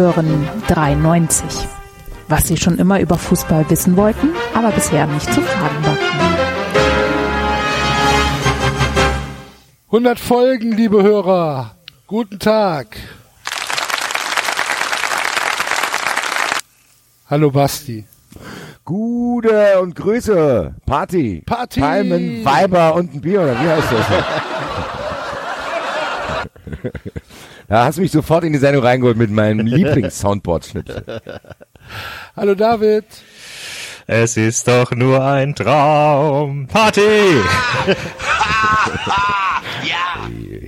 Hören 93. Was Sie schon immer über Fußball wissen wollten, aber bisher nicht zu fragen war. 100 Folgen, liebe Hörer. Guten Tag. Hallo Basti. Gute und Grüße. Party. Party. Palmen, Weiber und ein Bier, oder wie heißt das? da hast du mich sofort in die Sendung reingeholt mit meinem Lieblings-Soundboard-Schnitt. Hallo David. Es ist doch nur ein Traum. Party!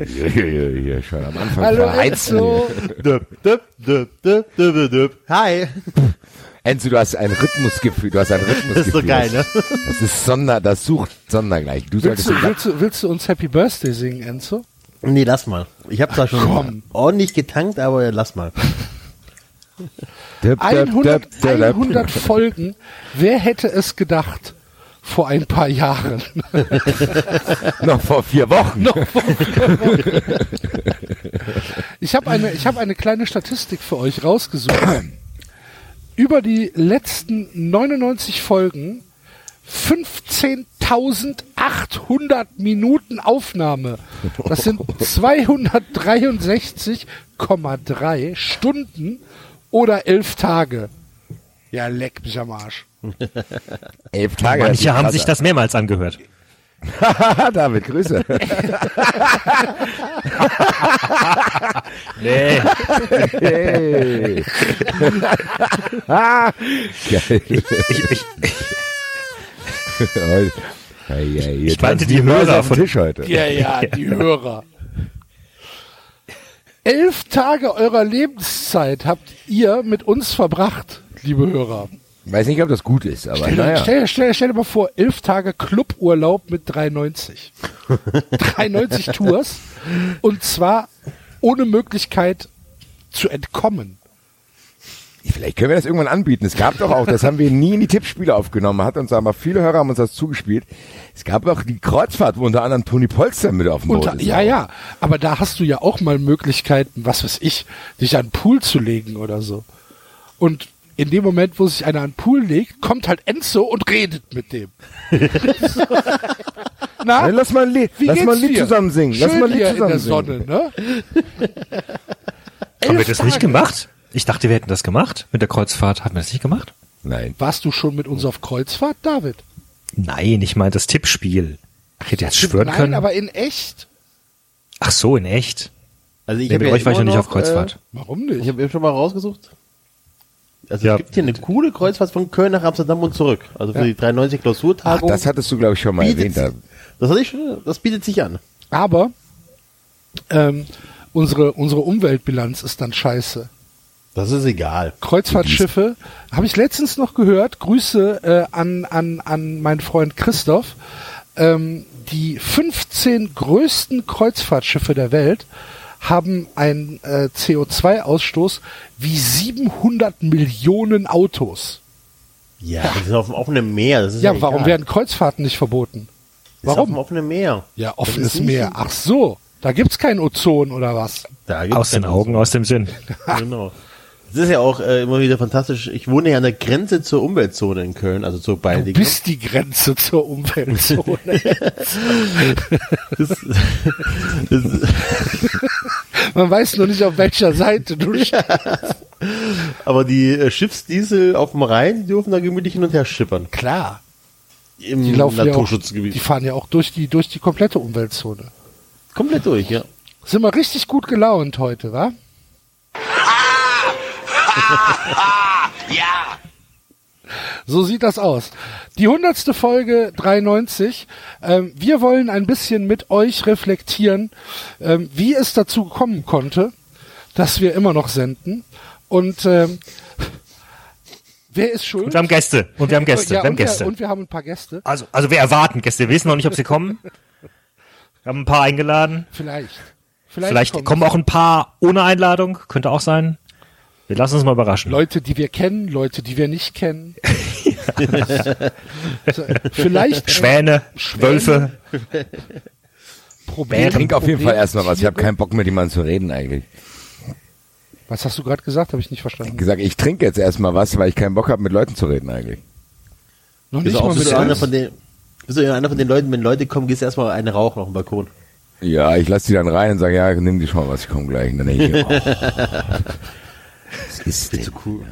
Hier, hier, hier, schon am Anfang Hallo. Enzo. Düpp, düpp, düpp, düpp, düpp, düpp. Hi. Enzo, du hast ein Rhythmusgefühl, du hast ein Rhythmusgefühl. Das ist so geil, ne? Das ist Sonder, das sucht Sondergleich. Du Willst solltest du, willst, du, willst du uns Happy Birthday singen, Enzo? Nee, lass mal. Ich habe zwar schon Komm. ordentlich getankt, aber lass mal. Döp, döp, 100, döp, döp, döp. 100 Folgen. Wer hätte es gedacht? Vor ein paar Jahren. Noch vor vier Wochen. Ich habe eine, ich habe eine kleine Statistik für euch rausgesucht. Über die letzten 99 Folgen 15.800 Minuten Aufnahme. Das sind 263,3 Stunden oder elf Tage. Ja, leck mich am Arsch. Elf Tage. Manche haben sich das mehrmals angehört. David, Grüße. Nee. Ah, geil. Ich, ich, Heute- Hey, hey, hier Ich meinte die Möse Hörer von- Tisch heute. Ja, ja, die Hörer. Elf Tage eurer Lebenszeit habt ihr mit uns verbracht, liebe Hörer. Weiß nicht, ob das gut ist, aber Stell, naja. stell, stell, stell dir mal vor, elf Tage Cluburlaub mit 390. 390 Tours. Und zwar ohne Möglichkeit zu entkommen. Vielleicht können wir das irgendwann anbieten. Es gab doch auch, das haben wir nie in die Tippspiele aufgenommen, hat uns aber viele Hörer haben uns das zugespielt. Es gab auch die Kreuzfahrt, wo unter anderem Toni Polster mit auf dem Boot Unter, ist. ja, ja. Aber da hast du ja auch mal Möglichkeiten, was weiß ich, dich an den Pool zu legen oder so. Und in dem Moment, wo sich einer an den Pool legt, kommt halt Enzo und redet mit dem. Na, Dann lass mal ein Lied, lass mal ein Lied zusammen singen. Lass Schön mal ein Lied hier in zusammen der singen. Sonne, ne? haben wir das nicht gemacht? Ich dachte, wir hätten das gemacht. Mit der Kreuzfahrt. Hatten wir das nicht gemacht? Nein. Warst du schon mit uns auf Kreuzfahrt, David? Nein, ich meine das Tippspiel. Ich hätte jetzt schwören Nein, können. aber in echt. Ach so, in echt. Also ich Nee, mit ja euch war ich noch nicht auf Kreuzfahrt. Warum Äh, ich nicht? habe eben schon mal rausgesucht. Also Ja. es gibt hier eine coole Kreuzfahrt von Köln nach Amsterdam und zurück. Also für Ja. die 93 Ach, Klausurtagung. das hattest du, glaube ich, schon mal erwähnt. Da. das hatte ich schon, das bietet sich an. Aber ähm, unsere, unsere Umweltbilanz ist dann scheiße. Das ist egal. Kreuzfahrtschiffe, habe ich letztens noch gehört, Grüße äh, an, an, an meinen Freund Christoph, ähm, die 15 größten Kreuzfahrtschiffe der Welt haben einen äh, CO2-Ausstoß wie 700 Millionen Autos. Ja, das ist auf dem offenen Meer. Das ist Ja, ja, warum egal. werden Kreuzfahrten nicht verboten? Das ist auf dem Warum? offenen Meer. Ja, offenes Meer. Ach so, da gibt's kein Ozon oder was? Da gibt's Aus den Augen, aus dem Sinn. Genau. Das ist ja auch äh, immer wieder fantastisch. Ich wohne ja an der Grenze zur Umweltzone in Köln, also zur Du Baldigen. bist die Grenze zur Umweltzone. Das, das, Man weiß nur nicht, auf welcher Seite du stehst. aber die äh, Schiffsdiesel auf dem Rhein, die dürfen da gemütlich hin und her schippern. Klar. Im Die laufen ja auch, Naturschutzgebiet. die fahren ja auch durch die, durch die komplette Umweltzone. Komplett durch, ja. Sind wir richtig gut gelaunt heute, wa? Ja. So sieht das aus. Die hundertste Folge 93. Ähm, wir wollen ein bisschen mit euch reflektieren, ähm, wie es dazu kommen konnte, dass wir immer noch senden. Und ähm, wer ist schuld? Und wir haben Gäste. Und wir haben Gäste. Ja, wir haben und, wir, Gäste. und wir haben ein paar Gäste. Also, also wir erwarten Gäste. Wir wissen noch nicht, ob sie kommen. Wir haben ein paar eingeladen. Vielleicht. Vielleicht, Vielleicht kommen kommen auch ein paar ohne Einladung. Könnte auch sein. Wir lassen uns mal überraschen. Leute, die wir kennen, Leute, die wir nicht kennen. Vielleicht äh, Schwäne, Wölfe. Problem. Trink auf jeden Fall erstmal was. Ich habe keinen Bock mit jemandem zu reden eigentlich. Was hast du gerade gesagt? Habe ich nicht verstanden. gesagt, ich trinke jetzt erstmal was, weil ich keinen Bock habe, mit Leuten zu reden eigentlich. Noch Bist nicht du auch mal mit bist du einer von den, bist du einer von den Leuten, wenn Leute kommen, gehst du erstmal eine rauchen auf dem Balkon. Ja, ich lasse die dann rein und sage, ja, nimm die schon mal was, ich komme gleich. Und dann denke ich, oh, was ist denn? cool.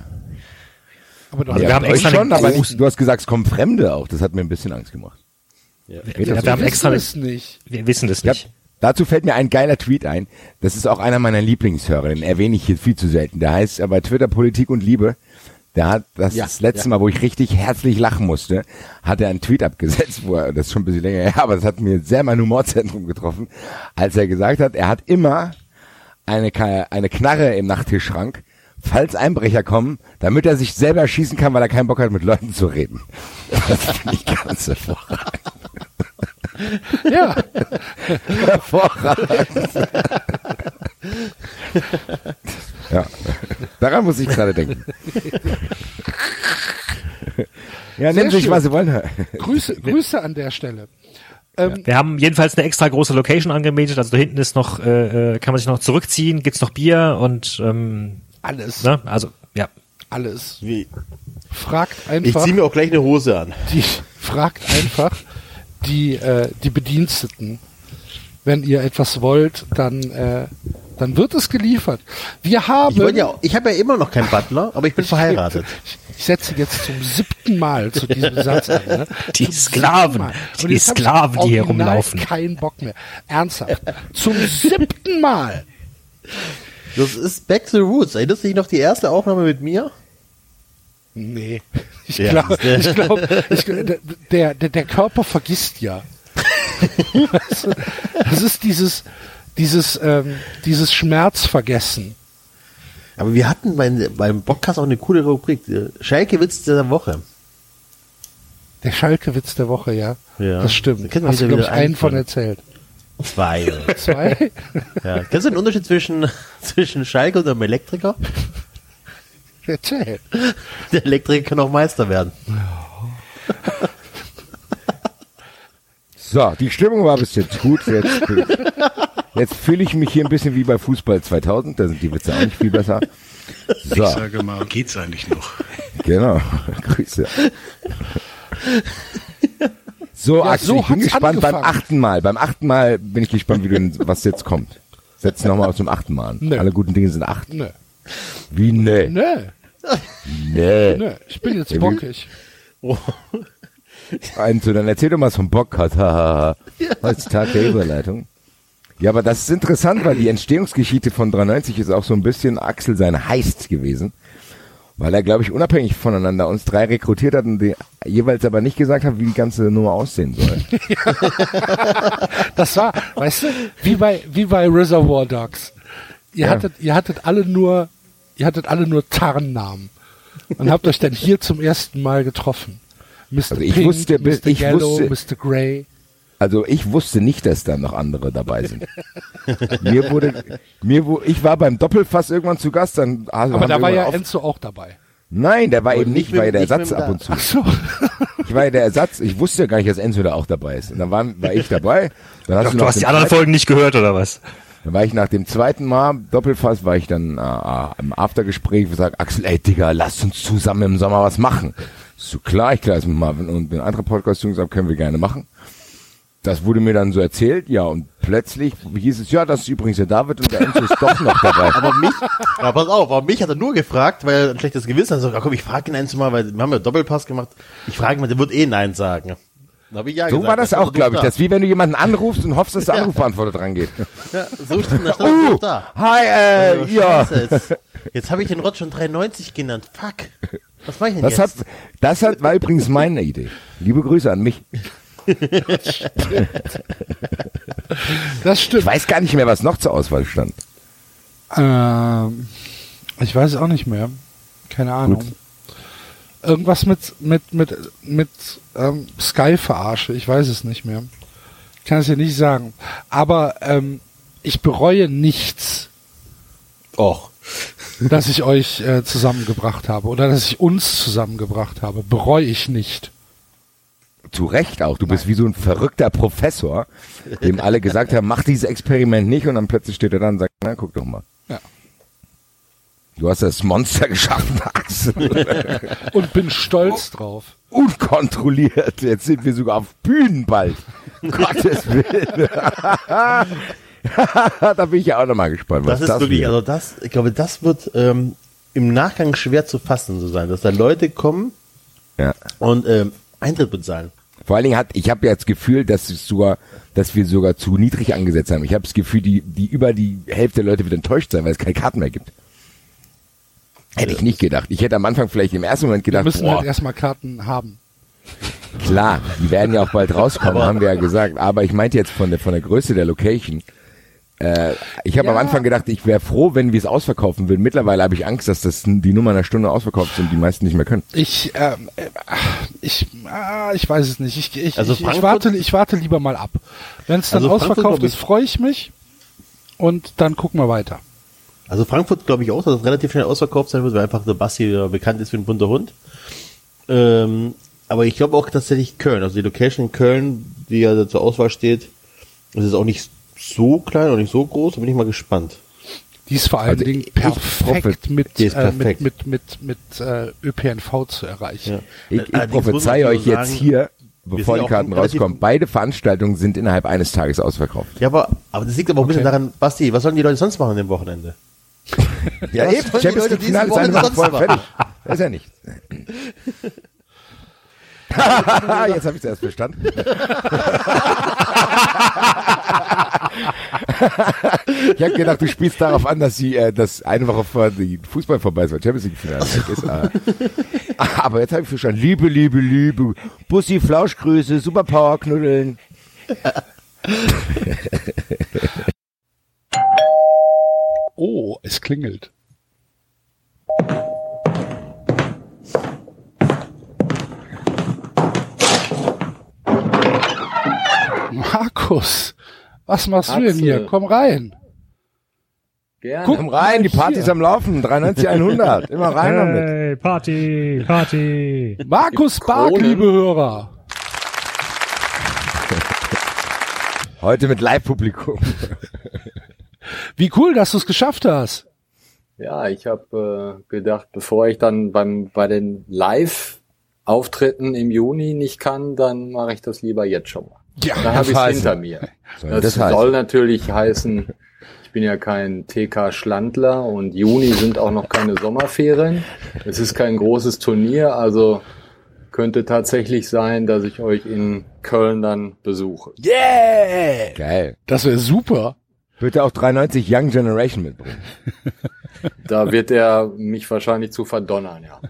Aber du Also Ja, wir haben euch extra eine schon, aber nicht, du hast gesagt, es kommen Fremde auch. Das hat mir ein bisschen Angst gemacht. Ja. Ja, das wir haben extra, es nicht. wir wissen das Ja, nicht. dazu fällt mir ein geiler Tweet ein. Das ist auch einer meiner Lieblingshörer, den erwähne ich hier viel zu selten. Der heißt bei Twitter Politik und Liebe. Der hat das, Ja, das letzte ja. Mal, wo ich richtig herzlich lachen musste, hat er einen Tweet abgesetzt, wo er, das ist schon ein bisschen länger her, aber das hat mir sehr mein Humorzentrum getroffen, als er gesagt hat, er hat immer eine, eine Knarre im Nachttischschrank, falls Einbrecher kommen, damit er sich selber schießen kann, weil er keinen Bock hat, mit Leuten zu reden. Das finde ich ganz hervorragend. Ja, Hervorragend. ja, daran muss ich gerade denken. Ja, nehmen Sie sich, was Sie wollen. Grüße, Grüße an der Stelle. Ähm, Wir haben jedenfalls eine extra große Location angemietet. Also da hinten ist noch, äh, äh, kann man sich noch zurückziehen, gibt's noch Bier und ähm, Alles, ne? also ja. alles. Wie? Fragt Ich einfach, zieh mir auch gleich eine Hose an. die, fragt einfach die, äh, die Bediensteten. Wenn ihr etwas wollt, dann, äh, dann wird es geliefert. Wir haben. Ich ja, ich habe ja immer noch keinen Butler, aber ich bin verheiratet. Ich, ich setze jetzt zum siebten Mal zu diesem Satz an. Ne? Die Zum Sklaven, die ich Sklaven, die hier rumlaufen. Kein Bock mehr. Ernsthaft. Zum siebten Mal. Das ist Back to the Roots. Erinnerst du dich noch die erste Aufnahme mit mir? Nee. Ich Ja, glaube, ich glaub, ich, der, der, der Körper vergisst ja. Das ist dieses, dieses, ähm, dieses Schmerzvergessen. Aber wir hatten beim, beim Podcast auch eine coole Rubrik. Schalke-Witz der Woche. Der Schalke-Witz der Woche, ja. Ja. Das stimmt. Da Hast du, glaube ich, einen von. erzählt. Zwei. Zwei? ja. Kennst du den Unterschied zwischen, zwischen Schalke und einem Elektriker? Erzähl. Der Elektriker kann auch Meister werden. So, die Stimmung war bis jetzt gut. Jetzt, jetzt fühle ich mich hier ein bisschen wie bei Fußball 2000. Da sind die Witze auch nicht viel besser. So, Ich sage mal, geht's eigentlich noch? genau. Grüße. So, Ja, Axel, so ich bin gespannt beim achten Mal. Beim achten Mal bin ich gespannt, wie du, was jetzt kommt. Setz nochmal dem achten Mal an. Nö. Alle guten Dinge sind acht. Nö. Wie, nee. Nö. Nee. Nö. Ich bin jetzt bockig. Also, dann erzähl doch mal vom Bockhat. hahaha. Heute ist Tag der Überleitung. Ja, aber das ist interessant, weil die Entstehungsgeschichte von 93 ist auch so ein bisschen Axel sein Heist gewesen. Weil er, glaube ich, unabhängig voneinander uns drei rekrutiert hat und die jeweils aber nicht gesagt hat, wie die ganze Nummer aussehen soll. Das war, weißt du, wie bei, wie bei Reservoir Dogs. Ihr Ja. hattet, ihr hattet alle nur, ihr hattet alle nur Tarnnamen. Und habt euch dann hier zum ersten Mal getroffen. Mr. Also ich Pink, wusste- Mr. ich Yellow, wusste- Mr. Grey. Also ich wusste nicht, dass da noch andere dabei sind. mir wurde, mir wo, ich war beim Doppelfass irgendwann zu Gast, dann also Aber da war ja Enzo auch dabei. Nein, der war eben nicht weil der Ersatz ab und zu. Ach so. Ich war ja der Ersatz. Ich wusste ja gar nicht, dass Enzo da auch dabei ist. Und dann war, war ich dabei. Dann hast Doch, du du hast die anderen Folgen nicht gehört oder was? Dann war ich nach dem zweiten Mal Doppelfass, war ich dann äh, äh, im Aftergespräch und sag, Axel, ey Digga, lass uns zusammen im Sommer was machen. So klar, ich klar ist mit Marvin und den anderen Podcast-Jungs ab, können wir gerne machen. Das wurde mir dann so erzählt, ja, und plötzlich hieß es, ja, das ist übrigens der David und der Enzo ist doch noch dabei. Aber mich, ja, pass auf, aber mich hat er nur gefragt, weil er ein schlechtes Gewissen hat. So, komm, ich frage ihn eins mal, weil wir haben ja Doppelpass gemacht. Ich frage ihn mal, der wird eh Nein sagen. Ja So gesagt. war das Dann auch, glaube ich. doof Das ist wie wenn du jemanden anrufst und hoffst, dass der Anrufbeantworter dran geht. da. Ja, so stand da er Uh, da. hi, äh, Oh, ja. Jetzt, jetzt habe ich den Rott schon 93 genannt. Fuck. Was mache ich denn Das hat, jetzt? das hat, war übrigens meine Idee. Liebe Grüße an mich. Das Ich stimmt. weiß gar nicht mehr, was noch zur Auswahl stand. Ähm, ich weiß es auch nicht mehr. Keine Ahnung. Irgendwas mit, mit, mit, mit ähm, Sky-Verarsche. Ich weiß es nicht mehr. Ich kann es dir nicht sagen. Aber ähm, ich bereue nichts, Och. dass ich euch äh, zusammengebracht habe oder dass ich uns zusammengebracht habe. Bereue ich nicht. Zu Recht auch. Du bist wie so ein verrückter Professor, dem alle gesagt haben, mach dieses Experiment nicht und dann plötzlich steht er da und sagt, na, guck doch mal. Ja. Du hast das Monster geschaffen, Axel. Und bin stolz drauf. Unkontrolliert. Jetzt sind wir sogar auf Bühnen bald. Gottes Willen. da bin ich ja auch nochmal gespannt, was Das das, ist wirklich, wird. also das, ich glaube, das wird ähm, im Nachgang schwer zu fassen so sein, dass da Leute kommen ja. und ähm, Eintritt bezahlen. Vor allen Dingen hat, ich habe ja das Gefühl, dass es sogar, dass wir sogar zu niedrig angesetzt haben. Ich habe das Gefühl, die, die über die Hälfte der Leute wird enttäuscht sein, weil es keine Karten mehr gibt. Hätte ich nicht gedacht. Ich hätte am Anfang vielleicht im ersten Moment Wir gedacht, müssen boah, halt erstmal Karten haben. klar, die werden ja auch bald rauskommen, haben wir ja gesagt. Aber ich meinte jetzt von der, von der Größe der Location. Äh, ich habe am Anfang gedacht, ich wäre froh, wenn wir es ausverkaufen würden. Mittlerweile habe ich Angst, dass das die Nummer einer Stunde ausverkauft sind, die meisten nicht mehr können. Ich, ähm, äh, ich, ah, ich weiß es nicht. Ich, ich, Also ich, ich warte, ich warte lieber mal ab. Wenn es dann Also ausverkauft ist, freue ich mich. Und dann gucken wir weiter. Also Frankfurt glaube ich auch, dass es relativ schnell ausverkauft sein wird, weil einfach der Basti ja bekannt ist wie ein bunter Hund. Ähm, aber ich glaube auch tatsächlich Köln, also die Location in Köln, die ja zur Auswahl steht, das ist auch nicht so klein und nicht so groß, da bin ich mal gespannt. Die ist vor allen Also Dingen ich- ich perfekt prophet- mit, ist äh, mit, perfekt. mit, mit, mit, äh, ÖPNV zu erreichen. Ja. Ich, ich Allerdings muss prophezei euch jetzt sagen, hier, wir bevor die Karten rauskommen, beide Veranstaltungen sind innerhalb eines Tages ausverkauft. Ja, aber, aber das liegt aber auch ein bisschen Okay. daran, Basti, was sollen die Leute sonst machen an dem Wochenende? Ja, Was eben. Champions League Finale ist eine Woche Woche vorher sonst fertig. Das ist ja nichts. Jetzt habe ich es erst verstanden. ich habe gedacht, du spielst darauf an, dass sie äh, dass eine Woche vor die Fußball vorbei ist, weil Champions League Finale ist. Ah. Aber jetzt habe ich verstanden. Liebe, Liebe, Liebe. Bussi, Flauschgrüße, Superpower knuddeln. Oh, es klingelt. Markus, was machst du denn hier? Komm rein. Gerne. Guck Komm rein, die Party hier. ist am Laufen. 93, 100. Immer rein damit. Hey, Party, Party. Markus Bark, liebe Hörer. Heute mit Live-Publikum. Wie cool, dass du es geschafft hast. Ja, ich habe äh, gedacht, bevor ich dann beim bei den Live-Auftritten im Juni nicht kann, dann mache ich das lieber jetzt schon mal. Ja, Dann habe ich es hinter mir. Das, das heißen? soll natürlich heißen, ich bin ja kein TK-Schlandler und Juni sind auch noch keine Sommerferien. Es ist kein großes Turnier, also könnte tatsächlich sein, dass ich euch in Köln dann besuche. Yeah! Geil. Das wäre super. Bitte auch 93 Young Generation mitbringen. Da wird er mich wahrscheinlich zu verdonnern, ja.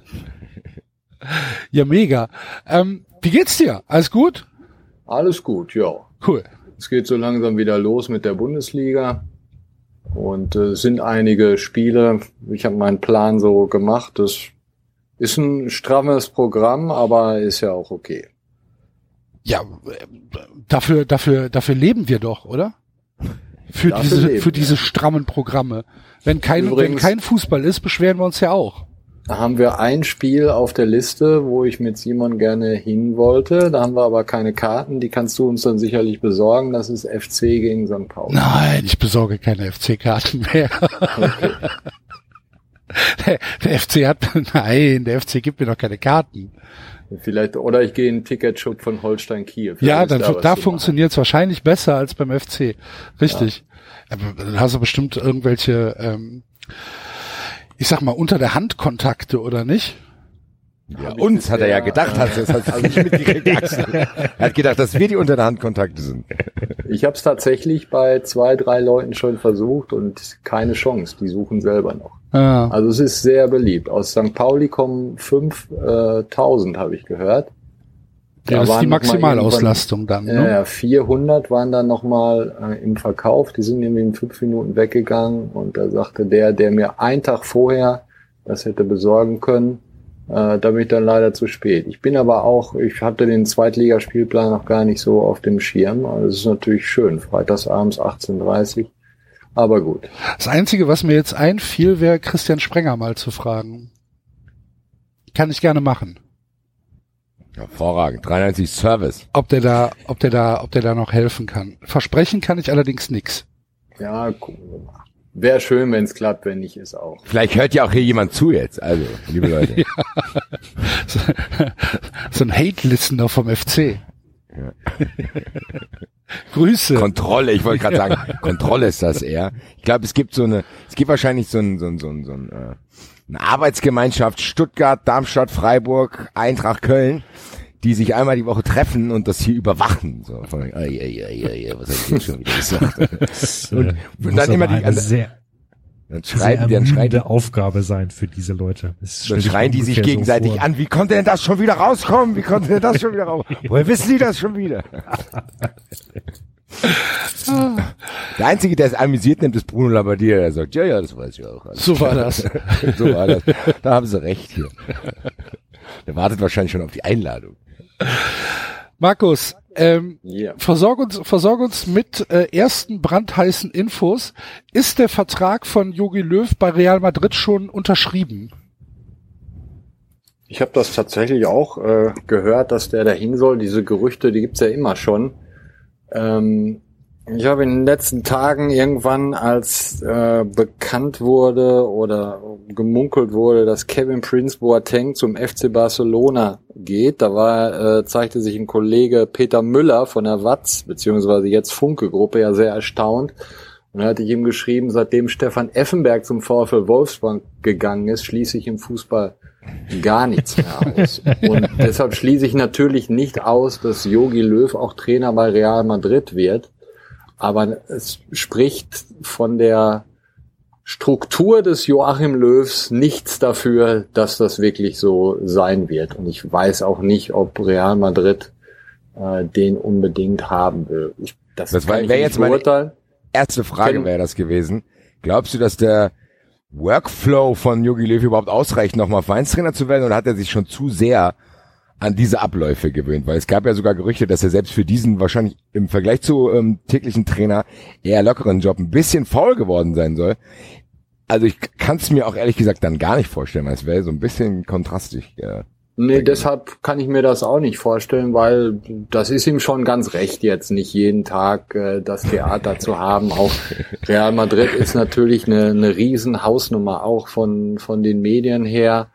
Ja, mega. Ähm, wie geht's dir? Alles gut? Alles gut, ja. Cool. Es geht so langsam wieder los mit der Bundesliga. Und äh, es sind einige Spiele. Ich habe meinen Plan so gemacht. Das ist ein strammes Programm, aber ist ja auch okay. Ja, äh, dafür, dafür, dafür leben wir doch, oder? Für Dafür diese, leben für diese strammen Programme. Wenn kein, wenn Übrigens- kein Fußball ist, beschweren wir uns ja auch. Da haben wir ein Spiel auf der Liste, wo ich mit Simon gerne hin wollte. Da haben wir aber keine Karten. Die kannst du uns dann sicherlich besorgen. Das ist FC gegen St. Pauli. Nein, ich besorge keine FC-Karten mehr. der, der FC hat, nein, der FC gibt mir doch keine Karten. Vielleicht, oder ich gehe in den Ticketshop von Holstein Kiel. Ja, Vielleicht dann, ist da, da funktioniert es wahrscheinlich besser als beim FC. Richtig. Aber dann hast du bestimmt irgendwelche, ähm, ich sag mal, unter der Hand Kontakte, oder nicht? Ja, uns hat er ja gedacht, hat nicht mitgekriegt, Axel. Er hat gedacht, dass wir die unter der Hand Kontakte sind. Ich habe es tatsächlich bei zwei, drei Leuten schon versucht und keine Chance. Die suchen selber noch. Ja. Also es ist sehr beliebt. Aus St. Pauli kommen 5000, habe ich gehört. Da Ja, das ist die Maximalauslastung dann. Ne? Ja, ja, 400 waren dann nochmal äh, im Verkauf. Die sind irgendwie in fünf Minuten weggegangen und da sagte der, der mir einen Tag vorher das hätte besorgen können, äh, da bin ich dann leider zu spät. Ich bin aber auch, ich hatte den Zweitligaspielplan noch gar nicht so auf dem Schirm. Also es ist natürlich schön, freitagsabends 18.30 aber gut. Das Einzige, was mir jetzt einfiel, wäre Christian Sprenger mal zu fragen. Kann ich gerne machen. Hervorragend. 93 Service. Ob der da, ob der da, ob der da noch helfen kann. Versprechen kann ich allerdings nix. Ja, gucken wir mal. Wäre schön, wenn es klappt, wenn nicht, ist auch. Vielleicht hört ja auch hier jemand zu jetzt. Also, liebe Leute. So, so ein Hate-Listener vom FC. Grüße. Kontrolle, ich wollte gerade sagen, Kontrolle ist das eher. Ich glaube, es gibt so eine, es gibt wahrscheinlich so ein, so ein, so ein, so ein äh, eine Arbeitsgemeinschaft Stuttgart, Darmstadt, Freiburg, Eintracht Köln, die sich einmal die Woche treffen und das hier überwachen. So, von, ai, ai, ai, ai, was hab ich jetzt schon wieder gesagt? und, und dann immer die, sehr, dann sehr schreiben, die- dann schreien die, Aufgabe sein für diese Leute. Dann schreien die sich so gegenseitig vor. an. Wie konnte denn das schon wieder rauskommen? Wie konnte denn das schon wieder raus? Woher wissen Sie das schon wieder? Der Einzige, der es amüsiert nimmt, ist Bruno Labbadia. Der sagt, ja, ja, das weiß ich auch. Alles So war das. so war das. Da haben sie recht hier. Der wartet wahrscheinlich schon auf die Einladung. Markus, ähm, Ja. versorg uns, versorg uns mit äh, ersten brandheißen Infos. Ist der Vertrag von Jogi Löw bei Real Madrid schon unterschrieben? Ich habe das tatsächlich auch äh, gehört, dass der dahin soll. Diese Gerüchte, die gibt's ja immer schon. Ähm, ich habe in den letzten Tagen irgendwann, als äh, bekannt wurde oder gemunkelt wurde, dass Kevin Prince Boateng zum FC Barcelona geht, da war, äh, zeigte sich ein Kollege Peter Müller von der Watz, beziehungsweise jetzt Funke-Gruppe, ja sehr erstaunt. Und dann hatte ich ihm geschrieben, seitdem Stefan Effenberg zum VfL Wolfsburg gegangen ist, schließe ich im Fußball gar nichts mehr aus. Und deshalb schließe ich natürlich nicht aus, dass Jogi Löw auch Trainer bei Real Madrid wird. Aber es spricht von der Struktur des Joachim Löws nichts dafür, dass das wirklich so sein wird. Und ich weiß auch nicht, ob Real Madrid äh, den unbedingt haben will. Ich, das Das kann war- ich wär nicht jetzt meine- beurteilen. Erste Frage wäre das gewesen. Glaubst du, dass der Workflow von Jogi Löw überhaupt ausreicht, nochmal Vereinstrainer zu werden oder hat er sich schon zu sehr an diese Abläufe gewöhnt? Weil es gab ja sogar Gerüchte, dass er selbst für diesen wahrscheinlich im Vergleich zu ähm, täglichen Trainer eher lockeren Job ein bisschen faul geworden sein soll. Also ich kann es mir auch ehrlich gesagt dann gar nicht vorstellen, weil es wäre so ein bisschen kontrastig. Ja. Nee, deshalb kann ich mir das auch nicht vorstellen, weil das ist ihm schon ganz recht, jetzt nicht jeden Tag äh, das Theater zu haben. Auch Real Madrid ist natürlich eine, eine riesen Hausnummer auch von, von den Medien her.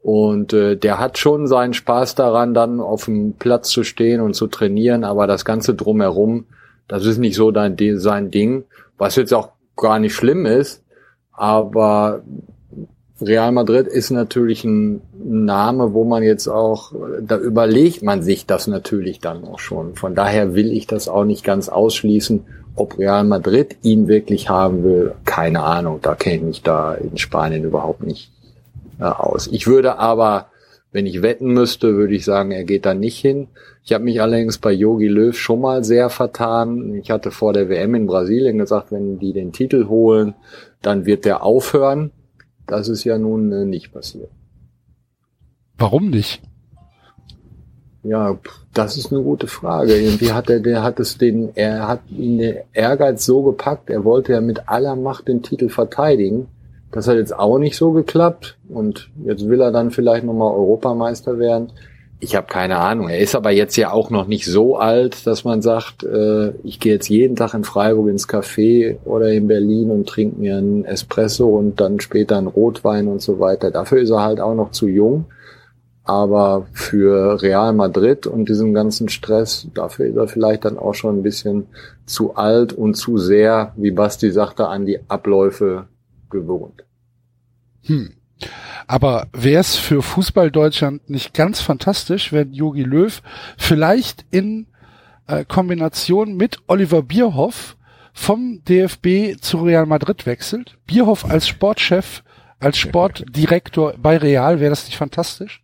Und äh, der hat schon seinen Spaß daran, dann auf dem Platz zu stehen und zu trainieren, aber das Ganze drumherum, das ist nicht so dein, sein Ding, was jetzt auch gar nicht schlimm ist, aber Real Madrid ist natürlich ein Name, wo man jetzt auch, da überlegt man sich das natürlich dann auch schon. Von daher will ich das auch nicht ganz ausschließen. Ob Real Madrid ihn wirklich haben will, keine Ahnung. Da kenne ich mich da in Spanien überhaupt nicht äh, aus. Ich würde aber, wenn ich wetten müsste, würde ich sagen, er geht da nicht hin. Ich habe mich allerdings bei Yogi Löw schon mal sehr vertan. Ich hatte vor der WM in Brasilien gesagt, wenn die den Titel holen, dann wird der aufhören. Das ist ja nun äh, nicht passiert. Warum nicht? Ja, das ist eine gute Frage. Irgendwie hat er, der hat es den, er hat ihn der Ehrgeiz so gepackt, er wollte ja mit aller Macht den Titel verteidigen. Das hat jetzt auch nicht so geklappt und jetzt will er dann vielleicht nochmal Europameister werden. Ich habe keine Ahnung. Er ist aber jetzt ja auch noch nicht so alt, dass man sagt, äh, ich gehe jetzt jeden Tag in Freiburg ins Café oder in Berlin und trinke mir einen Espresso und dann später einen Rotwein und so weiter. Dafür ist er halt auch noch zu jung. Aber für Real Madrid und diesen ganzen Stress, dafür ist er vielleicht dann auch schon ein bisschen zu alt und zu sehr, wie Basti sagte, an die Abläufe gewohnt. Hm. Aber wäre es für Fußball Deutschland nicht ganz fantastisch, wenn Jogi Löw vielleicht in äh, Kombination mit Oliver Bierhoff vom DFB zu Real Madrid wechselt? Bierhoff als Sportchef, als Sportdirektor bei Real, wäre das nicht fantastisch?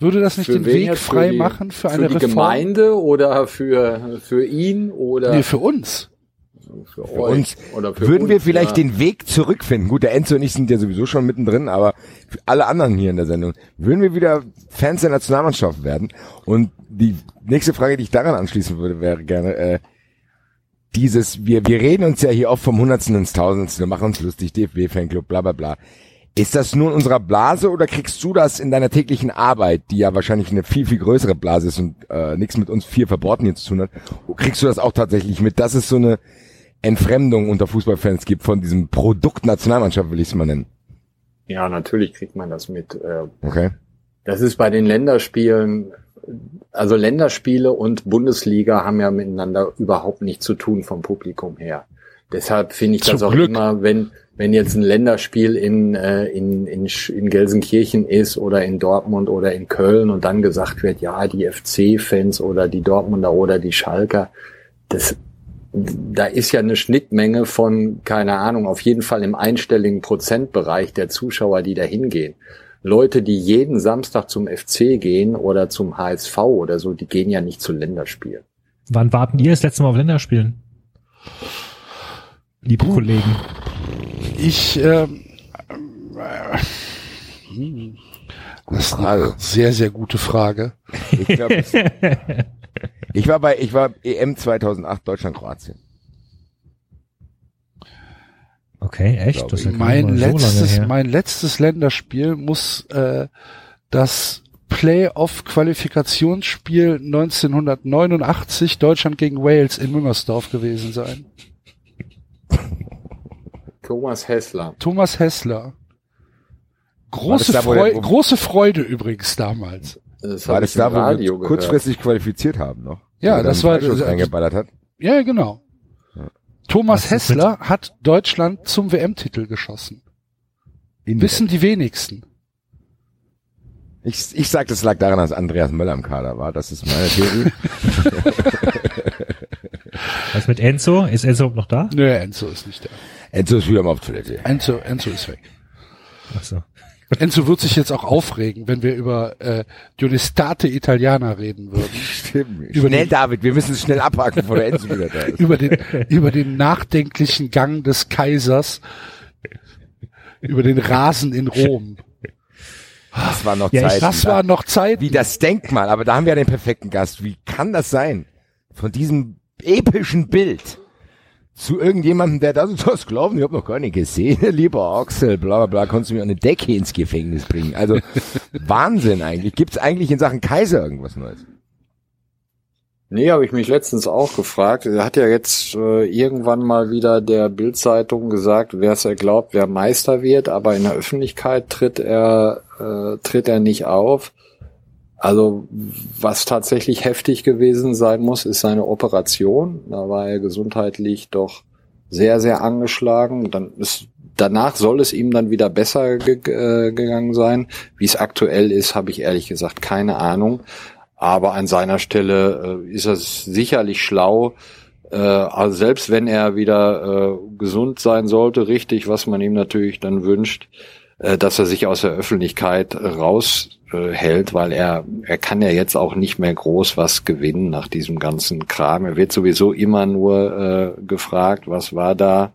Würde das nicht Für den Weg? Für frei die- machen für, Für eine die Reform? Gemeinde oder für, für ihn oder Nee, für uns. Für, Für uns oder für würden wir uns, vielleicht ja. den Weg zurückfinden. Gut, der Enzo und ich sind ja sowieso schon mittendrin, aber für alle anderen hier in der Sendung würden wir wieder Fans der Nationalmannschaft werden. Und die nächste Frage, die ich daran anschließen würde, wäre gerne äh, dieses, wir, wir reden uns ja hier oft vom Hundertsten ins Tausendsten, wir machen uns lustig, DFB-Fanclub, bla bla bla. Ist das nur in unserer Blase oder kriegst du das in deiner täglichen Arbeit, die ja wahrscheinlich eine viel, viel größere Blase ist und äh, nichts mit uns vier Verboten hier zu tun hat, kriegst du das auch tatsächlich mit? Das ist so eine Entfremdung unter Fußballfans gibt von diesem Produkt Nationalmannschaft, will ich es mal nennen. Ja, natürlich kriegt man das mit. Äh, Okay. Das ist bei den Länderspielen, also Länderspiele und Bundesliga haben ja miteinander überhaupt nichts zu tun vom Publikum her. Deshalb finde ich das Zum auch Glück. immer, wenn, wenn jetzt ein Länderspiel in, äh, in, in, in Gelsenkirchen ist oder in Dortmund oder in Köln und dann gesagt wird, ja, die FC-Fans oder die Dortmunder oder die Schalker, das, da ist ja eine Schnittmenge von, keine Ahnung, auf jeden Fall im einstelligen Prozentbereich der Zuschauer, die da hingehen. Leute, die jeden Samstag zum FC gehen oder zum HSV oder so, die gehen ja nicht zu Länderspielen. Wann warten ihr das letzte Mal auf Länderspielen? Liebe Kollegen. Ich, ähm, äh, hm, das ist eine sehr, sehr gute Frage. Ich, glaub, es- ich war bei, ich war EM 2008 Deutschland-Kroatien. Okay, echt? Das ist Mein so letztes, lange her. mein letztes Länderspiel muss äh, das Playoff-Qualifikationsspiel 1989 Deutschland gegen Wales in Müngersdorf gewesen sein. Thomas Hessler. Thomas Hessler. Große, da, wo Freu der- wo- große Freude übrigens damals. Das War das da, wo wir Radio uns gehört. kurzfristig qualifiziert haben noch? Ja, das war- das- reingeballert hat. Ja, genau. Thomas Was Hessler hat Deutschland zum WM-Titel geschossen. Wissen die wenigsten. Ich, ich sag, das lag daran, dass Andreas Möller im Kader war. Das ist meine Theorie. Was mit Enzo? Ist Enzo noch da? Nö, Enzo ist nicht da. Enzo ist wieder mal auf Toilette. Enzo, Enzo ist weg. Ach so. Enzo wird sich jetzt auch aufregen, wenn wir über äh, die Unistate Italiana reden würden. Stimmt. Über schnell, den- David, wir müssen es schnell abhaken, bevor der Enzo wieder da ist. über den, über den nachdenklichen Gang des Kaisers, über den Rasen in Rom. Das war noch Ja, Zeit. Das war noch Zeit. wie das Denkmal, aber da haben wir ja den perfekten Gast. Wie kann das sein? Von diesem epischen Bild zu irgendjemandem, der das, das glauben, ich habe noch gar nicht gesehen, lieber Axel, bla bla bla, konntest du mir eine Decke ins Gefängnis bringen. Also Wahnsinn eigentlich. Gibt's eigentlich in Sachen Kaiser irgendwas Neues? Nee, habe ich mich letztens auch gefragt. Er hat ja jetzt äh, irgendwann mal wieder der Bildzeitung gesagt, wer es er glaubt, wer Meister wird, aber in der Öffentlichkeit tritt er äh, tritt er nicht auf. Also was tatsächlich heftig gewesen sein muss, ist seine Operation. Da war er gesundheitlich doch sehr sehr angeschlagen. Dann ist danach soll es ihm dann wieder besser ge äh, gegangen sein. Wie es aktuell ist, habe ich ehrlich gesagt keine Ahnung. Aber an seiner Stelle äh, ist es sicherlich schlau, äh, also selbst wenn er wieder äh, gesund sein sollte, richtig, was man ihm natürlich dann wünscht, dass er sich aus der Öffentlichkeit raushält, äh, hält, weil er er kann ja jetzt auch nicht mehr groß was gewinnen nach diesem ganzen Kram. Er wird sowieso immer nur äh, gefragt, was war da?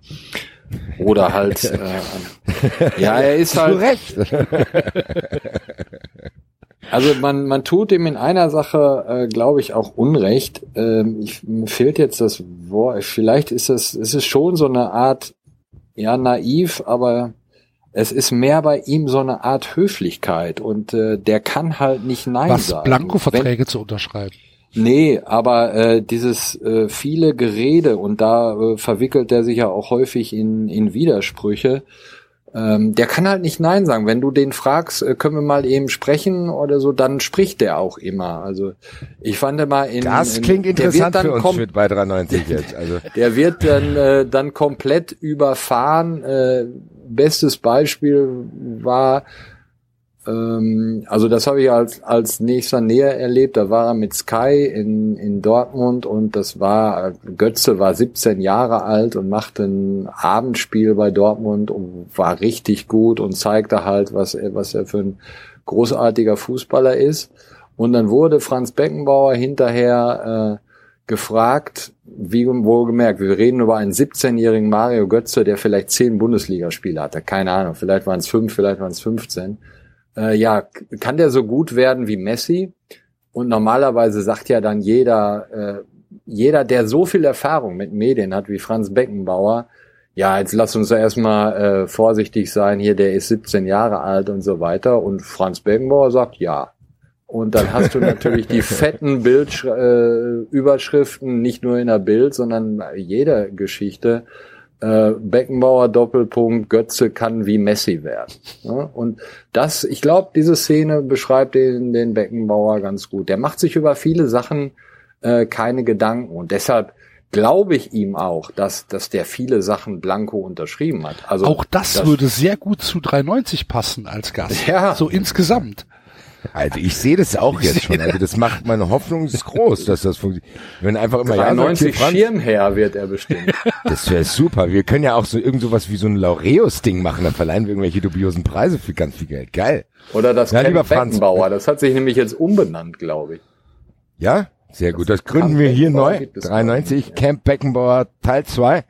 Oder halt, äh, ja, er ist halt, Recht. also man, man tut ihm in einer Sache, äh, glaube ich, auch Unrecht. Ähm, ich, mir fehlt jetzt das Wort. Vielleicht ist es, es ist schon so eine Art, ja, naiv, aber es ist mehr bei ihm so eine Art Höflichkeit und äh, der kann halt nicht Nein was sagen. Blanko-Verträge zu unterschreiben. Nee, aber äh, dieses äh, viele Gerede und da äh, verwickelt er sich ja auch häufig in, in Widersprüche. Ähm, der kann halt nicht Nein sagen. Wenn du den fragst, äh, können wir mal eben sprechen oder so, dann spricht der auch immer. Also ich fand mal in Das in, klingt der wird interessant dann für uns mit bei 93 jetzt. Also der wird dann äh, dann komplett überfahren. Äh, bestes Beispiel war, ähm, also das habe ich als als nächster näher erlebt. Da war er mit Sky in in Dortmund und das war Götze war 17 Jahre alt und machte ein Abendspiel bei Dortmund und war richtig gut und zeigte halt, was er was er für ein großartiger Fußballer ist. Und dann wurde Franz Beckenbauer hinterher äh, gefragt, wie wohlgemerkt, wir reden über einen 17-jährigen Mario Götze, der vielleicht zehn Bundesligaspiele hatte, keine Ahnung, vielleicht waren es fünf, vielleicht waren es 15. Äh, ja, kann der so gut werden wie Messi? Und normalerweise sagt ja dann jeder, äh, jeder, der so viel Erfahrung mit Medien hat wie Franz Beckenbauer, ja, jetzt lass uns da erstmal äh, vorsichtig sein, hier, der ist 17 Jahre alt und so weiter. Und Franz Beckenbauer sagt ja. Und dann hast du natürlich die fetten Bildüberschriften, äh, nicht nur in der Bild, sondern jeder Geschichte. Äh, Beckenbauer Doppelpunkt, Götze kann wie Messi werden. Ja? Und das, ich glaube, diese Szene beschreibt den, den Beckenbauer ganz gut. Der macht sich über viele Sachen äh, keine Gedanken und deshalb glaube ich ihm auch, dass, dass der viele Sachen blanko unterschrieben hat. Also Auch das, würde sehr gut zu 390 passen als Gast. Ja. So insgesamt. Also ich sehe das auch jetzt schon. Also das macht meine Hoffnung ist groß, dass das funktioniert. Wenn einfach immer ja sagt, 93 hier, Franz, Schirmherr wird er bestimmt. das wäre super. Wir können ja auch so irgend sowas wie so ein Laureus-Ding machen. Da verleihen wir irgendwelche dubiosen Preise für ganz viel Geld. Geil. Oder das Ja, Camp lieber Franz. Beckenbauer. Das hat sich nämlich jetzt umbenannt, glaube ich. Ja, sehr gut. Das gründen Camp wir hier Beckenbauer neu. gibt es 93 Camp Beckenbauer Teil 2.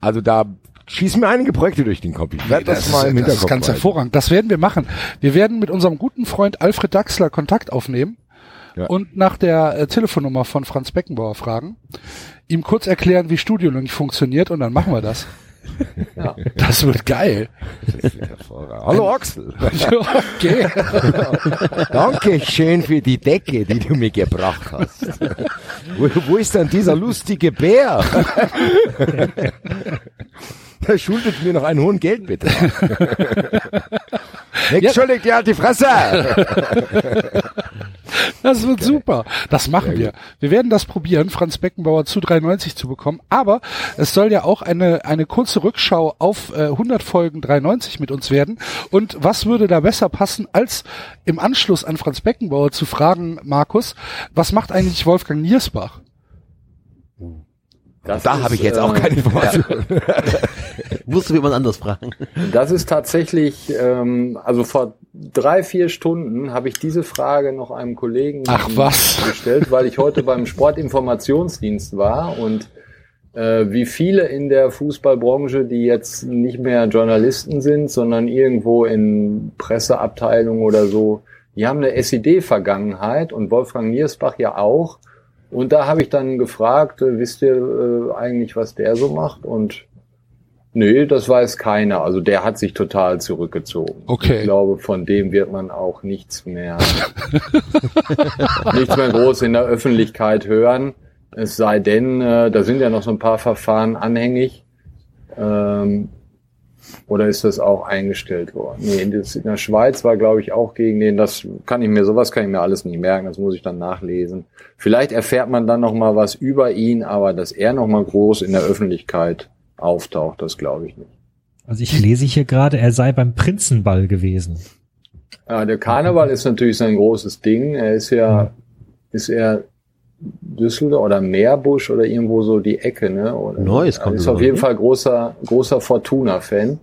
Also da schießen mir einige Projekte durch den Kopf. Ich werde das, Das, mal im ist, das Hinterkopf ist ganz behalten. hervorragend. Das werden wir machen. Wir werden mit unserem guten Freund Alfred Daxler Kontakt aufnehmen Ja. und nach der äh, Telefonnummer von Franz Beckenbauer fragen, ihm kurz erklären, wie Studio Link funktioniert und dann machen wir das. Ja. Das wird geil. Hervorragend. Hallo Axel. okay. Danke schön für die Decke, die du mir gebracht hast. Wo, wo ist denn dieser lustige Bär? Der schuldet mir noch einen hohen Geld, bitte. Nichts schuldig, die alte Fresse! Das wird super. Das machen wir. Wir werden das probieren, Franz Beckenbauer zu 93 zu bekommen. Aber es soll ja auch eine, eine kurze Rückschau auf äh, 100 Folgen 93 mit uns werden. Und was würde da besser passen, als im Anschluss an Franz Beckenbauer zu fragen, Markus, was macht eigentlich Wolfgang Niersbach? Das Da ist, habe ich jetzt auch äh, keine Informationen. Musste jemand anders fragen. Das ist tatsächlich, ähm, also vor drei, vier Stunden habe ich diese Frage noch einem Kollegen Ach, was? gestellt, weil ich heute beim Sportinformationsdienst war und äh, wie viele in der Fußballbranche, die jetzt nicht mehr Journalisten sind, sondern irgendwo in Presseabteilungen oder so, die haben eine SED-Vergangenheit und Wolfgang Niersbach ja auch. Und da habe ich dann gefragt, äh, wisst ihr äh, eigentlich, was der so macht? Und nee, das weiß keiner. Also der hat sich total zurückgezogen. Okay. Ich glaube, von dem wird man auch nichts mehr, nichts mehr groß in der Öffentlichkeit hören. Es sei denn, äh, da sind ja noch so ein paar Verfahren anhängig. Ähm, oder ist das auch eingestellt worden? Nee, in, der Schweiz war, glaube ich, auch gegen den. Das kann ich mir, sowas kann ich mir alles nicht merken. Das muss ich dann nachlesen. Vielleicht erfährt man dann noch mal was über ihn, aber dass er noch mal groß in der Öffentlichkeit auftaucht, das glaube ich nicht. Also ich lese hier gerade, er sei beim Prinzenball gewesen. Ja, der Karneval ist natürlich sein großes Ding. Er ist ja, ist er Düsseldorf oder Meerbusch oder irgendwo so die Ecke, ne? Oder, Neues kommt Ist immer, auf jeden ne? Fall großer, großer Fortuna-Fan.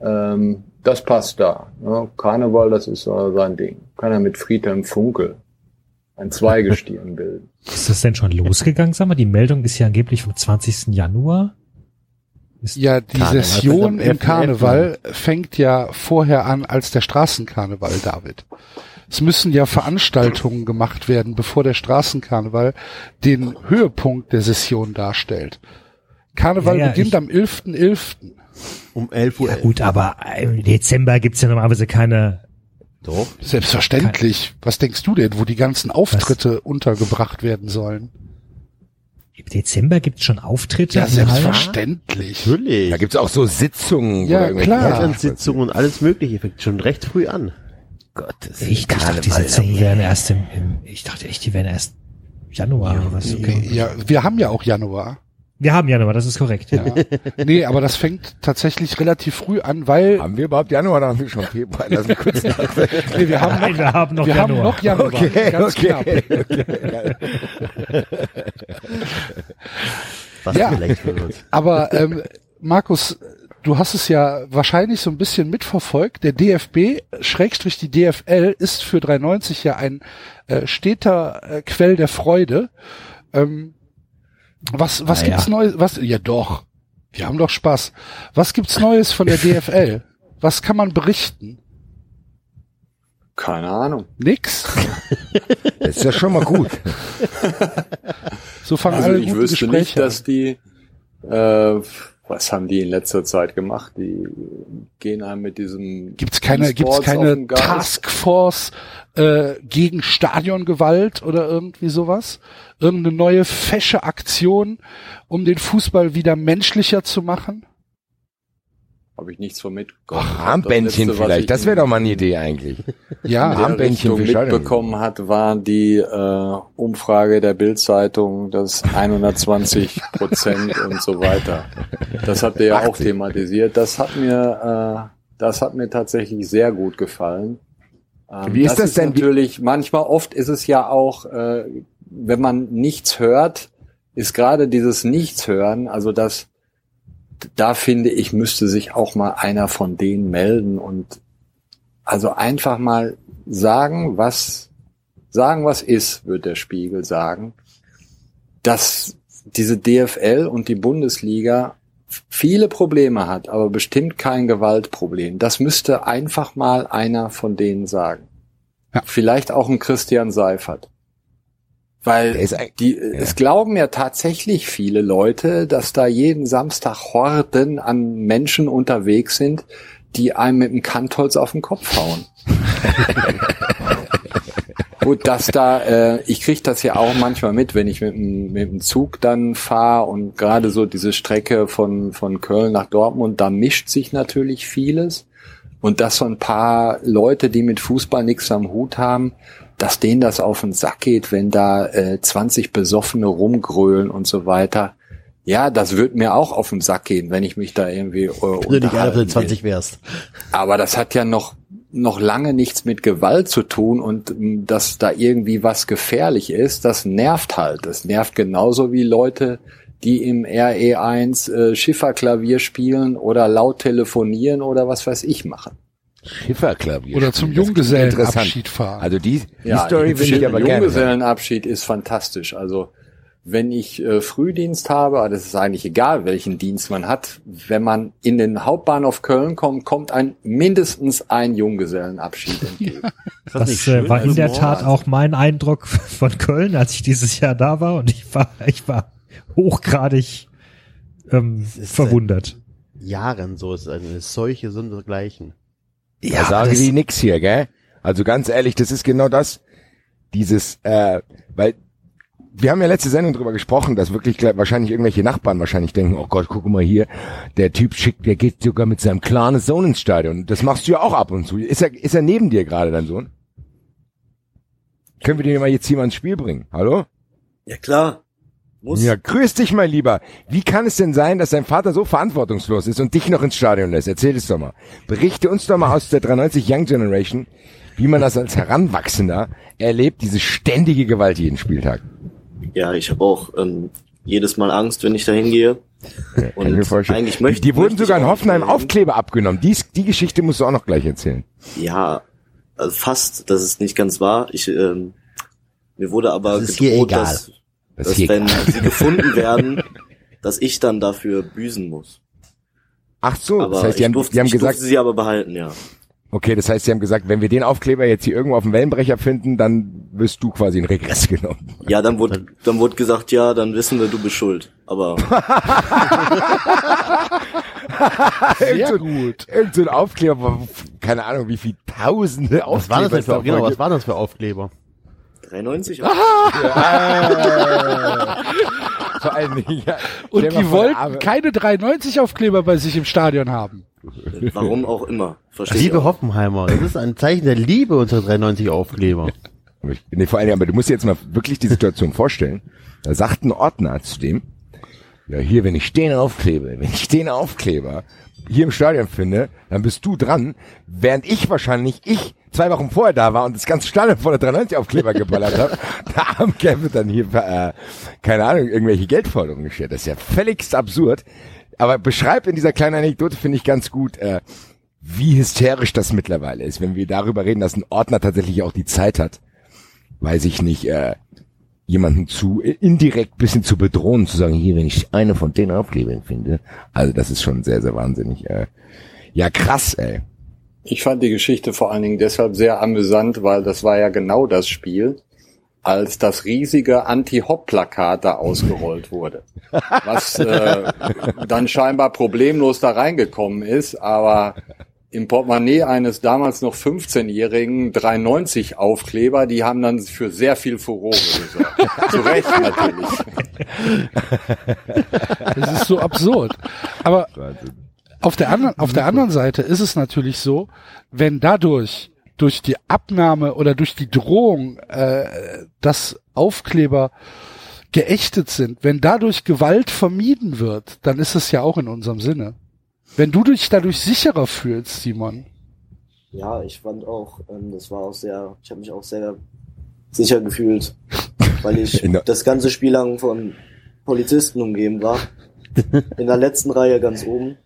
Ähm, das passt da. Ne? Karneval, das ist so sein Ding. Kann er mit Friedhelm Funkel ein Zweigestirn bilden. Ist das denn schon losgegangen? Sag mal, die Meldung ist ja angeblich vom 20. Januar. Ist Ja, die Karneval Session im 11.11. Karneval fängt ja vorher an als der Straßenkarneval, David. Es müssen ja Veranstaltungen gemacht werden, bevor der Straßenkarneval den Höhepunkt der Session darstellt. Karneval Ja, ja, beginnt am 11.11. Um 11 Uhr. ja gut, aber im Dezember gibt's ja normalerweise keine. Doch. Selbstverständlich. Was denkst du denn, wo die ganzen Auftritte untergebracht werden sollen? Im Dezember gibt's schon Auftritte. Ja, selbstverständlich. Natürlich. Da gibt's auch so Sitzungen. Ja, klar. Elternsitzungen und alles mögliche. Fängt schon recht früh an. Gottes Ich dachte, die Sitzungen wären erst im, im, ich dachte echt, die wären erst Januar oder was. Okay. Ja, wir haben ja auch Januar. Wir haben Januar, das ist korrekt. Ja. Nee, aber das fängt tatsächlich relativ früh an, weil Haben wir überhaupt Januar oder haben wir schon Februar? Lass mich kurz nee, wir haben Nein, wir haben noch wir haben Januar. noch Januar. Okay, ganz okay. knapp. Was Ja. vielleicht für uns. Aber ähm, Markus, du hast es ja wahrscheinlich so ein bisschen mitverfolgt. Der DFB, Schrägstrich die DFL, ist für 390 ja ein äh, steter äh, Quell der Freude. Ähm, was was Na ja. gibt's Neues? Was? Ja doch. Wir haben doch Spaß. Was gibt's Neues von der DFL? Was kann man berichten? Keine Ahnung. Nix. Das ist ja schon mal gut. So fangen Also alle ich wüsste Gespräche nicht, dass die, äh, was haben die in letzter Zeit gemacht? Die gehen einem mit diesem Gibt's keine, gibt's keine. Taskforce äh, gegen Stadiongewalt oder irgendwie sowas? Irgendeine neue fesche Aktion, um den Fußball wieder menschlicher zu machen? Habe ich nichts von mitbekommen. Ach, Armbändchen Das Letzte, vielleicht, ich das wäre doch mal eine Idee eigentlich. Ja, Armbändchen für mitbekommen hat, war die äh, Umfrage der Bildzeitung, das 120 Prozent und so weiter. Das habt ihr ja auch 80. thematisiert. Das hat mir, äh, das hat mir tatsächlich sehr gut gefallen. Ähm, Wie ist das denn? Wie- Natürlich, manchmal, oft ist es ja auch, äh, wenn man nichts hört, ist gerade dieses Nichtshören, also das, da finde ich, müsste sich auch mal einer von denen melden und also einfach mal sagen, was sagen, was ist, wird der Spiegel sagen, dass diese DFL und die Bundesliga viele Probleme hat, aber bestimmt kein Gewaltproblem. Das müsste einfach mal einer von denen sagen. Ja. Vielleicht auch ein Christian Seifert. Weil Der ist eig- die, es glauben ja tatsächlich viele Leute, dass da jeden Samstag Horden an Menschen unterwegs sind, die einem mit dem Kantholz auf den Kopf hauen. Gut, dass da, äh, ich kriege das ja auch manchmal mit, wenn ich mit dem, mit dem Zug dann fahre und gerade so diese Strecke von, von Köln nach Dortmund, da mischt sich natürlich vieles. Und dass so ein paar Leute, die mit Fußball nichts am Hut haben, dass denen das auf den Sack geht, wenn da äh, 20 Besoffene rumgrölen und so weiter. Ja, das wird mir auch auf den Sack gehen, wenn ich mich da irgendwie äh, Wenn du unterhalten den will. 20 wärst. Aber das hat ja noch, noch lange nichts mit Gewalt zu tun und dass da irgendwie was gefährlich ist, das nervt halt. Das nervt genauso wie Leute, die im RE1 äh, Schifferklavier spielen oder laut telefonieren oder was weiß ich machen. Schifferklavier. Oder zum das Junggesellenabschied fahren. Also die, die Ja, Story will ich aber gerne. Junggesellenabschied ist fantastisch. Also wenn ich äh, Frühdienst habe, aber das ist eigentlich egal, welchen Dienst man hat, wenn man in den Hauptbahnhof Köln kommt, kommt ein mindestens ein Junggesellenabschied entgegen. Ist Das nicht äh, schön war in als der Wort? Tat auch mein Eindruck von Köln, als ich dieses Jahr da war und ich war, ich war hochgradig ähm, ist, verwundert. Jahren so. Es ist eine Seuche sondergleichen. Ja, sagen das- die nix hier, gell? Also ganz ehrlich, das ist genau das. Dieses, äh, weil wir haben ja letzte Sendung drüber gesprochen, dass wirklich gleich- wahrscheinlich irgendwelche Nachbarn wahrscheinlich denken, oh Gott, guck mal hier, der Typ schickt, der geht sogar mit seinem kleinen Sohn ins Stadion. Das machst du ja auch ab und zu. Ist er, ist er neben dir gerade, dein Sohn? Können wir den mal jetzt hier mal ins Spiel bringen? Hallo? Ja klar. Muss. Ja, grüß dich, mein Lieber. Wie kann es denn sein, dass dein Vater so verantwortungslos ist und dich noch ins Stadion lässt? Erzähl es doch mal. Berichte uns doch mal aus der 93 Young Generation, wie man das als Heranwachsender erlebt, diese ständige Gewalt jeden Spieltag. Ja, ich habe auch ähm, jedes Mal Angst, wenn ich da hingehe. Mir Und eigentlich möchte Die wurden möchte ich sogar in Hoffenheim. Aufkleber abgenommen. Dies, die Geschichte musst du auch noch gleich erzählen. Ja, also fast, dass es nicht ganz wahr. Ich, ähm, mir wurde aber Das ist hier gedroht, egal. dass, Das dass wenn sie gefunden werden, dass ich dann dafür büßen muss. Ach so, Aber das heißt, die haben, durfte, die haben ich gesagt, sie aber behalten, ja. okay, das heißt, sie haben gesagt, wenn wir den Aufkleber jetzt hier irgendwo auf dem Wellenbrecher finden, dann wirst du quasi in Regress genommen. Ja, dann wurde, dann wurde gesagt, ja, dann wissen wir, du bist schuld. Aber Sehr so- gut. Irgend so ein Aufkleber, keine Ahnung, wie viel Tausende Was war das denn für, genau, was waren das für Aufkleber? 93? Vor allen Dingen, ja. Und die vor, wollten keine 390 Aufkleber bei sich im Stadion haben. Warum auch immer. Verstehe ich Liebe auch. Hoffenheimer, das ist ein Zeichen der Liebe unter 93 Aufkleber. Nee, vor allen Dingen, aber du musst dir jetzt mal wirklich die Situation vorstellen. Da sagt ein Ordner zu dem, ja hier, wenn ich den aufklebe, wenn ich den Aufkleber hier im Stadion finde, dann bist du dran, während ich wahrscheinlich, ich zwei Wochen vorher da war und das ganze Stadion voller 93 Aufkleber geballert habe, da am Kevin dann hier, äh, keine Ahnung, irgendwelche Geldforderungen gestellt. Das ist ja völligst absurd. Aber beschreibt in dieser kleinen Anekdote, finde ich ganz gut, äh, wie hysterisch das mittlerweile ist, wenn wir darüber reden, dass ein Ordner tatsächlich auch die Zeit hat, weiß ich nicht, äh, jemanden zu indirekt bisschen zu bedrohen, zu sagen, hier, wenn ich eine von den Aufklebern finde. Also das ist schon sehr, sehr wahnsinnig. Äh, ja, krass, ey. Ich fand die Geschichte vor allen Dingen deshalb sehr amüsant, weil das war ja genau das Spiel, als das riesige Anti-Hop-Plakat da ausgerollt wurde. Was äh, dann scheinbar problemlos da reingekommen ist, aber im Portemonnaie eines damals noch 15-jährigen 390 Aufkleber, die haben dann für sehr viel Furore gesorgt. Zu Recht natürlich. Das ist so absurd. Aber auf der anderen, auf der anderen Seite ist es natürlich so, wenn dadurch durch die Abnahme oder durch die Drohung, äh, dass Aufkleber geächtet sind, wenn dadurch Gewalt vermieden wird, dann ist es ja auch in unserem Sinne. Wenn du dich dadurch sicherer fühlst, Simon. Ja, ich fand auch, ähm, das war auch sehr, ich habe mich auch sehr sicher gefühlt, weil ich das ganze Spiel lang von Polizisten umgeben war. In der letzten Reihe ganz oben.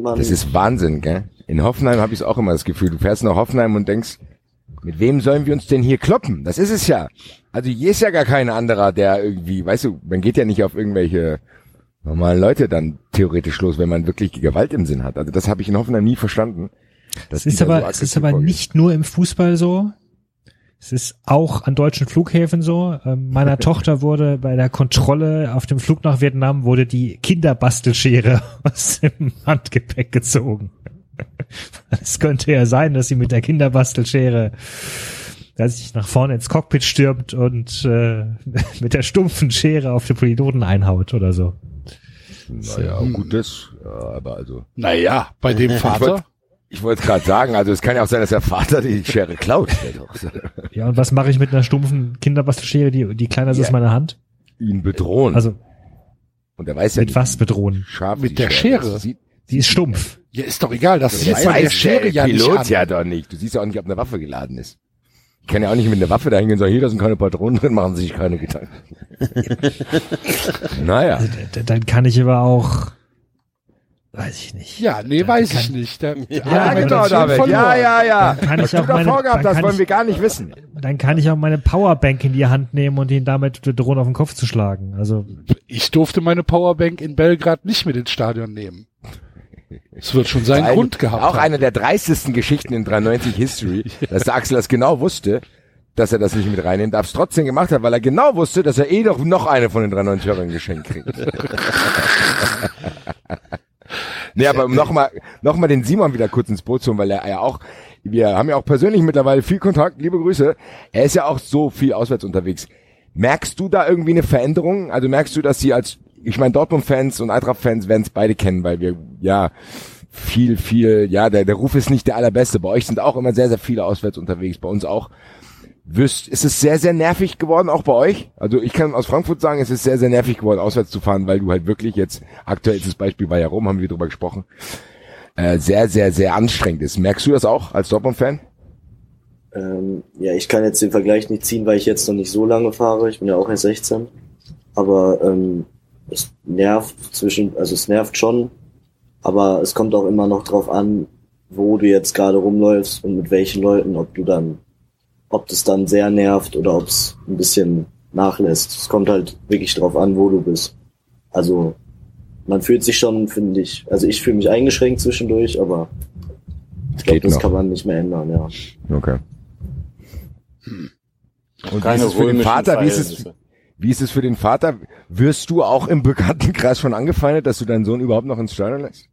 Man, Das ist Wahnsinn, gell? In Hoffenheim habe ich auch immer das Gefühl, du fährst nach Hoffenheim und denkst, mit wem sollen wir uns denn hier kloppen? Das ist es ja. Also hier ist ja gar kein anderer, der irgendwie, weißt du, man geht ja nicht auf irgendwelche normalen Leute dann theoretisch los, wenn man wirklich Gewalt im Sinn hat. Also das habe ich in Hoffenheim nie verstanden. Es die ist da so aber, es ist aber nicht nur im Fußball so. Es ist auch an deutschen Flughäfen so. Ähm, meiner Tochter wurde bei der Kontrolle auf dem Flug nach Vietnam wurde die Kinderbastelschere aus dem Handgepäck gezogen. Es könnte ja sein, dass sie mit der Kinderbastelschere dass sich nach vorne ins Cockpit stürmt und äh, mit der stumpfen Schere auf den Piloten einhaut oder so. Naja, gut, das, ja, aber also. Naja, bei dem Vater. Ich wollte gerade sagen, also es kann ja auch sein, dass der Vater die Schere klaut. Ja, und was mache ich mit einer stumpfen Kinderbastelschere, die, die kleiner ist Ja. als meine Hand? Ihn bedrohen. Also und er weiß ja mit nicht, was bedrohen? scharf Mit der Schere. ist. Sieht, Die ist stumpf. Ja, ist doch egal, das der weiß Schere ja nicht Pilot an. ja doch nicht. Du siehst ja auch nicht, ob eine Waffe geladen ist. Ich kann ja auch nicht mit einer Waffe dahin gehen und sagen, hier, da sind keine Patronen drin, machen Sie sich keine Gedanken. naja. D- Dann kann ich aber auch, weiß ich nicht. Ja, nee, weiß ich nicht. Der, Ja, Argumentation genau, David. Ja, ja, ja. Dann kann ich Was du auch da meine- vorgehabt dann hast, kann wollen ich- wir gar nicht wissen. Dann kann ich auch meine Powerbank in die Hand nehmen und ihn damit drohen, auf den Kopf zu schlagen. Also Ich durfte meine Powerbank in Belgrad nicht mit ins Stadion nehmen. Es wird schon seinen Ein- Grund gehabt Auch haben. eine der dreistesten Geschichten in 93 History, dass der Axel das genau wusste, dass er das nicht mit reinnehmen darf, es trotzdem gemacht hat, weil er genau wusste, dass er eh doch noch eine von den 93 Hörern geschenkt kriegt. nee, aber um nochmal noch mal den Simon wieder kurz ins Boot zu holen, weil er ja auch, wir haben ja auch persönlich mittlerweile viel Kontakt, liebe Grüße, er ist ja auch so viel auswärts unterwegs. Merkst du da irgendwie eine Veränderung? Also merkst du, dass sie als, ich meine, Dortmund-Fans und Eintracht-Fans werden es beide kennen, weil wir, ja, viel, viel, ja, der, der Ruf ist nicht der allerbeste. Bei euch sind auch immer sehr, sehr viele auswärts unterwegs, bei uns auch. Wirst, ist es sehr, sehr nervig geworden, auch bei euch? Also ich kann aus Frankfurt sagen, es ist sehr, sehr nervig geworden, auswärts zu fahren, weil du halt wirklich jetzt, aktuell ist das Beispiel bei Rom, haben wir drüber gesprochen, äh, sehr, sehr, sehr anstrengend ist. Merkst du das auch als Dortmund-Fan? ähm, ja, ich kann jetzt den Vergleich nicht ziehen, weil ich jetzt noch nicht so lange fahre. Ich bin ja auch erst 16. Aber ähm, es nervt zwischen, also es nervt schon, aber es kommt auch immer noch drauf an, wo du jetzt gerade rumläufst und mit welchen Leuten, ob du dann, ob das dann sehr nervt oder ob es ein bisschen nachlässt. Es kommt halt wirklich drauf an, wo du bist. Also man fühlt sich schon, finde ich, also ich fühle mich eingeschränkt zwischendurch, aber ich glaube, das noch. kann man nicht mehr ändern, ja. Okay. Und wie ist es für den Vater? Wie ist es, wie ist es für den Vater? Wirst du auch im Bekanntenkreis schon angefeindet, dass du deinen Sohn überhaupt noch ins Stadion lässt?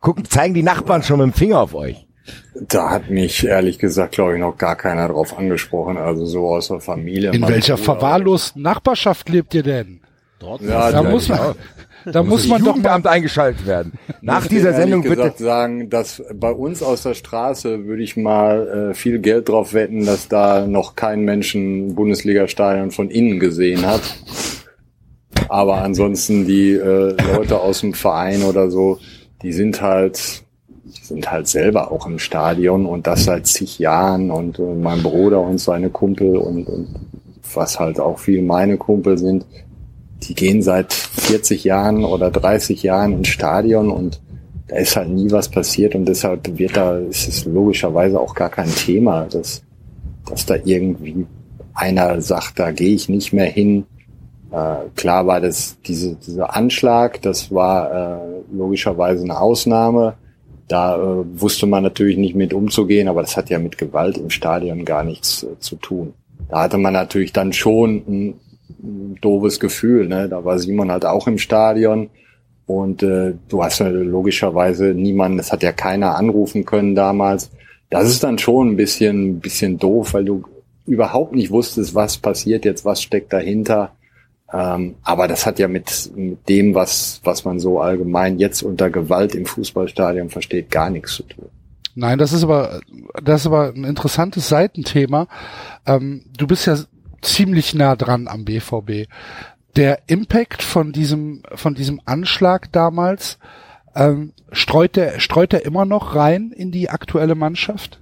Gucken, zeigen die Nachbarn schon mit dem Finger auf euch. Da hat mich ehrlich gesagt, glaube ich, noch gar keiner drauf angesprochen. Also so aus der Familie. In welcher Bruder- verwahrlosten Nachbarschaft lebt ihr denn? Ja, Da muss man, da muss das man doch mal, eingeschaltet werden. Nach muss dieser Sendung bitte. gesagt sagen, dass bei uns aus der Straße würde ich mal äh, viel Geld drauf wetten, dass da noch kein Mensch ein Bundesliga-Stadion von innen gesehen hat. Aber ansonsten die äh, Leute aus dem Verein oder so, die sind halt sind halt selber auch im Stadion und das seit zig Jahren und äh, mein Bruder und seine Kumpel und, und was halt auch viel meine Kumpel sind, die gehen seit 40 Jahren oder 30 Jahren ins Stadion und da ist halt nie was passiert und deshalb wird da, ist es logischerweise auch gar kein Thema, dass, dass da irgendwie einer sagt, da gehe ich nicht mehr hin. Äh, klar war das, diese, dieser Anschlag, das war äh, logischerweise eine Ausnahme. Da äh, wusste man natürlich nicht mit umzugehen, aber das hat ja mit Gewalt im Stadion gar nichts äh, zu tun. Da hatte man natürlich dann schon ein, ein doofes Gefühl. Ne? Da war Simon halt auch im Stadion Und äh, du hast ja logischerweise niemanden, das hat ja keiner anrufen können damals. Das ist dann schon ein bisschen, bisschen doof, weil du überhaupt nicht wusstest, was passiert jetzt, was steckt dahinter. Ähm, aber das hat ja mit, mit dem, was, was man so allgemein jetzt unter Gewalt im Fußballstadion versteht, gar nichts zu tun. Nein, das ist aber, das ist aber ein interessantes Seitenthema. Ähm, du bist ja ziemlich nah dran am BVB. Der Impact von diesem, von diesem Anschlag damals, ähm, streut der, streut er immer noch rein in die aktuelle Mannschaft?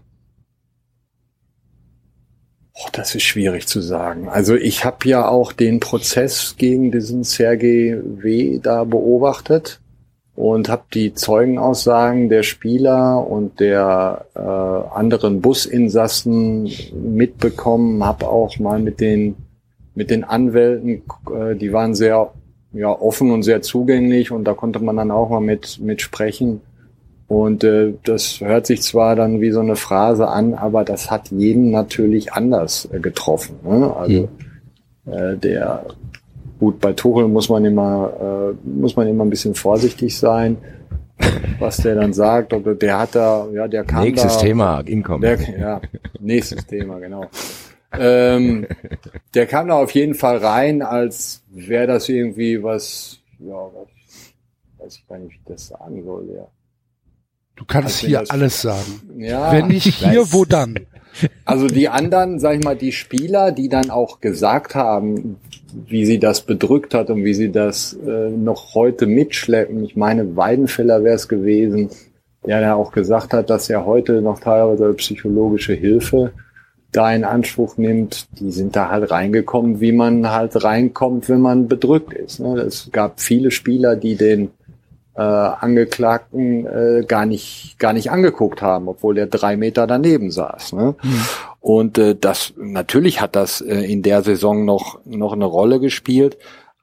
Oh, das ist schwierig zu sagen. Also ich habe ja auch den Prozess gegen diesen Sergei W. da beobachtet und habe die Zeugenaussagen der Spieler und der äh, anderen Businsassen mitbekommen, habe auch mal mit den mit den Anwälten, äh, die waren sehr ja offen und sehr zugänglich und da konnte man dann auch mal mit mit sprechen und äh, das hört sich zwar dann wie so eine Phrase an, aber das hat jeden natürlich anders äh, getroffen. Ne? Also mhm. äh, der gut bei Tuchel muss man immer äh, muss man immer ein bisschen vorsichtig sein, was der dann sagt. Oder der hat da ja der kam nächstes da, Thema Income. Der, ja nächstes Thema genau. Ähm, der kam da auf jeden Fall rein, als wäre das irgendwie was ja was, weiß ich gar nicht, wie ich das sagen soll. Ja Du kannst Also hier alles sagen. Ja, Wenn nicht hier, wo dann? Also die anderen, sag ich mal, die Spieler, die dann auch gesagt haben, wie sie das bedrückt hat und wie sie das äh, noch heute mitschleppen. Ich meine, Weidenfeller wäre es gewesen, der da auch gesagt hat, dass er heute noch teilweise psychologische Hilfe da in Anspruch nimmt. Die sind da halt reingekommen, wie man halt reinkommt, wenn man bedrückt ist. Ne? Es gab viele Spieler, die den äh, Angeklagten äh, gar nicht gar nicht angeguckt haben, obwohl der drei Meter daneben saß. Ne? Und äh, das natürlich hat das äh, in der Saison noch noch eine Rolle gespielt,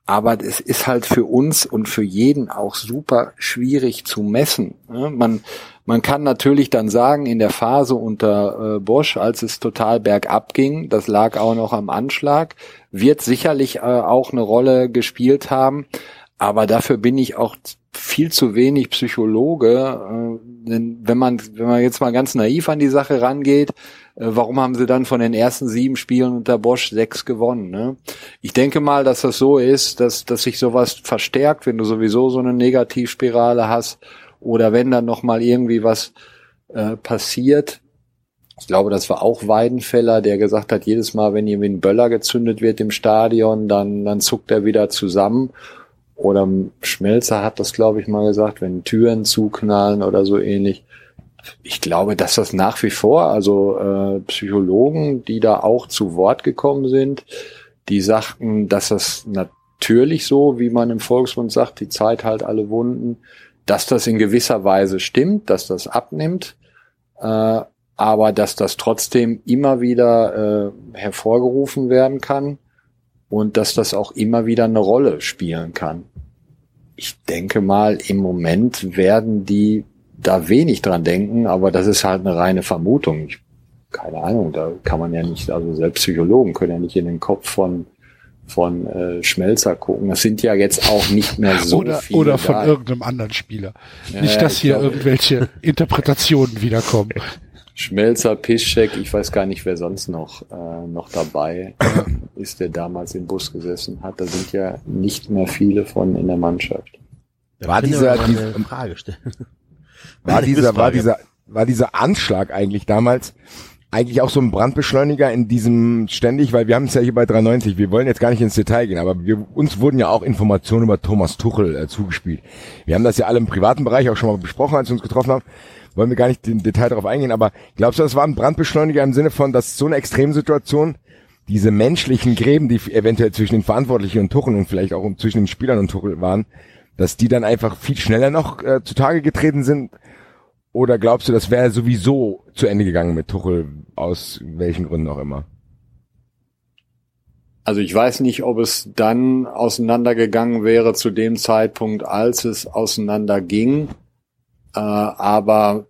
aber es ist halt für uns und für jeden auch super schwierig zu messen. Ne? Man man kann natürlich dann sagen, in der Phase unter äh, Bosch, als es total bergab ging, das lag auch noch am Anschlag, wird sicherlich äh, auch eine Rolle gespielt haben. Aber dafür bin ich auch viel zu wenig Psychologe. Äh, denn wenn man, wenn man jetzt mal ganz naiv an die Sache rangeht, äh, warum haben sie dann von den ersten sieben Spielen unter Bosch sechs gewonnen? Ne? Ich denke mal, dass das so ist, dass, dass sich sowas verstärkt, wenn du sowieso so eine Negativspirale hast oder wenn dann noch mal irgendwie was äh, passiert. Ich glaube, das war auch Weidenfeller, der gesagt hat, jedes Mal, wenn irgendwie ein Böller gezündet wird im Stadion, dann, dann zuckt er wieder zusammen. Oder Schmelzer hat das, glaube ich, mal gesagt, wenn Türen zuknallen oder so ähnlich. Ich glaube, dass das nach wie vor, also äh, Psychologen, die da auch zu Wort gekommen sind, die sagten, dass das natürlich so, wie man im Volksmund sagt, die Zeit halt alle Wunden, dass das in gewisser Weise stimmt, dass das abnimmt, äh, aber dass das trotzdem immer wieder äh, hervorgerufen werden kann und dass das auch immer wieder eine Rolle spielen kann. Ich denke mal, im Moment werden die da wenig dran denken, aber das ist halt eine reine Vermutung. Ich, keine Ahnung, da kann man ja nicht, also selbst Psychologen können ja nicht in den Kopf von von äh, Schmelzer gucken. Das sind ja jetzt auch nicht mehr so oder, viele oder von da. irgendeinem anderen Spieler. Ja, Nicht, dass hier glaube- irgendwelche Interpretationen wiederkommen. Schmelzer, Piszczek, ich weiß gar nicht, wer sonst noch, äh, noch dabei ist, der damals im Bus gesessen hat. Da sind ja nicht mehr viele von in der Mannschaft. War Ich will dieser, aber mal die- eine Frage stellen. war dieser, war dieser, war dieser Anschlag eigentlich damals eigentlich auch so ein Brandbeschleuniger in diesem ständig, weil wir haben es ja hier bei 390, wir wollen jetzt gar nicht ins Detail gehen, aber wir, uns wurden ja auch Informationen über Thomas Tuchel äh, zugespielt. Wir haben das ja alle im privaten Bereich auch schon mal besprochen, als wir uns getroffen haben. Wollen wir gar nicht im Detail darauf eingehen, aber glaubst du, das war ein Brandbeschleuniger im Sinne von, dass so eine Extremsituation diese menschlichen Gräben, die eventuell zwischen den Verantwortlichen und Tuchel und vielleicht auch zwischen den Spielern und Tuchel waren, dass die dann einfach viel schneller noch äh, zutage getreten sind? Oder glaubst du, das wäre sowieso zu Ende gegangen mit Tuchel, aus welchen Gründen auch immer? Also ich weiß nicht, ob es dann auseinandergegangen wäre zu dem Zeitpunkt, als es auseinanderging. Äh, aber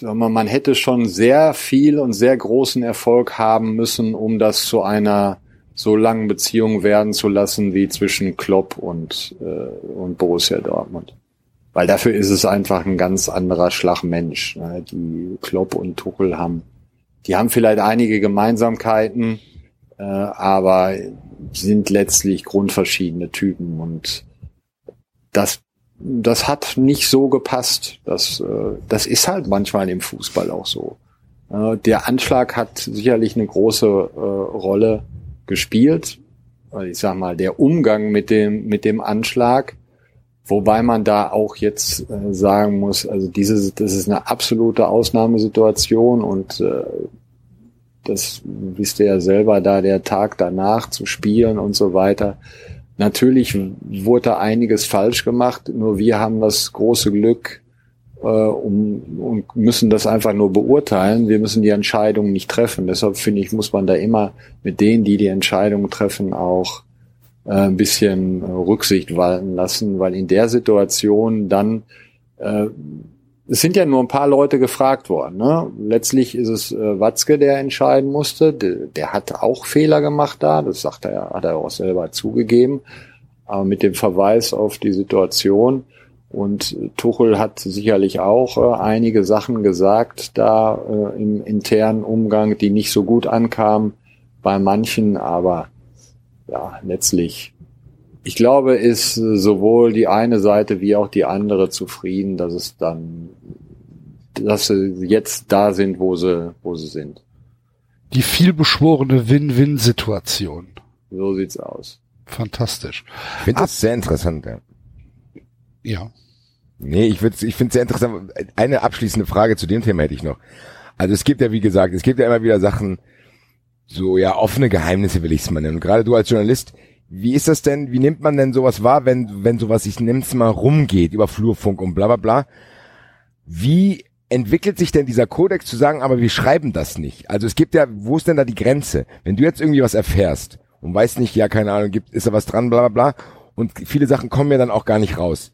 wir, man hätte schon sehr viel und sehr großen Erfolg haben müssen, um das zu einer so langen Beziehung werden zu lassen wie zwischen Klopp und, äh, und Borussia Dortmund. weil dafür ist es einfach ein ganz anderer Schlag Mensch. Ne? Die Klopp und Tuchel haben, die haben vielleicht einige Gemeinsamkeiten, äh, aber sind letztlich grundverschiedene Typen und das das hat nicht so gepasst. Das, äh, das ist halt manchmal im Fußball auch so. Äh, der Anschlag hat sicherlich eine große äh, Rolle gespielt. Ich sag mal, der Umgang mit dem, mit dem Anschlag, wobei man da auch jetzt äh, sagen muss, also diese, das ist eine absolute Ausnahmesituation und äh, das wisst ihr ja selber da, der Tag danach zu spielen und so weiter. Natürlich wurde da einiges falsch gemacht, nur wir haben das große Glück äh, um, und müssen das einfach nur beurteilen. Wir müssen die Entscheidung nicht treffen. Deshalb finde ich, muss man da immer mit denen, die die Entscheidung treffen, auch äh, ein bisschen Rücksicht walten lassen, weil in der Situation dann äh, es sind ja nur ein paar Leute gefragt worden. Ne? Letztlich ist es äh, Watzke, der entscheiden musste. Der, der hat auch Fehler gemacht da, das sagt er, hat er auch selber zugegeben, aber mit dem Verweis auf die Situation. Und Tuchel hat sicherlich auch äh, einige Sachen gesagt da äh, im internen Umgang, die nicht so gut ankamen bei manchen, aber ja, letztlich ich glaube, ist sowohl die eine Seite wie auch die andere zufrieden, dass es dann, dass sie jetzt da sind, wo sie, wo sie sind. Die vielbeschworene Win-Win-Situation. So sieht's aus. Fantastisch. Ich finde das sehr interessant, ja. Ja. Nee, ich, würd, ich finde es sehr interessant. Eine abschließende Frage zu dem Thema hätte ich noch. Also es gibt ja, wie gesagt, es gibt ja immer wieder Sachen, so ja, offene Geheimnisse will ich es mal nennen. Und gerade du als Journalist, wie ist das denn, wie nimmt man denn sowas wahr, wenn, wenn sowas, ich nehm's mal, rumgeht über Flurfunk und bla bla bla? Wie entwickelt sich denn dieser Kodex zu sagen, aber wir schreiben das nicht? Also es gibt ja, wo ist denn da die Grenze? Wenn du jetzt irgendwie was erfährst und weißt nicht, ja, keine Ahnung, gibt, ist da was dran, bla bla bla, und viele Sachen kommen ja dann auch gar nicht raus.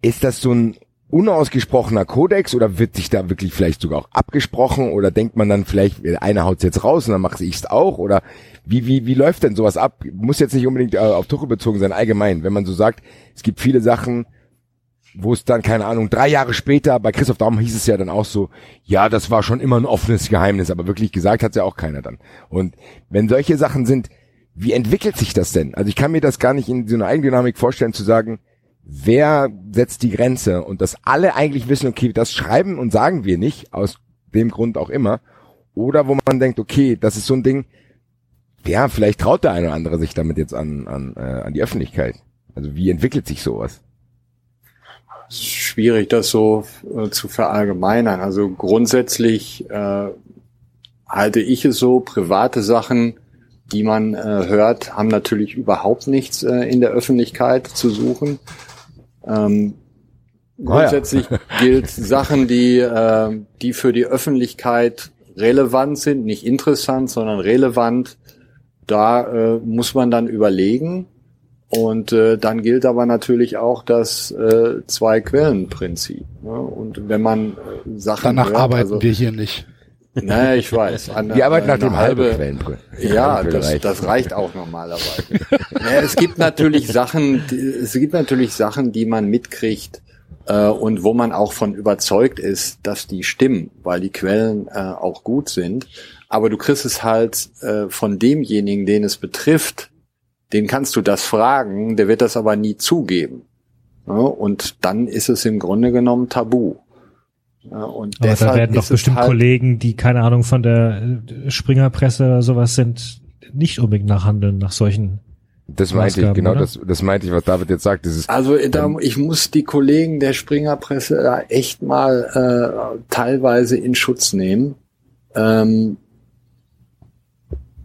Ist das so ein unausgesprochener Kodex oder wird sich da wirklich vielleicht sogar auch abgesprochen oder denkt man dann vielleicht, einer haut's jetzt raus und dann mache ich's auch oder wie, wie, wie läuft denn sowas ab? Muss jetzt nicht unbedingt äh, auf Tuchel bezogen sein, allgemein, wenn man so sagt, es gibt viele Sachen, wo es dann, keine Ahnung, drei Jahre später, bei Christoph Daum hieß es ja dann auch so, ja, das war schon immer ein offenes Geheimnis, aber wirklich gesagt hat's ja auch keiner dann. Und wenn solche Sachen sind, wie entwickelt sich das denn? Also ich kann mir das gar nicht in so einer Eigendynamik vorstellen, zu sagen, wer setzt die Grenze und dass alle eigentlich wissen, okay, das schreiben und sagen wir nicht, aus dem Grund auch immer, oder wo man denkt, okay, das ist so ein Ding, ja, vielleicht traut der eine oder andere sich damit jetzt an, an, äh, an die Öffentlichkeit. Also wie entwickelt sich sowas? Schwierig, das so äh, zu verallgemeinern. Also grundsätzlich äh, halte ich es so, private Sachen, die man äh, hört, haben natürlich überhaupt nichts äh, in der Öffentlichkeit zu suchen. Ähm, grundsätzlich oh ja. gilt Sachen, die, äh, die für die Öffentlichkeit relevant sind, nicht interessant, sondern relevant. Da äh, muss man dann überlegen. Und äh, dann gilt aber natürlich auch das äh, Zwei-Quellen-Prinzip. Ne? Und wenn man äh, Sachen Danach hört, arbeiten also, wir hier nicht. Naja, ich weiß. Eine, Wir arbeiten nach dem halbe Quellenbrüll. Ja, das, das reicht auch normalerweise. naja, es gibt natürlich Sachen, die- es gibt natürlich Sachen, die man mitkriegt äh, und wo man auch von überzeugt ist, dass die stimmen, weil die Quellen äh, auch gut sind. Aber du kriegst es halt äh, von demjenigen, den es betrifft, den kannst du das fragen, der wird das aber nie zugeben. Ja, und dann ist es im Grunde genommen tabu. Ja, und Aber da deshalb werden doch bestimmt halt, Kollegen, die keine Ahnung von der äh, Springerpresse oder sowas sind, nicht unbedingt nachhandeln nach solchen. Das meinte ich, Maßgaben, genau, oder? das, das meinte ich, was David jetzt sagt. Ist, Also da, ich muss die Kollegen der Springerpresse da echt mal äh, teilweise in Schutz nehmen. Ähm,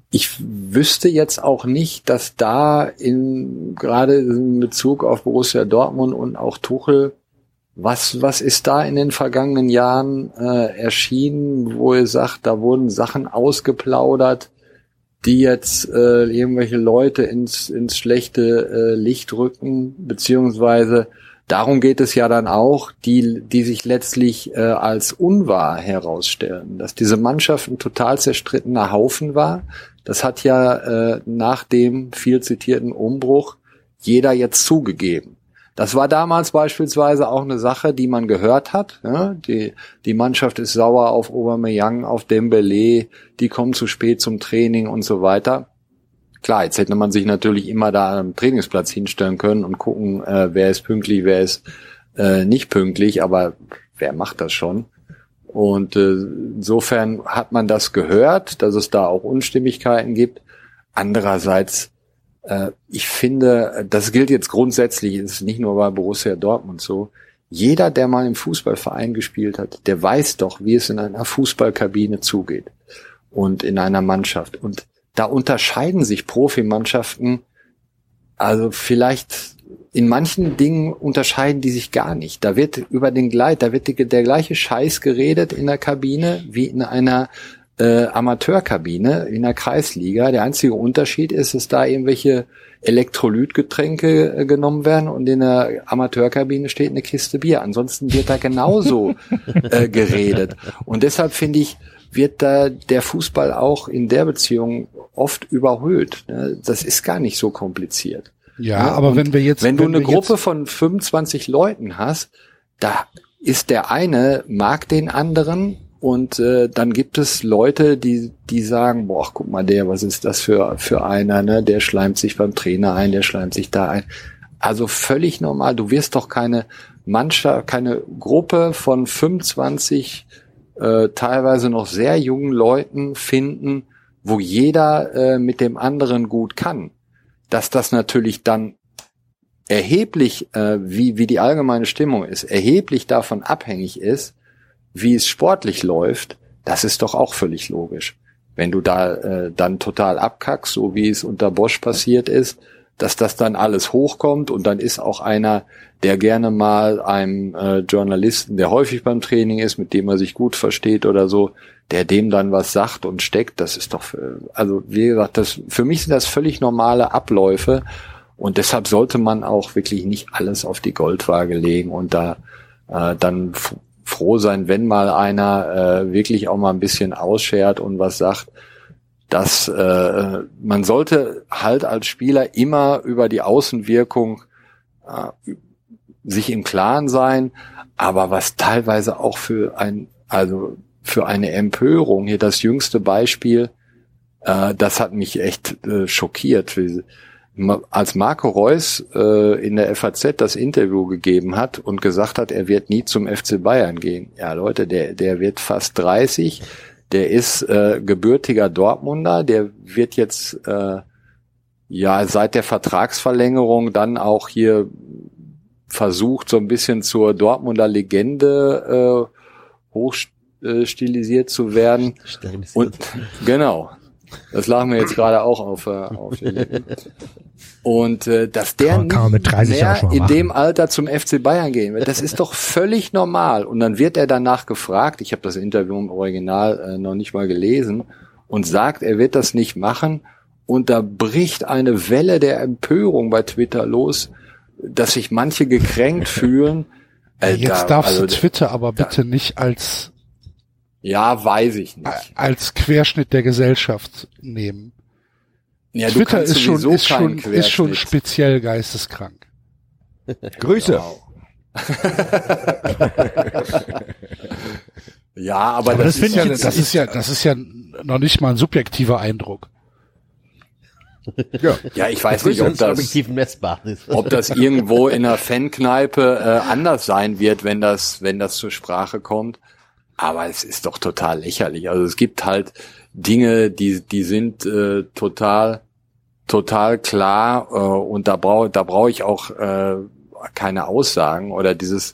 ich wüsste jetzt auch nicht, dass da in gerade in Bezug auf Borussia Dortmund und auch Tuchel was was ist da in den vergangenen Jahren äh, erschienen, wo ihr sagt, da wurden Sachen ausgeplaudert, die jetzt äh, irgendwelche Leute ins, ins schlechte äh, Licht rücken, beziehungsweise darum geht es ja dann auch, die, die sich letztlich äh, als unwahr herausstellen. Dass diese Mannschaft ein total zerstrittener Haufen war, das hat ja äh, nach dem viel zitierten Umbruch jeder jetzt zugegeben. Das war damals beispielsweise auch eine Sache, die man gehört hat. Ja? Die, die Mannschaft ist sauer auf Aubameyang, auf Dembele, die kommen zu spät zum Training und so weiter. Klar, jetzt hätte man sich natürlich immer da am Trainingsplatz hinstellen können und gucken, äh, wer ist pünktlich, wer ist äh, nicht pünktlich, aber wer macht das schon? Und äh, insofern hat man das gehört, dass es da auch Unstimmigkeiten gibt. Andererseits, äh, ich finde, das gilt jetzt grundsätzlich, ist nicht nur bei Borussia Dortmund so. Jeder, der mal im Fußballverein gespielt hat, der weiß doch, wie es in einer Fußballkabine zugeht und in einer Mannschaft. Und da unterscheiden sich Profimannschaften also vielleicht in manchen Dingen unterscheiden die sich gar nicht. Da wird über den Gleit, da wird die, der gleiche Scheiß geredet in der Kabine wie in einer äh, Amateurkabine in der Kreisliga. Der einzige Unterschied ist, dass da irgendwelche Elektrolytgetränke äh, genommen werden und in der Amateurkabine steht eine Kiste Bier. Ansonsten wird da genauso äh, geredet. Und deshalb finde ich, wird da der Fußball auch in der Beziehung oft überhöht. Ne? Das ist gar nicht so kompliziert. Ja, ja aber wenn wir jetzt. Wenn du wenn eine wir Gruppe von 25 Leuten hast, da ist der eine, mag den anderen und äh, dann gibt es Leute, die, die sagen, boah, guck mal der, was ist das für, für einer, ne? Der schleimt sich beim Trainer ein, der schleimt sich da ein. Also völlig normal. Du wirst doch keine Mannschaft, keine Gruppe von 25 äh, teilweise noch sehr jungen Leuten finden, wo jeder äh, mit dem anderen gut kann. Dass das natürlich dann erheblich, äh, wie, wie die allgemeine Stimmung ist, erheblich davon abhängig ist, wie es sportlich läuft, das ist doch auch völlig logisch. Wenn du da äh, dann total abkackst, so wie es unter Bosch passiert ist, dass das dann alles hochkommt und dann ist auch einer, der gerne mal einem äh, Journalisten, der häufig beim Training ist, mit dem er sich gut versteht oder so, der dem dann was sagt und steckt, das ist doch, äh, also wie gesagt, das, für mich sind das völlig normale Abläufe und deshalb sollte man auch wirklich nicht alles auf die Goldwaage legen und da äh, dann froh sein, wenn mal einer äh, wirklich auch mal ein bisschen ausschert und was sagt, dass äh, man sollte halt als Spieler immer über die Außenwirkung äh, sich im Klaren sein, aber was teilweise auch für ein, also für eine Empörung, hier das jüngste Beispiel, äh, das hat mich echt äh, schockiert. Als Marco Reus äh, in der FAZ das Interview gegeben hat und gesagt hat, er wird nie zum FC Bayern gehen. Ja, Leute, der, der wird fast 30, der ist äh, gebürtiger Dortmunder, der wird jetzt äh, ja seit der Vertragsverlängerung dann auch hier versucht, so ein bisschen zur Dortmunder Legende äh, hochstilisiert zu werden. Und genau, das lag mir jetzt gerade auch auf, äh, auf den Lippen. Und äh, dass der Kann- nicht 30 auch mehr in machen. dem Alter zum FC Bayern gehen wird, das ist doch völlig normal. Und dann wird er danach gefragt, ich habe das Interview im Original äh, noch nicht mal gelesen, und sagt, er wird das nicht machen. Und da bricht eine Welle der Empörung bei Twitter los, dass sich manche gekränkt fühlen. Äh, Jetzt da- darfst also, du Twitter aber bitte nicht als, Ja, weiß ich nicht. als Querschnitt der Gesellschaft nehmen. Ja, Twitter ist schon, ist schon, ist schon speziell geisteskrank. Grüße. Ja, aber, Aber das, das ist finde ja, ich Das ist ja, das ist ja noch nicht mal ein subjektiver Eindruck. ja, ich weiß nicht, ob Das das, ob das irgendwo in einer Fankneipe äh, anders sein wird, wenn das, wenn das zur Sprache kommt. Aber es ist doch total lächerlich. Also es gibt halt Dinge, die, die sind äh, total, total klar äh, und da brauche, da brauche ich auch äh, keine Aussagen oder dieses,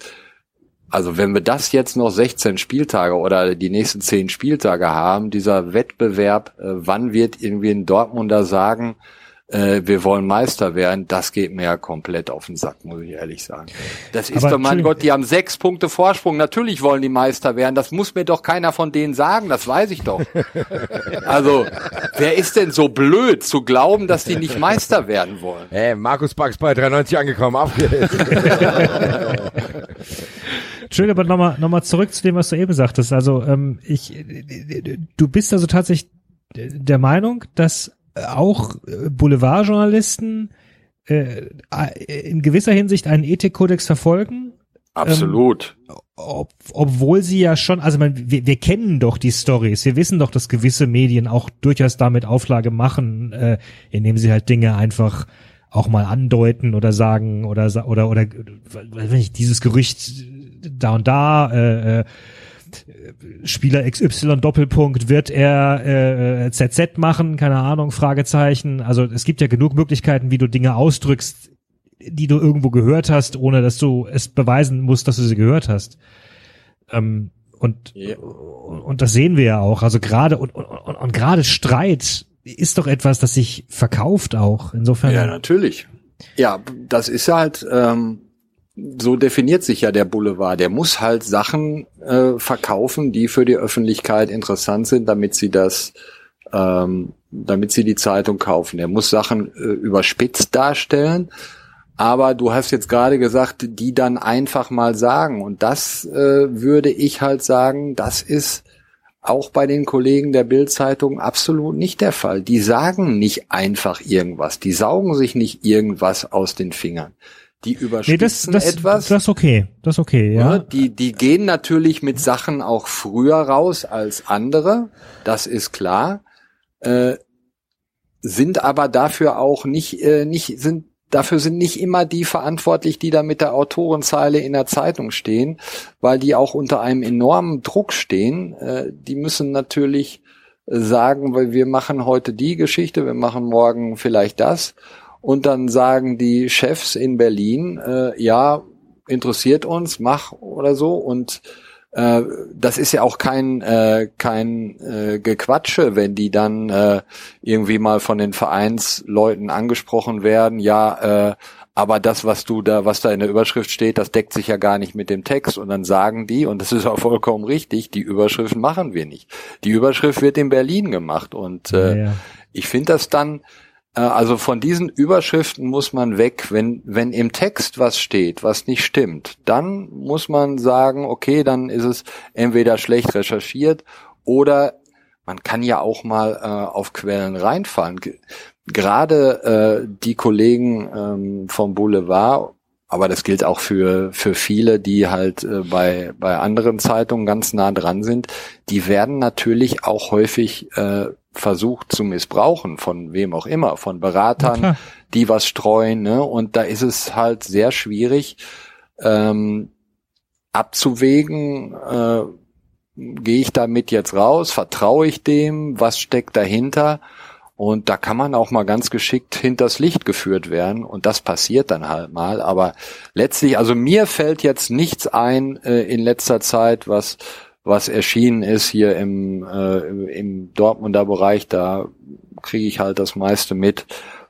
also wenn wir das jetzt noch 16 Spieltage oder die nächsten 10 Spieltage haben, dieser Wettbewerb, äh, wann wird irgendwie ein Dortmunder sagen, äh, wir wollen Meister werden, das geht mir ja komplett auf den Sack, muss ich ehrlich sagen. Das ist Aber doch, mein. Gott, die haben sechs Punkte Vorsprung. Natürlich wollen die Meister werden. Das muss mir doch keiner von denen sagen. Das weiß ich doch. Also, wer ist denn so blöd zu glauben, dass die nicht Meister werden wollen? Hey, Markus Bugs bei 93 angekommen. Auf geht's. Entschuldigung, aber nochmal noch mal zurück zu dem, was du eben sagtest. Also ähm, ich, du bist also tatsächlich der Meinung, dass auch äh, Boulevardjournalisten äh, in gewisser Hinsicht einen Ethikkodex verfolgen. Absolut. Ähm, ob, obwohl sie ja schon, also man, wir, wir kennen doch die Stories, wir wissen doch, dass gewisse Medien auch durchaus damit Auflage machen, äh, indem sie halt Dinge einfach auch mal andeuten oder sagen oder oder oder wenn ich dieses Gerücht da und da äh, äh, Spieler XY Doppelpunkt wird er äh, ZZ machen, keine Ahnung, Fragezeichen. Also es gibt ja genug Möglichkeiten, wie du Dinge ausdrückst, die du irgendwo gehört hast, ohne dass du es beweisen musst, dass du sie gehört hast. Ähm, und, Ja. und das sehen wir ja auch. Also gerade und, und, und, und gerade Streit ist doch etwas, das sich verkauft auch. Insofern. Ja, natürlich. Ja, das ist halt, ähm, so definiert sich ja der Boulevard. Der muss halt Sachen äh, verkaufen, die für die Öffentlichkeit interessant sind, damit sie das, ähm, damit sie die Zeitung kaufen. Der muss Sachen äh, überspitzt darstellen. Aber du hast jetzt gerade gesagt, die dann einfach mal sagen. Und das äh, würde ich halt sagen, das ist auch bei den Kollegen der Bild-Zeitung absolut nicht der Fall. Die sagen nicht einfach irgendwas. Die saugen sich nicht irgendwas aus den Fingern. Die Nee, überspitzen das, das, etwas. das ist okay. Das ist okay, ja. Ne? Die, die gehen natürlich mit Sachen auch früher raus als andere, das ist klar, äh, sind aber dafür auch nicht, äh, nicht, sind, dafür sind nicht immer die verantwortlich, die da mit der Autorenzeile in der Zeitung stehen, weil die auch unter einem enormen Druck stehen. Äh, die müssen natürlich sagen, weil wir machen heute die Geschichte, wir machen morgen vielleicht das. Und dann sagen die Chefs in Berlin, äh, ja, interessiert uns, mach oder so. Und äh, das ist ja auch kein äh, kein äh, Gequatsche, wenn die dann äh, irgendwie mal von den Vereinsleuten angesprochen werden. Ja, äh, aber das, was du da, was da in der Überschrift steht, das deckt sich ja gar nicht mit dem Text. Und dann sagen die, und das ist auch vollkommen richtig, die Überschrift machen wir nicht. Die Überschrift wird in Berlin gemacht. Und äh, Ja, ja. ich finde das dann, also von diesen Überschriften muss man weg, wenn, wenn im Text was steht, was nicht stimmt, dann muss man sagen, okay, dann ist es entweder schlecht recherchiert oder man kann ja auch mal äh, auf Quellen reinfallen. Ge- Gerade äh, die Kollegen ähm, vom Boulevard, aber das gilt auch für, für viele, die halt äh, bei, bei anderen Zeitungen ganz nah dran sind, die werden natürlich auch häufig äh, versucht zu missbrauchen, von wem auch immer, von Beratern, die was streuen, ne? Und da ist es halt sehr schwierig, ähm, abzuwägen, äh, gehe ich damit jetzt raus, vertraue ich dem, was steckt dahinter? Und da kann man auch mal ganz geschickt hinters Licht geführt werden. Und das passiert dann halt mal. Aber letztlich, also mir fällt jetzt nichts ein äh, in letzter Zeit, was, was erschienen ist hier im, äh, im- Dortmunder Bereich. Da kriege ich halt das meiste mit,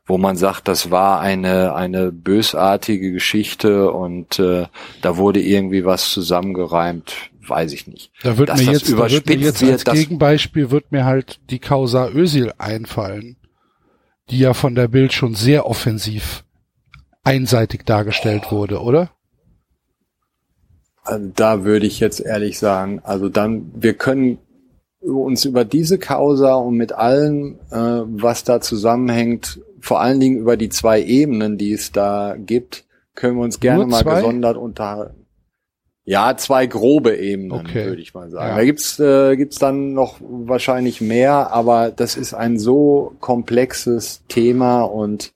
wo man sagt, das war eine, eine bösartige Geschichte und äh, da wurde irgendwie was zusammengereimt. Weiß ich nicht. Da wird Dass mir das jetzt, da wird mir überspitzt jetzt wird, als das- Gegenbeispiel wird mir halt die Causa Özil einfallen, die ja von der Bild schon sehr offensiv einseitig dargestellt wurde, oder? Also da würde ich jetzt ehrlich sagen, also dann, wir können uns über diese Causa und mit allem, äh, was da zusammenhängt, vor allen Dingen über die zwei Ebenen, die es da gibt, können wir uns gerne mal gesondert unterhalten. Ja, zwei grobe Ebenen, Okay. würde ich mal sagen. Ja. Da gibt's äh, gibt's dann noch wahrscheinlich mehr, aber das ist ein so komplexes Thema und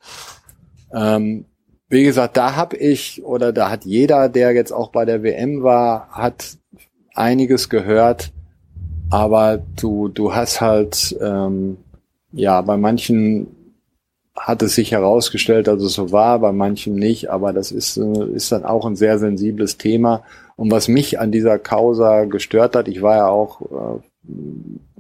ähm, wie gesagt, da habe ich oder da hat jeder, der jetzt auch bei der WM war, hat einiges gehört, aber du du hast halt ähm, ja bei manchen hat es sich herausgestellt, dass es so war, bei manchen nicht, aber das ist äh, ist dann auch ein sehr sensibles Thema. Und was mich an dieser Causa gestört hat, ich war ja auch äh,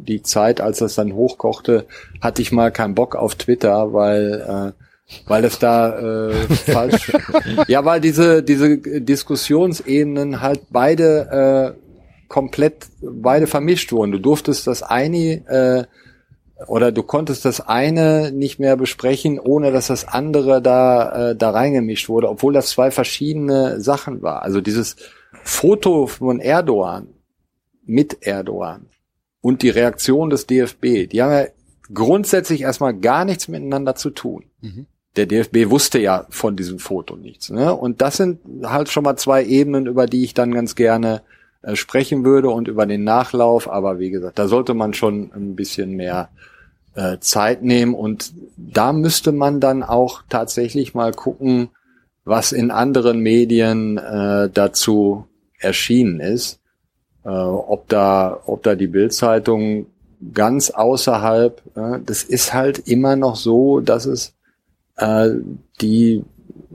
die Zeit, als das dann hochkochte, hatte ich mal keinen Bock auf Twitter, weil äh, weil es da äh, falsch ja weil diese diese Diskussionsebenen halt beide äh, komplett beide vermischt wurden du durftest das eine äh, oder du konntest das eine nicht mehr besprechen, ohne dass das andere da äh, da reingemischt wurde, obwohl das zwei verschiedene Sachen war. Also dieses Foto von Erdogan mit Erdogan und die Reaktion des DFB, die haben ja grundsätzlich erstmal gar nichts miteinander zu tun. Der DFB wusste ja von diesem Foto nichts. Ne? Und das sind halt schon mal zwei Ebenen, über die ich dann ganz gerne äh, sprechen würde und über den Nachlauf. Aber wie gesagt, da sollte man schon ein bisschen mehr äh, Zeit nehmen und da müsste man dann auch tatsächlich mal gucken, was in anderen Medien äh, dazu erschienen ist. Äh, ob da, ob da die Bildzeitung ganz außerhalb, äh, das ist halt immer noch so, dass es äh, die,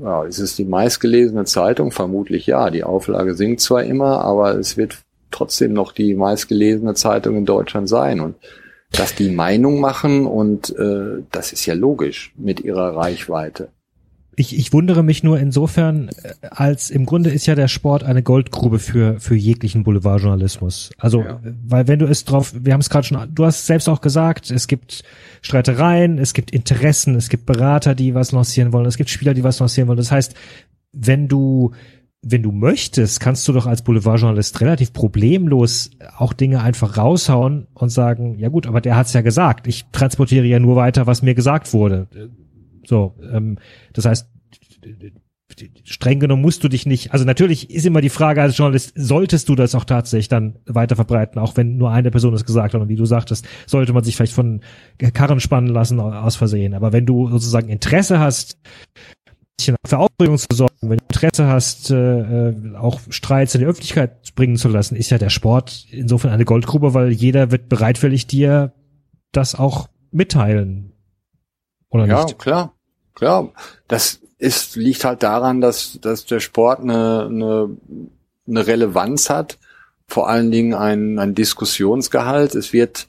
ja, ist es die meistgelesene Zeitung? Vermutlich ja. Die Auflage sinkt zwar immer, aber es wird trotzdem noch die meistgelesene Zeitung in Deutschland sein. Und dass die Meinung machen und äh, das ist ja logisch mit ihrer Reichweite. Ich, ich wundere mich nur insofern, äh, als im Grunde ist ja der Sport eine Goldgrube für, für jeglichen Boulevardjournalismus. Also, ja. weil wenn du es drauf, wir haben es gerade schon, du hast selbst auch gesagt, es gibt Streitereien, es gibt Interessen, es gibt Berater, die was lancieren wollen, es gibt Spieler, die was lancieren wollen. Das heißt, wenn du, wenn du möchtest, kannst du doch als Boulevardjournalist relativ problemlos auch Dinge einfach raushauen und sagen, ja gut, aber der hat's ja gesagt. Ich transportiere ja nur weiter, was mir gesagt wurde so, ähm, das heißt, streng genommen musst du dich nicht, also natürlich ist immer die Frage als Journalist, solltest du das auch tatsächlich dann weiter verbreiten, auch wenn nur eine Person das gesagt hat und wie du sagtest, sollte man sich vielleicht von Karren spannen lassen aus Versehen. Aber wenn du sozusagen Interesse hast, für Aufregung zu sorgen, wenn du Interesse hast, äh, äh, auch Streits in die Öffentlichkeit bringen zu lassen, ist ja der Sport insofern eine Goldgrube, weil jeder wird bereitwillig dir das auch mitteilen. Oder ja, nicht? klar, klar. Das ist, liegt halt daran, dass, dass der Sport eine, eine, eine Relevanz hat, vor allen Dingen ein, ein Diskussionsgehalt. Es wird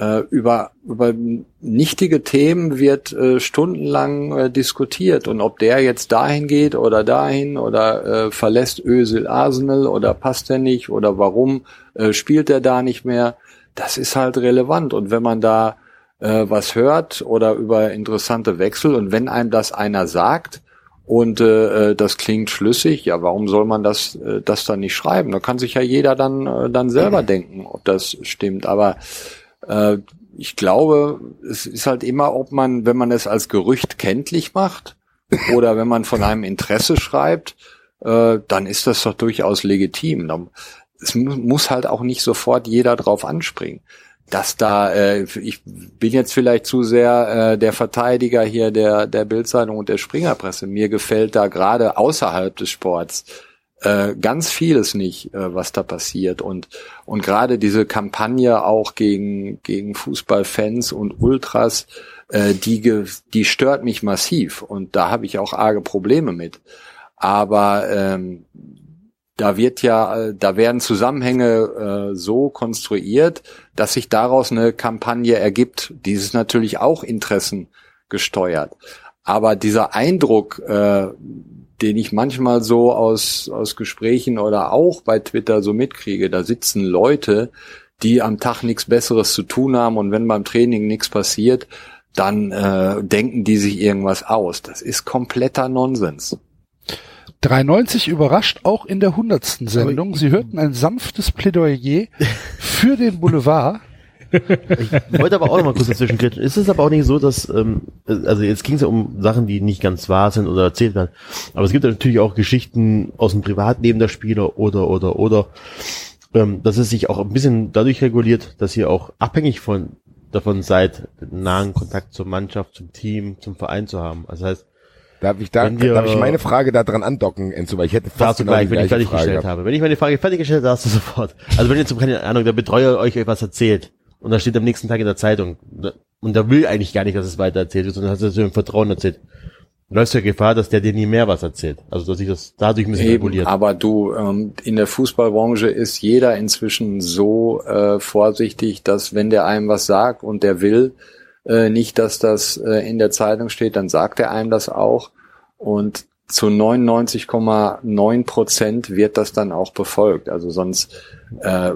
äh, über, über nichtige Themen wird äh, stundenlang äh, diskutiert und ob der jetzt dahin geht oder dahin oder äh, verlässt Ösel Arsenal oder passt er nicht oder warum äh, spielt er da nicht mehr, das ist halt relevant und wenn man da äh, was hört oder über interessante Wechsel und wenn einem das einer sagt und äh, äh, das klingt schlüssig, ja, warum soll man das äh, das dann nicht schreiben? Da kann sich ja jeder dann äh, dann selber denken, ob das stimmt. Aber äh, ich glaube, es ist halt immer, ob man, wenn man es als Gerücht kenntlich macht oder wenn man von einem Interesse schreibt, äh, dann ist das doch durchaus legitim. Es muss halt auch nicht sofort jeder drauf anspringen dass da, äh, ich bin jetzt vielleicht zu sehr äh, der Verteidiger hier der, der Bildzeitung und der Springerpresse. Mir gefällt da gerade außerhalb des Sports äh, ganz vieles nicht, äh, was da passiert. Und, und gerade diese Kampagne auch gegen, gegen Fußballfans und Ultras, äh, die, die stört mich massiv. Und da habe ich auch arge Probleme mit. Aber ähm, da wird ja, da werden Zusammenhänge äh, so konstruiert, dass sich daraus eine Kampagne ergibt. Dies ist natürlich auch Interessen gesteuert. Aber dieser Eindruck, äh, den ich manchmal so aus, aus Gesprächen oder auch bei Twitter so mitkriege, da sitzen Leute, die am Tag nichts Besseres zu tun haben und wenn beim Training nichts passiert, dann äh, denken die sich irgendwas aus. Das ist kompletter Nonsens. 93 überrascht auch in der hundertsten Sendung. Sie hörten ein sanftes Plädoyer für den Boulevard. Ich wollte aber auch noch mal kurz dazwischen kritisch. Ist es aber auch nicht so, dass, ähm, also jetzt ging es ja um Sachen, die nicht ganz wahr sind oder erzählt werden, aber es gibt ja natürlich auch Geschichten aus dem Privatleben der Spieler oder, oder, oder, ähm, dass es sich auch ein bisschen dadurch reguliert, dass ihr auch abhängig von davon seid, nahen Kontakt zur Mannschaft, zum Team, zum Verein zu haben. Also das heißt, Darf ich, da, wir, darf ich meine Frage da dran andocken, Enzo, weil ich hätte fast genau gleich, wenn ich fertiggestellt habe. Wenn ich meine Frage fertiggestellt habe, hast du sofort. Also wenn jetzt, keine Ahnung, der Betreuer euch etwas erzählt und da steht am nächsten Tag in der Zeitung und der will eigentlich gar nicht, dass es weiter erzählt wird, sondern hat es so im Vertrauen erzählt. Du läufst ja Gefahr, dass der dir nie mehr was erzählt. Also dass sich das dadurch ein bisschen Eben, reguliert. Aber du, ähm, in der Fußballbranche ist jeder inzwischen so äh, vorsichtig, dass wenn der einem was sagt und der will, äh, nicht, dass das äh, in der Zeitung steht, dann sagt er einem das auch. Und zu 99,9 Prozent wird das dann auch befolgt. Also sonst äh,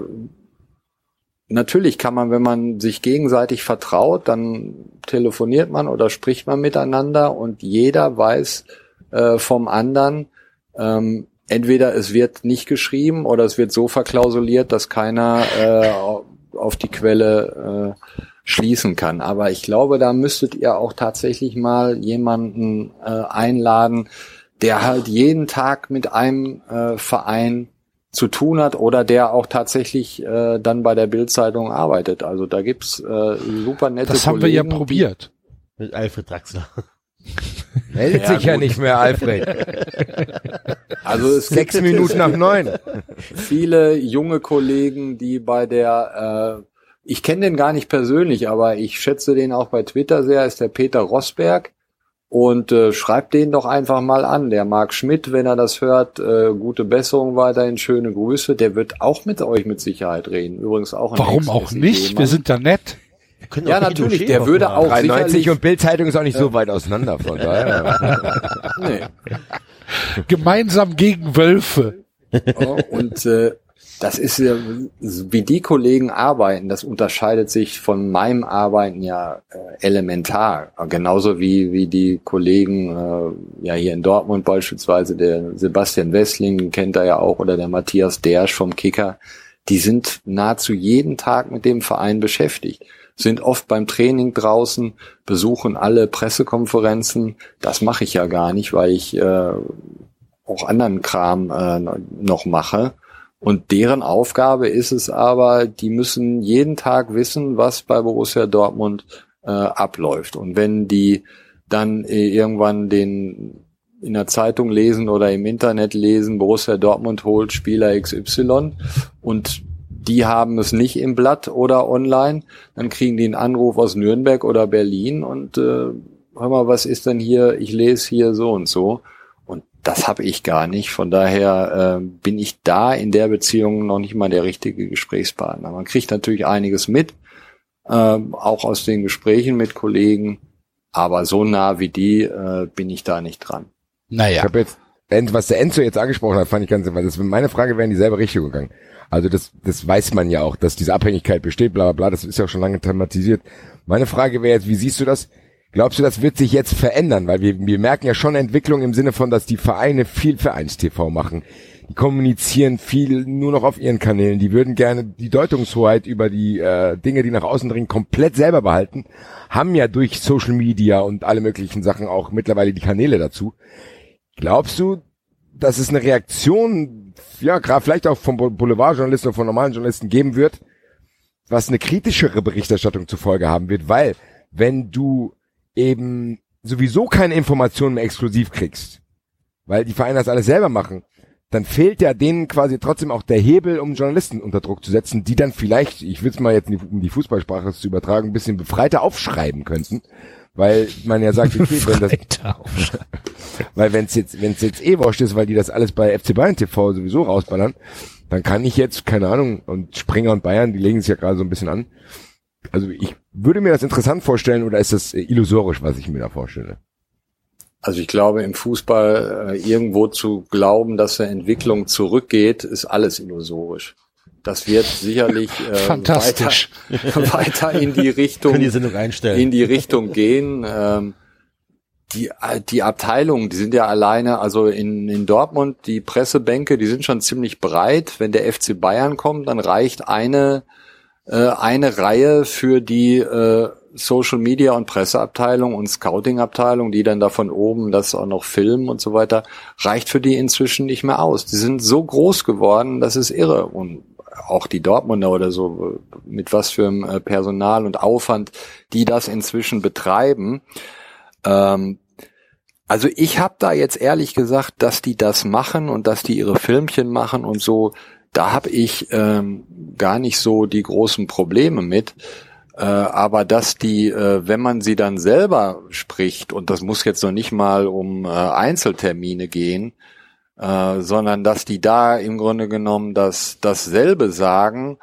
natürlich kann man, wenn man sich gegenseitig vertraut, dann telefoniert man oder spricht man miteinander und jeder weiß äh, vom anderen, ähm, entweder es wird nicht geschrieben oder es wird so verklausuliert, dass keiner äh, auf die Quelle äh, schließen kann. Aber ich glaube, da müsstet ihr auch tatsächlich mal jemanden äh, einladen, der halt jeden Tag mit einem äh, Verein zu tun hat oder der auch tatsächlich äh, dann bei der Bildzeitung arbeitet. Also da gibt's äh, super nette Das haben wir ja Kollegen, probiert. Mit Alfred Draxler. Meldet Ja, sich ja gut. nicht mehr, Alfred. Also es Sechs gibt Minuten nach neun. viele junge Kollegen, die bei der, äh, ich kenne den gar nicht persönlich, aber ich schätze den auch bei Twitter sehr, ist der Peter Rosberg. Und äh, schreibt den doch einfach mal an. Der Marc Schmidt, wenn er das hört, äh, gute Besserung weiterhin, schöne Grüße. Der wird auch mit euch mit Sicherheit reden. Übrigens auch ein Warum auch nicht? Wir sind da nett. Ja, natürlich, der würde fragen. auch 93 sicherlich, und Bildzeitung ist auch nicht so weit auseinander, von daher. nee. Gemeinsam gegen Wölfe. Ja, und äh, das ist ja, wie die Kollegen arbeiten, das unterscheidet sich von meinem Arbeiten ja äh, elementar. Genauso wie, wie die Kollegen äh, ja hier in Dortmund beispielsweise, der Sebastian Wessling, kennt er ja auch, oder der Matthias Dersch vom Kicker, die sind nahezu jeden Tag mit dem Verein beschäftigt, sind oft beim Training draußen, besuchen alle Pressekonferenzen. Das mache ich ja gar nicht, weil ich äh, auch anderen Kram äh, noch mache. Und deren Aufgabe ist es aber, die müssen jeden Tag wissen, was bei Borussia Dortmund äh, abläuft. Und wenn die dann äh, irgendwann den in der Zeitung lesen oder im Internet lesen, Borussia Dortmund holt Spieler XY und die haben es nicht im Blatt oder online, dann kriegen die einen Anruf aus Nürnberg oder Berlin und äh, hör mal, was ist denn hier? Ich lese hier so und so. Das habe ich gar nicht. Von daher äh, bin ich da in der Beziehung noch nicht mal der richtige Gesprächspartner. Man kriegt natürlich einiges mit, ähm, auch aus den Gesprächen mit Kollegen, aber so nah wie die äh, bin ich da nicht dran. Ich Naja. habe jetzt, was der Enzo jetzt angesprochen hat, fand ich ganz, weil das meine Frage wäre in dieselbe Richtung gegangen. Also das, das weiß man ja auch, dass diese Abhängigkeit besteht, bla bla bla, das ist ja auch schon lange thematisiert. Meine Frage wäre jetzt, wie siehst du das? Glaubst du, das wird sich jetzt verändern? Weil wir, wir merken ja schon Entwicklung im Sinne von, dass die Vereine viel Vereins-TV machen. Die kommunizieren viel nur noch auf ihren Kanälen. Die würden gerne die Deutungshoheit über die äh, Dinge, die nach außen dringen, komplett selber behalten. Haben ja durch Social Media und alle möglichen Sachen auch mittlerweile die Kanäle dazu. Glaubst du, dass es eine Reaktion, ja, gerade vielleicht auch von Boulevardjournalisten oder von normalen Journalisten geben wird, was eine kritischere Berichterstattung zur Folge haben wird, weil wenn du eben sowieso keine Informationen mehr exklusiv kriegst, weil die Vereine das alles selber machen, dann fehlt ja denen quasi trotzdem auch der Hebel, um Journalisten unter Druck zu setzen, die dann vielleicht, ich will es mal jetzt um die Fußballsprache zu übertragen, ein bisschen befreiter aufschreiben könnten, weil man ja sagt, okay, wenn das, weil wenn es jetzt, wenn es jetzt eh wurscht ist, weil die das alles bei FC Bayern TV sowieso rausballern, dann kann ich jetzt, keine Ahnung, und Springer und Bayern, die legen sich ja gerade so ein bisschen an. Also ich würde mir das interessant vorstellen oder ist das äh, illusorisch, was ich mir da vorstelle? Also ich glaube, im Fußball äh, irgendwo zu glauben, dass eine Entwicklung zurückgeht, ist alles illusorisch. Das wird sicherlich äh, Fantastisch. Weiter, weiter in die Richtung die in die Richtung gehen. Ähm, die, die Abteilungen, die sind ja alleine, also in, in Dortmund, die Pressebänke, die sind schon ziemlich breit. Wenn der FC Bayern kommt, dann reicht eine, äh, eine Reihe für die äh, Social Media und Presseabteilung und Scouting-Abteilung, die dann da von oben das auch noch filmen und so weiter, reicht für die inzwischen nicht mehr aus. Die sind so groß geworden, das ist irre. Und auch die Dortmunder oder so, mit was für einem äh, Personal und Aufwand die das inzwischen betreiben. Ähm, also ich habe da jetzt ehrlich gesagt, dass die das machen und dass die ihre Filmchen machen und so, da habe ich ähm, gar nicht so die großen Probleme mit. Äh, aber dass die, äh, wenn man sie dann selber spricht, und das muss jetzt noch nicht mal um äh, Einzeltermine gehen, äh, sondern dass die da im Grunde genommen das dasselbe sagen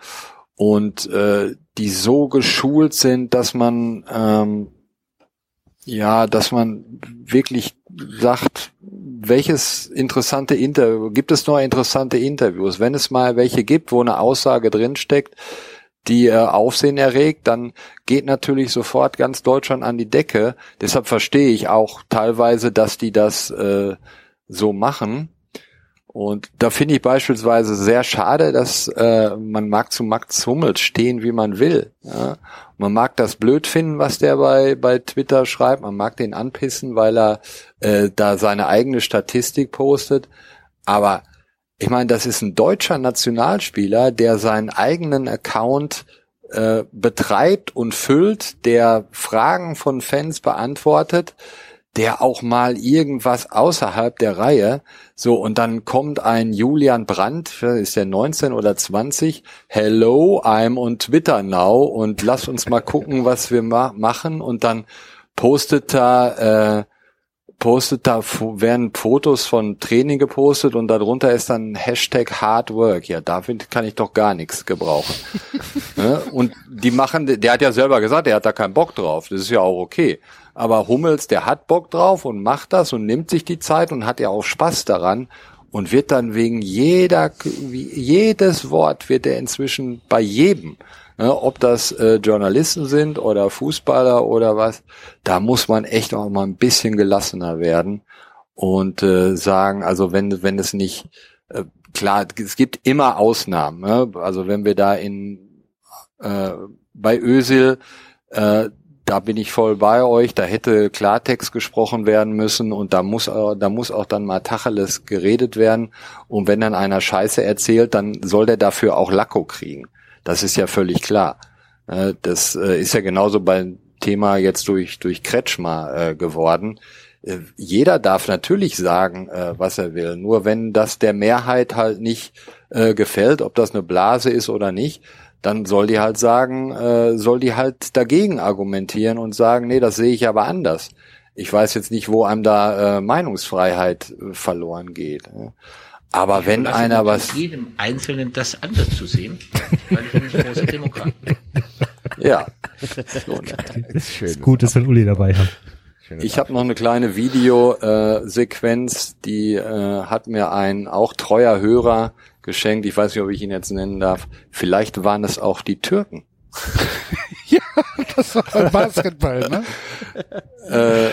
und äh, die so geschult sind, dass man ähm, ja, dass man wirklich sagt, welches interessante Interview, gibt es noch interessante Interviews? Wenn es mal welche gibt, wo eine Aussage drinsteckt, die äh, Aufsehen erregt, dann geht natürlich sofort ganz Deutschland an die Decke. Deshalb verstehe ich auch teilweise, dass die das äh, so machen. Und da finde ich beispielsweise sehr schade, dass äh, man mag zu Max Hummels stehen, wie man will. Ja? Man mag das blöd finden, was der bei, bei Twitter schreibt. Man mag den anpissen, weil er äh, da seine eigene Statistik postet. Aber ich meine, das ist ein deutscher Nationalspieler, der seinen eigenen Account äh, betreibt und füllt, der Fragen von Fans beantwortet der auch mal irgendwas außerhalb der Reihe, so, und dann kommt ein Julian Brandt, ist der 19 oder 20, hello, I'm on Twitter now, und lass uns mal gucken, was wir ma machen, und dann postet da, äh, postet da, werden Fotos von Training gepostet und darunter ist dann Hashtag Hard Work. Ja, damit kann ich doch gar nichts gebrauchen. ne? Und die machen, der hat ja selber gesagt, der hat da keinen Bock drauf. Das ist ja auch okay. Aber Hummels, der hat Bock drauf und macht das und nimmt sich die Zeit und hat ja auch Spaß daran und wird dann wegen jeder, jedes Wort wird er inzwischen bei jedem, ne, ob das äh, Journalisten sind oder Fußballer oder was, da muss man echt auch mal ein bisschen gelassener werden und äh, sagen, also wenn, wenn es nicht, äh, klar, es gibt immer Ausnahmen, ne? also wenn wir da in, äh, bei Ösil, äh, da bin ich voll bei euch, da hätte Klartext gesprochen werden müssen und da muss, da muss auch dann mal Tacheles geredet werden. Und wenn dann einer Scheiße erzählt, dann soll der dafür auch Lacko kriegen. Das ist ja völlig klar. Äh, das äh, ist ja genauso beim Thema jetzt durch, durch Kretschmer äh, geworden. Jeder darf natürlich sagen, was er will. Nur wenn das der Mehrheit halt nicht gefällt, ob das eine Blase ist oder nicht, dann soll die halt sagen, äh, soll die halt dagegen argumentieren und sagen, nee, das sehe ich aber anders. Ich weiß jetzt nicht, wo einem da äh, Meinungsfreiheit äh, verloren geht. Aber ich wenn einer was jedem Einzelnen das anders zu sehen, weil ich bin ein großer Demokrat. Ja. So, das ist gut, dass wir Uli dabei haben. Ich habe noch eine kleine Videosequenz, die äh, hat mir ein auch treuer Hörer geschenkt. Ich weiß nicht, ob ich ihn jetzt nennen darf. Vielleicht waren es auch die Türken. ja, das war beim Basketball, ne? äh,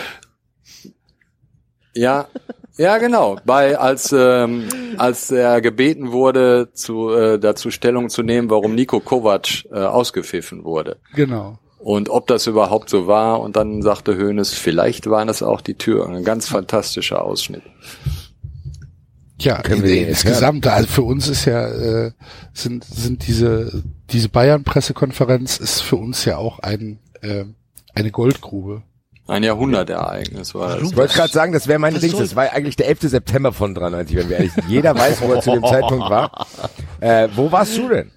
ja, ja, genau. Bei als ähm, als er gebeten wurde, zu äh, dazu Stellung zu nehmen, warum Nico Kovac äh, ausgepfiffen wurde. Genau. Und ob das überhaupt so war. Und dann sagte Hoeneß, vielleicht waren es auch die Türen. Ein ganz fantastischer Ausschnitt. Ja, in, insgesamt, also für uns ist ja, äh, sind, sind diese, diese Bayern-Pressekonferenz ist für uns ja auch ein, äh, eine Goldgrube. Ein Jahrhundertereignis war das. Ich wollte gerade sagen, das wäre meine Dings, das war eigentlich der 11. September von 93, wenn wir ehrlich sind. Jeder weiß, wo er zu dem Zeitpunkt war. Äh, wo warst du denn?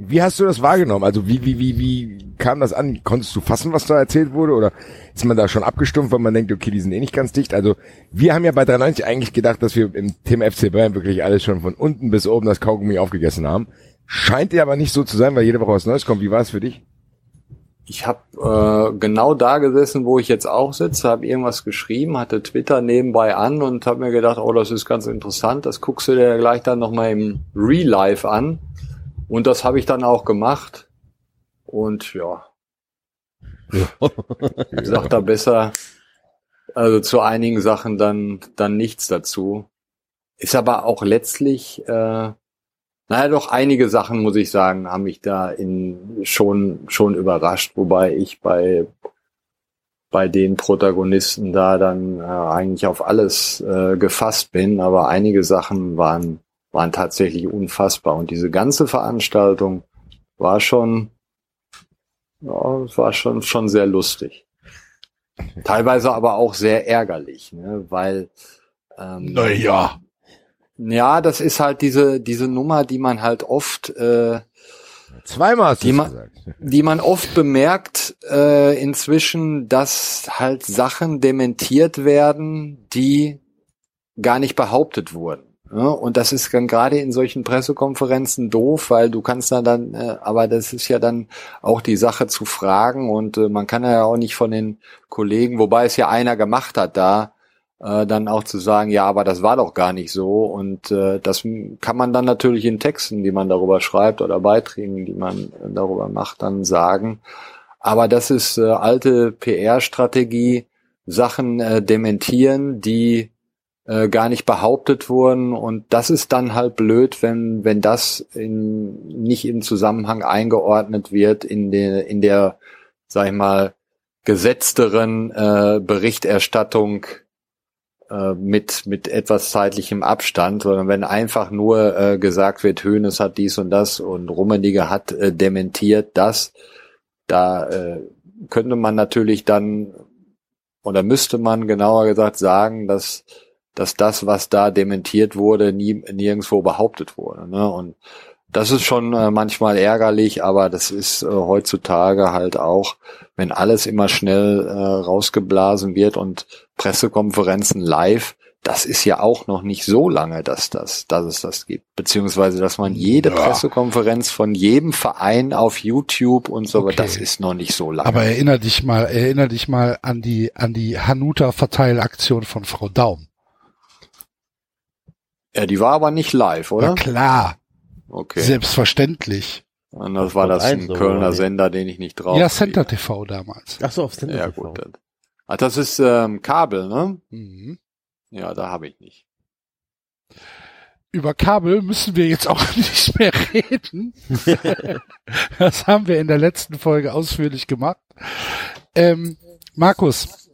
Wie hast du das wahrgenommen? Also wie, wie, wie, wie kam das an? Konntest du fassen, was da erzählt wurde? Oder ist man da schon abgestumpft, weil man denkt, okay, die sind eh nicht ganz dicht? Also wir haben ja bei 93 eigentlich gedacht, dass wir im Thema FC Bayern wirklich alles schon von unten bis oben das Kaugummi aufgegessen haben. Scheint dir aber nicht so zu sein, weil jede Woche was Neues kommt. Wie war es für dich? Ich habe äh, genau da gesessen, wo ich jetzt auch sitze, habe irgendwas geschrieben, hatte Twitter nebenbei an und habe mir gedacht, oh, das ist ganz interessant, das guckst du dir gleich dann nochmal im Real Life an und das habe ich dann auch gemacht. Und ja. ich sag da besser, also zu einigen Sachen dann, dann nichts dazu. Ist aber auch letztlich, äh, naja, doch einige Sachen, muss ich sagen, haben mich da in schon, schon überrascht, wobei ich bei, bei den Protagonisten da dann äh, eigentlich auf alles äh, gefasst bin, aber einige Sachen waren, waren tatsächlich unfassbar. Und diese ganze Veranstaltung war schon, ja, war schon, schon sehr lustig. Teilweise aber auch sehr ärgerlich, ne? weil ähm, naja. Ja, das ist halt diese, diese Nummer, die man halt oft äh, Zweimal hast die man, die man oft bemerkt äh, inzwischen, dass halt Sachen dementiert werden, die gar nicht behauptet wurden. Ja, und das ist dann gerade in solchen Pressekonferenzen doof, weil du kannst dann, dann äh, aber das ist ja dann auch die Sache zu fragen und äh, man kann ja auch nicht von den Kollegen, wobei es ja einer gemacht hat da, äh, dann auch zu sagen, ja, aber das war doch gar nicht so und äh, das kann man dann natürlich in Texten, die man darüber schreibt oder Beiträgen, die man darüber macht, dann sagen. Aber das ist äh, alte PR-Strategie, Sachen äh, dementieren, die äh, gar nicht behauptet wurden. Und das ist dann halt blöd, wenn, wenn das in, nicht im Zusammenhang eingeordnet wird in der, in der, sag ich mal, gesetzteren äh, Berichterstattung äh, mit, mit etwas zeitlichem Abstand, sondern wenn einfach nur äh, gesagt wird, Hönes hat dies und das und Rummenigge hat äh, dementiert das, da äh, könnte man natürlich dann oder müsste man genauer gesagt sagen, dass dass das, was da dementiert wurde, nie nirgendwo behauptet wurde. Ne? Und das ist schon äh, manchmal ärgerlich, aber das ist äh, heutzutage halt auch, wenn alles immer schnell äh, rausgeblasen wird und Pressekonferenzen live, das ist ja auch noch nicht so lange, dass das, dass es das gibt. Beziehungsweise, dass man jede Ja. Pressekonferenz von jedem Verein auf YouTube und so, Okay. das ist noch nicht so lange. Aber erinner dich mal, erinner dich mal an die, an die Hanuta-Verteilaktion von Frau Daum. Ja, die war aber nicht live, Na oder? klar, Okay. selbstverständlich. Und das war das ein Kölner? Sender, den ich nicht drauf ja, kriege. Center TV damals. Ach so, auf Sender Ja, TV. gut. Das, ah, das ist ähm, Kabel, ne? Mhm. Ja, da habe ich nicht. Über Kabel müssen wir jetzt auch nicht mehr reden. das haben wir in der letzten Folge ausführlich gemacht. Ähm, Markus,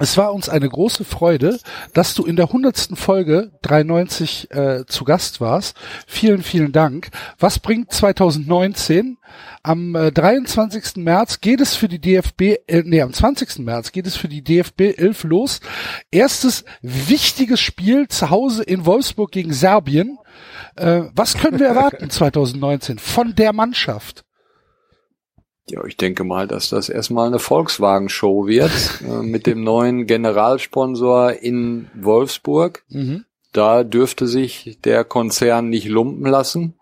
es war uns eine große Freude, dass du in der hundertsten Folge 93 äh, zu Gast warst. Vielen, vielen Dank. Was bringt 2019? Am äh, 23. März geht es für die DFB, äh, nee, am 20. März geht es für die DFB 11 los. Erstes wichtiges Spiel zu Hause in Wolfsburg gegen Serbien. Äh, was können wir erwarten 2019 von der Mannschaft? Ja, ich denke mal, dass das erstmal eine Volkswagen-Show wird äh, mit dem neuen Generalsponsor in Wolfsburg. Mhm. Da dürfte sich der Konzern nicht lumpen lassen.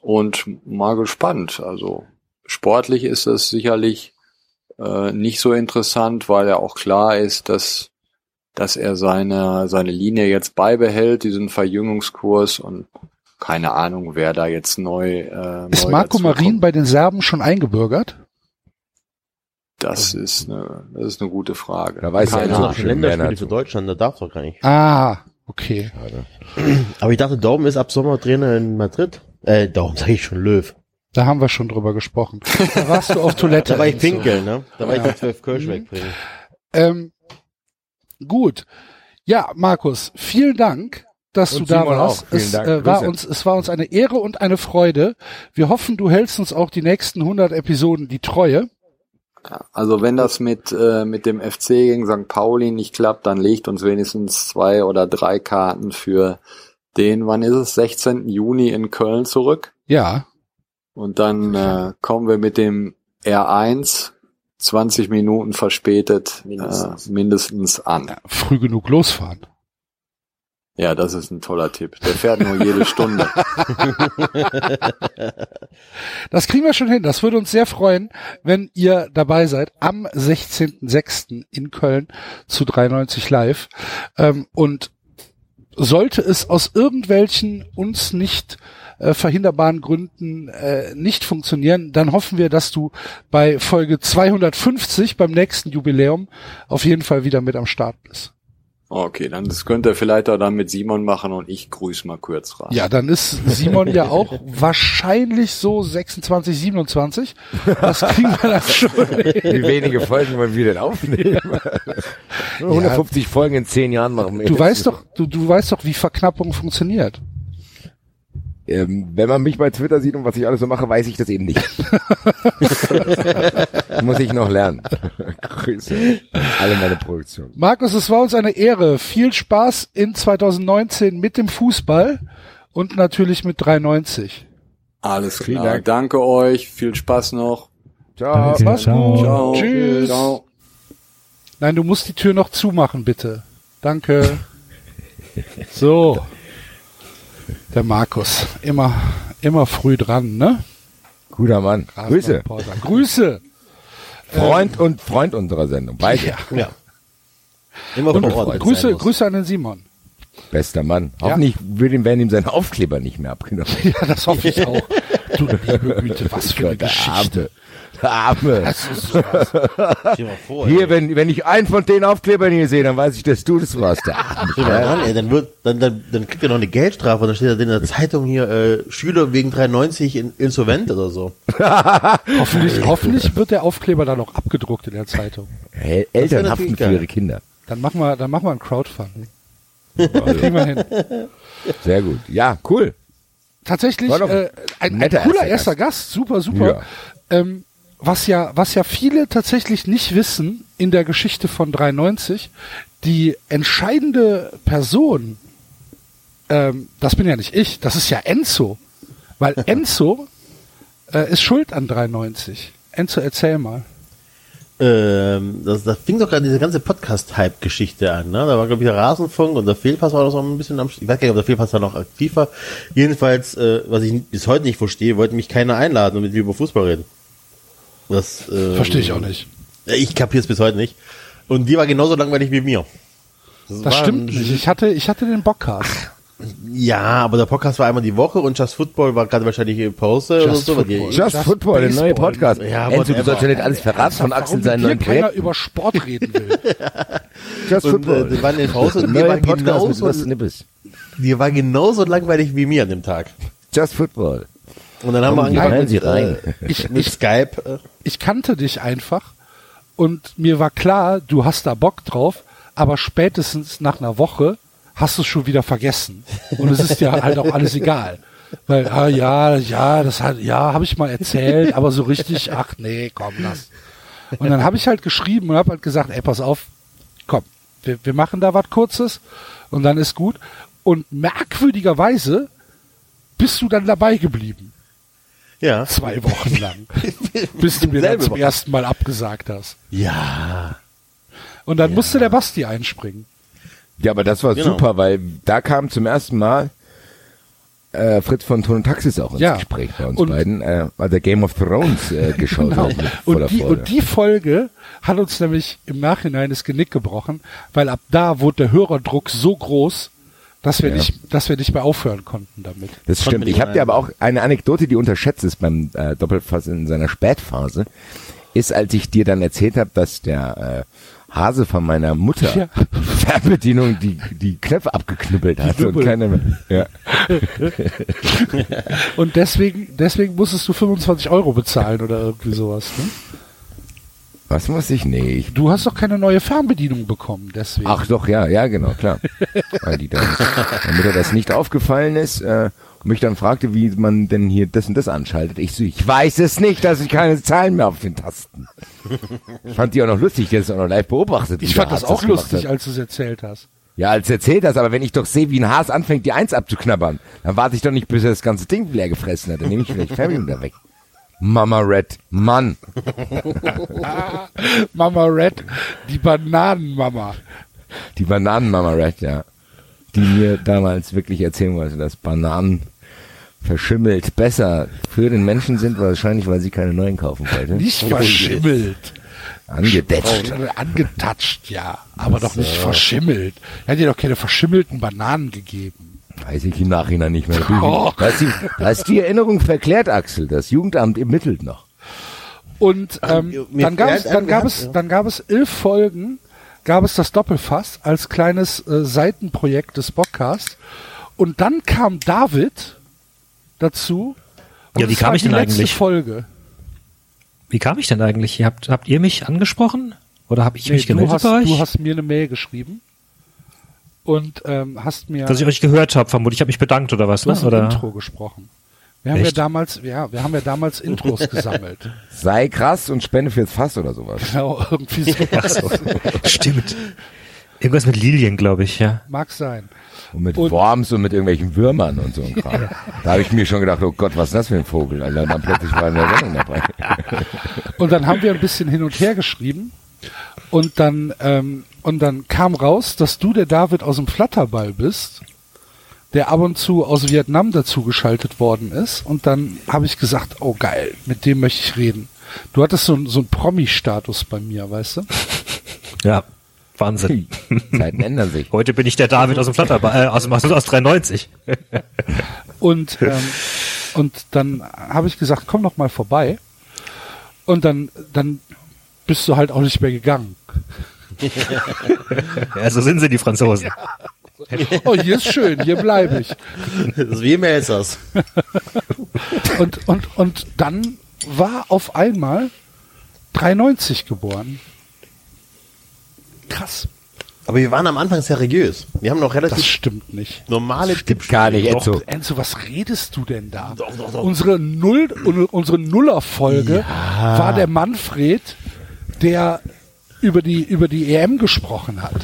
Und mal gespannt. Also sportlich ist es sicherlich äh, nicht so interessant, weil ja auch klar ist, dass dass er seine seine Linie jetzt beibehält, diesen Verjüngungskurs und keine Ahnung, wer da jetzt neu äh, Ist neu Marco. Marin bei den Serben schon eingebürgert? Das ist eine, das ist eine gute Frage. Da weiß Keine ja noch Länderspiele für zu. Deutschland, da darf doch gar nicht. Ah, okay. Aber ich dachte, Daumen ist ab Sommer Trainer in Madrid. Äh, Daumen sage ich schon Löw. Da haben wir schon drüber gesprochen. Da warst du auf Toilette. Da war ich und so. pinkeln, ne? Da war ich Ja. die zwölf Kölsch Mhm. wegbringen. Ähm, gut. Ja, Markus, vielen Dank, dass Und du da Simon warst. es, Dank. Äh, war uns, es war uns eine Ehre und eine Freude. Wir hoffen, du hältst uns auch die nächsten 100 Episoden die Treue. Also wenn das mit, äh, mit dem FC gegen St. Pauli nicht klappt, dann legt uns wenigstens zwei oder drei Karten für den, wann ist es, 16. Juni in Köln zurück. Ja, Und dann äh, kommen wir mit dem R1 20 Minuten verspätet Mindestens. Äh, mindestens an. ja, früh genug losfahren. Ja, das ist ein toller Tipp. Der fährt nur jede Stunde. Das kriegen wir schon hin. Das würde uns sehr freuen, wenn ihr dabei seid am 16.06. in Köln zu 93 Live. Ähm, und sollte es aus irgendwelchen uns nicht äh, verhinderbaren Gründen äh, nicht funktionieren, dann hoffen wir, dass du bei Folge 250 beim nächsten Jubiläum auf jeden Fall wieder mit am Start bist. Okay, dann das könnt ihr vielleicht auch dann mit Simon machen und ich grüße mal kurz rein. Ja, dann ist Simon ja auch wahrscheinlich so 26, 27. Das kriegen wir dann schon. Wie wenige Folgen wollen wir denn aufnehmen? Nur 150 Folgen in zehn Jahren machen wir. Du weißt doch, du, du weißt doch, wie Verknappung funktioniert. Ähm, wenn man mich bei Twitter sieht und was ich alles so mache, weiß ich das eben nicht. Muss ich noch lernen. Grüße. Alle meine Produktion. Markus, es war uns eine Ehre. Viel Spaß in 2019 mit dem Fußball und natürlich mit 390. Alles Vielen klar. Dank. Danke euch. Viel Spaß noch. Ciao. Ciao. gut. Ciao. Tschüss. Ciao. Nein, du musst die Tür noch zumachen, bitte. Danke. So. Der Markus. Immer, immer früh dran, ne? Guter Mann. Grüße. Rasenreporter. Grüße. Freund und Freund unserer Sendung. Beide. Ja. Ja. Immer Und vor Freut Ort. sein Grüße. Grüße an den Simon. Bester Mann. Ja. Hoffentlich wird ihm, werden ihm seine Aufkleber nicht mehr abgenommen. Ja, das hoffe ich auch. Du liebe Güte, was für eine Geschichte. Arme. Der Arme. Das ist mal vor, Hier, ey. wenn, wenn ich einen von den Aufklebern hier sehe, dann weiß ich, dass du das warst. Der Arme. Ran, ey, dann wird, dann, dann, dann kriegt er noch eine Geldstrafe und dann steht da in der Zeitung hier, äh, Schüler wegen 93 in, insolvent oder so. Hoffentlich, hoffentlich wird der Aufkleber dann auch abgedruckt in der Zeitung. El Eltern haften für ihre Kinder. Dann machen wir, dann machen wir ein Crowdfunding. Das kriegen wir hin. Sehr gut. Ja, cool. Tatsächlich äh, ein, ein cooler erster erster Gast, super, super. Ja. Ähm, was ja, was ja viele tatsächlich nicht wissen in der Geschichte von 93, die entscheidende Person, ähm, das bin ja nicht ich, das ist ja Enzo, weil Enzo äh, ist schuld an 93. Enzo, erzähl mal. Ähm, das, das fing doch gerade diese ganze Podcast-Hype-Geschichte an, ne? Da war, glaube ich, der Rasenfunk und der Fehlpass war noch so ein bisschen am, ich weiß gar nicht, ob der Fehlpass da noch aktiv war. Jedenfalls, äh, was ich bis heute nicht verstehe, wollte mich keiner einladen und mit mir über Fußball reden. Das, ähm, Verstehe ich auch nicht. Ich kapier's bis heute nicht. Und die war genauso langweilig wie mir. Das war stimmt nicht. Ich hatte, ich hatte den Bockcast. Ja, aber der Podcast war einmal die Woche und Just Football war gerade wahrscheinlich in Pause oder Just so. weil die- Football. Just, Just Football, der neue. Podcast. Ja, Enzo, du sollst ja nicht alles verraten von Axel Warum seinen neuen dir keiner über Sport reden will. Just Und äh, die waren in Pause und die Neuer war, Podcast mit genauso, Sebastian Nippes. die war genauso langweilig wie mir an dem Tag. Just Football. Und dann haben Kommen wir angefangen Sie rein. Äh, Ich, mit ich, Skype. Äh, ich kannte dich einfach und mir war klar, du hast da Bock drauf, aber spätestens nach einer Woche hast du es schon wieder vergessen. Und es ist dir halt auch alles egal. Weil, ah, ja, ja, das hat, ja, habe ich mal erzählt, aber so richtig, ach nee, komm, lass. Und dann habe ich halt geschrieben und habe halt gesagt, ey, pass auf, komm, wir, wir machen da was Kurzes und dann ist gut. Und merkwürdigerweise bist du dann dabei geblieben. Ja. Zwei Wochen lang. bis du mir dann zum ersten Mal abgesagt hast. Ja. Und dann musste der Basti einspringen. Ja, aber das war Genau. super, weil da kam zum ersten Mal äh, Fritz von Ton und Taxis auch ins Ja. Gespräch bei uns Und- beiden, äh, weil der Game of Thrones äh, geschaut Genau. hat. Und die, Freude. und die Folge hat uns nämlich im Nachhinein das Genick gebrochen, weil ab da wurde der Hörerdruck so groß, dass wir Ja. nicht, dass wir nicht mehr aufhören konnten damit. Das Konnten stimmt. Ich habe dir aber auch eine Anekdote, die unterschätzt ist beim äh, Doppelfass in seiner Spätphase, ist, als ich dir dann erzählt habe, dass der äh, Hase von meiner Mutter Ja. Fernbedienung die, die Knöpfe abgeknüppelt hat und keine mehr. Ja. Und deswegen, deswegen musstest du 25 Euro bezahlen oder irgendwie sowas. Ne? Was muss ich? Nee, ich Du hast doch keine neue Fernbedienung bekommen, deswegen. Ach doch, ja, ja, genau, klar. Weil die dann, damit er das nicht aufgefallen ist, äh, und mich dann fragte, wie man denn hier das und das anschaltet. Ich so, ich weiß es nicht, dass ich keine Zahlen mehr auf den Tasten. Ich fand die auch noch lustig, die hat es auch noch live beobachtet. ich fand das auch gemacht lustig, als du es erzählt hast. Ja, als erzählt das, aber wenn ich doch sehe, wie ein Has anfängt, die Eins abzuknabbern, dann warte ich doch nicht, bis er das ganze Ding leer gefressen hat. Dann nehme ich vielleicht die Fernbedienung da weg. Mama Red, Mann. Mama Red, die Bananenmama. Die Bananenmama Red, ja. Die mir damals wirklich erzählen wollte, dass Bananen verschimmelt besser für den Menschen sind, wahrscheinlich, weil sie keine neuen kaufen wollte. Nicht verschimmelt. Angedetscht. Oh, angetatscht, ja. Aber doch nicht verschimmelt. Er hat dir doch keine verschimmelten Bananen gegeben. Weiß ich im Nachhinein nicht mehr. Oh. Da ist, die, da ist die Erinnerung verklärt, Axel. Das Jugendamt ermittelt noch. Und ähm, mir dann, gab es, dann, gab es, dann gab es elf Folgen, gab es das Doppelfass als kleines äh, Seitenprojekt des Podcasts. Und dann kam David dazu. Und Ja, wie kam war ich die denn letzte eigentlich? Folge. Wie kam ich denn eigentlich? Habt, habt ihr mich angesprochen? Oder habe ich mich du, gemeldet hast, bei euch? du hast mir eine Mail geschrieben und ähm, hast mir Dass ich euch gehört habe, vermutlich. Ich habe mich bedankt oder was, du ne? hast ein Oder? Intro gesprochen. Wir haben ja Echt? damals, ja, wir haben ja damals Intros gesammelt. Sei krass und spende fürs Fass oder sowas. Genau, irgendwie so. Ach so. Stimmt. Irgendwas mit Lilien, glaube ich, ja. Mag sein. Und mit Und- Worms und mit irgendwelchen Würmern und so ein Kram. Da habe ich mir schon gedacht, oh Gott, was ist das für ein Vogel? Also dann plötzlich war in der Sendung dabei. Und dann haben wir ein bisschen hin und her geschrieben und dann ähm, und dann kam raus, dass du der David aus dem Flatterball bist, der ab und zu aus Vietnam dazugeschaltet worden ist. Und dann habe ich gesagt, oh geil, mit dem möchte ich reden. Du hattest so, so einen Promi-Status bei mir, weißt du? Ja. Wahnsinn. Zeiten ändern sich. Heute bin ich der David aus dem Flatterball, äh, aus, dem- aus 93. Und, ähm, und dann habe ich gesagt, komm doch mal vorbei. Und dann, dann bist du halt auch nicht mehr gegangen. Ja, so sind sie, die Franzosen. Oh, hier ist schön, hier bleibe ich. Das ist wie im Elsass. Und, und, und dann war auf einmal 93 geboren. Krass. Aber wir waren am Anfang seriös. Wir haben noch Das relativ stimmt nicht. normale Stimmt gar nicht, Enzo. Enzo, was redest du denn da? Doch, doch, doch. Unsere Null, unsere Nuller-Folge war der Manfred, der über die, über die EM gesprochen hat.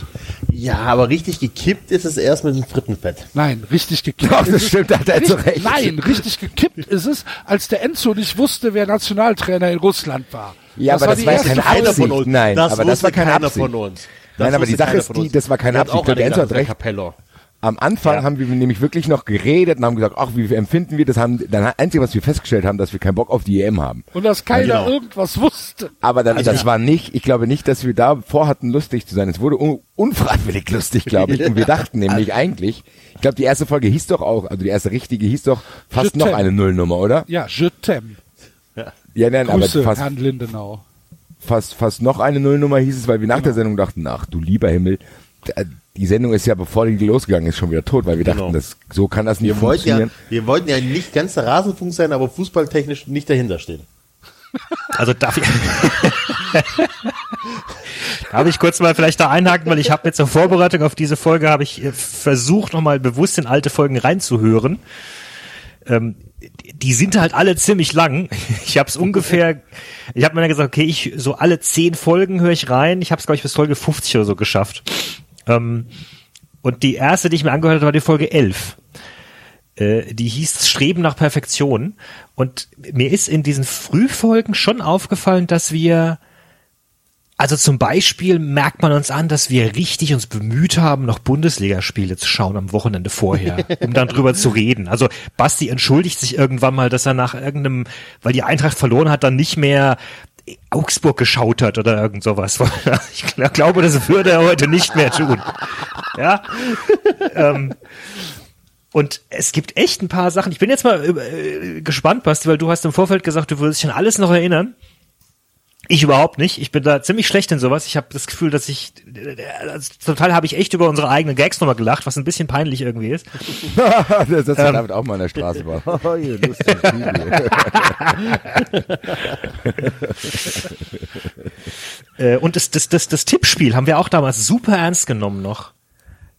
Ja, aber richtig gekippt ist es erst mit dem Frittenfett. Nein, richtig gekippt. Doch, das ist es- stimmt, da hat er Enzo Richtig- recht. Nein, richtig gekippt ist es, als der Enzo nicht wusste, wer Nationaltrainer in Russland war. Ja, aber das die war ja erste keine Folge. Absicht. Nein, aber das war keine keiner Absicht. von uns. Nein, aber die Sache keiner ist von die, uns. das war keine Absicht. auch Der Enzo hat das recht. Capello. Am Anfang haben wir nämlich wirklich noch geredet und haben gesagt, ach, wie empfinden wir das? Haben, dann einzige, was wir festgestellt haben, dass wir keinen Bock auf die EM haben. Und dass keiner Ja, genau. irgendwas wusste. Aber dann, Also das war nicht, ich glaube nicht, dass wir da vorhatten, lustig zu sein. Es wurde un unfreiwillig lustig, glaube ich. Und wir dachten nämlich eigentlich, ich glaube, die erste Folge hieß doch auch, also die erste richtige hieß doch fast noch eine Nullnummer, oder? Ja, je t'aime. Ja, nein, Grüße, aber fast, Herrn Lindenau. fast, fast noch eine Nullnummer hieß es, weil wir nach der Sendung dachten, ach du lieber Himmel, die Sendung ist ja, bevor die losgegangen ist, schon wieder tot, weil wir dachten, Genau. das, so kann das nicht Wir wollten, ja, funktionieren. wir wollten ja nicht ganz der Rasenfunk sein, aber fußballtechnisch nicht dahinter stehen. Also darf ich, darf ich kurz mal vielleicht da einhaken, weil ich habe jetzt zur Vorbereitung auf diese Folge habe ich äh, versucht nochmal bewusst in alte Folgen reinzuhören. Ähm, die- die sind halt alle ziemlich lang. Ich habe es ungefähr, ich habe mir dann gesagt, okay, ich so alle zehn Folgen höre ich rein. Ich habe es glaube ich bis Folge 50 oder so geschafft. Ähm, und die erste, die ich mir angehört habe, war die Folge 11 äh, die hieß Streben nach Perfektion. Und mir ist in diesen Frühfolgen schon aufgefallen, dass wir, also zum Beispiel merkt man uns an, dass wir richtig uns bemüht haben, noch Bundesligaspiele zu schauen am Wochenende vorher, um dann drüber zu reden. Also Basti entschuldigt sich irgendwann mal, dass er nach irgendeinem, weil die Eintracht verloren hat, dann nicht mehr Augsburg geschaut hat oder irgend sowas. Ich gl- glaube, das würde er heute nicht mehr tun. Ja. ähm, und es gibt echt ein paar Sachen. Ich bin jetzt mal äh, gespannt, Basti, weil du hast im Vorfeld gesagt, du würdest dich an alles noch erinnern. Ich überhaupt nicht. Ich bin da ziemlich schlecht in sowas. Ich habe das Gefühl, dass ich also zum Teil habe ich echt über unsere eigenen Gags nochmal gelacht, was ein bisschen peinlich irgendwie ist. das ist Ähm. damit auch mal in der Straße war. Oh, ihr. Äh, und das, das, das, das Tippspiel haben wir auch damals super ernst genommen noch.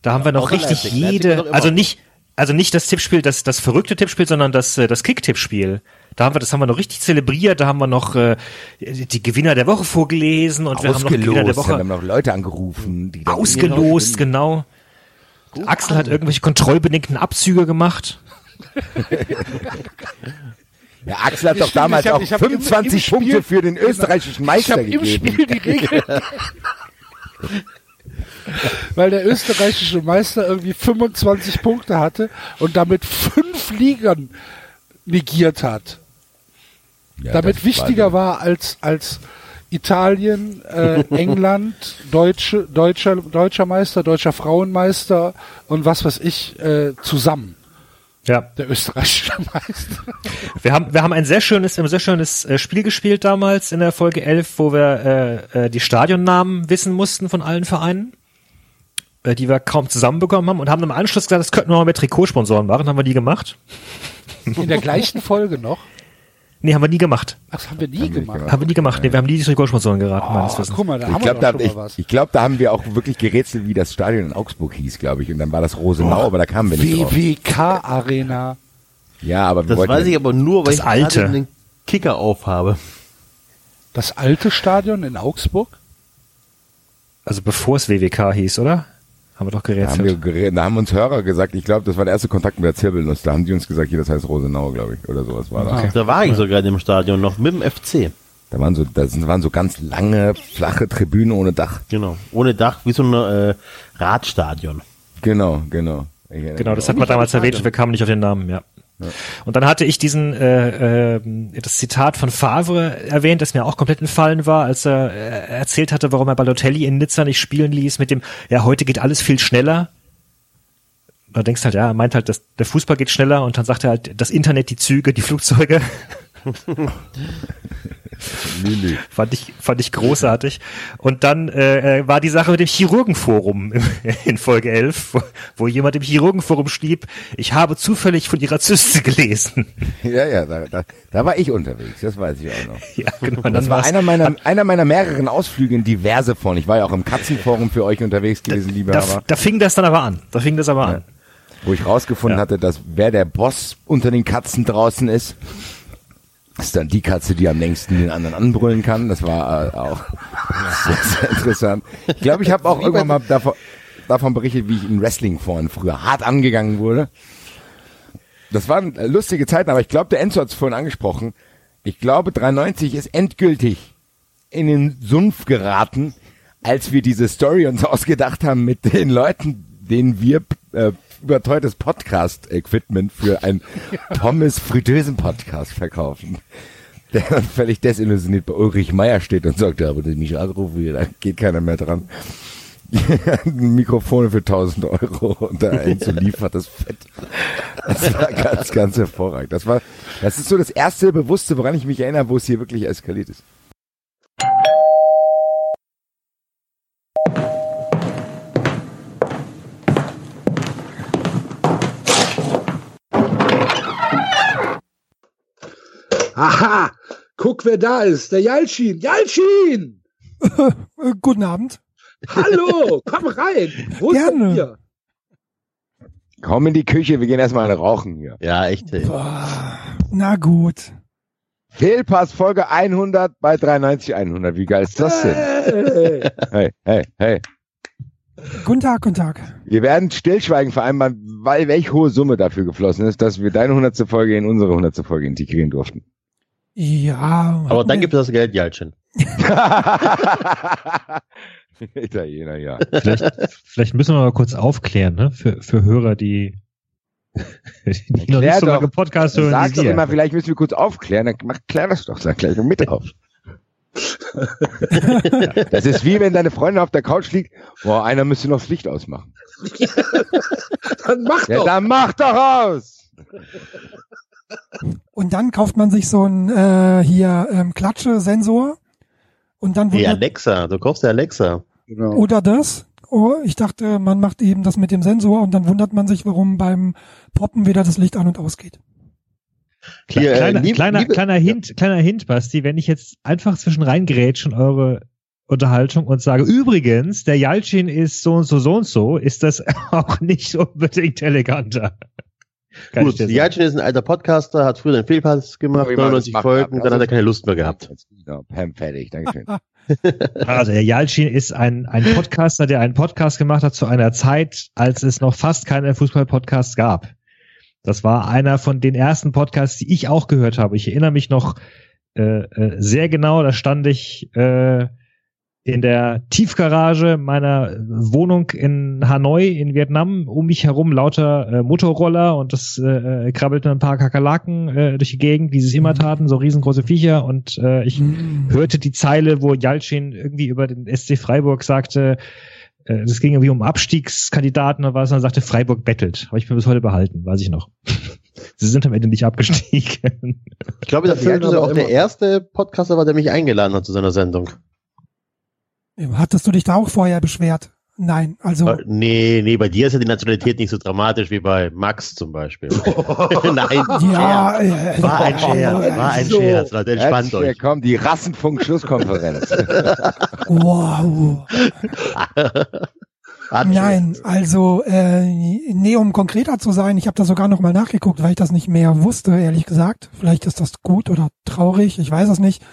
Da haben wir noch richtig doch jede, also so. nicht, also nicht das Tippspiel, das, das verrückte Tippspiel, sondern das, äh, das Kick-Tippspiel. Da haben wir, das haben wir noch richtig zelebriert, da haben wir noch äh, die Gewinner der Woche vorgelesen und wir haben noch Gewinner der Ausgelost, wir Woche haben noch Leute angerufen, die ausgelost, genau. Axel hat irgendwelche kontrollbedingten Abzüge gemacht. Ja, Axel hat Ich doch damals ich hab- auch ich hab im- 25 im Spiel- Punkte für den österreichischen Ich Meister habe im gegeben. Spiel die Regel. Weil der österreichische Meister irgendwie 25 Punkte hatte und damit fünf Ligen negiert hat. Ja, damit wichtiger war als, als Italien, äh, England, Deutsche, deutscher, deutscher Meister, deutscher Frauenmeister und was weiß ich äh, zusammen. Ja. Der österreichische Meister. Wir haben, wir haben ein sehr schönes, ein sehr schönes äh, Spiel gespielt damals in der Folge 11, wo wir äh, äh, die Stadionnamen wissen mussten von allen Vereinen, äh, die wir kaum zusammenbekommen haben und haben im Anschluss gesagt, das könnten wir mal mit Trikotsponsoren machen, haben wir nie gemacht. In der gleichen Folge noch. Nee, haben wir nie gemacht. Ach, das haben wir nie gemacht. Haben wir nie gemacht. Nee, wir haben nie die Trikotsponsoren geraten, meines Ah, Wissens. guck mal, da Ich haben glaube, wir da, ich, mal was. ich glaub, da haben wir auch wirklich gerätselt, wie das Stadion in Augsburg hieß, glaube ich. Und dann war das Rosenau, aber da kamen wir nicht drauf. WWK Arena. Ja, aber wir Das wollten weiß ich aber nur, weil ich alte. den Kicker aufhabe. Das alte Stadion in Augsburg? Also bevor es WWK hieß, oder? Haben wir doch da haben, gerätselt. wir geredet, da haben uns Hörer gesagt, ich glaube, das war der erste Kontakt mit der Zirbelnuss. Da haben die uns gesagt, hier, das heißt Rosenau, glaube ich, oder sowas war das. Da war ich sogar in dem Stadion noch mit dem FC. Da waren so, da sind, waren so ganz lange, flache Tribünen ohne Dach. Genau. Ohne Dach, wie so ein äh, Radstadion. Genau, genau. Genau, das hat man damals erwähnt und wir kamen nicht auf den Namen, ja. Und dann hatte ich diesen äh, äh, das Zitat von Favre erwähnt, das mir auch komplett entfallen war, als er äh, erzählt hatte, warum er Balotelli in Nizza nicht spielen ließ mit dem, ja, heute geht alles viel schneller. Da denkst halt, ja, er meint halt, dass der Fußball geht schneller und dann sagt er halt, das Internet, die Züge, die Flugzeuge. Lili. Fand ich, fand ich großartig. Und dann äh, äh, war die Sache mit dem Chirurgenforum in Folge 11, wo, wo jemand im Chirurgenforum schrieb, ich habe zufällig von ihrer Zyste gelesen. Ja, ja, da, da, da war ich unterwegs, das weiß ich auch noch. Ja, genau. Das war einer meiner, einer meiner mehreren Ausflüge in diverse Foren. Ich war ja auch im Katzenforum für euch unterwegs gewesen, da, Hörer. da fing das dann aber an. Da fing das aber an. wo ich rausgefunden Ja. hatte, dass wer der Boss unter den Katzen draußen ist, ist dann die Katze, die am längsten den anderen anbrüllen kann. Das war äh, auch sehr, sehr interessant. Ich glaube, ich habe auch irgendwann mal davon, davon berichtet, wie ich in Wrestling-Foren früher hart angegangen wurde. Das waren äh, lustige Zeiten, aber ich glaube, der Enzo hat es vorhin angesprochen. Ich glaube, 93 ist endgültig in den Sumpf geraten, als wir diese Story uns ausgedacht haben mit den Leuten, denen wir äh, überteuertes Podcast-Equipment für ein Pommes-Fritösen-Podcast verkaufen. Der dann völlig desillusioniert bei Ulrich Meier steht und sagt, ja, aber wenn ich mich anrufe, da geht keiner mehr dran. Mikrofone für 1000 Euro und der Enzo liefert das Fett. Das war ganz, ganz hervorragend. Das war, das ist so das erste Bewusste, woran ich mich erinnere, wo es hier wirklich eskaliert ist. Aha, guck, wer da ist. Der Jalcin. Jalcin! Äh, Guten Abend. Hallo, komm rein. Wo ist Gerne. denn hier? Komm in die Küche, wir gehen erstmal rauchen hier. Ja, echt. Ey. Boah, Na gut. Fehlpass Folge 100 bei 93 100. Wie geil ist das denn? Hey. Hey, hey, hey. Guten Tag, guten Tag. Wir werden Stillschweigen vereinbaren, weil welch hohe Summe dafür geflossen ist, dass wir deine 100. Folge in unsere 100. Folge integrieren durften. Ja. Aber dann gibt es das Geld, Jalcin. Italiener, ja. Vielleicht, vielleicht müssen wir mal kurz aufklären, ne? Für, für Hörer, die, die noch Klär nicht so doch. lange Podcast hören. Sag doch immer, vielleicht müssen wir kurz aufklären, dann mach, klär das doch, sag gleich mit auf. Das ist wie wenn deine Freundin auf der Couch liegt, boah, einer müsste noch das Licht ausmachen. Dann mach Ja, doch. dann mach doch aus! Und dann kauft man sich so ein äh, hier ähm, Klatsche-Sensor und dann Die wundert, Alexa, du kaufst ja Alexa. Genau. oder das. Oh, ich dachte, man macht eben das mit dem Sensor und dann wundert man sich, warum beim Poppen wieder das Licht an und ausgeht. Hier, äh, kleiner, lieb- kleiner, liebe- kleiner Hint, kleiner Hint, Basti, wenn ich jetzt einfach zwischen reingrätsche in eure Unterhaltung und sage, übrigens, der Jalcin ist so und so, so und so, ist das auch nicht unbedingt eleganter. Kann Gut. Jalcin ist ein alter Podcaster, hat früher den Fehlpass gemacht, Wie man das 99 macht, Folgen, ja. dann hat er keine Lust mehr gehabt. Genau, Pam, fertig, dankeschön. Also der Jalcin ist ein, ein Podcaster, der einen Podcast gemacht hat zu einer Zeit, als es noch fast keine Fußball-Podcasts gab. Das war einer von den ersten Podcasts, die ich auch gehört habe. Ich erinnere mich noch äh, äh, sehr genau, da stand ich äh, in der Tiefgarage meiner Wohnung in Hanoi in Vietnam, um mich herum lauter äh, Motorroller und das äh, äh, krabbelten ein paar Kakerlaken äh, durch die Gegend, wie sie es immer taten, so riesengroße Viecher und äh, ich hörte die Zeile, wo Jalcin irgendwie über den SC Freiburg sagte, äh, das ging irgendwie um Abstiegskandidaten oder was, und er sagte, Freiburg bettelt. Habe ich mir bis heute behalten, weiß ich noch. Sie sind am Ende nicht abgestiegen. Ich glaube, Jalcin aber auch der immer. erste Podcaster war, der mich eingeladen hat zu seiner Sendung. Hattest du dich da auch vorher beschwert? Nein, also Nee, nee, bei dir ist ja die Nationalität nicht so dramatisch wie bei Max zum Beispiel. Nein, ja, Scherz. war ein Scherz, war ein so. Scherz, Leute, entspannt euch. hier kommt die Rassenfunk-Schlusskonferenz. wow. Nein, also äh, nee, um konkreter zu sein, ich habe da sogar noch mal nachgeguckt, weil ich das nicht mehr wusste, ehrlich gesagt. Vielleicht ist das gut oder traurig, ich weiß es nicht.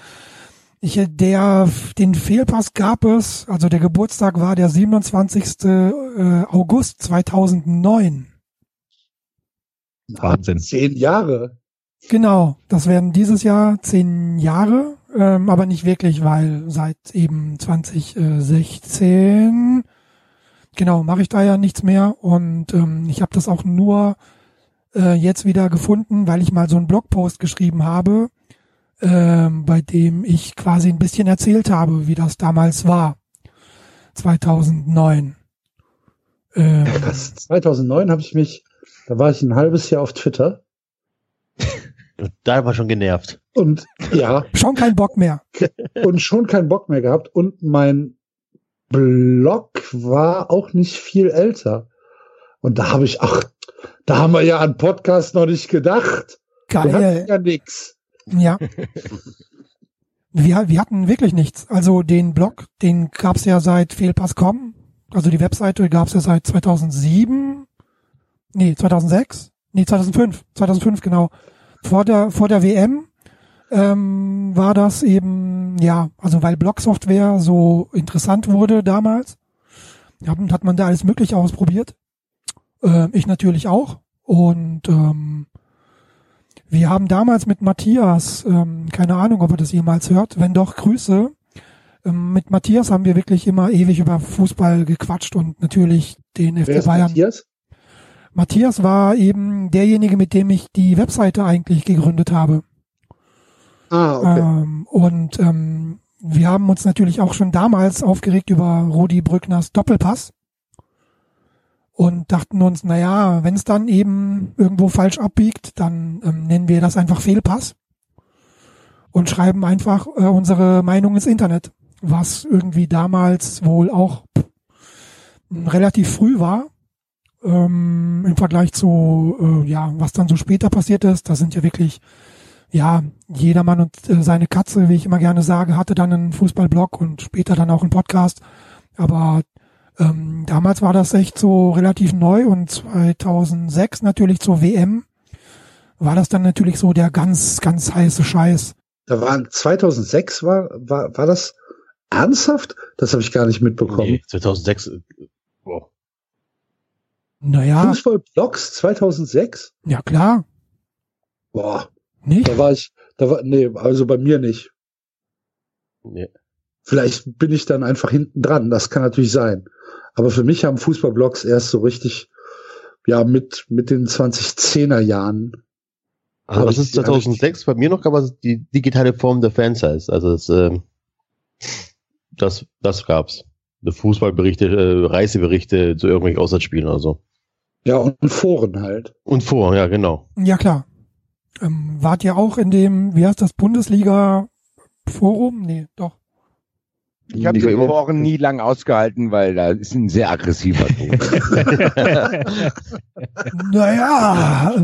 Ich, äh, der, den Fehlpass gab es, also der Geburtstag war der 27. äh, August 2009. Wahnsinn. Zehn Jahre. Genau, das werden dieses Jahr zehn Jahre, ähm, aber nicht wirklich, weil seit eben 2016 genau mache ich da ja nichts mehr und ähm, ich habe das auch nur äh, jetzt wieder gefunden, weil ich mal so einen Blogpost geschrieben habe, ähm, bei dem ich quasi ein bisschen erzählt habe, wie das damals war, 2009. Ähm, Das 2009 habe ich mich, da war ich ein halbes Jahr auf Twitter. Da war schon genervt. Und ja, Schon kein Bock mehr. und schon keinen Bock mehr gehabt. Und mein Blog war auch nicht viel älter. Und da habe ich, ach, da haben wir ja an Podcast noch nicht gedacht. Wir hatten Geil. ja nix. Ja. Wir, wir hatten wirklich nichts. Also den Blog, den gab's ja seit Fehlpass.com. Also die Webseite gab's ja seit 2007. Nee, 2006. Nee, 2005. 2005, genau. Vor der, vor der WM ähm, war das eben, ja, also weil Blogsoftware so interessant wurde damals, haben- hat man da alles Mögliche ausprobiert. Äh, ich natürlich auch. Und ähm, wir haben damals mit Matthias, ähm, keine Ahnung, ob er das jemals hört, wenn doch, Grüße. Ähm, mit Matthias haben wir wirklich immer ewig über Fußball gequatscht und natürlich den Wer FC ist Bayern. Matthias? Matthias war eben derjenige, mit dem ich die Webseite eigentlich gegründet habe. Ah, okay. Ähm, und ähm, wir haben uns natürlich auch schon damals aufgeregt über Rudi Brückners Doppelpass und dachten uns, na ja, wenn es dann eben irgendwo falsch abbiegt, dann ähm, nennen wir das einfach Fehlpass und schreiben einfach äh, unsere Meinung ins Internet, was irgendwie damals wohl auch relativ früh war ähm, im Vergleich zu äh, ja, was dann so später passiert ist. Da sind ja wirklich ja, jedermann und äh, seine Katze, wie ich immer gerne sage, hatte dann einen Fußballblog und später dann auch einen Podcast. Aber ähm, damals war das echt so relativ neu und 2006 natürlich zur WM war das dann natürlich so der ganz, ganz heiße Scheiß. Da waren 2006 war war war das ernsthaft? Das habe ich gar nicht mitbekommen. Nee, 2006. äh, Boah. Naja, Fußballblogs 2006? ja klar, Boah, nicht? da war ich, da war nee, also bei mir nicht. Nee. Vielleicht bin ich dann einfach hinten dran. Das kann natürlich sein. Aber für mich haben Fußballblogs erst so richtig, ja, mit, mit den 2010er Jahren. Also das ist die 2006 bei mir noch gab es die digitale Form der Fansize. Also das, ähm, das, das gab's. Fußballberichte, äh, Reiseberichte zu irgendwelchen Auswärtsspielen oder so. Ja, und Foren halt. Und vor, ja genau. Ja klar. Ähm, wart ihr auch in dem, wie heißt das, Bundesliga-Forum? Nee, doch. Ich habe Die Foren nie lang ausgehalten, weil da ist ein sehr aggressiver Ton. Naja.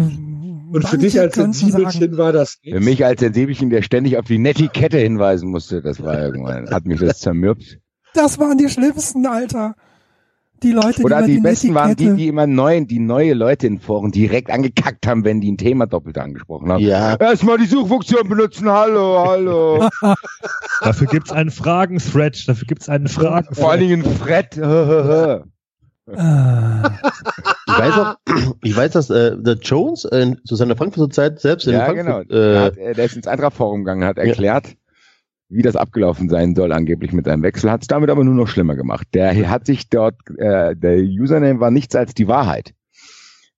Und für dich als Sensibelchen war das Für mich als Sensibelchen, der ständig auf die Netiquette hinweisen musste, das war irgendwann, hat mich das zermürbt. Das waren die schlimmsten, Alter. Die Leute, Oder die, die immer besten waren die, die immer neuen, die neue Leute in Foren direkt angekackt haben, wenn die ein Thema doppelt angesprochen haben. Ja, Erstmal die Suchfunktion benutzen, hallo, hallo. Dafür gibt's einen Fragen-Thread, dafür gibt's einen Fragen. Vor allen Dingen Fred. Äh, ich weiß auch, ich weiß, dass äh, der Jones äh, zu seiner Frankfurter Zeit selbst in Ja, genau. Frankfurt, Der, äh, hat, äh, der ist ins Eintracht-Forum gegangen, hat erklärt, wie das abgelaufen sein soll angeblich mit seinem Wechsel, hat es damit aber nur noch schlimmer gemacht. Der hat sich dort, äh, der Username war nichts als die Wahrheit.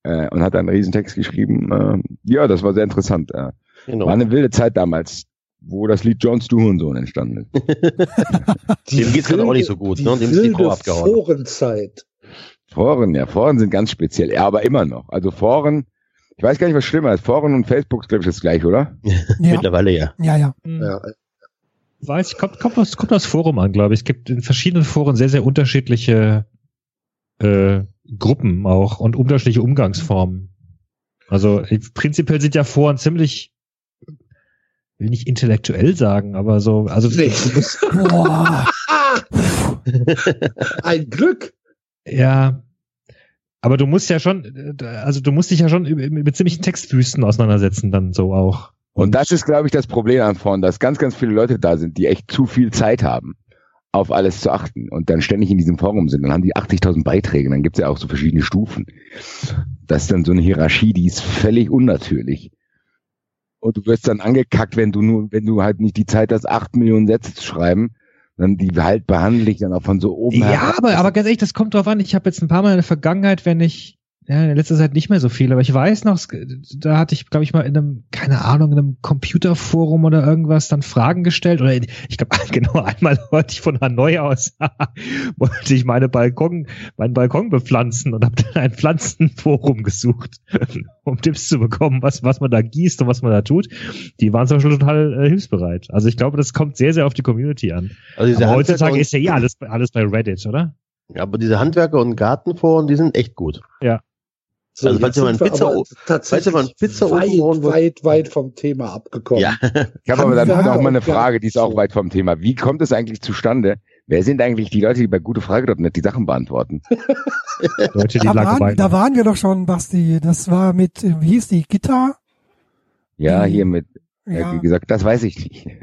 Äh, und hat einen riesen Text geschrieben. Äh, ja, das war sehr interessant. Äh, genau. War eine wilde Zeit damals, wo das Lied Jones Du Hurensohn entstanden ist. Dem geht's gerade auch nicht so gut, die ne? Dem ist die Frau wilde abgehauen. Forenzeit. Foren, ja, Foren sind ganz speziell, ja, aber immer noch. Also Foren, ich weiß gar nicht, was schlimmer ist. Foren und Facebook ist, glaube ich, das gleiche, oder? ja, Mittlerweile ja. ja, ja. Ja, Weiß ich, kommt, kommt, kommt aus Forum an, glaube ich. Es gibt in verschiedenen Foren sehr, sehr unterschiedliche äh, Gruppen auch und unterschiedliche Umgangsformen. Also prinzipiell sind ja Foren ziemlich, will nicht intellektuell sagen, aber so, also Nee. du musst, Boah. Ein Glück. ja, aber du musst ja schon, äh, also du musst dich ja schon mit, mit ziemlichen Textwüsten auseinandersetzen, dann so auch. Und das ist, glaube ich, das Problem an Foren, dass ganz, ganz viele Leute da sind, die echt zu viel Zeit haben, auf alles zu achten und dann ständig in diesem Forum sind. Dann haben die 80.000 Beiträge, dann gibt's ja auch so verschiedene Stufen. Das ist dann so eine Hierarchie, die ist völlig unnatürlich. Und du wirst dann angekackt, wenn du nur, wenn du halt nicht die Zeit hast, acht Millionen Sätze zu schreiben, dann die halt behandle ich dann auch von so oben Ja, aber, aber ganz ehrlich, das kommt drauf an. Ich habe jetzt ein paar Mal in der Vergangenheit, wenn ich ja, in letzter Zeit nicht mehr so viel, aber ich weiß noch, da hatte ich, glaube ich, mal in einem, keine Ahnung, in einem Computerforum oder irgendwas dann Fragen gestellt oder in, ich glaube, genau einmal wollte ich von Hanoi aus, wollte ich meine Balkon, meinen Balkon bepflanzen und habe dann ein Pflanzenforum gesucht, um Tipps zu bekommen, was, was man da gießt und was man da tut. Die waren zum Beispiel total äh, hilfsbereit. Also ich glaube, das kommt sehr, sehr auf die Community an. Also heutzutage ist ja eh alles, alles bei Reddit, oder? Ja, aber diese Handwerker und Gartenforen, die sind echt gut. Ja. So, also falls ihr mal einen Pizza, falls ihr mal einen Pizza weit, weit, weit vom Thema abgekommen. Ja. Ich habe aber dann noch mal eine Frage, die ist auch weit vom Thema. Wie kommt es eigentlich zustande? Wer sind eigentlich die Leute, die bei gute Frage.net die Sachen beantworten? Leute, Da waren, da waren wir doch schon, Basti. Das war mit, äh, wie hieß die, Gitter? Ja, hier mit, Ja. wie gesagt, das weiß ich nicht.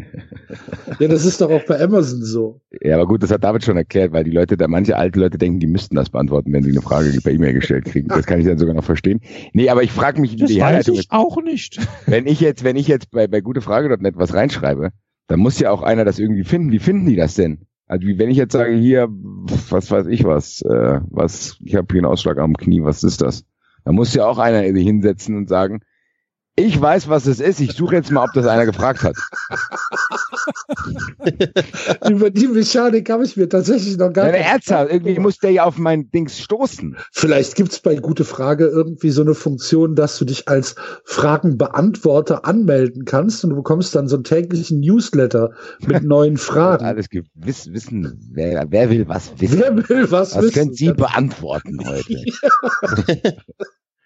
Ja, das ist doch auch bei Amazon so. Ja, aber gut, das hat David schon erklärt, weil die Leute, da manche alte Leute denken, die müssten das beantworten, wenn sie eine Frage per E-Mail gestellt kriegen. Das kann ich dann sogar noch verstehen. Nee, aber ich frage mich, wie Das die weiß Herleitung ich ist. auch nicht. Wenn ich jetzt, wenn ich jetzt bei, bei gutefrage.net was reinschreibe, dann muss ja auch einer das irgendwie finden. Wie finden die das denn? Also wie wenn ich jetzt sage, hier, was weiß ich was, äh, was, ich habe hier einen Ausschlag am Knie, was ist das? Da muss ja auch einer sich hinsetzen und sagen, ich weiß, was es ist, ich suche jetzt mal, ob das einer gefragt hat. Über die Mechanik habe ich mir tatsächlich noch gar nicht. ernsthaft, irgendwie muss der ja auf mein Dings stoßen. Vielleicht gibt's bei Gute Frage irgendwie so eine Funktion, dass du dich als Fragenbeantworter anmelden kannst und du bekommst dann so einen täglichen Newsletter mit neuen Fragen. Alles gewiss, wissen, wer, wer will was wissen? Wer will was was wissen? können Sie beantworten heute?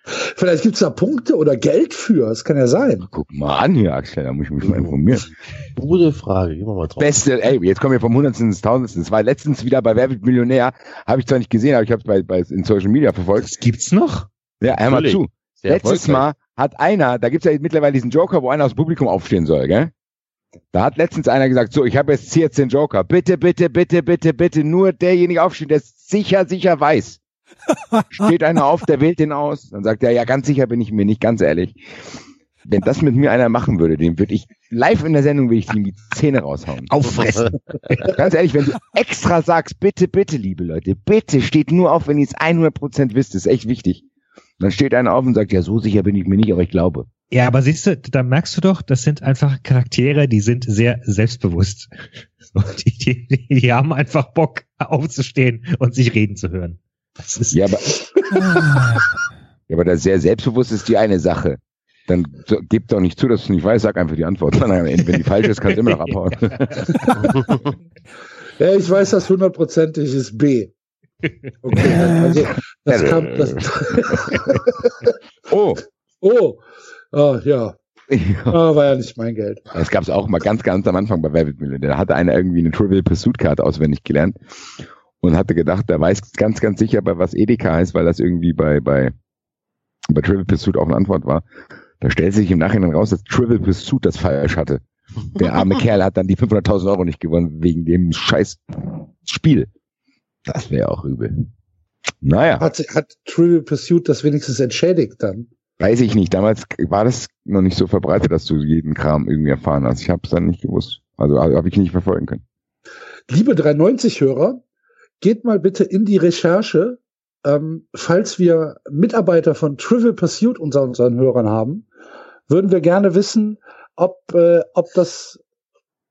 Vielleicht gibt's da Punkte oder Geld für, das kann ja sein. Guck mal an hier, Axel, da muss ich mich mal informieren. Gute Frage, gehen wir mal drauf. Beste, ey, jetzt kommen wir vom Hundertsten ins Tausendsten. Es war letztens wieder bei Wer wird Millionär. Habe ich zwar nicht gesehen, aber ich habe es bei, bei in Social Media verfolgt. Das gibt's noch? Ja, einmal Natürlich. zu. Sehr Letztes. Mal hat einer, da gibt's ja mittlerweile diesen Joker, wo einer aus dem Publikum aufstehen soll, gell? Da hat letztens einer gesagt, so, ich habe jetzt hier jetzt den Joker. Bitte, bitte, bitte, bitte, bitte, nur derjenige aufstehen, der es sicher, sicher weiß. Steht einer auf, der wählt den aus. Dann sagt er, ja, ganz sicher bin ich mir nicht, ganz ehrlich. Wenn das mit mir einer machen würde, den würde ich live in der Sendung, will ich ihm die Zähne raushauen. Auffressen. Ganz ehrlich, wenn du extra sagst, bitte, bitte, liebe Leute, bitte steht nur auf, wenn ihr es 100% wisst, ist echt wichtig. Dann steht einer auf und sagt, ja, so sicher bin ich mir nicht, aber ich glaube. Ja, aber siehst du, da merkst du doch, das sind einfach Charaktere, die sind sehr selbstbewusst. Die, die, die haben einfach Bock aufzustehen und sich reden zu hören. Das ist Ja, aber, ja, aber das sehr selbstbewusst ist die eine Sache. Dann gib doch nicht zu, dass du nicht weißt, sag einfach die Antwort. Wenn die falsch ist, kannst du immer noch abhauen. Ja, ich weiß, das hundertprozentig ist B. Okay, also das kam, das, oh, oh, ah, ja, ah, war ja nicht mein Geld. Das gab es auch mal ganz, ganz am Anfang bei Wer wird Millionär. Da hatte einer irgendwie eine Trivial Pursuit Karte auswendig gelernt und hatte gedacht, der weiß ganz, ganz sicher, bei was Edeka heißt, weil das irgendwie bei, bei, bei Trivial Pursuit auch eine Antwort war. Da stellt sich im Nachhinein raus, dass Trivial Pursuit das falsch hatte. Der arme Kerl hat dann die 500.000 Euro nicht gewonnen wegen dem scheiß Spiel. Das wäre auch übel. Naja. Hat, hat Trivial Pursuit das wenigstens entschädigt dann? Weiß ich nicht. Damals war das noch nicht so verbreitet, dass du jeden Kram irgendwie erfahren hast. Ich habe es dann nicht gewusst. Also habe ich nicht verfolgen können. Liebe 390-Hörer, geht mal bitte in die Recherche, ähm, falls wir Mitarbeiter von Trivial Pursuit unter unseren Hörern haben, würden wir gerne wissen, ob, äh, ob das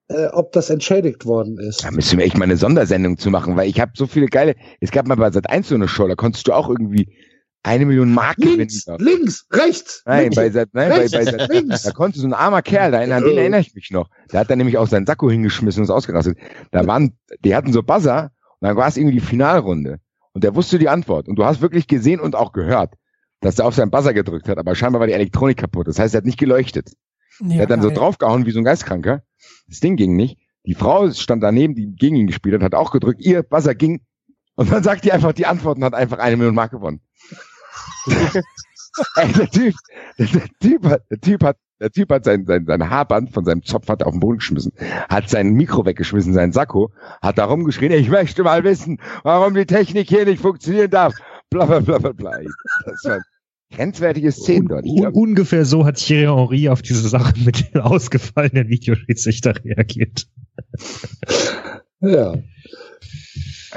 äh, ob das entschädigt worden ist. Da müssen wir echt mal eine Sondersendung zu machen, weil ich habe so viele geile. Es gab mal bei Sat 1 so eine Show, da konntest du auch irgendwie eine Million Mark Links, gewinnen. links, rechts. Nein, links, bei Sat, nein, bei, rechts, bei Sat, links. da konntest du so ein armer Kerl, da, an den erinnere ich mich noch. Der hat dann nämlich auch seinen Sakko hingeschmissen und ist ausgerastet. Da waren, die hatten so Buzzer und dann war es irgendwie die Finalrunde. Und der wusste die Antwort. Und du hast wirklich gesehen und auch gehört, dass er auf seinen Buzzer gedrückt hat, aber scheinbar war die Elektronik kaputt. Das heißt, er hat nicht geleuchtet. Ja, er hat dann so geil. draufgehauen wie so ein Geistkranker. Das Ding ging nicht. Die Frau stand daneben, die gegen ihn gespielt hat, hat auch gedrückt, ihr Buzzer ging. Und dann sagt die einfach die Antwort und hat einfach eine Million Mark gewonnen. Ey, der Typ, der, der Typ hat, der Typ hat, der Typ hat sein, sein, sein Haarband von seinem Zopf hat auf den Boden geschmissen, hat sein Mikro weggeschmissen, seinen Sakko, hat da rumgeschrien, ich möchte mal wissen, warum die Technik hier nicht funktionieren darf. Bla, bla, bla, bla, bla. Das war grenzwertige Szenen dort. Un ungefähr so hat Thierry Henry auf diese Sache mit dem ausgefallenen Videoschiedsrichter reagiert. Ja.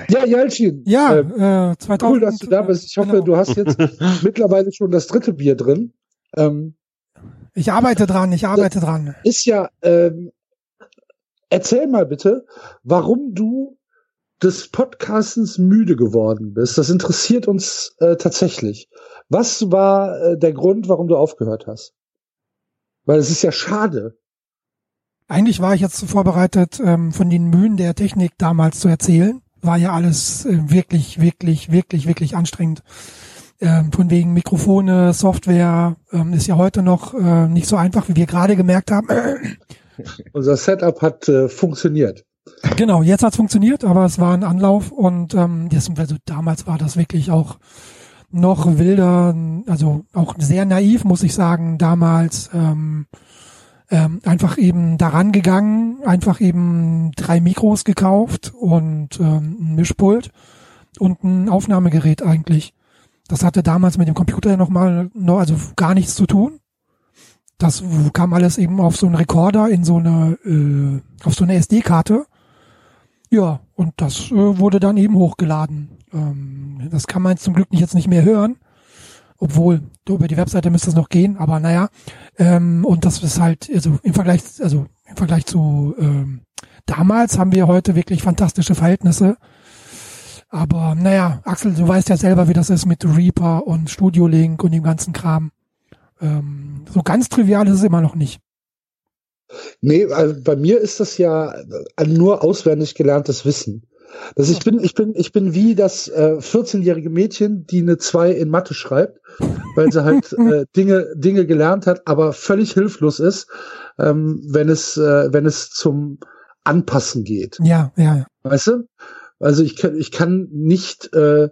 Ja, Jalcin. Ja, äh, 2000. cool, dass du da bist. Ich hoffe, genau. du hast jetzt mittlerweile schon das dritte Bier drin. Ähm, Ich arbeite dran, ich arbeite dran. ist ja, ähm, erzähl mal bitte, warum du des Podcastens müde geworden bist. Das interessiert uns äh, tatsächlich. Was war äh, der Grund, warum du aufgehört hast? Weil es ist ja schade. Eigentlich war ich jetzt vorbereitet, ähm, von den Mühen der Technik damals zu erzählen. War ja alles äh, wirklich, wirklich, wirklich, wirklich anstrengend. Ähm, von wegen Mikrofone, Software, ähm, ist ja heute noch äh, nicht so einfach, wie wir gerade gemerkt haben. Unser Setup hat äh, funktioniert. Genau, jetzt hat's funktioniert, aber es war ein Anlauf und ähm, das, also damals war das wirklich auch noch wilder, also auch sehr naiv, muss ich sagen, damals ähm, ähm, einfach eben daran gegangen, einfach eben drei Mikros gekauft und ähm, ein Mischpult und ein Aufnahmegerät eigentlich. Das hatte damals mit dem Computer nochmal, noch, also gar nichts zu tun. Das kam alles eben auf so einen Rekorder in so eine, äh, auf so eine SD-Karte. Ja, und das äh, wurde dann eben hochgeladen. Ähm, das kann man zum Glück nicht, jetzt nicht mehr hören. Obwohl, über die Webseite müsste es noch gehen, aber naja. Ähm, und das ist halt, also im Vergleich, also im Vergleich zu ähm, damals haben wir heute wirklich fantastische Verhältnisse. Aber naja, Axel, du weißt ja selber, wie das ist mit Reaper und Studio Link und dem ganzen Kram. Ähm, so ganz trivial ist es immer noch nicht. Nee, also bei mir ist das ja äh, nur auswendig gelerntes Wissen. Das ich bin, ich bin, ich bin wie das äh, 14-jährige Mädchen, die eine 2 in Mathe schreibt, weil sie halt äh, Dinge, Dinge gelernt hat, aber völlig hilflos ist, ähm, wenn es, äh, wenn es zum Anpassen geht. Ja, ja, ja. Weißt du? Also ich kann, ich kann nicht, äh,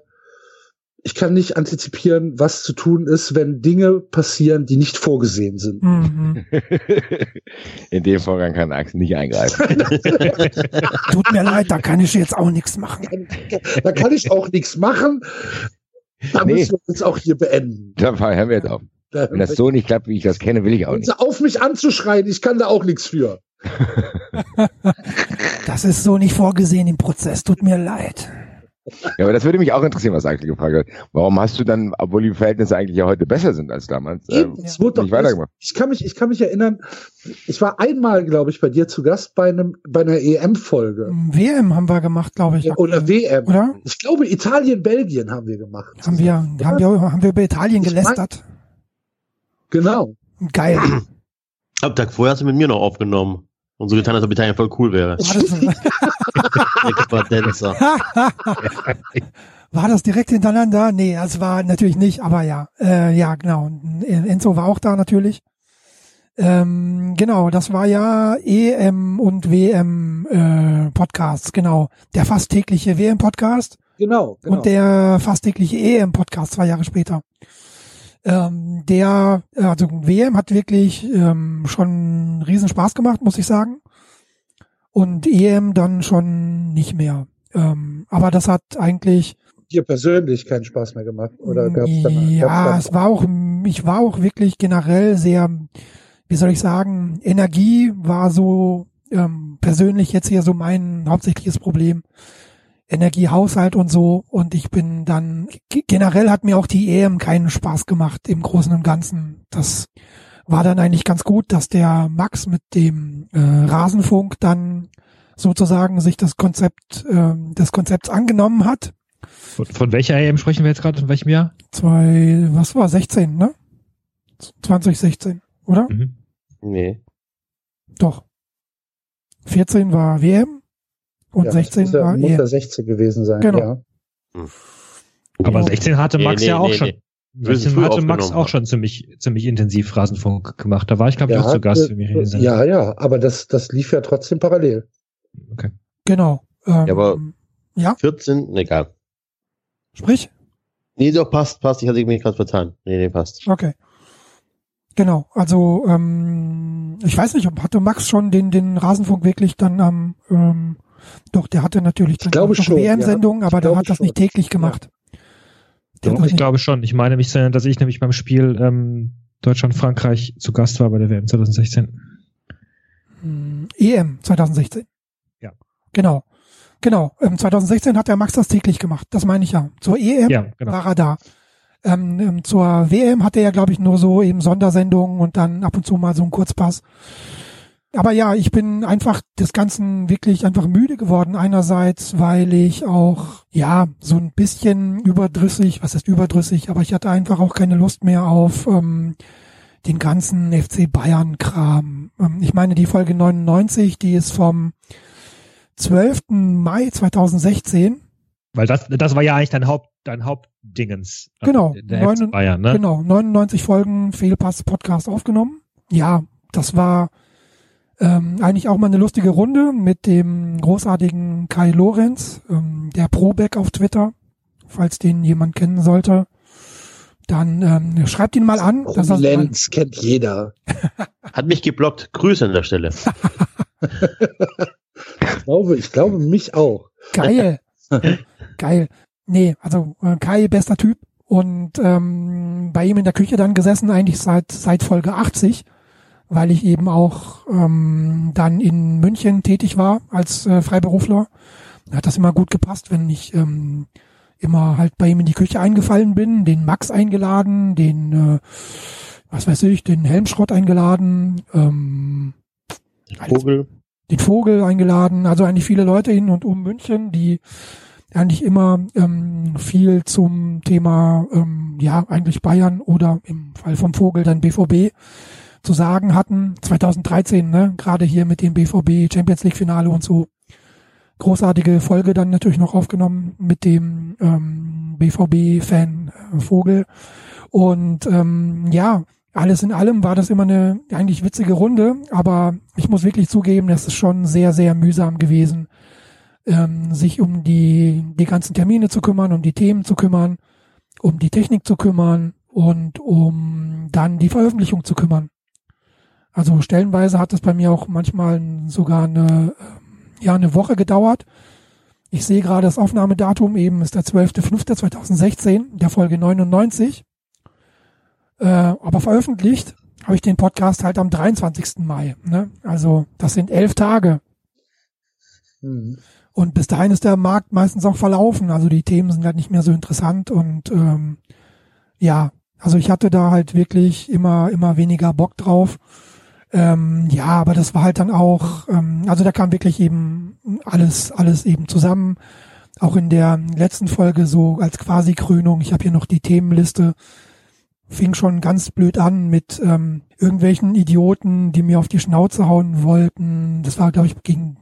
ich kann nicht antizipieren, was zu tun ist, wenn Dinge passieren, die nicht vorgesehen sind. Mhm. In dem Vorgang kann Axel nicht eingreifen. Tut mir leid, da kann ich jetzt auch nichts machen. Da kann ich auch nichts machen. Da Nee. müssen wir uns auch hier beenden. Da hören wir jetzt auf. Wenn das so nicht klappt, wie ich das kenne, will ich auch nicht. Auf mich anzuschreien, ich kann da auch nichts für. Das ist so nicht vorgesehen im Prozess. Tut mir leid. Ja, aber das würde mich auch interessieren, was Axel gefragt hat. Warum hast du dann, obwohl die Verhältnisse eigentlich ja heute besser sind als damals, äh, Eben, es wurde doch nicht weitergemacht? Ich kann mich, ich kann mich erinnern, ich war einmal, glaube ich, bei dir zu Gast bei einem, bei einer EM-Folge. WM haben wir gemacht, glaube ich. Oder WM. Oder? Ich glaube, Italien, Belgien haben wir gemacht. Haben wir, haben wir, haben wir über Italien Ich mein- gelästert. Genau. Geil. Am Tag vorher hast du mit mir noch aufgenommen. Und so getan, als ob Italien voll cool wäre. War das, direkt hintereinander? Nee, das war natürlich nicht, aber ja. Äh, ja, genau. Und Enzo war auch da natürlich. Ähm, genau, das war ja EM und WM äh, Podcasts, genau. Der fast tägliche WM Podcast Genau. genau. und der fast tägliche EM Podcast zwei Jahre später. Ähm, der, also WM hat wirklich ähm, schon riesen Spaß gemacht, muss ich sagen. Und EM dann schon nicht mehr. Ähm, aber das hat eigentlich dir persönlich keinen Spaß mehr gemacht? Oder gab's dann, ja, gab's es war auch, ich war auch wirklich generell sehr, wie soll ich sagen, Energie war so ähm, persönlich jetzt hier so mein hauptsächliches Problem. Energiehaushalt und so. Und ich bin dann, generell hat mir auch die EM keinen Spaß gemacht im Großen und Ganzen. Das war dann eigentlich ganz gut, dass der Max mit dem äh, Rasenfunk dann sozusagen sich das Konzept ähm, des Konzepts angenommen hat. Von, von welcher EM sprechen wir jetzt gerade? In welchem Jahr? Zwei, was war, 16, ne? 2016, oder? Mhm. Nee. Doch. 14 war WM und ja, 16 muss ja, war muss EM. ja 16 gewesen sein. Genau. Ja. Aber 16 hatte Nee, Max nee, ja auch nee, schon. nee. Wir sind 16 früh hatte Max auch schon ziemlich, ziemlich intensiv Rasenfunk gemacht. Da war ich, glaube ich, Der auch zu Gast. sind. ja, ja, aber das, das lief ja trotzdem parallel. Genau. Ähm, Ja, aber ja, 14, nee, egal. sprich. Nee, doch, passt, passt. Ich hatte mich gerade vertan. Nee, nee, passt. Okay. Genau, also ähm, ich weiß nicht, ob hatte Max schon den den Rasenfunk wirklich dann am ähm, doch, der hatte natürlich dann glaube noch schon, WM-Sendungen, ja. aber Ich der hat das schon. nicht täglich gemacht. Hat Doch, ich nicht- glaube schon. Ich meine mich zu erinnern, dass ich nämlich beim Spiel ähm, Deutschland-Frankreich zu Gast war bei der WM 2016. Hm, EM 2016. Ja. Genau. Genau, ähm, 2016 hat der Max das täglich gemacht, das meine ich ja. Zur EM Ja, genau. war er da. Ähm, ähm, zur WM hat er ja, glaube ich, nur so eben Sondersendungen und dann ab und zu mal so ein Kurzpass. Aber ja, ich bin einfach des Ganzen wirklich einfach müde geworden. Einerseits, weil ich auch, ja, so ein bisschen überdrüssig, was heißt überdrüssig, aber ich hatte einfach auch keine Lust mehr auf ähm, den ganzen FC Bayern-Kram. Ähm, ich meine, die Folge 99, die ist vom 12. Mai 2016. Weil das, das war ja eigentlich dein Haupt, dein Hauptdingens. Genau, Der FC neun- Bayern, ne? genau, 99 Folgen Fehlpass Podcast aufgenommen. Ja, das war ähm, eigentlich auch mal eine lustige Runde mit dem großartigen Kai Lorenz, ähm, der Probeck auf Twitter, falls den jemand kennen sollte. Dann ähm, schreibt ihn mal an. dass Lenz kennt jeder. Hat mich geblockt. Grüße an der Stelle. Ich glaube, ich glaube mich auch. Geil. Geil. Nee, also äh, Kai, bester Typ. Und ähm, bei ihm in der Küche dann gesessen, eigentlich seit, seit Folge 80, weil ich eben auch ähm, dann in München tätig war als äh, Freiberufler. Da hat das immer gut gepasst, wenn ich ähm, immer halt bei ihm in die Küche eingefallen bin, den Max eingeladen, den, äh, was weiß ich, den Helmschrott eingeladen, ähm, Vogel. den Vogel eingeladen, also eigentlich viele Leute in und um München, die eigentlich immer ähm, viel zum Thema, ähm, ja, eigentlich Bayern oder im Fall vom Vogel dann BVB zu sagen hatten. 2013, ne, gerade hier mit dem BVB Champions League Finale und so. Großartige Folge dann natürlich noch aufgenommen mit dem ähm, BVB-Fan äh, Vogel. Und ähm, ja, alles in allem war das immer eine eigentlich witzige Runde, aber ich muss wirklich zugeben, das ist schon sehr, sehr mühsam gewesen, ähm, sich um die, die ganzen Termine zu kümmern, um die Themen zu kümmern, um die Technik zu kümmern und um dann die Veröffentlichung zu kümmern. Also stellenweise hat es bei mir auch manchmal sogar eine, ähm, ja, eine Woche gedauert. Ich sehe gerade das Aufnahmedatum eben ist der 12.05.2016, der Folge 99. Äh, aber veröffentlicht habe ich den Podcast halt am 23. Mai. Ne? Also das sind elf Tage. Mhm. Und bis dahin ist der Markt meistens auch verlaufen. Also die Themen sind halt nicht mehr so interessant und ähm, ja, also ich hatte da halt wirklich immer, immer weniger Bock drauf. Ähm, ja, aber das war halt dann auch, ähm, also da kam wirklich eben alles, alles eben zusammen. Auch in der letzten Folge so als quasi Krönung. Ich habe hier noch die Themenliste. Fing schon ganz blöd an mit ähm, irgendwelchen Idioten, die mir auf die Schnauze hauen wollten. Das war, glaube ich, gegen,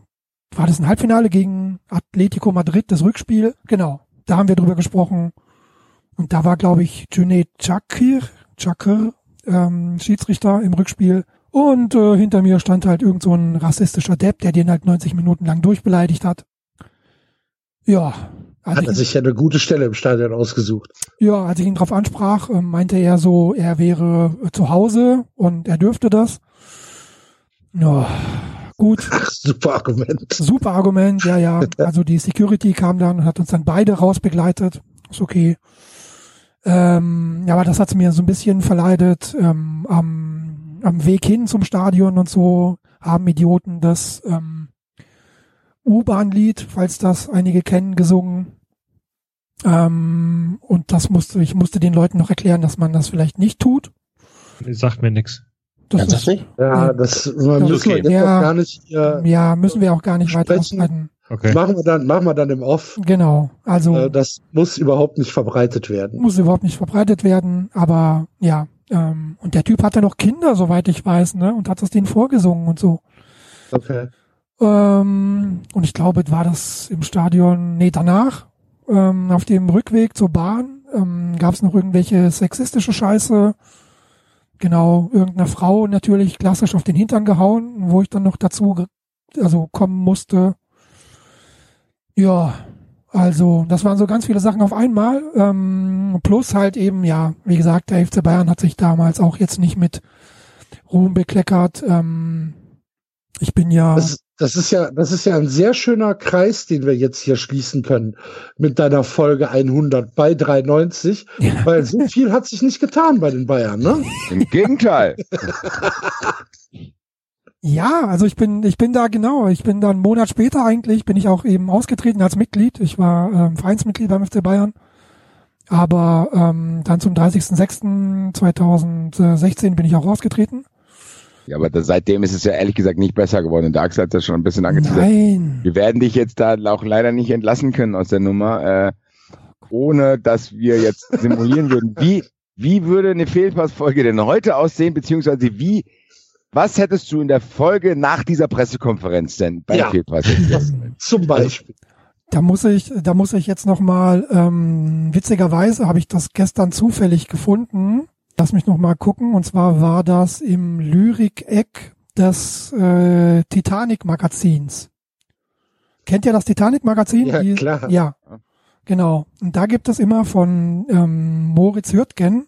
war das ein Halbfinale gegen Atletico Madrid, das Rückspiel? Genau. Da haben wir drüber gesprochen. Und da war, glaube ich, Junaid Chakir, Chakir, ähm, Schiedsrichter im Rückspiel. Und äh, hinter mir stand halt irgend so ein rassistischer Depp, der den halt 90 Minuten lang durchbeleidigt hat. Ja. Als Hat ich, er sich ja eine gute Stelle im Stadion ausgesucht. ja, als ich ihn drauf ansprach, ähm, meinte er so, er wäre äh, zu Hause und er dürfte das. Ja, gut. Ach, super Argument. Super Argument, ja, ja. Also die Security kam dann und hat uns dann beide rausbegleitet. Ist okay. Ähm, ja, aber das hat's mir so ein bisschen verleidet. Ähm, am, am Weg hin zum Stadion und so haben Idioten das ähm, U-Bahn-Lied, falls das einige kennen, gesungen. Ähm, und das musste, ich musste den Leuten noch erklären, dass man das vielleicht nicht tut. Sagt mir nix. Das ist, nicht? Ja, das man Ja. müssen wir jetzt Ja. auch gar nicht. Äh, ja, müssen wir auch gar nicht weiter ausbreiten. Okay. Machen wir dann, machen wir dann im Off. Genau. Also Äh, das muss überhaupt nicht verbreitet werden. muss überhaupt nicht verbreitet werden, aber ja. Ähm, und der Typ hatte noch Kinder, soweit ich weiß, ne? Und hat das denen vorgesungen und so. Okay. Ähm, und ich glaube, war das im Stadion, nee, danach, ähm, auf dem Rückweg zur Bahn, ähm, gab es noch irgendwelche sexistische Scheiße. Genau, irgendeine Frau natürlich klassisch auf den Hintern gehauen, wo ich dann noch dazu, also kommen musste. Ja, also das waren so ganz viele Sachen auf einmal. Ähm, plus halt eben, ja, wie gesagt, der FC Bayern hat sich damals auch jetzt nicht mit Ruhm bekleckert. Ähm, ich bin ja. Das, das ist ja, das ist ja ein sehr schöner Kreis, den wir jetzt hier schließen können mit deiner Folge 100 bei 93, weil so viel hat sich nicht getan bei den Bayern, ne? Im Gegenteil. Ja, also ich bin, ich bin da genau, ich bin da einen Monat später eigentlich, bin ich auch eben ausgetreten als Mitglied. Ich war ähm, Vereinsmitglied beim FC Bayern. Aber ähm, dann zum 30.06.2016 bin ich auch ausgetreten. Ja, aber das, seitdem ist es ja ehrlich gesagt nicht besser geworden. Der Axel hat das schon ein bisschen angeteasert. Nein. Wir werden dich jetzt da auch leider nicht entlassen können aus der Nummer, äh, ohne dass wir jetzt simulieren würden. Wie, wie würde eine Fehlpassfolge denn heute aussehen, beziehungsweise wie, was hättest du in der Folge nach dieser Pressekonferenz denn bei Ja. Zum Beispiel. Da muss ich, da muss ich jetzt noch mal ähm, witzigerweise habe ich das gestern zufällig gefunden. Lass mich noch mal gucken. Und zwar war das im Lyrik-Eck des äh, Titanic-Magazins. Kennt ihr das Titanic-Magazin? Ja, klar. Ja, genau. Und da gibt es immer von ähm, Moritz Hürtgen,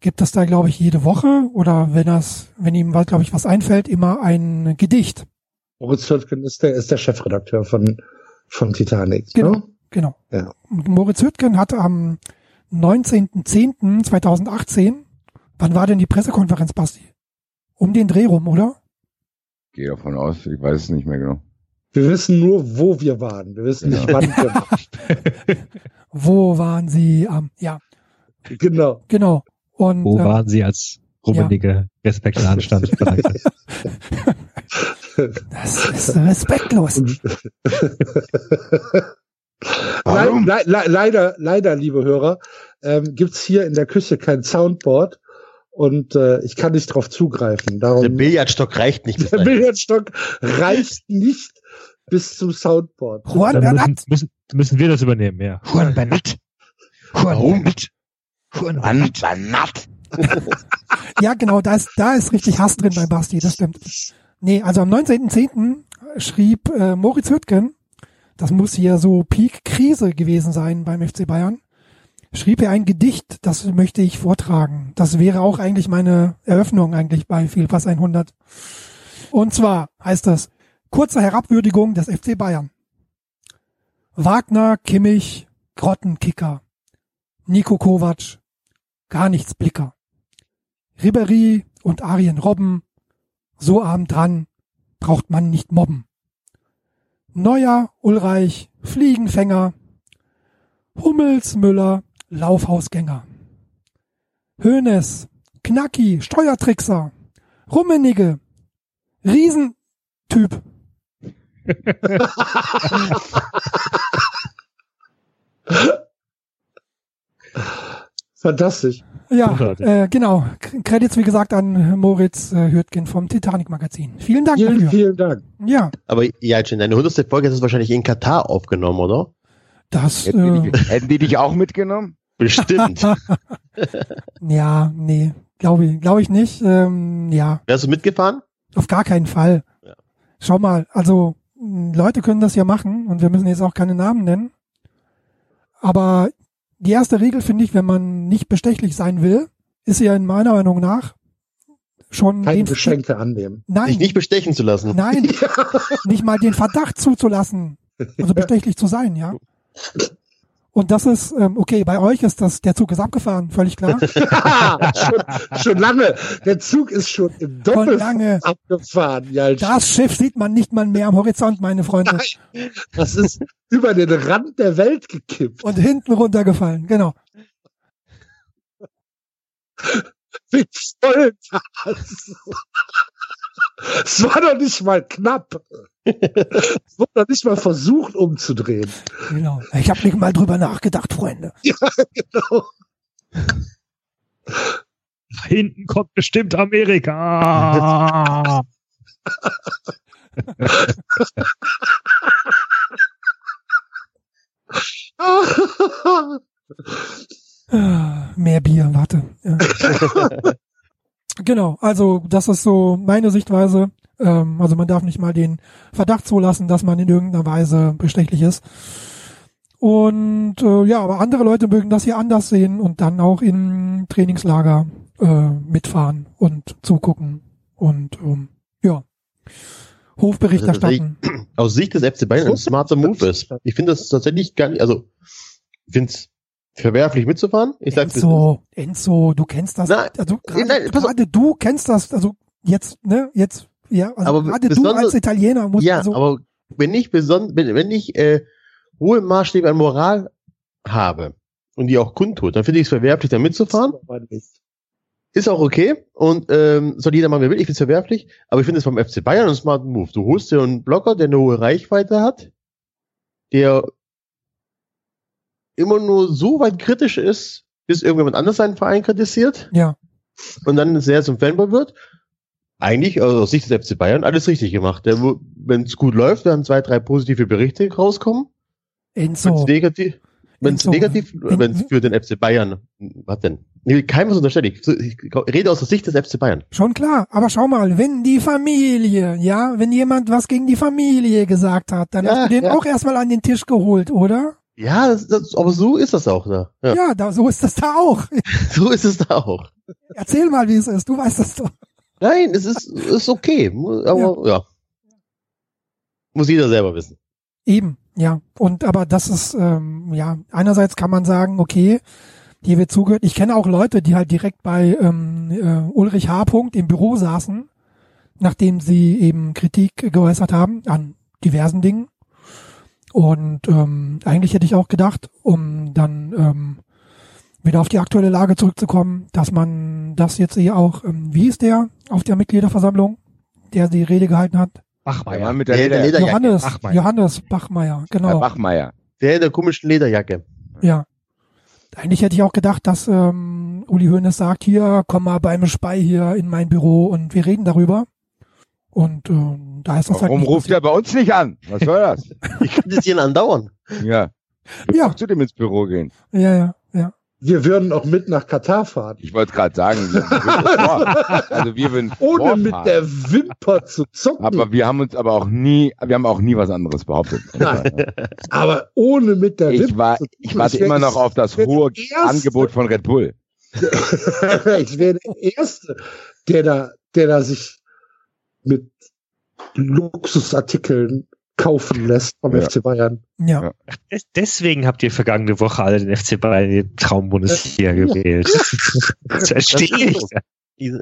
gibt es da, glaube ich, jede Woche oder wenn das, wenn ihm, glaube ich, was einfällt, immer ein Gedicht. Moritz Hürtgen ist der, ist der Chefredakteur von, von Titanic. Genau, Ne? genau. Ja. Und Moritz Hüttgen hatte am 19.10.2018, wann war denn die Pressekonferenz, Basti? Um den Dreh rum, oder? Gehe davon aus, ich weiß es nicht mehr genau. Wir wissen nur, wo wir waren. Wir wissen nicht, wann wir waren. Wo waren sie am, ja, Genau. genau. Und, Wo ähm, waren Sie als rummenige, respektvolle Anstand? Verdankte? Das ist respektlos. Warum? Le le leider, leider, liebe Hörer, ähm, gibt's hier in der Küche kein Soundboard und äh, ich kann nicht drauf zugreifen. Darum Der Billardstock reicht nicht bis der. Billardstock reicht nicht bis zum Soundboard. Juan Bernat, müssen, müssen, müssen wir das übernehmen, ja. Juan Bernat. Juan Bernat. Banat. ja genau, da ist, da ist richtig Hass drin bei Basti, das stimmt. Nee, also am 19.10. schrieb äh, Moritz Hüttgen, das muss hier so Peak-Krise gewesen sein beim FC Bayern, schrieb er ein Gedicht, das möchte ich vortragen. Das wäre auch eigentlich meine Eröffnung eigentlich bei Vielpass 100. Und zwar heißt das, kurze Herabwürdigung des FC Bayern. Wagner, Kimmich, Grottenkicker. Nico Kovac, gar nichts Blicker. Ribéry und Arjen Robben, so arm dran, braucht man nicht mobben. Neuer, Ulreich, Fliegenfänger, Hummels, Müller, Laufhausgänger. Hönes, Knacki, Steuertrickser, Rummenigge, Riesentyp. Fantastisch. Ja, äh, genau. Credits, wie gesagt, an Moritz äh, Hürtgen vom Titanic-Magazin. Vielen Dank Vielen, dafür. vielen Dank. Ja, Aber ja, Jen, deine hundertste Folge ist es wahrscheinlich in Katar aufgenommen, oder? das, Hätten, die äh, dich, hätten die dich auch mitgenommen? Bestimmt. ja, nee, glaube ich, glaube ich nicht. Ähm, ja, Wärst du mitgefahren? auf gar keinen Fall. Ja. Schau mal, also Leute können das ja machen und wir müssen jetzt auch keine Namen nennen. Aber die erste Regel finde ich, wenn man nicht bestechlich sein will, ist ja in meiner Meinung nach schon Keine Geschenke annehmen. Nein, Dich nicht bestechen zu lassen. Nein, nicht mal den Verdacht zuzulassen, also bestechlich zu sein, ja. Und das ist, ähm, okay, bei euch ist das, der Zug ist abgefahren, völlig klar. schon, schon lange. Der Zug ist schon im Doppel lange. abgefahren. Ja, Das Schiff sieht man nicht mal mehr am Horizont, meine Freunde. das ist über den Rand der Welt gekippt. Und hinten runtergefallen, genau. Wie voll das? Es war doch nicht mal knapp. Es wurde doch nicht mal versucht umzudrehen. genau. Ich habe nicht mal drüber nachgedacht, Freunde. Ja, genau. Da hinten kommt bestimmt Amerika. Ah, Mehr Bier, warte. Ja. genau, also das ist so meine Sichtweise. Ähm, also man darf nicht mal den Verdacht zulassen, dass man in irgendeiner Weise bestechlich ist. Und äh, ja, aber andere Leute mögen das hier anders sehen und dann auch im Trainingslager äh, mitfahren und zugucken und ähm, ja, Hofbericht Also, erstatten. Aus Sicht des FC Bayern ein smarter Move ist. Ich finde das tatsächlich gar nicht, also, ich finde es verwerflich mitzufahren. Ich sag, Enzo, Enzo, du kennst das. Nein, also nein, gerade pass auf. gerade du kennst das. Also jetzt, ne, jetzt Ja, also Aber gerade du besonders- als Italiener musst Ja, so, aber wenn ich beson wenn, wenn ich äh, hohe Maßstäbe an Moral habe und die auch kundtut, dann finde ich es verwerflich, da mitzufahren. Ist auch okay und ähm, soll jeder machen, wer will. Ich finde es verwerflich, aber ich finde es vom FC Bayern einen smarten Move. Du holst dir einen Blocker, der eine hohe Reichweite hat, der immer nur so weit kritisch ist, bis irgendjemand anders seinen Verein kritisiert ja. und dann sehr zum Fanboy wird. Eigentlich, also aus Sicht des FC Bayern, alles richtig gemacht. Wenn es gut läuft, werden zwei, drei positive Berichte rauskommen. Wenn es Enzo, negativ, wenn es Enzo, negativ, wenn- wenn es für den FC Bayern, was denn? Nee, keinem was unterstelle ich. Ich rede aus der Sicht des FC Bayern. schon klar. Aber schau mal, wenn die Familie, ja, wenn jemand was gegen die Familie gesagt hat, dann Ja, hast du den ja. auch erstmal an den Tisch geholt, oder? Ja, das, das, aber so ist das auch da. Ja. Ja, da, so ist das da auch. So ist es da auch. Erzähl mal, wie es ist. Du weißt das doch. Nein, es ist, ist okay. Aber ja. Muss jeder selber wissen. Eben, ja. Und aber das ist, ähm, ja, einerseits kann man sagen, okay, hier wird zugehört. Ich kenne auch Leute, die halt direkt bei ähm, äh, Ulrich H. Punkt im Büro saßen, nachdem sie eben Kritik geäußert haben an diversen Dingen. Und ähm, eigentlich hätte ich auch gedacht, um dann ähm, wieder auf die aktuelle Lage zurückzukommen, dass man das jetzt eh auch, ähm, wie ist der auf der Mitgliederversammlung, der die Rede gehalten hat? Der Mann mit der, Der- der Leder, Lederjacke. Johannes, Bachmeier. Johannes Bachmeier, Herr genau. Bachmeier. Der in der komischen Lederjacke. Ja. Eigentlich hätte ich auch gedacht, dass ähm, Uli Hoeneß sagt, hier, komm mal beim Spei hier in mein Büro und wir reden darüber. Und ähm, da ist das halt Warum nicht ruft er bei uns nicht an? Was soll das? Ich könnte es hier andauern. Ja. Du Ja. zu dem ins Büro gehen. Ja, ja, ja. Wir würden auch mit nach Katar fahren. Ich wollte gerade sagen, wir also wir würden Ohne mit vorfahren. der Wimper zu zucken. aber wir haben uns aber auch nie, wir haben auch nie was anderes behauptet. Nein. Aber ohne mit der Ich Wimper war, zu zucken. ich warte wär immer noch auf das hohe. Angebot von Red Bull. ich wäre der Erste, der da, der da sich mit Luxusartikeln kaufen lässt vom Ja. FC Bayern. Ja. Ja. Des- Deswegen habt ihr vergangene Woche alle den FC Bayern in die Traumbundesliga gewählt. Das verstehe ich.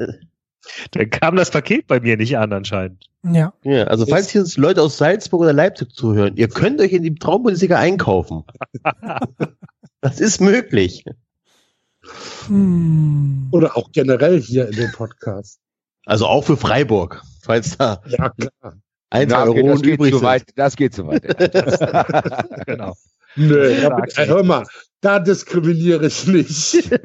Dann kam das Paket bei mir nicht an anscheinend. Ja. Ja, also falls hier uns Leute aus Salzburg oder Leipzig zuhören, ihr könnt euch in die Traumbundesliga einkaufen. das ist möglich. Hm. Oder auch generell hier in dem Podcast. Also auch für Freiburg, falls da Ja, klar. ein, zwei Euro das geht übrig zu sind. weit. Das geht zu weit. Genau. Nö, Ja, da, Axel. hör mal, da diskriminiere ich nicht.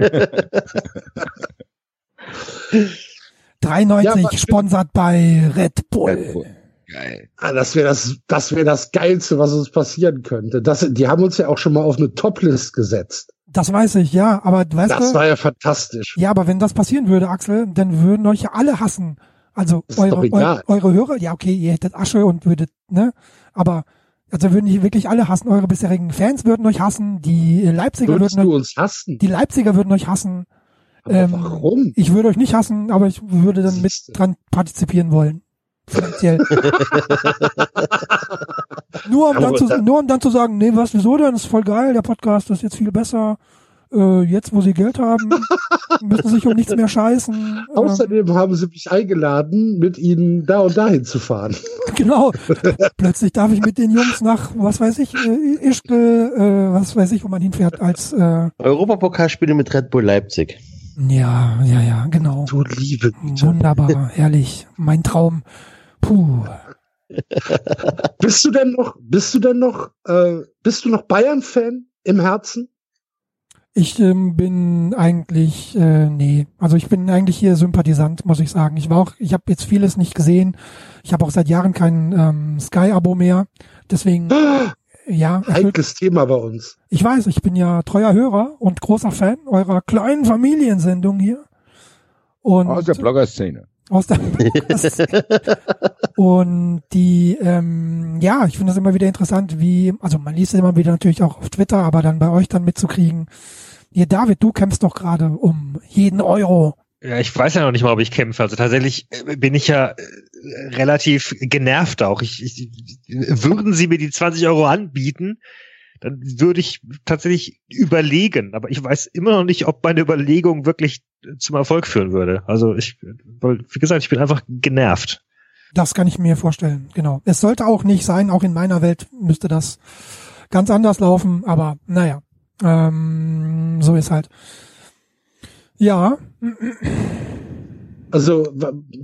3,90 Ja, sponsert bei Red Bull. Red Bull. Geil. Ah, das wäre das, das wäre das Geilste, was uns passieren könnte. Das, die haben uns ja auch schon mal auf eine Toplist gesetzt. Das weiß ich, ja. Aber weißt Das du, war ja fantastisch. ja, aber wenn das passieren würde, Axel, dann würden euch ja alle hassen. Also eure, doch egal. eu, eure Hörer, ja okay, ihr hättet Asche und würdet, ne? Aber also würden die wirklich alle hassen. Eure bisherigen Fans würden euch hassen. Die Leipziger Würdest würden du euch, uns hassen? die Leipziger würden euch hassen. Aber ähm, warum? Ich würde euch nicht hassen, aber ich würde dann mit Siehste. dran partizipieren wollen. Finanziell. nur, um dann zu, nur um dann zu sagen, nee, was, wieso denn? Das ist voll geil, der Podcast ist jetzt viel besser. Äh, jetzt, wo sie Geld haben, müssen sie sich um nichts mehr scheißen. Äh, Außerdem haben sie mich eingeladen, mit ihnen da und dahin zu fahren. genau. Plötzlich darf ich mit den Jungs nach, was weiß ich, äh, Ischke, äh, was weiß ich, wo man hinfährt, als, äh, Europapokalspiele mit Red Bull Leipzig. ja, ja, ja, genau. Du liebe Güte. Wunderbar, herrlich. Mein Traum. Puh. Bist du denn noch, bist du denn noch, äh, bist du noch Bayern-Fan im Herzen? Ich ähm, bin eigentlich, äh, nee, also ich bin eigentlich hier Sympathisant, muss ich sagen. Ich war auch, ich habe jetzt vieles nicht gesehen. Ich habe auch seit Jahren kein ähm, Sky-Abo mehr. Deswegen, ja, erfüllt, Heikles Thema bei uns. ich weiß, ich bin ja treuer Hörer und großer Fan eurer kleinen Familiensendung hier. Und Aus der Blogger-Szene. Aus der und die ähm, ja ich finde das immer wieder interessant wie also man liest es immer wieder natürlich auch auf Twitter aber dann bei euch dann mitzukriegen ihr David du kämpfst doch gerade um jeden Euro Ja, ich weiß ja noch nicht mal, ob ich kämpfe. Also tatsächlich äh, bin ich ja äh, relativ genervt auch. Ich, ich, würden Sie mir die 20 Euro anbieten, dann würde ich tatsächlich überlegen. Aber ich weiß immer noch nicht, ob meine Überlegung wirklich zum Erfolg führen würde. Also ich, weil, wie gesagt, ich bin einfach genervt. Das kann ich mir vorstellen, genau. Es sollte auch nicht sein, auch in meiner Welt müsste das ganz anders laufen, aber naja, ähm, so ist halt. Ja, Also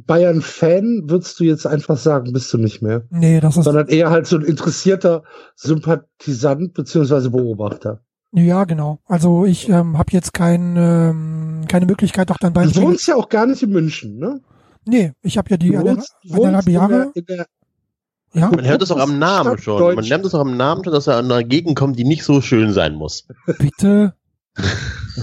Bayern-Fan würdest du jetzt einfach sagen, bist du nicht mehr. nee, das ist, Sondern eher halt so ein interessierter Sympathisant beziehungsweise Beobachter. Ja genau. Also ich ähm, habe jetzt kein, ähm, keine Möglichkeit, auch dann beim Du Spiel. wohnst ja auch gar nicht in München, ne? Nee, ich habe ja die Du wohnst, eineinhalb wohnst in Jahre. der, in der Ja, Man hört es auch am Namen Stadt schon. Man lernt es auch am Namen schon, dass er an einer Gegend kommt, die nicht so schön sein muss. bitte.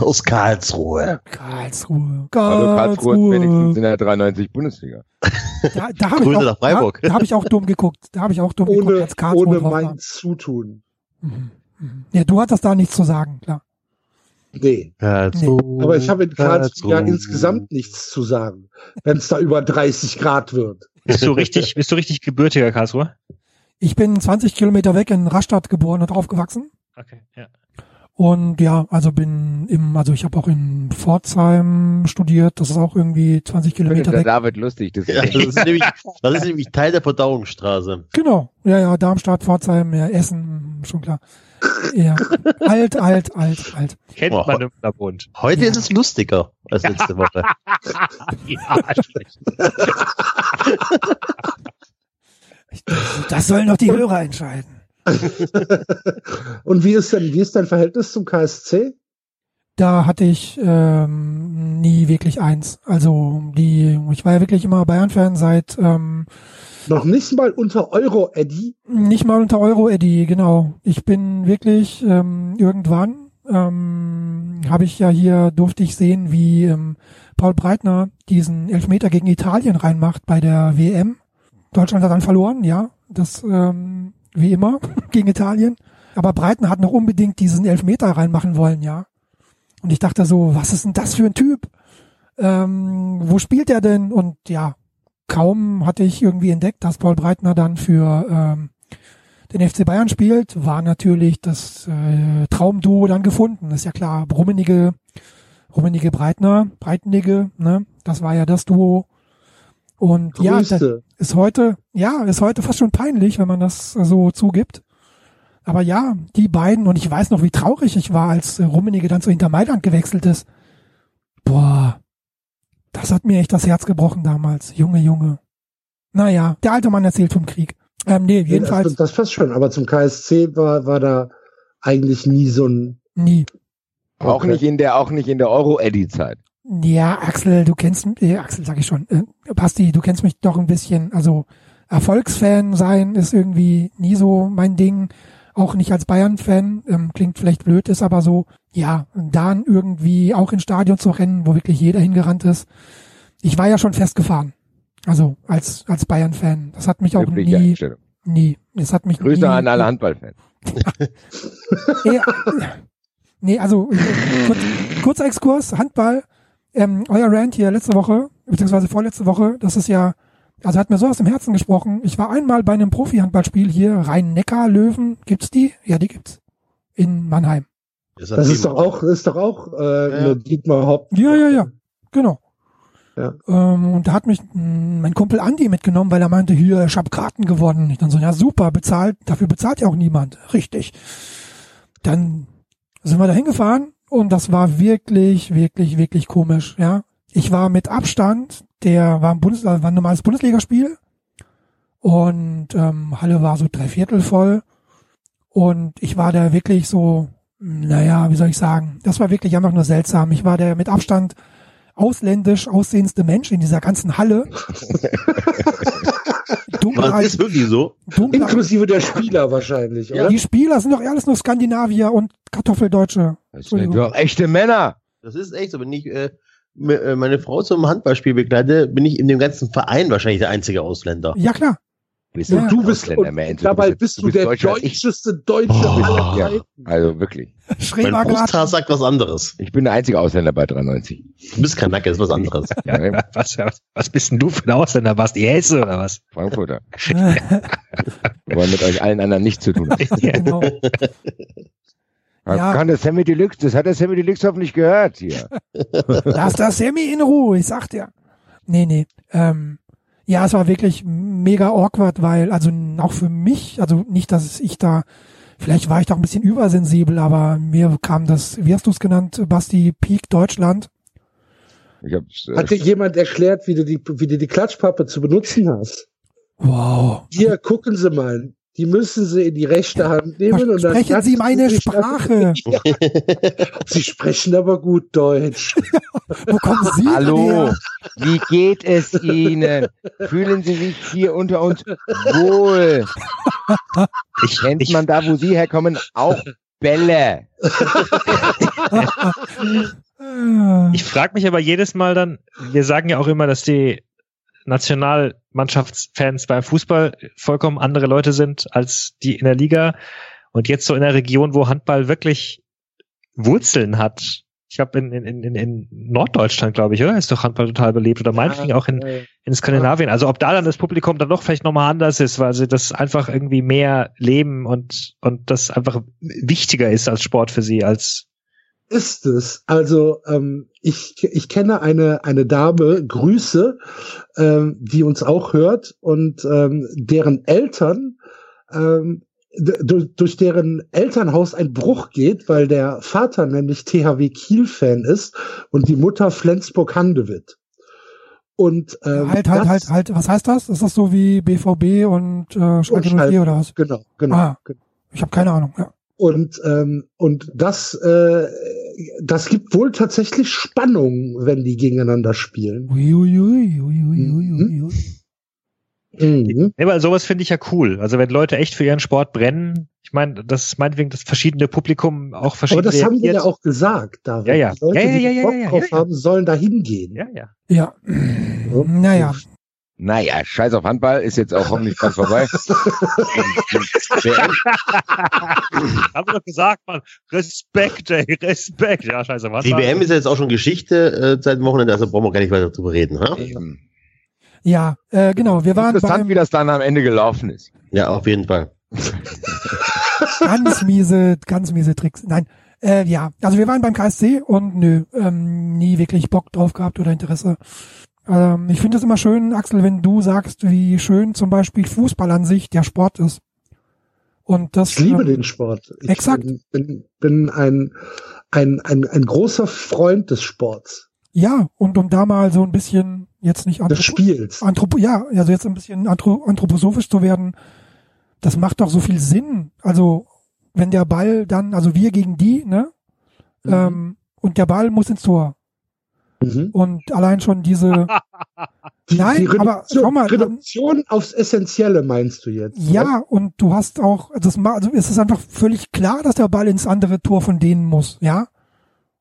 Aus Karlsruhe. Karlsruhe. Hallo, Karlsruhe ist wenigstens Karlsruhe. in der 93 Bundesliga. Da, da habe ich, Grüße auch- nach Freiburg. Da, da hab ich auch dumm geguckt. Da habe ich auch dumm geguckt, ohne, als Karlsruhe ohne war. mein Zutun. Mhm. Mhm. Ja, du hattest da nichts zu sagen, klar. Nee. Karlsruhe. Aber ich habe in Karlsruhe ja insgesamt nichts zu sagen, wenn es da über 30 Grad wird. Bist du richtig, bist du richtig gebürtiger Karlsruhe? Ich bin 20 Kilometer weg in Rastatt geboren und aufgewachsen. Okay, ja. Und ja, also bin im, also ich habe auch in Pforzheim studiert. Das ist auch irgendwie 20 Kilometer weg. David lustig. Das Ja, das, ist nämlich, das ist nämlich Teil der Verdauungsstraße. Genau. Ja, ja, Darmstadt, Pforzheim, ja, Essen, schon klar. Ja. alt, alt, alt, alt. Kennt Boah. man im Unterbund. Heute ist es lustiger als letzte Woche. ja, schlecht. Das sollen doch die Hörer entscheiden. Und wie ist denn, wie ist dein Verhältnis zum KSC? Da hatte ich ähm, nie wirklich eins. Also die, ich war ja wirklich immer Bayern-Fan seit ähm, Noch nicht mal unter Euro, Eddie. nicht mal unter Euro Eddie, genau. Ich bin wirklich ähm, irgendwann ähm, habe ich ja hier durfte ich sehen, wie ähm, Paul Breitner diesen Elfmeter gegen Italien reinmacht bei der WM. Deutschland hat dann verloren, ja, das ähm, wie immer gegen Italien. Aber Breitner hat noch unbedingt diesen Elfmeter reinmachen wollen, ja. Und ich dachte so, was ist denn das für ein Typ? Ähm, wo spielt er denn? Und ja, kaum hatte ich irgendwie entdeckt, dass Paul Breitner dann für ähm, den FC Bayern spielt, war natürlich das äh, Traumduo dann gefunden. Ist ja klar, Rummenige, Rummenige Breitner, Breitnige, ne? Das war ja das Duo. Und ja, das Größte. ist heute, ja, ist heute fast schon peinlich, wenn man das so zugibt. Aber ja, die beiden, und ich weiß noch, wie traurig ich war, als Rummenige dann zu Inter Mailand gewechselt ist. Boah, das hat mir echt das Herz gebrochen damals. Junge, Junge. Naja, der alte Mann erzählt vom Krieg. Ähm, nee, jedenfalls Das, das passt schon, aber zum KSC war, war da eigentlich nie so ein. nie. Auch Okay. nicht in der, auch nicht in der Euro-Eddy-Zeit. Ja, Axel, du kennst, äh, Axel sag ich schon, äh, Basti, du kennst mich doch ein bisschen, also Erfolgsfan sein ist irgendwie nie so mein Ding, auch nicht als Bayern-Fan, ähm, klingt vielleicht blöd, ist aber so, ja, dann irgendwie auch ins Stadion zu rennen, wo wirklich jeder hingerannt ist. Ich war ja schon festgefahren, also als, als Bayern-Fan. Das hat mich auch Übliche nie, nie, es hat mich Grüße nie, an alle Handballfans. Ja, nee, also äh, kurz, kurzer Exkurs, Handball. Ähm, euer Rant hier letzte Woche, beziehungsweise vorletzte Woche, das ist ja, also hat mir so aus dem Herzen gesprochen. Ich war einmal bei einem Profi-Handballspiel hier, Rhein-Neckar-Löwen, gibt's die? Ja, die gibt's. In Mannheim. Das ist doch auch, ist doch auch äh, eine Dietmar Haupt. Ja, ja, ja, genau. Ja. Ähm, und da hat mich mh, mein Kumpel Andi mitgenommen, weil er meinte, hier, ich hab Karten gewonnen. Ich dann so, ja super, bezahlt, dafür bezahlt ja auch niemand. Richtig. Dann sind wir da hingefahren und das war wirklich, wirklich, wirklich komisch, ja. Ich war mit Abstand, der war ein, Bundes war ein normales Bundesligaspiel und ähm, Halle war so drei Viertel voll und ich war da wirklich so, naja, wie soll ich sagen, das war wirklich einfach nur seltsam. Ich war der mit Abstand ausländisch aussehendste Mensch in dieser ganzen Halle. Was ist wirklich so? Dunkler, Inklusive der Spieler wahrscheinlich, oder? die Spieler sind doch alles nur Skandinavier und Kartoffeldeutsche. Das sind doch echte Männer. Das ist echt so. Wenn ich äh, meine Frau zum Handballspiel begleite, bin ich in dem ganzen Verein wahrscheinlich der einzige Ausländer. Ja, klar. Bist Ja. Du bist, Ausländer, und dabei Du bist du, bist der deutscheste Deutsche aller Ja, Zeiten. also wirklich. Schräg Mein Brusthaar sagt was anderes. Ich bin der einzige Ausländer bei 93. Du bist kein Nacker, ist was anderes. Ja, ne? Was, was, was bist denn du für ein Ausländer? Warst du Hesse oder was? Frankfurter. Wir wollen mit euch allen anderen nichts zu tun haben. genau. Ja. Kann der Sammy Deluxe, das hat der Sammy Deluxe hoffentlich gehört hier. Lass das Sammy in Ruhe, ich sag dir. Nee, nee. Ähm, Ja, es war wirklich mega awkward, weil, also auch für mich, also nicht, dass ich da, vielleicht war ich da ein bisschen übersensibel, aber mir kam das, wie hast du es genannt, Basti, Peak Deutschland. Ich hab's, äh, Hat dir jemand erklärt, wie du die, wie du die Klatschpappe zu benutzen hast? Wow. Hier, gucken Sie mal. Die müssen Sie in die rechte Hand nehmen und dann Sprechen Sie meine sich- Sprache. Ja. Sie sprechen aber gut Deutsch. Wo kommen Sie Hallo, her? wie geht es Ihnen? Fühlen Sie sich hier unter uns wohl? Ich, Kennt ich, man da, wo Sie herkommen, auch Bälle? ich frage mich aber jedes Mal dann, wir sagen ja auch immer, dass die Nationalmannschaftsfans beim Fußball vollkommen andere Leute sind als die in der Liga. Und jetzt so in der Region, wo Handball wirklich Wurzeln hat. Ich glaube, in, in, in, in Norddeutschland, glaube ich, oder? Ist doch Handball total belebt. Oder meinetwegen auch in, in Skandinavien. Also ob da dann das Publikum dann doch vielleicht nochmal anders ist, weil sie das einfach irgendwie mehr leben und, und das einfach wichtiger ist als Sport für sie, als ist es. Also ähm, ich, ich kenne eine, eine Dame, Grüße, ähm, die uns auch hört und ähm, deren Eltern ähm, durch, durch deren Elternhaus ein Bruch geht, weil der Vater nämlich THW Kiel-Fan ist und die Mutter Flensburg-Handewitt. Und ähm, Halt, halt, halt, halt. Was heißt das? Ist das so wie BVB und äh, Schalke Schalke. 04 oder was? Genau, genau. Ah, ich habe keine Ahnung. Ja. Und ähm, und das äh, das gibt wohl tatsächlich Spannung, wenn die gegeneinander spielen. Ui, ui, ui, ui, ui, ui, ui, ui. Mhm. Nee, weil sowas finde ich ja cool. Also wenn Leute echt für ihren Sport brennen, ich meine, das ist meinetwegen das verschiedene Publikum auch Aber verschieden das haben wir ja auch gesagt, David. Ja, ja. Die Leute, Ja, ja, die ja, ja, Bock ja, drauf ja, ja. haben, sollen da hingehen. Ja, ja. Ja. Naja. Naja, scheiß auf Handball, ist jetzt auch hoffentlich bald vorbei. WM, Haben wir doch gesagt, Mann. Respekt, ey, Respekt. Ja, scheiße, was? Die WM ist ja jetzt auch schon Geschichte äh, seit dem Wochenende, also brauchen wir gar nicht weiter drüber reden. Ha? Ja, äh, genau. Wir waren Interessant, beim wie das dann am Ende gelaufen ist. Ja, auf jeden Fall. ganz miese, ganz miese Tricks. Nein, äh, ja. Also wir waren beim KSC und nö, ähm, nie wirklich Bock drauf gehabt oder Interesse. Ähm, ich finde es immer schön, Axel, wenn du sagst, wie schön zum Beispiel Fußball an sich der Sport ist. Und das Ich liebe ähm, den Sport. Ich Exakt. bin, bin, bin ein, ein, ein, ein großer Freund des Sports. Ja, und um da mal so ein bisschen jetzt nicht Des Spiels. Anthropo ja, also jetzt ein bisschen anthro anthroposophisch zu werden, das macht doch so viel Sinn. Also wenn der Ball dann, also wir gegen die, ne? Mhm. Ähm, und der Ball muss ins Tor. Mhm. Und allein schon diese, Die, Nein, die aber Reduktion, schau mal, Reduktion aufs Essentielle meinst du jetzt? ja, und du hast auch, also es, ma- also es ist einfach völlig klar, dass der Ball ins andere Tor von denen muss, ja?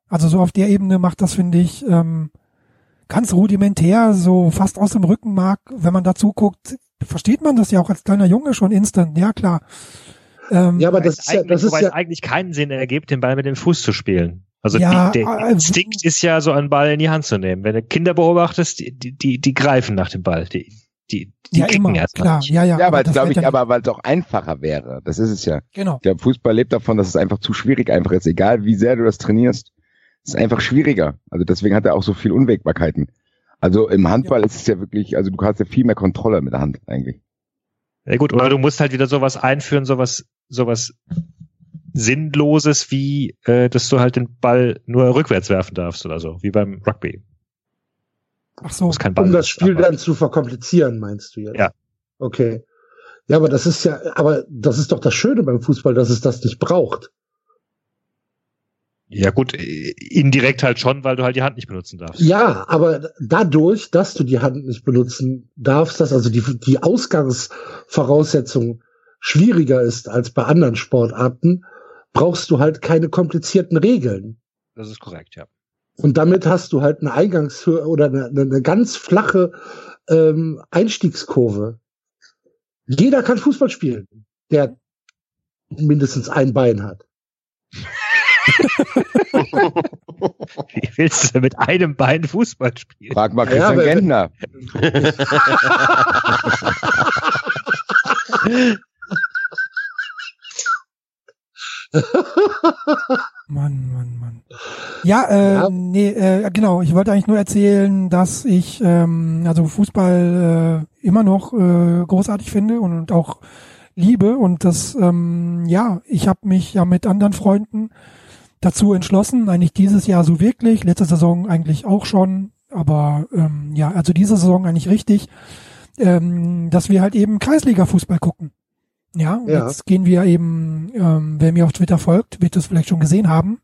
Also so auf der Ebene macht das, finde ich, ähm, ganz rudimentär, so fast aus dem Rückenmark, wenn man dazu guckt, versteht man das ja auch als kleiner Junge schon instant, ja klar. Ähm, Ja, aber das ist ja, eigentlich, das ist ja, es eigentlich keinen Sinn ergibt, den Ball mit dem Fuß zu spielen. Also Ja, die, der äh, Instinkt ist ja so einen Ball in die Hand zu nehmen. Wenn du Kinder beobachtest, die, die, die, die greifen nach dem Ball. Die, die, die ja kicken erst klar, ja, ja. Ja, aber das glaube ich, ja aber weil es auch einfacher wäre. Das ist es ja. Genau. Der Fußball lebt davon, dass es einfach zu schwierig einfach ist. Egal wie sehr du das trainierst, es ist einfach schwieriger. Also deswegen hat er auch so viel Unwägbarkeiten. Also im Handball ist es ja wirklich, also du hast ja viel mehr Kontrolle mit der Hand eigentlich. Ja gut, oder du musst halt wieder sowas einführen, sowas, sowas Sinnloses wie, äh, dass du halt den Ball nur rückwärts werfen darfst oder so, wie beim Rugby. Ach so. Muss kein Ball um das ist, Spiel aber- dann zu verkomplizieren, meinst du jetzt? Ja. Okay. Ja, aber das ist ja, aber das ist doch das Schöne beim Fußball, dass es das nicht braucht. Ja gut, äh, indirekt halt schon, weil du halt die Hand nicht benutzen darfst. Ja, aber dadurch, dass du die Hand nicht benutzen darfst, dass also die, die Ausgangsvoraussetzung schwieriger ist als bei anderen Sportarten, brauchst du halt keine komplizierten Regeln. Das ist korrekt, ja. Und damit hast du halt eine Eingangshöhe oder eine, eine, ganz flache ähm, Einstiegskurve. Jeder kann Fußball spielen, der mindestens ein Bein hat. Wie willst du denn mit einem Bein Fußball spielen? Frag mal Ja, Christian aber- Gentner. Mann, Mann, Mann. Ja, äh, Ja. nee, äh, genau. Ich wollte eigentlich nur erzählen, dass ich ähm, also Fußball äh, immer noch äh, großartig finde und, und auch liebe und das ähm, ja, ich habe mich ja mit anderen Freunden dazu entschlossen, eigentlich dieses Jahr so wirklich, letzte Saison eigentlich auch schon, aber ähm, ja, also diese Saison eigentlich richtig, ähm, dass wir halt eben Kreisliga-Fußball gucken. Ja, Ja. jetzt gehen wir eben, ähm, wer mir auf Twitter folgt, wird das vielleicht schon gesehen haben.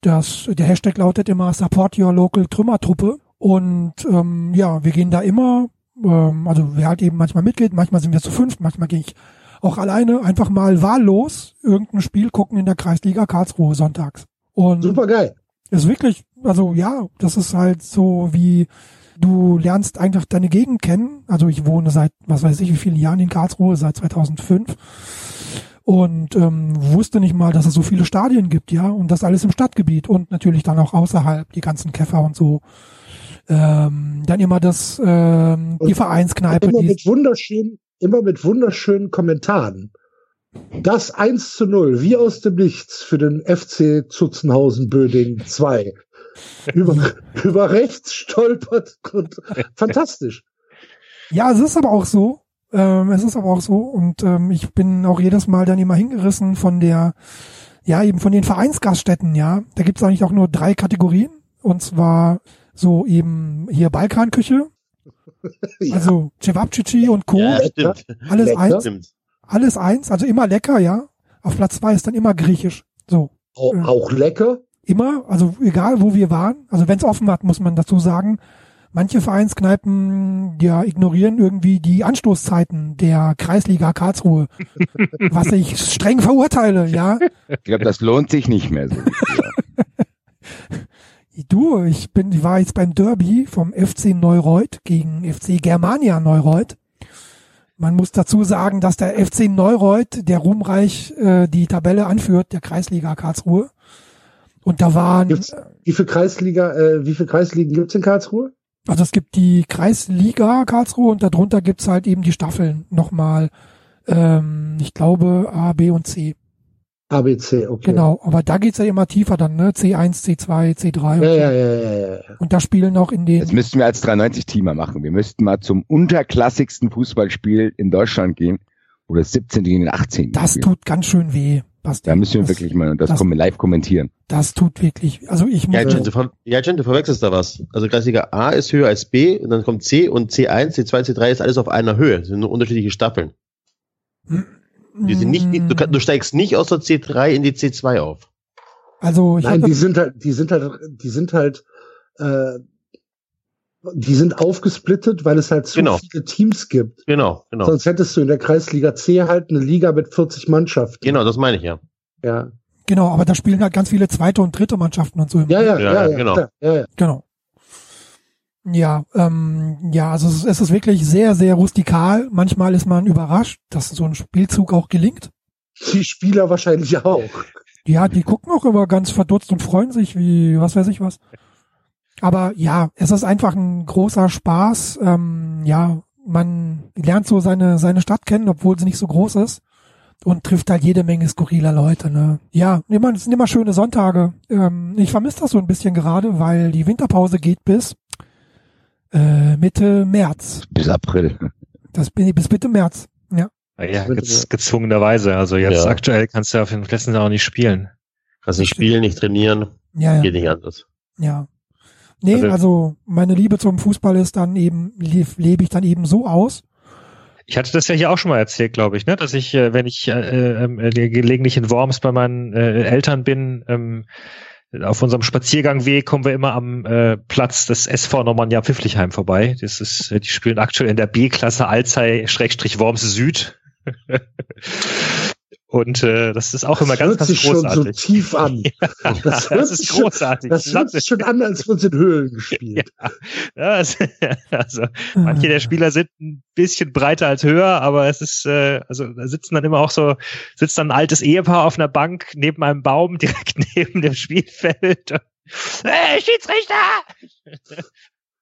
Das, der Hashtag lautet immer Support Your Local Trümmertruppe. Und ähm, ja, wir gehen da immer, ähm, also wer halt eben manchmal mitgeht, manchmal sind wir zu fünf, manchmal gehe ich auch alleine einfach mal wahllos irgendein Spiel gucken in der Kreisliga Karlsruhe sonntags. Und Super geil. ist wirklich, also ja, das ist halt so wie du lernst einfach deine Gegend kennen. Also ich wohne seit, was weiß ich, wie vielen Jahren in Karlsruhe, seit 2005 und ähm, wusste nicht mal, dass es so viele Stadien gibt, ja, und das alles im Stadtgebiet und natürlich dann auch außerhalb, die ganzen Käfer und so. Ähm, dann immer das, ähm, die Vereinskneipe, Immer mit wunderschönen, immer mit wunderschönen Kommentaren. Das 1 zu 0, wie aus dem Nichts für den FC Zutzenhausen Böding 2. Über, über rechts stolpert und fantastisch. Ja, es ist aber auch so. Ähm, es ist aber auch so. Und ähm, ich bin auch jedes Mal dann immer hingerissen von der, ja, eben von den Vereinsgaststätten, ja. Da gibt's eigentlich auch nur drei Kategorien. Und zwar so eben hier Balkanküche, Ja. also Cevapcici und Co. Ja, stimmt. Alles lecker. eins. Stimmt. Alles eins, also immer lecker, ja. Auf Platz zwei ist dann immer griechisch. So. Auch, auch lecker. Immer, also egal wo wir waren, also wenn es offen hat, muss man dazu sagen, manche Vereinskneipen ja ignorieren irgendwie die Anstoßzeiten der Kreisliga Karlsruhe, was ich streng verurteile, ja. Ich glaube, das lohnt sich nicht mehr so. Du, ich bin, ich war jetzt beim Derby vom FC Neureuth gegen FC Germania Neureuth. Man muss dazu sagen, dass der FC Neureuth, der ruhmreich äh, die Tabelle anführt, der Kreisliga Karlsruhe. Und da waren, Gibt's, wie viel Kreisliga, äh, wie viel Kreisligen gibt's in Karlsruhe? Also es gibt die Kreisliga Karlsruhe und darunter gibt's halt eben die Staffeln nochmal. Ähm, ich glaube A, B und C. ABC, okay. Genau, aber da geht's ja immer tiefer dann, ne? C1, C2, C3. Ja, ja, ja, ja, ja. Und da spielen auch in den. Das müssten wir als 93-Teamer machen. Wir müssten mal zum unterklassigsten Fußballspiel in Deutschland gehen, wo das 17. gegen den 18. Das spielt. tut ganz schön weh. Basti. Da müssen wir das, wirklich mal das, das- live kommentieren. Das tut wirklich. Also ich muss. Ja, Jen, du, ver ja, Jen, du verwechselst da was. Also Kreisliga A ist höher als B und dann kommt C und C1, C2, C3 ist alles auf einer Höhe. Das sind nur unterschiedliche Staffeln. Die sind nicht, du, kann- du steigst nicht aus der C3 in die C2 auf. Also ich Nein, die sind halt, die sind halt, die sind halt, äh, die sind aufgesplittet, weil es halt zu Genau. viele Teams gibt. Genau, genau. Sonst hättest du in der Kreisliga C halt eine Liga mit 40 Mannschaften. Genau, das meine ich ja. Ja, genau, aber da spielen halt ganz viele zweite und dritte Mannschaften und so. ja, ja, Ja, ja, ja, genau. klar, ja, ja. Genau. Ja, ähm, ja, also es ist, es ist wirklich sehr, sehr rustikal. Manchmal ist man überrascht, dass so ein Spielzug auch gelingt. Die Spieler wahrscheinlich auch. Ja, die gucken auch immer ganz verdutzt und freuen sich wie, was weiß ich was. Aber ja, es ist einfach ein großer Spaß. Ähm, ja, man lernt so seine, seine Stadt kennen, obwohl sie nicht so groß ist. Und trifft halt jede Menge skurriler Leute, ne? Ja, immer, es sind immer schöne Sonntage. Ähm, ich vermisse das so ein bisschen gerade, weil die Winterpause geht bis äh, Mitte März. Bis April. Das bin bis Mitte März. Ja. Ja, gez gezwungenerweise. Also jetzt Ja. aktuell kannst du auf den Plätzen auch nicht spielen. Kannst nicht spielen, nicht trainieren, Ja, ja. geht nicht anders. Ja. Nee, Also- also, meine Liebe zum Fußball ist dann eben, lebe ich dann eben so aus. Ich hatte das ja hier auch schon mal erzählt, glaube ich, ne? dass ich, äh, wenn ich äh, äh, gelegentlich in Worms bei meinen äh, Eltern bin, ähm, auf unserem Spaziergangweg kommen wir immer am äh, Platz des SV Normannia Pfifflichheim vorbei. Das ist, äh, die spielen aktuell in der B-Klasse Alzey-Worms Süd. Und äh, das ist auch immer Das ganz, hört ganz sich schon so großartig. tief an. das, Das hört ist sich schon- großartig. Das hört sich schon an, als würden sie in Höhlen gespielt. Ja, es- also manche der Spieler sind ein bisschen breiter als höher, aber es ist, äh, also da sitzen dann immer auch so, sitzt dann ein altes Ehepaar auf einer Bank neben einem Baum direkt neben dem Spielfeld. Hey, Schiedsrichter!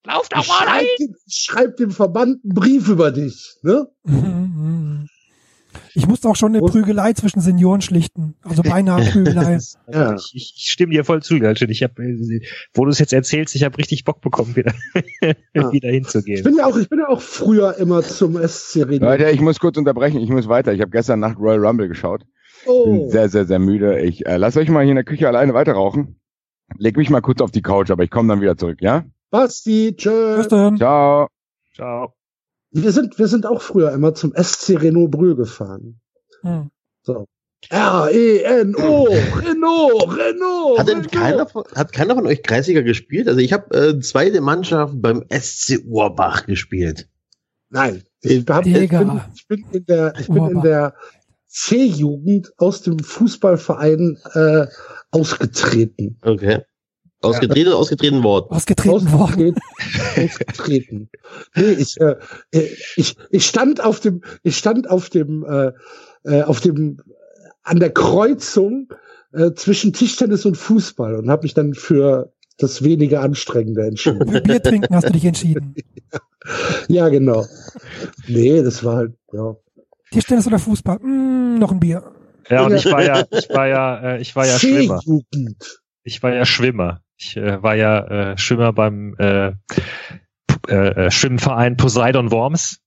Lauf doch mal rein! dem, schreib dem Verband einen Brief über dich. Ne? Ich musste auch schon eine Prügelei zwischen Senioren schlichten. Also beinahe Prügelei. Ja. Ich, ich, ich stimme dir voll zu, Galschin. Ich habe, wo du es jetzt erzählst, ich habe richtig Bock bekommen, wieder, Ja. wieder Ich hinzugehen. bin ja auch, ich bin ja auch früher immer zum SC. Leute, ich muss kurz unterbrechen, ich muss weiter. Ich habe gestern Nacht Royal Rumble geschaut. Oh. Bin sehr, sehr, sehr müde. Ich äh, lasse euch mal hier in der Küche alleine weiter rauchen. Leg mich mal kurz auf die Couch, aber ich komme dann wieder zurück, ja? Basti, tschö. Ciao. Ciao. Wir sind, wir sind auch früher immer zum SC Renault Brühl gefahren. Hm. So. R-E-N-O, Renault, Renault. Hat denn Renault. keiner von, hat keiner von euch Kreisliga gespielt? Also ich habe äh, zweite Mannschaft beim SC Urbach gespielt. Nein, ich, hab, ich, bin, ich bin in der, ich bin in der C-Jugend aus dem Fußballverein äh, ausgetreten. Okay. Ausgetreten oder ausgetreten worden? Ausgetreten worden. Ausgetreten. Nee, ich, äh, äh, ich, ich stand auf dem, ich stand auf dem, äh, äh, auf dem, an der Kreuzung äh, zwischen Tischtennis und Fußball und habe mich dann für das weniger anstrengende entschieden. Für Bier trinken hast du dich entschieden. ja, genau. Nee, das war halt, ja. Tischtennis oder Fußball? Mm, noch ein Bier. Ja, und ich war ja, ich war ja, äh, ich war ja Schwimmer. Ich war ja Schwimmer. Ich äh, war ja äh, Schwimmer beim äh, äh, äh, Schwimmverein Poseidon Worms.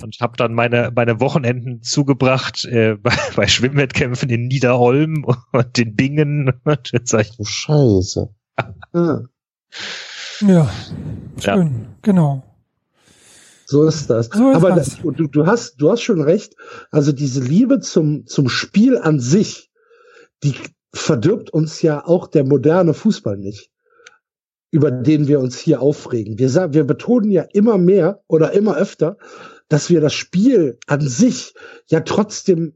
Und habe dann meine, meine Wochenenden zugebracht äh, bei, bei Schwimmwettkämpfen in Niederholm und in Bingen. Und jetzt sag ich, Scheiße. Ah, Ja, schön, genau. so ist das. So ist Aber das. das, du, du hast, du hast schon recht. Also diese Liebe zum, zum Spiel an sich, die verdirbt uns ja auch der moderne Fußball nicht, über den wir uns hier aufregen. Wir sagen, wir betonen ja immer mehr oder immer öfter, dass wir das Spiel an sich ja trotzdem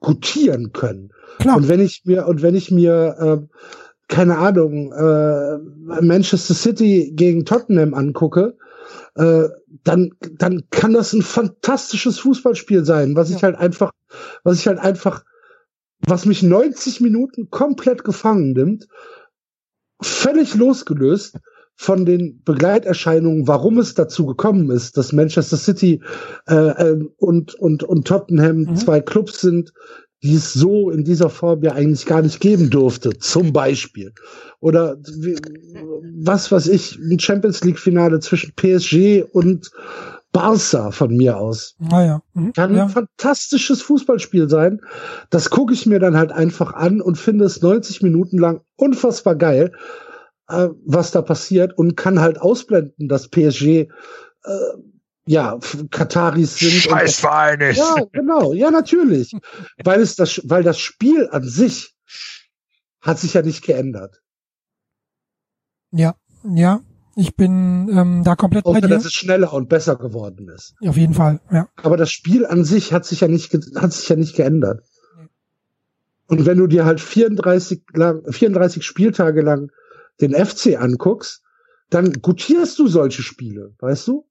gutieren können. Klar. Und wenn ich mir, und wenn ich mir, ähm, keine Ahnung, äh, Manchester City gegen Tottenham angucke, äh, dann, dann kann das ein fantastisches Fußballspiel sein, was ich halt einfach, was ich halt einfach, was mich 90 Minuten komplett gefangen nimmt, völlig losgelöst von den Begleiterscheinungen, warum es dazu gekommen ist, dass Manchester City äh, ähm, und, und, und Tottenham zwei Clubs sind, die es so in dieser Form ja eigentlich gar nicht geben durfte, zum Beispiel. Oder wie, was weiß ich, ein Champions League-Finale zwischen PSG und Barca von mir aus. Naja. Mhm. Kann Ja. ein fantastisches Fußballspiel sein. Das gucke ich mir dann halt einfach an und finde es 90 Minuten lang unfassbar geil, äh, was da passiert und kann halt ausblenden, dass PSG äh, ja Kataris sind. Scheißverein ist. Ja, genau, ja natürlich, weil es das, weil das Spiel an sich hat sich ja nicht geändert. Ja, ja. Ich bin ähm, da komplett bei Außer dir. dass es schneller und besser geworden ist. Auf jeden Fall, ja. Aber das Spiel an sich hat sich ja nicht, hat sich ja nicht geändert. Und wenn du dir halt 34, lang, 34 Spieltage lang den FC anguckst, dann gutierst du solche Spiele, weißt du?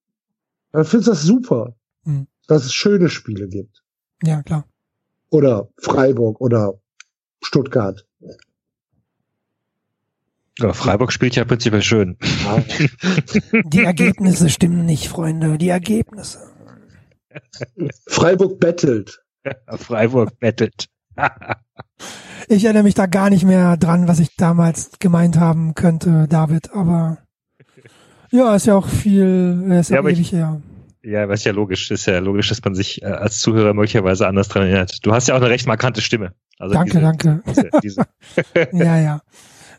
Dann findest du das super, Mhm. dass es schöne Spiele gibt. Ja, klar. Oder Freiburg oder Stuttgart. Ja, Freiburg spielt ja prinzipiell schön. Die Ergebnisse stimmen nicht, Freunde. Die Ergebnisse. Freiburg bettelt. Freiburg bettelt. Ich erinnere mich da gar nicht mehr dran, was ich damals gemeint haben könnte, David, aber ja, ist ja auch viel, äh, ist ja, Ja, auch aber ich- ewig her. Ja, was ja logisch ist ja logisch, dass man sich äh, als Zuhörer möglicherweise anders dran erinnert. Du hast ja auch eine recht markante Stimme. Also Danke, diese, danke. Diese, diese, ja, ja.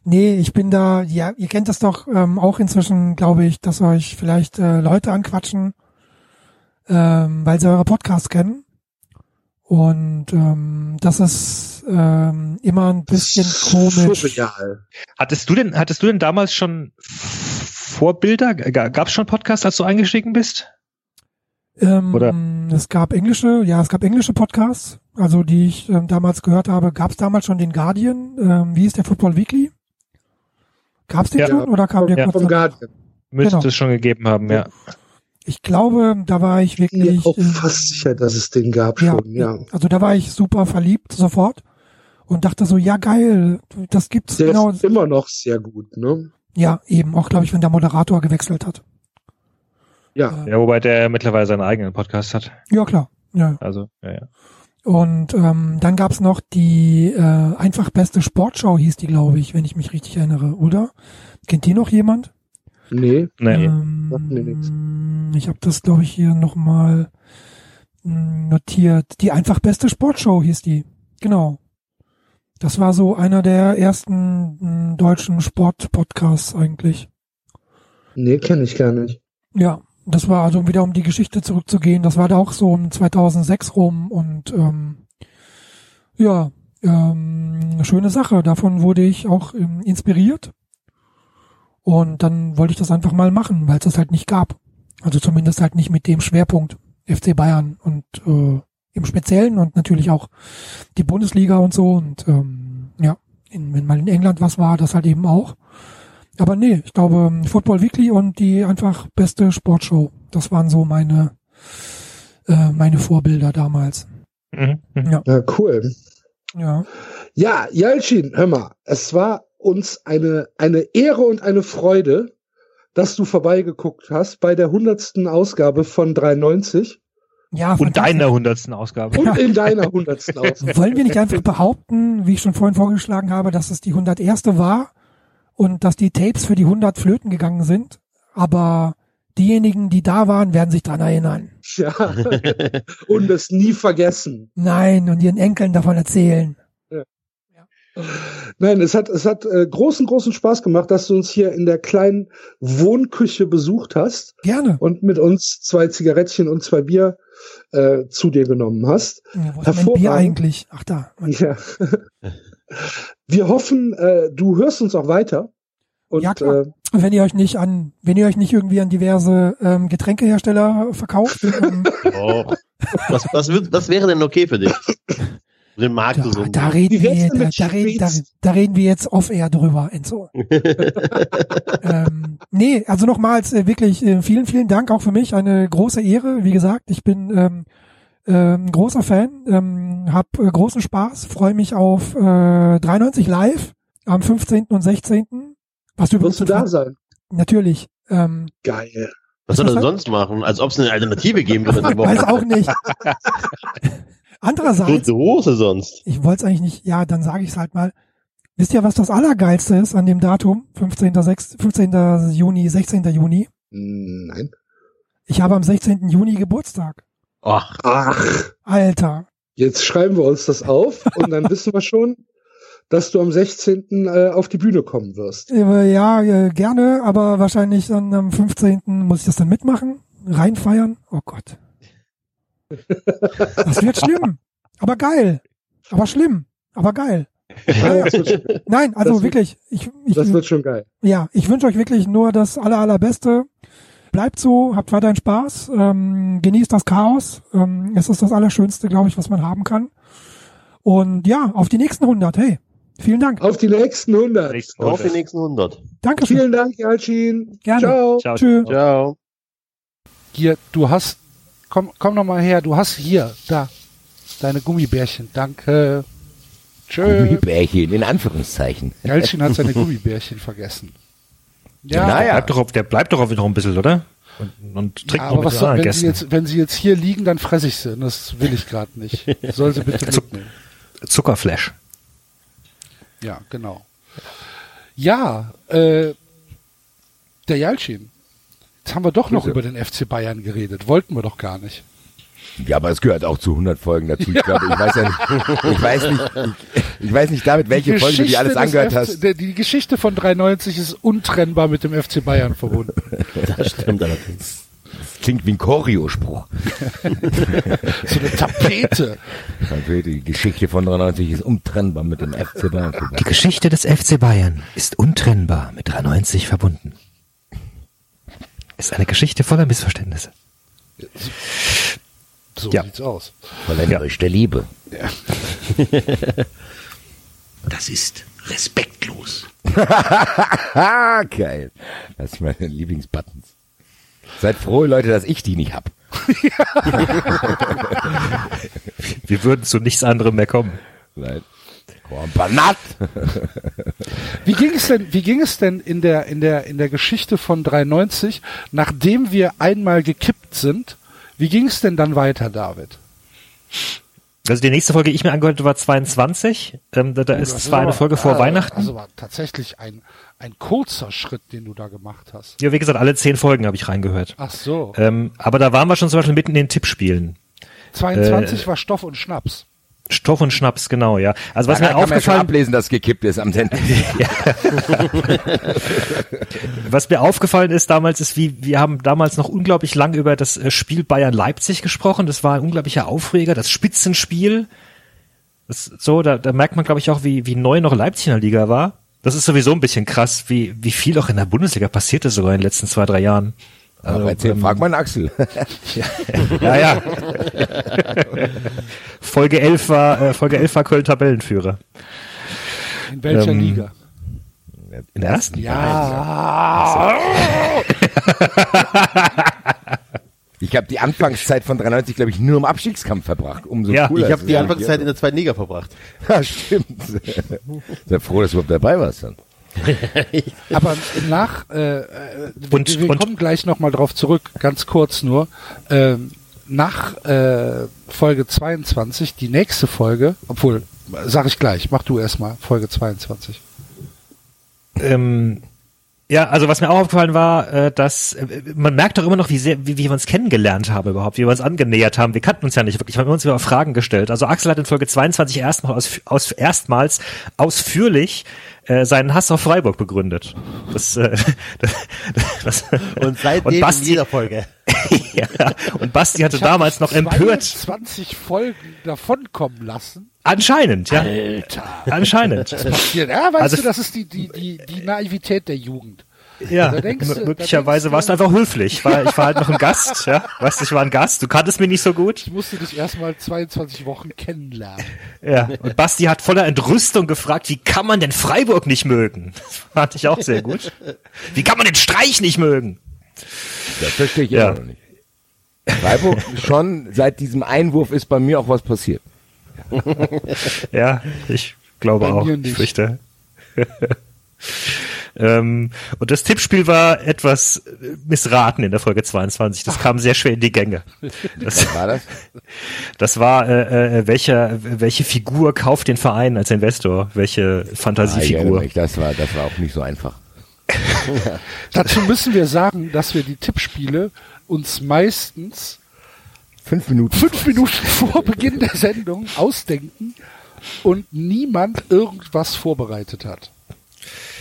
Nee, ich bin da, ja, ihr kennt das doch ähm, auch inzwischen, glaube ich, dass euch vielleicht äh, Leute anquatschen, ähm, weil sie eure Podcasts kennen. Und ähm, das ist ähm, immer ein bisschen komisch. Surreal. hattest du denn, hattest du denn damals schon Vorbilder? Gab es schon Podcasts, als du eingestiegen bist? Ähm, Oder- Es gab englische, ja, es gab englische Podcasts, also die ich ähm, damals gehört habe. Gab es damals schon den Guardian? Ähm, wie ist der Football Weekly? Gab es den Ja. schon oder kam der Ja. kurz? Guardian. Müsste Genau. es schon gegeben haben, ja. Ich glaube, da war ich Bin mir wirklich. auch ähm, fast sicher, dass es den gab ja, schon, ja. Also da war ich super verliebt sofort und dachte so, ja geil, das gibt's Der genau. ist immer noch sehr gut, ne? Ja, eben auch, glaube ich, wenn der Moderator gewechselt hat. Ja. Ja, wobei der mittlerweile seinen eigenen Podcast hat. Ja klar, Ja. Also, ja, ja. Und ähm, dann gab's noch die äh, einfach beste Sportschau, hieß die, glaube ich, wenn ich mich richtig erinnere, oder? Kennt die noch jemand? Nee, Nee. Ähm, ich habe das, glaube ich, hier nochmal notiert. Die einfach beste Sportshow hieß die. Genau. Das war so einer der ersten mh, deutschen Sport-Podcasts eigentlich. Nee, kenne ich gar nicht. Ja, das war also wieder um die Geschichte zurückzugehen. Das war da auch so um 2006 rum und ähm, ja, ähm, schöne Sache. Davon wurde ich auch ähm, inspiriert und dann wollte ich das einfach mal machen, weil es das halt nicht gab. Also zumindest halt nicht mit dem Schwerpunkt FC Bayern und äh, im Speziellen und natürlich auch die Bundesliga und so und ähm, ja, in, wenn mal in England was war, das halt eben auch. Aber nee, ich glaube Football Weekly und die einfach beste Sportshow. Das waren so meine äh, meine Vorbilder damals. Mhm. mhm. Ja, Ja, cool. ja. Ja, Jalcin, hör mal, es war uns eine, eine Ehre und eine Freude, dass du vorbeigeguckt hast bei der hundertsten Ausgabe von 93 Ja, Und deiner hundertsten Ausgabe. und in deiner hundertsten Ausgabe. Wollen wir nicht einfach behaupten, wie ich schon vorhin vorgeschlagen habe, dass es die 101. war und dass die Tapes für die 100 flöten gegangen sind, aber diejenigen, die da waren, werden sich dran erinnern. Ja. Und es nie vergessen. Nein, und ihren Enkeln davon erzählen. Nein, es hat, es hat äh, großen, großen Spaß gemacht, dass du uns hier in der kleinen Wohnküche besucht hast Gerne. und mit uns zwei Zigarettchen und zwei Bier äh, zu dir genommen hast. Ja, wo ist mein Bier eigentlich? Ach da. Ja. Wir hoffen, äh, du hörst uns auch weiter. Und Ja, klar. Äh, wenn ihr euch nicht an, wenn ihr euch nicht irgendwie an diverse ähm, Getränkehersteller verkauft, ähm, Oh. Was, was, wird, was wäre denn okay für dich? Den Markt da, so. da reden wir, da, da, reden, da, da reden wir jetzt off-air drüber, Enzo. ähm, nee, also nochmals äh, wirklich äh, vielen, vielen Dank auch für mich. Eine große Ehre. Wie gesagt, ich bin ähm, ähm, großer Fan, ähm, hab äh, großen Spaß, freue mich auf äh, 93 live am 15. und 16. Was du wirst du da sein? Natürlich. Ähm, Geil. Was soll er sonst machen? Als ob es eine Alternative geben würde. die Woche. weiß auch nicht. Andererseits, Kurze Hose sonst. ich wollte es eigentlich nicht, ja, dann sage ich es halt mal. Wisst ihr, was das Allergeilste ist an dem Datum? 15. 6, 15. Juni, 16. Juni. Nein. Ich habe am 16. Juni Geburtstag. Ach, Ach, Alter. jetzt schreiben wir uns das auf und dann wissen wir schon, dass du am 16. Äh, auf die Bühne kommen wirst. Äh, Ja, äh, gerne, aber wahrscheinlich dann am 15. muss ich das dann mitmachen, reinfeiern. Oh Gott. Das wird schlimm. Aber geil. Aber schlimm. Aber geil. Ja, Nein, also wirklich, ich, ich, das wird schon geil. ja, ich wünsche euch wirklich nur das aller, allerbeste. Bleibt so, habt weiterhin Spaß, ähm, genießt das Chaos. Ähm, es ist das Allerschönste, glaube ich, was man haben kann. Und ja, auf die nächsten 100. Hey, vielen Dank. Auf die nächsten 100. Nächsten auf die nächsten 100. Dankeschön. Vielen Dank, Jalcin. Gerne. Ciao. Ciao. Tschö. Ciao. Hier, du hast, komm, komm noch mal her, du hast hier, da, deine Gummibärchen, danke. Tschö. Gummibärchen, in Anführungszeichen. Jalcin hat seine Gummibärchen vergessen. Ja, Naja. Der bleibt doch, auf- der bleibt doch auf noch ein bisschen, oder? Und, und trinkt ja, noch aber was soll, wenn sie, jetzt, wenn sie jetzt hier liegen, dann fresse ich sie. Und das will ich gerade nicht. Soll sie bitte mitnehmen. Zuckerflash. Ja, genau. Ja, äh, der Jalcin. Jetzt haben wir doch noch Bitte. über den FC Bayern geredet. Wollten wir doch gar nicht. Ja, aber es gehört auch zu 100 Folgen dazu. Ich glaube, ich weiß ja nicht, ich weiß nicht, ich, weiß nicht damit, welche Folge du dir alles angehört hast. Der, die Geschichte von 93 ist untrennbar mit dem FC Bayern verbunden. Das stimmt allerdings. Das klingt wie ein Choreo-Spruch. so eine Tapete. Also Die Geschichte von 93 ist untrennbar mit dem FC Bayern. Die Geschichte des FC Bayern ist untrennbar mit 93 verbunden. Ist eine Geschichte voller Missverständnisse. So Ja. sieht's aus. Voller ja. der Liebe. Das ist respektlos. Geil. Das sind meine Lieblingsbuttons. Seid froh, Leute, dass ich die nicht hab. Wir würden zu nichts anderem mehr kommen. Seid Banat. Wie ging es denn, wie ging es denn in der, in der, in der Geschichte von 93, nachdem wir einmal gekippt sind, wie ging es denn dann weiter, David? Also die nächste Folge, die ich mir angehört habe, war 22. Ähm, da da ist Das zwar eine Folge vor ah, Weihnachten. Also war tatsächlich ein, ein kurzer Schritt, den du da gemacht hast. ja, wie gesagt, alle zehn Folgen habe ich reingehört. Ach so. Ähm, aber da waren wir schon zum Beispiel mitten in den Tippspielen. 22 äh, war Stoff und Schnaps. Stoff und Schnaps, genau, ja. Also was da mir kann man aufgefallen ablesen, dass gekippt ist am Sender. Was mir aufgefallen ist damals, ist, wie wir haben damals noch unglaublich lang über das äh, Spiel Bayern Leipzig gesprochen. Das war ein unglaublicher Aufreger, das Spitzenspiel. Das, so, da, da merkt man, glaube ich, auch, wie, wie neu noch Leipzig in der Liga war. Das ist sowieso ein bisschen krass, wie, wie viel auch in der Bundesliga passiert ist sogar in den letzten zwei, drei Jahren. Aber erzähl, ähm, frag mal Axel. ja, ja. Folge 11 war, äh, Folge 11 war Köln Tabellenführer. In welcher Ähm, Liga? In der ersten? Ja. Ich habe die Anfangszeit von 93, glaube ich, nur im Abstiegskampf verbracht. Umso Ja, cooler. ich habe die. Anfangszeit in der zweiten Liga verbracht. Ja, stimmt. Sei froh, dass du überhaupt dabei warst dann. Aber nach, äh, äh, Und- wir und- kommen gleich nochmal drauf zurück, ganz kurz nur. Ähm, nach äh, Folge 22, die nächste Folge, obwohl, sag ich gleich, mach du erstmal Folge 22. Ähm, ja, also was mir auch aufgefallen war, äh, dass äh, man merkt doch immer noch, wie sehr, wie, wie wir uns kennengelernt haben überhaupt, wie wir uns angenähert haben. Wir kannten uns ja nicht wirklich, wir haben uns über Fragen gestellt. Also Axel hat in Folge 22 erstmal aus, aus, erstmals ausführlich äh, seinen Hass auf Freiburg begründet. Das, äh, das, das, Und seitdem in jeder Folge. ja, und Basti hatte damals noch empört. 20 Folgen davonkommen lassen. Anscheinend, ja. Alter. Anscheinend. Ja, weißt Also- du, das ist die, die, die, die Naivität der Jugend. Ja, du- möglicherweise warst du einfach höflich. Ich war, ich war halt noch ein Gast, ja. Weißt du, ich war ein Gast. Du kanntest mich nicht so gut. Ich musste dich erstmal 22 Wochen kennenlernen. Ja. Und Basti hat voller Entrüstung gefragt, wie kann man denn Freiburg nicht mögen? Das fand ich auch sehr gut. Wie kann man den Streich nicht mögen? Das verstehe ich Ja. immer noch nicht. Freiburg schon, seit diesem Einwurf ist bei mir auch was passiert. Ja, ich glaube Bei auch. mir Ich nicht. fürchte. ähm, und das Tippspiel war etwas äh, missraten in der Folge 22. Das kam sehr schwer in die Gänge. Das, Was war das? Das war, äh, äh, welcher, welche Figur kauft den Verein als Investor? Welche Ah, Fantasiefigur? mich, das war, das war auch nicht so einfach. Dazu müssen wir sagen, dass wir die Tippspiele uns meistens Fünf Minuten. fünf Minuten vor Beginn der Sendung ausdenken und niemand irgendwas vorbereitet hat.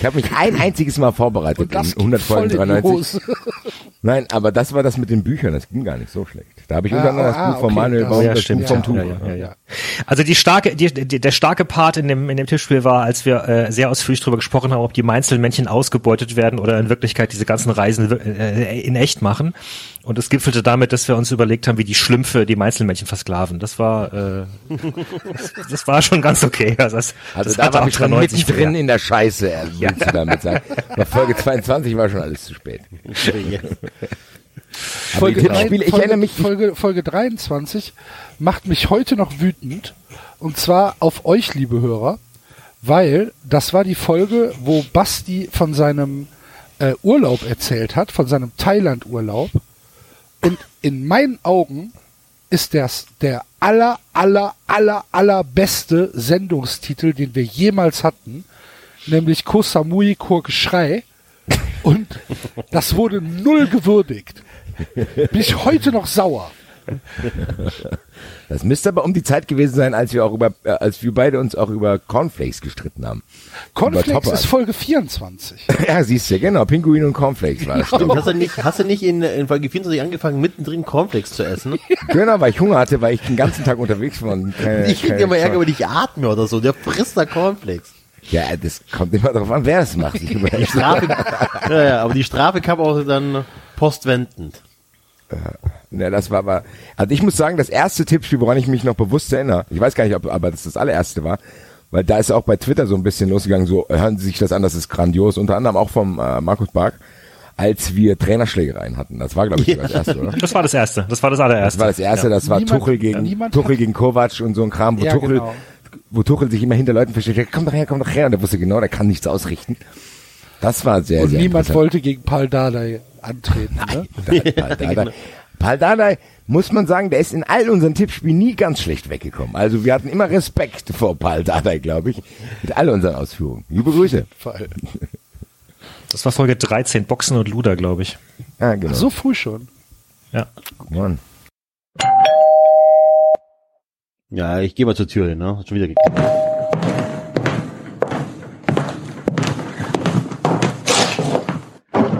Ich habe mich ein einziges Mal vorbereitet Und das in 100 geht voll Folgen in die 93. Hose. Nein, aber das war das mit den Büchern, das ging gar nicht so schlecht. Da habe ich Ah, unter anderem das ah, Buch von okay, Manuel das- Baum, ja, das stimmt, Buch vom ja, Tuch. ja, ja, ja. Also die starke, die, die, der starke Part in dem, in dem Tippspiel war, als wir äh, sehr ausführlich darüber gesprochen haben, ob die Mainzelmännchen ausgebeutet werden oder in Wirklichkeit diese ganzen Reisen äh, in echt machen. Und es gipfelte damit, dass wir uns überlegt haben, wie die Schlümpfe die Mainzelmännchen versklaven. Das war, äh, das, das war schon ganz okay. Also, das, Also das da war auch ich schon 93 mittendrin in der Scheiße, äh, willst du damit sagen. Bei Folge 22 war schon alles zu spät. Folge, drei- Tippspiele, ich Folge, erinnere mich, Folge, Folge 23 macht mich heute noch wütend. Und zwar auf euch, liebe Hörer, weil das war die Folge, wo Basti von seinem äh, Urlaub erzählt hat, von seinem Thailand-Urlaub. Und in meinen Augen ist das der aller, aller, aller, aller beste Sendungstitel, den wir jemals hatten, nämlich Koh Samui Kur Geschrei. Und das wurde null gewürdigt. Bin ich heute noch sauer. das müsste aber um die Zeit gewesen sein, als wir auch über, äh, als wir beide uns auch über Cornflakes gestritten haben. Cornflakes ist Folge 24. Ja, siehst du, genau, Pinguin und Cornflakes war das. Stimmt, hast du nicht, hast du nicht in, in Folge 24 angefangen, mittendrin Cornflakes zu essen? Genau, weil ich Hunger hatte, weil ich den ganzen Tag unterwegs war. und keine- ich krieg keine immer Ärger, wenn ich atme oder so. Der frisst da Cornflakes. Ja, das kommt immer darauf an, wer das macht. Ich Die Strafe, ja, ja, aber die Strafe kam auch dann postwendend. Ja, das war aber, also ich muss sagen, das erste Tippspiel, woran ich mich noch bewusst erinnere, ich weiß gar nicht, ob, aber das das allererste war, weil da ist auch bei Twitter so ein bisschen losgegangen, so hören Sie sich das an, das ist grandios, unter anderem auch vom äh, Markus Bark, als wir Trainerschlägereien hatten. Das war, glaube ich, sogar das erste, oder? Das war das erste. Das war das allererste. Das war das erste, das war Niemand- Tuchel gegen Tuchel gegen Kovac und so ein Kram, wo Ja, Tuchel, genau. Wo Tuchel sich immer hinter Leuten versteckt, hat, komm doch her, komm doch her, und er wusste genau, der kann nichts ausrichten. Das war sehr, Und sehr niemand wollte gegen Paul Dardai antreten. Ne? Da, da, da, da. Paul Dardai, muss man sagen, der ist in all unseren Tippspielen nie ganz schlecht weggekommen. Also wir hatten immer Respekt vor Paul Dardai, glaube ich, mit all unseren Ausführungen. Liebe Grüße. Das war Folge 13, Boxen und Luder, glaube ich. Ja, genau. So früh schon. Ja. Mann. Ja, ich gehe mal zur Tür hin, ne? Hat schon wieder geklappt.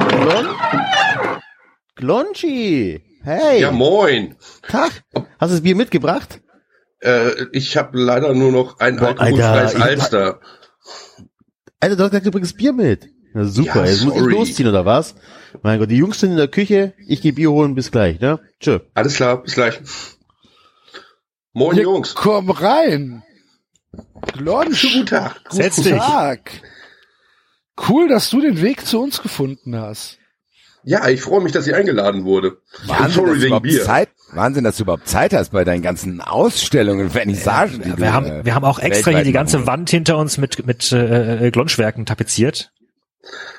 Glon Glonchi! Hey! Ja, moin. Tag! Hast du das Bier mitgebracht? Äh, ich habe leider nur noch ein Boah, alkoholfreies Alter, Alster. Alter, du hast gesagt, du bringst Bier mit. Na super, Ja, jetzt muss ich losziehen, oder was? Mein Gott, die Jungs sind in der Küche, ich gehe Bier holen, bis gleich, ne? Tschö. Alles klar, bis gleich. Moin, Ja, Jungs. Komm rein. Glonsch. Guten Tag. Setz Guten dich. Tag. Cool, dass du den Weg zu uns gefunden hast. Ja, ich freue mich, dass ich eingeladen wurde. Wahnsinn, Sorry dass du wegen überhaupt Bier. Zeit, Wahnsinn, dass du überhaupt Zeit hast bei deinen ganzen Ausstellungen, Vernissagen. die du, Wir haben, äh, wir haben auch extra hier die ganze machen Wand hinter uns mit, mit äh, Glonschwerken tapeziert.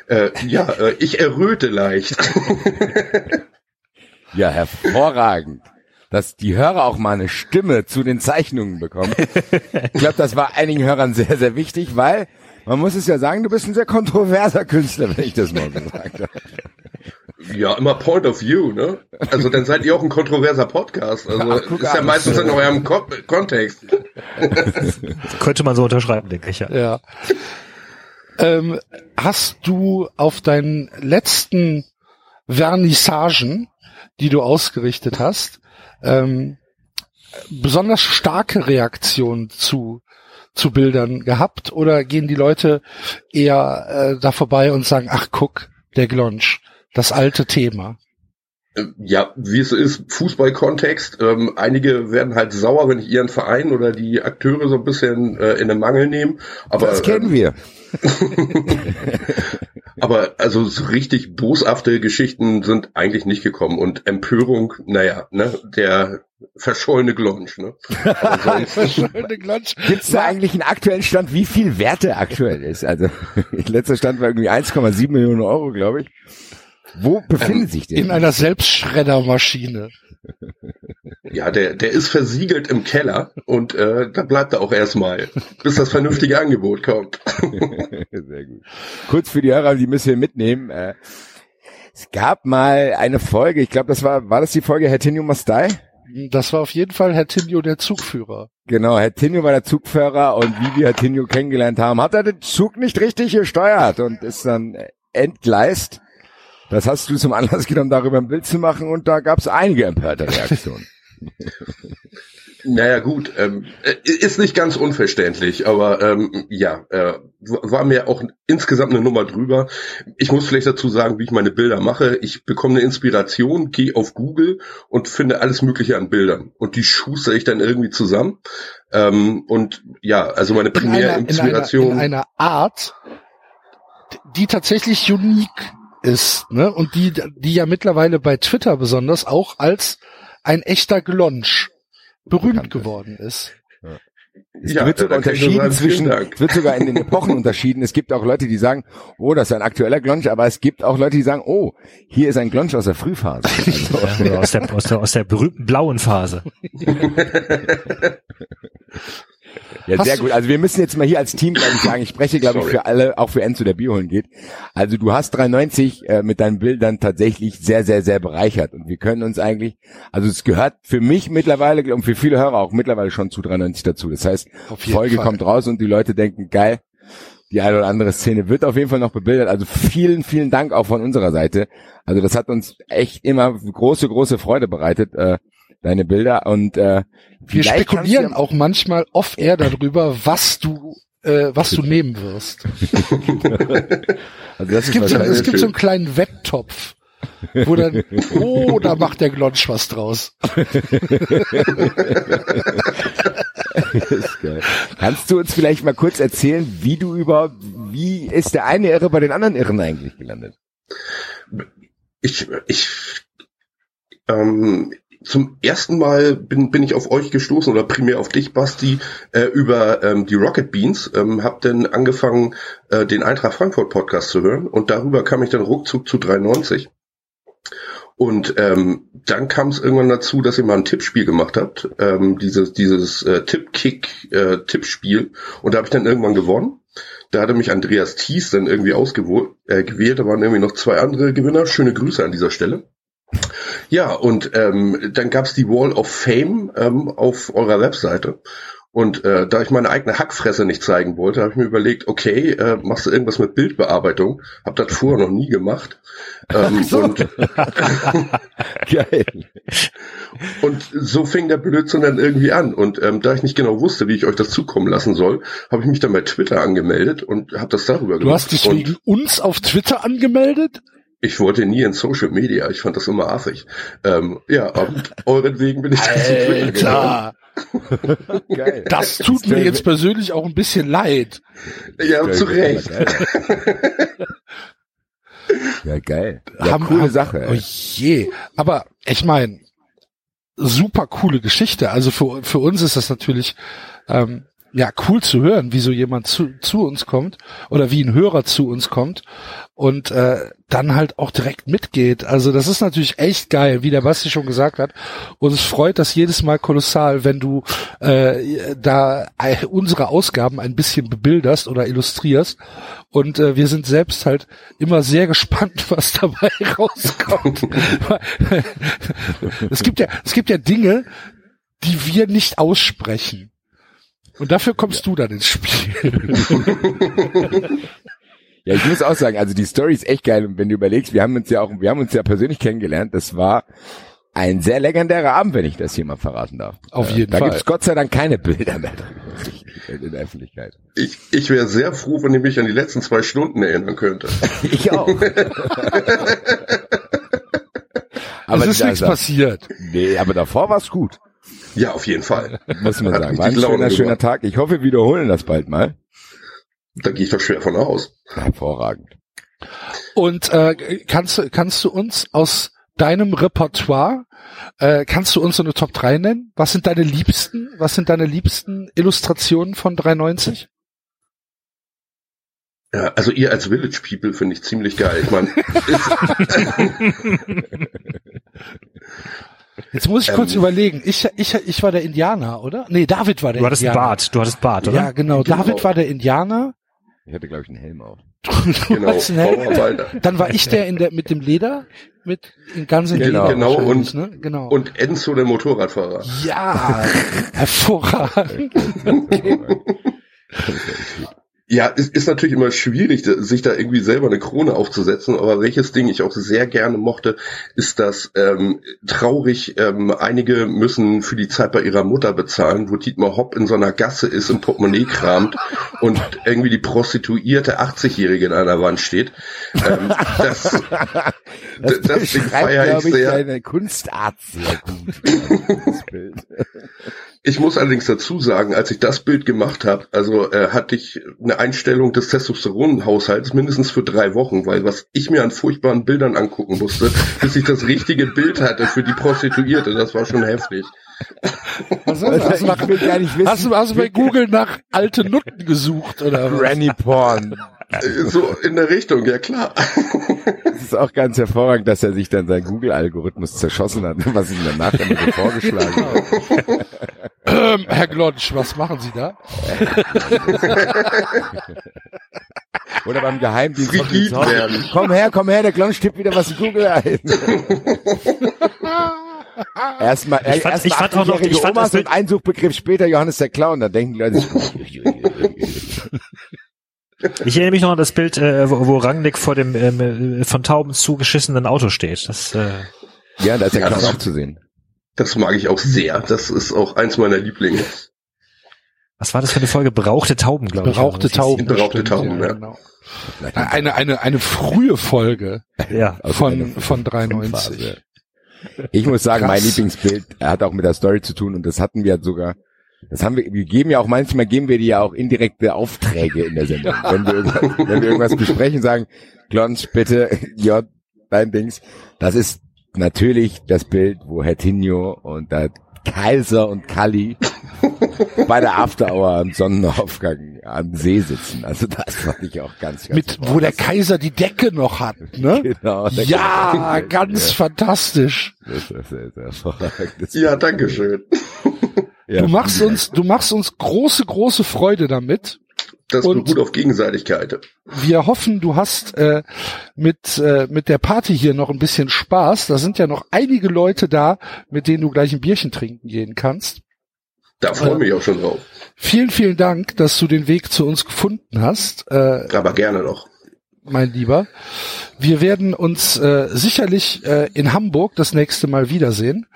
Äh, ja, äh, ich erröte leicht. Ja, hervorragend. Dass die Hörer auch mal eine Stimme zu den Zeichnungen bekommen. Ich glaube, das war einigen Hörern sehr, sehr wichtig, weil man muss es ja sagen, du bist ein sehr kontroverser Künstler, wenn ich das mal so sage. ja, immer Point of View, ne? Also dann seid ihr auch ein kontroverser Podcast. Also Ach, ist ja an. meistens in eurem Ko Kontext. Könnte man so unterschreiben, denke ich ja. Ja. Ähm, hast du auf deinen letzten Vernissagen, die du ausgerichtet hast, ähm, besonders starke Reaktionen zu zu Bildern gehabt oder gehen die Leute eher äh, da vorbei und sagen, ach guck, der Glonsch, das alte Thema. Äh, Ja, wie es ist, Fußballkontext. Ähm, einige werden halt sauer, wenn ich ihren Verein oder die Akteure so ein bisschen äh, in den Mangel nehme. Aber, Das kennen ähm, wir. aber also so richtig boshafte Geschichten sind eigentlich nicht gekommen. Und Empörung, naja, ne, der verschollene Glonsch, ne? Sonst- Schöne Glonsch. Gibt's da eigentlich einen aktuellen Stand, wie viel Wert der aktuell ist? Also, letzter Stand war irgendwie 1,7 Millionen Euro, glaube ich. Wo befindet sich der? In einer Selbstschreddermaschine. Ja, der, der ist versiegelt im Keller und äh, da bleibt er auch erstmal, bis das vernünftige Angebot kommt. Sehr gut. Kurz für die Hörer, die müssen wir mitnehmen. Äh, es gab mal eine Folge, ich glaube, das war, war das die Folge Herr Tinio Must Die? Das war auf jeden Fall Herr Tinio der Zugführer. Genau, Herr Tinio war der Zugführer und wie wir Herr Tinio kennengelernt haben, hat er den Zug nicht richtig gesteuert und ist dann entgleist. Das hast du zum Anlass genommen, darüber ein Bild zu machen und da gab es einige empörte Reaktionen. Naja gut, ähm, äh, ist nicht ganz unverständlich, aber ähm, ja, äh, war mir auch insgesamt eine Nummer drüber. Ich muss vielleicht dazu sagen, wie ich meine Bilder mache. Ich bekomme eine Inspiration, gehe auf Google und finde alles Mögliche an Bildern und die schuster ich dann irgendwie zusammen. Ähm, und ja, also meine In einer, in, einer, Primärinspiration. in einer Art, die tatsächlich unique ist, ne? Und die, die ja mittlerweile bei Twitter besonders auch als ein echter Glonsch berühmt geworden ist. Es Ja, wird sogar ich nur unterschieden zwischen, es wird sogar in den Epochen unterschieden. Es gibt auch Leute, die sagen, oh, das ist ein aktueller Glonsch, aber es gibt auch Leute, die sagen, oh, hier ist ein Glonsch aus der Frühphase. Also, Ja, oder aus, der, aus, der, aus der berühmten blauen Phase. Ja, Hast sehr gut. Also wir müssen jetzt mal hier als Team, glaube ich, sagen, ich spreche, glaube ich, für alle, auch für Enzo, der Bier holen geht. Also du hast 93 äh, mit deinen Bildern tatsächlich sehr, sehr, sehr bereichert. Und wir können uns eigentlich, also es gehört für mich mittlerweile und für viele Hörer auch mittlerweile schon zu 93 dazu. Das heißt, Folge Fall. kommt raus und die Leute denken, geil, die eine oder andere Szene wird auf jeden Fall noch bebildert. Also vielen, vielen Dank auch von unserer Seite. Also das hat uns echt immer große, große Freude bereitet, äh, deine Bilder. Und äh, Wir spekulieren ja- auch manchmal off-air darüber, was du, äh, was du nehmen wirst. Also das Es ist gibt, so, es gibt so einen kleinen Wetttopf, wo dann, oh, da macht der Glonsch was draus. Das ist geil. Kannst du uns vielleicht mal kurz erzählen, wie du überhaupt, wie ist der eine Irre bei den anderen Irren eigentlich gelandet? ich, ich, ähm, zum ersten Mal bin, bin ich auf euch gestoßen oder primär auf dich, Basti, äh, über ähm, die Rocket Beans. Ähm, hab dann angefangen, äh, den Eintracht Frankfurt Podcast zu hören und darüber kam ich dann ruckzuck zu 93. Und ähm, dann kam es irgendwann dazu, dass ihr mal ein Tippspiel gemacht habt, ähm, dieses dieses äh, Tippkick-Tippspiel. und da habe ich dann irgendwann gewonnen. Da hatte mich Andreas Thies dann irgendwie ausgewählt. Äh, gewählt. Da waren irgendwie noch zwei andere Gewinner. Schöne Grüße an dieser Stelle. Ja, und ähm, dann gab's die Wall of Fame ähm, auf eurer Webseite. Und äh, da ich meine eigene Hackfresse nicht zeigen wollte, habe ich mir überlegt, okay, äh, machst du irgendwas mit Bildbearbeitung? Hab das vorher noch nie gemacht. Ähm, so. und, Geil. und so fing der Blödsinn dann irgendwie an. Und ähm, da ich nicht genau wusste, wie ich euch das zukommen lassen soll, habe ich mich dann bei Twitter angemeldet und habe das darüber Du hast dich und wegen uns auf Twitter angemeldet? Ich wollte nie in Social Media, ich fand das immer affig. Ähm, ja, und euretwegen bin ich dann zu Twitter gegangen. Alter! Geil. Das tut mir jetzt persönlich auch ein bisschen leid. Ja, zu Recht. Ja, geil. Ja, Haben- coole haben- Sache. Oh je. Aber ich meine, super coole Geschichte. Also für, für uns ist das natürlich ähm, ja cool zu hören, wie so jemand zu, zu uns kommt oder wie ein Hörer zu uns kommt und äh, dann halt auch direkt mitgeht. Also das ist natürlich echt geil, wie der Basti schon gesagt hat. Und es freut das jedes Mal kolossal, wenn du äh, da unsere Ausgaben ein bisschen bebilderst oder illustrierst. Und äh, wir sind selbst halt immer sehr gespannt, was dabei rauskommt. es gibt ja, es gibt ja Dinge, die wir nicht aussprechen. Und dafür kommst du dann ins Spiel. Ja, ich muss auch sagen, also die Story ist echt geil. Und wenn du überlegst, wir haben uns ja auch, wir haben uns ja persönlich kennengelernt. Das war ein sehr legendärer Abend, wenn ich das hier mal verraten darf. Auf Äh, jeden da Fall. gibt's Gott sei Dank keine Bilder mehr drin in der Öffentlichkeit. Ich, ich wäre sehr froh, wenn ihr mich an die letzten zwei Stunden erinnern könnte. Ich auch. es ist da- nichts da- passiert. Nee, aber davor war's gut, Ja, auf jeden Fall. muss man Hat sagen. War ein schöner, schöner. Tag. Ich hoffe, wir wiederholen das bald mal. Da gehe ich doch schwer von aus. Hervorragend. Und äh, kannst du kannst du uns aus deinem Repertoire äh, kannst du uns so eine Top 3 nennen? Was sind deine liebsten? Was sind deine liebsten Illustrationen von 390? Ja, also ihr als Village People finde ich ziemlich geil. Ich meine, Jetzt muss ich kurz Ähm. überlegen. Ich, ich, ich war der Indianer, oder? Nee, David war der Du hattest einen Indianer. Bart, du hattest Bart, oder? Ja, genau. Genau. David war der Indianer. Ich hatte, glaube ich, einen Helm auf. Du genau, einen Helm. Dann war ich der in der mit dem Leder, mit in ganzen Genau, Leder genau, und- ne? genau. Und Enzo, der Motorradfahrer. ja, hervorragend. Ja, es ist natürlich immer schwierig, sich da irgendwie selber eine Krone aufzusetzen, aber welches Ding ich auch sehr gerne mochte, ist das ähm, traurig, ähm, einige müssen für die Zeit bei ihrer Mutter bezahlen, wo Dietmar Hopp in so einer Gasse ist, im Portemonnaie kramt und irgendwie die prostituierte 80-Jährige in einer Wand steht. Ähm, das, Das, das Ding feiere ich, sehr. deine Kunstart sehr gut. Ich muss allerdings dazu sagen, als ich das Bild gemacht habe, also äh, hatte ich eine Einstellung des Testosteronhaushalts mindestens für drei Wochen, weil was ich mir an furchtbaren Bildern angucken musste, bis ich das richtige Bild hatte für die Prostituierte, das war schon heftig. Was hast, du, hast, du hast, du, hast du bei Google nach alte Nutten gesucht oder? Granny Porn. Äh, So in der Richtung, ja klar. Das ist auch ganz hervorragend, dass er sich dann seinen Google-Algorithmus zerschossen hat, was ihm danach immer so vorgeschlagen hat. Ähm, Herr Glonsch, was machen Sie da? Oder beim Geheimdienst. werden. Komm her, komm her, der Klon tippt wieder was in Google ein. Erstmal, Ich fand- erst ich fand auch noch- ich fand das Omas und Bild- ein Suchbegriff später Johannes der Clown. Da denken die Leute sich, Ich erinnere mich noch an das Bild, äh, wo, wo Rangnick vor dem ähm, äh, von Tauben zugeschissenen Auto steht. Das, äh, ja, da ist Ja, das- auch zu sehen. Das mag ich auch sehr. Das ist auch eins meiner Lieblinge. was war das für eine Folge? Berauchte Tauben, glaube ich. Berauchte Tauben. Berauchte stimmt, Tauben, ja. Genau. Eine, eine, eine frühe Folge Ja. Aus von, von 93. Phase. Ich muss sagen, mein. Lieblingsbild er hat auch mit der Story zu tun und das hatten wir sogar. Das haben wir, wir geben ja auch manchmal geben wir dir ja auch indirekte Aufträge in der Sendung. Wenn wir, irgendwas- wenn wir irgendwas besprechen, sagen, Glonz, bitte, J, dein Dings. Das ist natürlich das Bild, wo Herr Tinio und der Kaiser und Kalli bei der After Hour am Sonnenaufgang am See sitzen. Also das fand ich auch ganz, ganz Mit, wo der Kaiser die Decke noch hat, ne? Genau. Ja, ganz Ja. fantastisch. Das ist, das. Das- Ja, danke schön. Ja, Du machst uns, du machst uns große, große Freude damit. Das Und- beruht auf Gegenseitigkeit. Wir hoffen, du hast äh, mit, äh, mit der Party hier noch ein bisschen Spaß. Da sind ja noch einige Leute da, mit denen du gleich ein Bierchen trinken gehen kannst. Da freue ich mich auch schon drauf. Vielen, vielen Dank, dass du den Weg zu uns gefunden hast, äh, Aber gerne noch. Mein Lieber. Wir werden uns äh, sicherlich äh, in Hamburg das nächste Mal wiedersehen.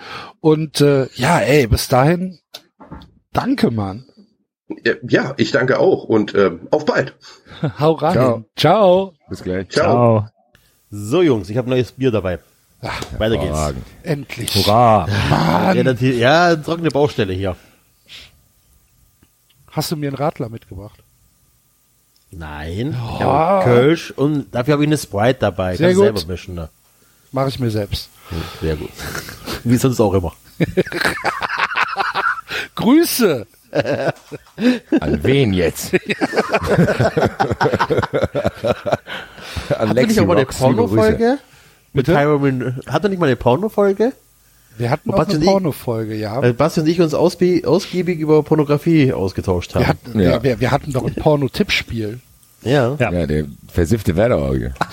Und äh, ja, ey, bis dahin, danke, Mann. Ja, ich danke auch und ähm, auf bald. Hau rein. Ciao. Ciao. Bis gleich. Ciao. So, Jungs, ich habe neues Bier dabei. Weiter geht's. Endlich. Hurra. Mann. Relativ, ja, trockene Baustelle hier. Hast du mir einen Radler mitgebracht? Nein. Ich Oh. habe Kölsch und dafür habe ich eine Sprite dabei. Sehr Kannst gut. selber mischen. Ne? Mache ich mir selbst. Sehr gut. Wie sonst auch immer. Grüße. An wen jetzt? An Hat er nicht auch mal eine. Porno-Folge? Mit? Tyron, hat er nicht mal eine Porno-Folge? Wir hatten auch eine Pornofolge, ja. Weil Basti und ich uns ausgie- ausgiebig über Pornografie ausgetauscht haben. Wir hatten, Ja. wir, wir hatten doch ein Porno-Tippspiel. Ja. Ja. Ja, der versiffte Werderauge.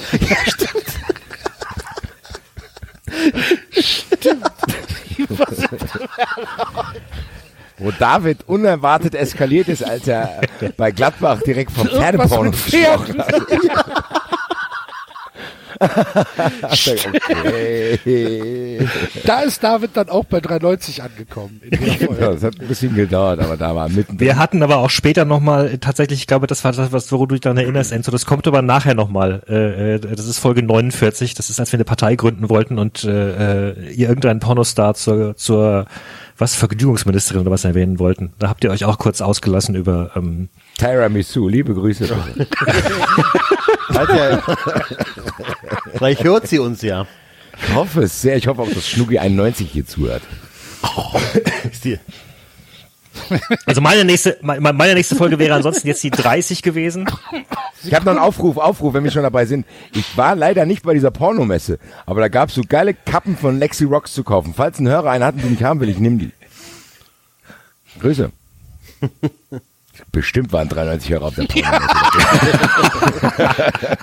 Wo David unerwartet eskaliert ist, als er bei Gladbach direkt vom Pferdeporno mit Pferden. okay. Da ist David dann auch bei 3,90 angekommen. In der Genau, das hat ein bisschen gedauert, aber da war mitten. Wir hatten aber auch später nochmal, tatsächlich, ich glaube, das war das, was, woran du dich daran erinnerst, Enzo, das kommt aber nachher nochmal. Äh, äh, das ist Folge 49, das ist, als wir eine Partei gründen wollten und äh, äh, ihr irgendeinen Pornostar zur, zur was, Vergnügungsministerin oder was erwähnen wollten. Da habt ihr euch auch kurz ausgelassen über ähm, Tiramisu, liebe Grüße. Ja Vielleicht hört sie uns ja. Ich hoffe es sehr. Ich hoffe auch, dass Schnucki 91 hier zuhört. Ist die- Also meine nächste, me- me- meine nächste Folge wäre ansonsten jetzt die 30 gewesen. Ich habe noch einen Aufruf, Aufruf, wenn wir schon dabei sind. Ich war leider nicht bei dieser Pornomesse, aber da gab's so geile Kappen von Lexi Rocks zu kaufen. Falls ein Hörer einen hat, den ich haben will, ich nimm die. Grüße. Bestimmt waren 93 Hörer auf der Pornomesse.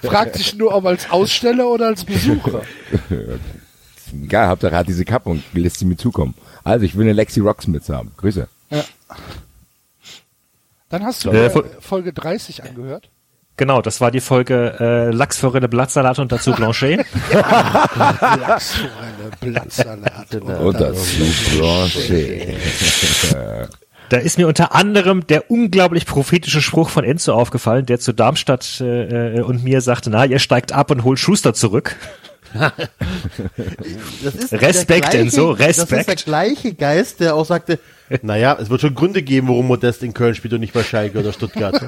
Fragt sich nur, ob als Aussteller oder als Besucher. Egal, Hauptsache er hat diese Kappe und lässt sie mir zukommen. Also ich will eine Lexi Rocks Mütze haben. Grüße. Dann hast du Äh, Fol- Folge 30 angehört. Genau, das war die Folge äh, Lachsforelle, Blattsalat und dazu Blanchet. Lachsforelle, Blattsalat. Und dazu Blanche. Da ist mir unter anderem der unglaublich prophetische Spruch von Enzo aufgefallen, der zu Darmstadt äh, äh, und mir sagte, na, ihr steigt ab und holt Schuster zurück. Respekt, der Enzo, Das ist der Respekt. gleiche Geist, der auch sagte, naja, es wird schon Gründe geben, warum Modest in Köln spielt und nicht bei Schalke oder Stuttgart.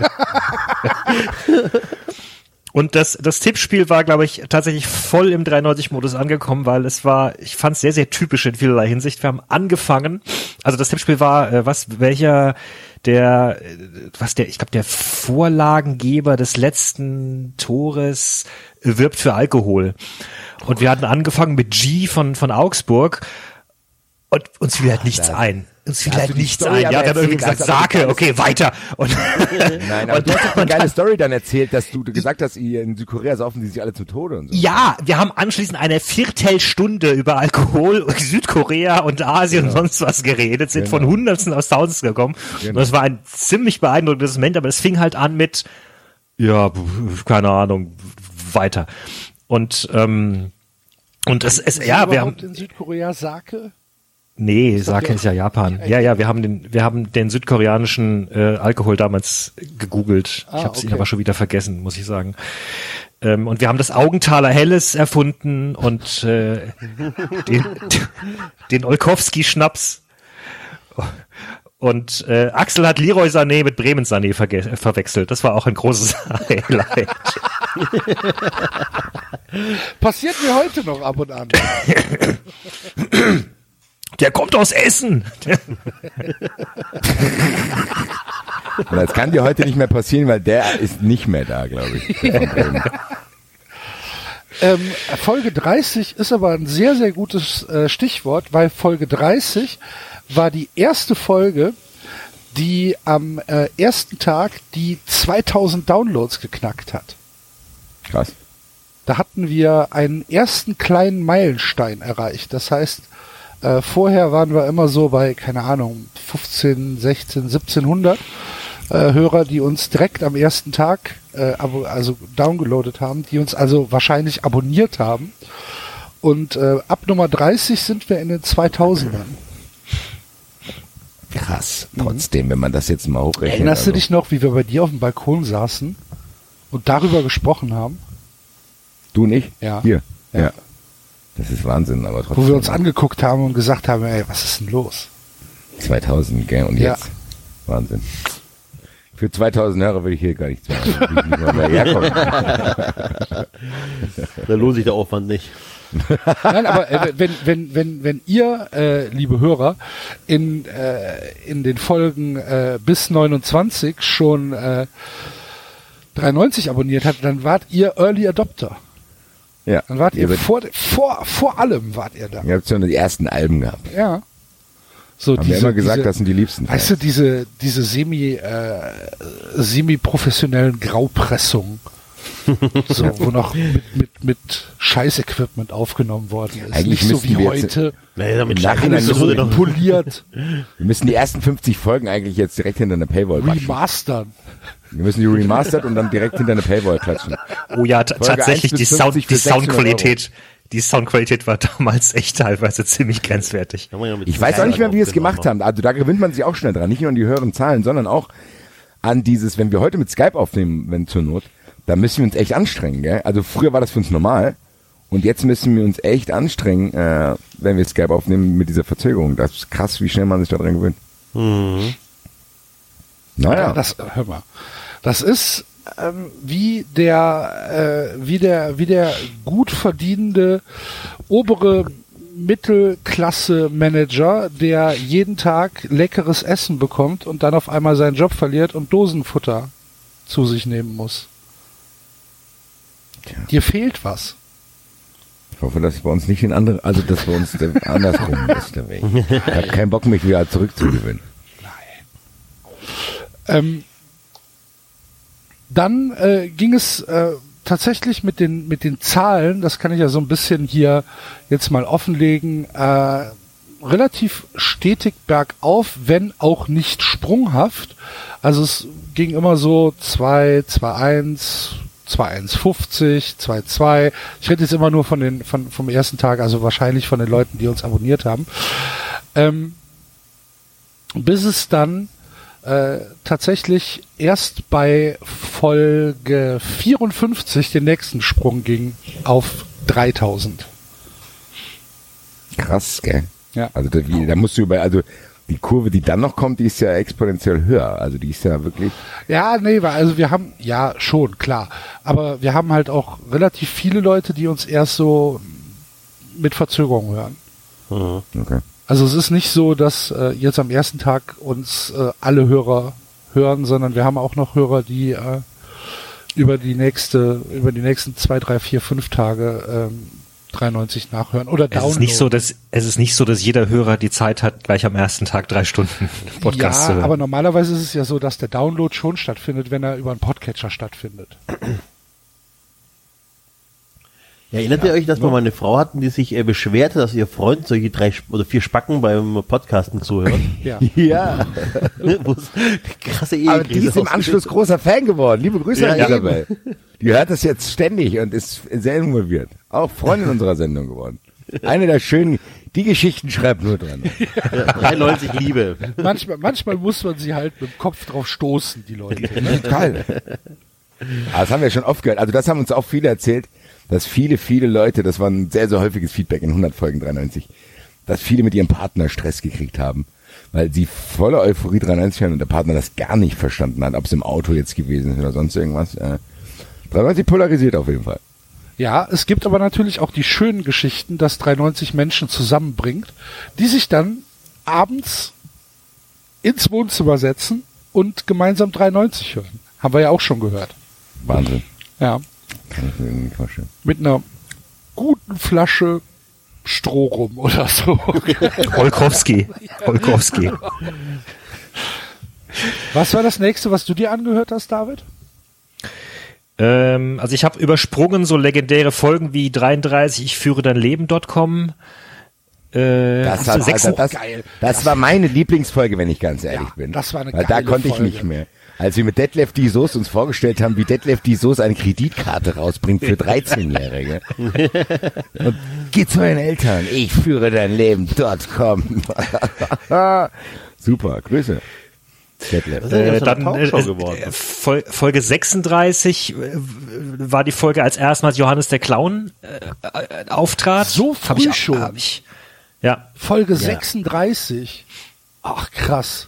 Und das, das Tippspiel war, glaube ich, tatsächlich voll im 93-Modus angekommen, weil es war, ich fand es sehr, sehr typisch in vielerlei Hinsicht. Wir haben angefangen, also das Tippspiel war, äh, was, welcher der, äh, was der, ich glaube, der Vorlagengeber des letzten Tores wirbt für Alkohol. Und wir hatten angefangen mit G von, von Augsburg und uns fiel halt nichts ein. Uns fiel halt nichts Story ein. Ja, wir haben irgendwie gesagt, Sake, okay, weiter. Und Nein, aber du hast doch eine geile Story dann erzählt, dass du gesagt hast, in Südkorea saufen die sich alle zu Tode und so. Ja, wir haben anschließend eine Viertelstunde über Alkohol, Südkorea und Asien und sonst was geredet, sind von Genau. Hundertsten aus Tausendsten gekommen. Genau. Und das war ein ziemlich beeindruckendes Moment, aber es fing halt an mit, ja, keine Ahnung, weiter. Und, ähm, und es, es, ja, wir haben, in Südkorea Sake? Nee, Sake ist ja Japan. Ja, ja, wir haben den, wir haben den südkoreanischen äh, Alkohol damals gegoogelt. Ah, ich habe es okay. aber schon wieder vergessen, muss ich sagen. Ähm, und wir haben das Augenthaler Helles erfunden und äh, den, den Olkowski-Schnaps. Und äh, Axel hat Leroy Sané mit Bremen Sané verge- verwechselt. Das war auch ein großes Highlight. Passiert mir heute noch ab und an. Der kommt aus Essen. Und das kann dir heute nicht mehr passieren, weil der ist nicht mehr da, glaube ich. Ähm, Folge 30 ist aber ein sehr, sehr gutes äh, Stichwort, weil Folge 30 war die erste Folge, die am äh, ersten Tag die 2000 Downloads geknackt hat. Krass. Da hatten wir einen ersten kleinen Meilenstein erreicht. Das heißt, äh, vorher waren wir immer so bei, keine Ahnung, 15, 16, 1700 äh, Hörer, die uns direkt am ersten Tag, äh, also downgeloadet haben, die uns also wahrscheinlich abonniert haben. Und äh, ab Nummer 30 sind wir in den 2000ern. Krass. Trotzdem, wenn man das jetzt mal hochrechnet. Erinnerst du also- dich noch, wie wir bei dir auf dem Balkon saßen und darüber gesprochen haben? Du nicht? Ja. Hier. Ja. Das ist Wahnsinn, aber trotzdem. Wo wir uns angeguckt haben und gesagt haben, ey, was ist denn los? 2000, gell? Und Ja. jetzt? Wahnsinn. Für 2000 Hörer würde ich hier gar nichts mehr. Mehr herkommen. Da lohnt sich der Aufwand nicht. Nein, aber äh, wenn, wenn, wenn, wenn ihr, äh, liebe Hörer, in, äh, in den Folgen äh, bis 29 schon äh, 93 abonniert habt, dann wart ihr Early Adopter. Ja. Dann wart ihr, Ihr wird- vor, vor, vor allem wart ihr da. Ihr habt schon die ersten Alben gehabt. Ja. So Haben wir immer gesagt, das sind die liebsten. Weißt du, diese, diese semi, äh, semi-professionellen Graupressungen. so, wo noch mit, mit, mit Scheiß-Equipment aufgenommen worden ist. Eigentlich Nicht so wie wir jetzt- heute. Naja, mit Im Nachhinein so wir doch- poliert, Wir müssen die ersten 50 Folgen eigentlich jetzt direkt hinter eine Paywall remastern. Wir müssen die remastered und dann direkt hinter eine Paywall klatschen. Oh ja, tatsächlich 1 die Sound, 50 die für 600 Soundqualität, die Soundqualität war damals echt teilweise ziemlich grenzwertig. Ich weiß auch nicht mehr, wie wir es gemacht haben. Also da gewinnt man sich auch schnell dran. Nicht nur an die höheren Zahlen, sondern auch an dieses, wenn wir heute mit Skype aufnehmen, wenn zur Not, da müssen wir uns echt anstrengen. Gell? Also früher war das für uns normal. Und jetzt müssen wir uns echt anstrengen, äh, wenn wir Skype aufnehmen mit dieser Verzögerung. Das ist krass, wie schnell man sich daran gewöhnt. Mhm. Naja. Das, hör mal. Das ist ähm, wie der, äh, wie der, wie der gut verdienende obere Mittelklasse-Manager, der jeden Tag leckeres Essen bekommt und dann auf einmal seinen Job verliert und Dosenfutter zu sich nehmen muss. Dir fehlt was. Ich hoffe, dass bei uns nicht in andere, also dass bei uns der, andersrum ist der Weg. Ich habe keinen Bock, mich wieder zurückzugewinnen. Ähm, dann äh, ging es äh, tatsächlich mit den mit den Zahlen, das kann ich ja so ein bisschen hier jetzt mal offenlegen, äh, relativ stetig bergauf, wenn auch nicht sprunghaft. Also es ging immer so 2, 2, 1, 2, 1, 50, 2, 2. Ich rede jetzt immer nur von den von vom ersten Tag, also wahrscheinlich von den Leuten, die uns abonniert haben. Ähm, bis es dann äh, tatsächlich erst bei Folge 54 den nächsten Sprung ging auf 3000. Krass, gell? Ja. Also da, wie, da musst du über, also die Kurve, die dann noch kommt, die ist ja exponentiell höher. Also die ist ja wirklich. Ja, nee, weil also wir haben, ja schon, klar. Aber wir haben halt auch relativ viele Leute, die uns erst so mit Verzögerung hören. Okay. Also es ist nicht so, dass äh, jetzt am ersten Tag uns äh, alle Hörer hören, sondern wir haben auch noch Hörer, die äh, über die nächste, über die nächsten zwei, drei, vier, fünf Tage ähm, 93 nachhören oder Es downloaden. ist nicht so, dass es ist nicht so, dass jeder Hörer die Zeit hat, gleich am ersten Tag drei Stunden Podcast zu ja, hören. aber normalerweise ist es ja so, dass der Download schon stattfindet, wenn er über einen Podcatcher stattfindet. Ja, erinnert ihr euch, dass wir mal eine Frau hatten, die sich äh, beschwerte, dass ihr Freund solche drei Sp- oder vier Spacken beim Podcasten zuhört? Ja. Ja. Krasse Aber die ist im Anschluss großer Fan geworden. Liebe Grüße Ja, an ja. Isabel. Die hört das jetzt ständig und ist sehr involviert. Auch Freundin unserer Sendung geworden. Eine der schönen, die Geschichten schreibt nur dran. Ja, 93 Liebe. Manchmal, manchmal muss man sie halt mit dem Kopf drauf stoßen, die Leute. Ne? Total. Aber das haben wir schon oft gehört. Also das haben uns auch viele erzählt, dass viele, viele Leute, das war ein sehr, sehr häufiges Feedback in 100 Folgen 93, dass viele mit ihrem Partner Stress gekriegt haben, weil sie voller Euphorie 93 waren und der Partner das gar nicht verstanden hat, ob es im Auto jetzt gewesen ist oder sonst irgendwas. Äh, 93 polarisiert auf jeden Fall. Ja, es gibt aber natürlich auch die schönen Geschichten, dass 390 Menschen zusammenbringt, die sich dann abends ins Wohnzimmer setzen und gemeinsam 390 hören. Haben wir ja auch schon gehört. Wahnsinn. Ja. Kann ich mir nicht vorstellen. Mit einer guten Flasche Stroh rum oder so. Holkowski. Holkowski. Was war das nächste, was du dir angehört hast, David? Ähm, also ich habe übersprungen so legendäre Folgen wie 33, ich führe dein Leben.com. Äh, Das, war, Alter, das, geil. das war meine Lieblingsfolge, wenn ich ganz ehrlich bin. das war eine Weil da geile konnte ich Folge. nicht mehr. Als wir mit Detlef die Soße uns vorgestellt haben, wie Detlef die Soße eine Kreditkarte rausbringt für 13-Jährige. Und geh zu deinen Eltern, ich führe dein Leben.com. Super, Grüße. Detlef. Äh, dann äh, äh, Fol Folge 36 äh, war die Folge, als erstmals Johannes der Clown äh, äh, auftrat. So Hab früh ich, schon. Hab ich, ja. Folge Ja. 36. Ach, krass.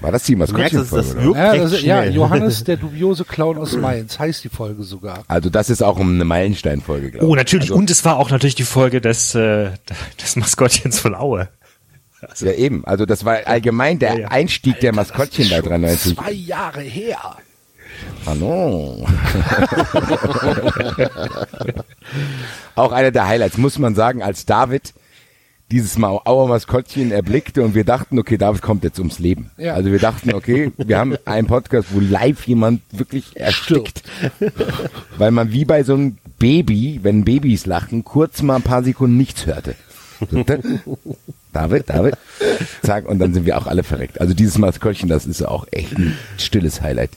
War das die Maskottchenfolge? oder? Ja, das, ja, Johannes, der dubiose Clown aus Mainz, heißt die Folge sogar. Also das ist auch eine Meilensteinfolge, glaube ich. Oh, natürlich. Also, Und es war auch natürlich die Folge des, äh, des Maskottchens von Aue. ja, eben. Also das war allgemein der Ja, ja. Einstieg der Maskottchen bei 93. Zwei Jahre her. Hallo. Auch einer der Highlights, muss man sagen, als David dieses Ma- Auer Maskottchen erblickte und wir dachten, okay, David kommt jetzt ums Leben. Ja. Also wir dachten, okay, wir haben einen Podcast, wo live jemand wirklich erstickt. Weil man wie bei so einem Baby, wenn Babys lachen, kurz mal ein paar Sekunden nichts hörte. David, David, zack, und dann sind wir auch alle verreckt. Also dieses Maskottchen, das ist auch echt ein stilles Highlight.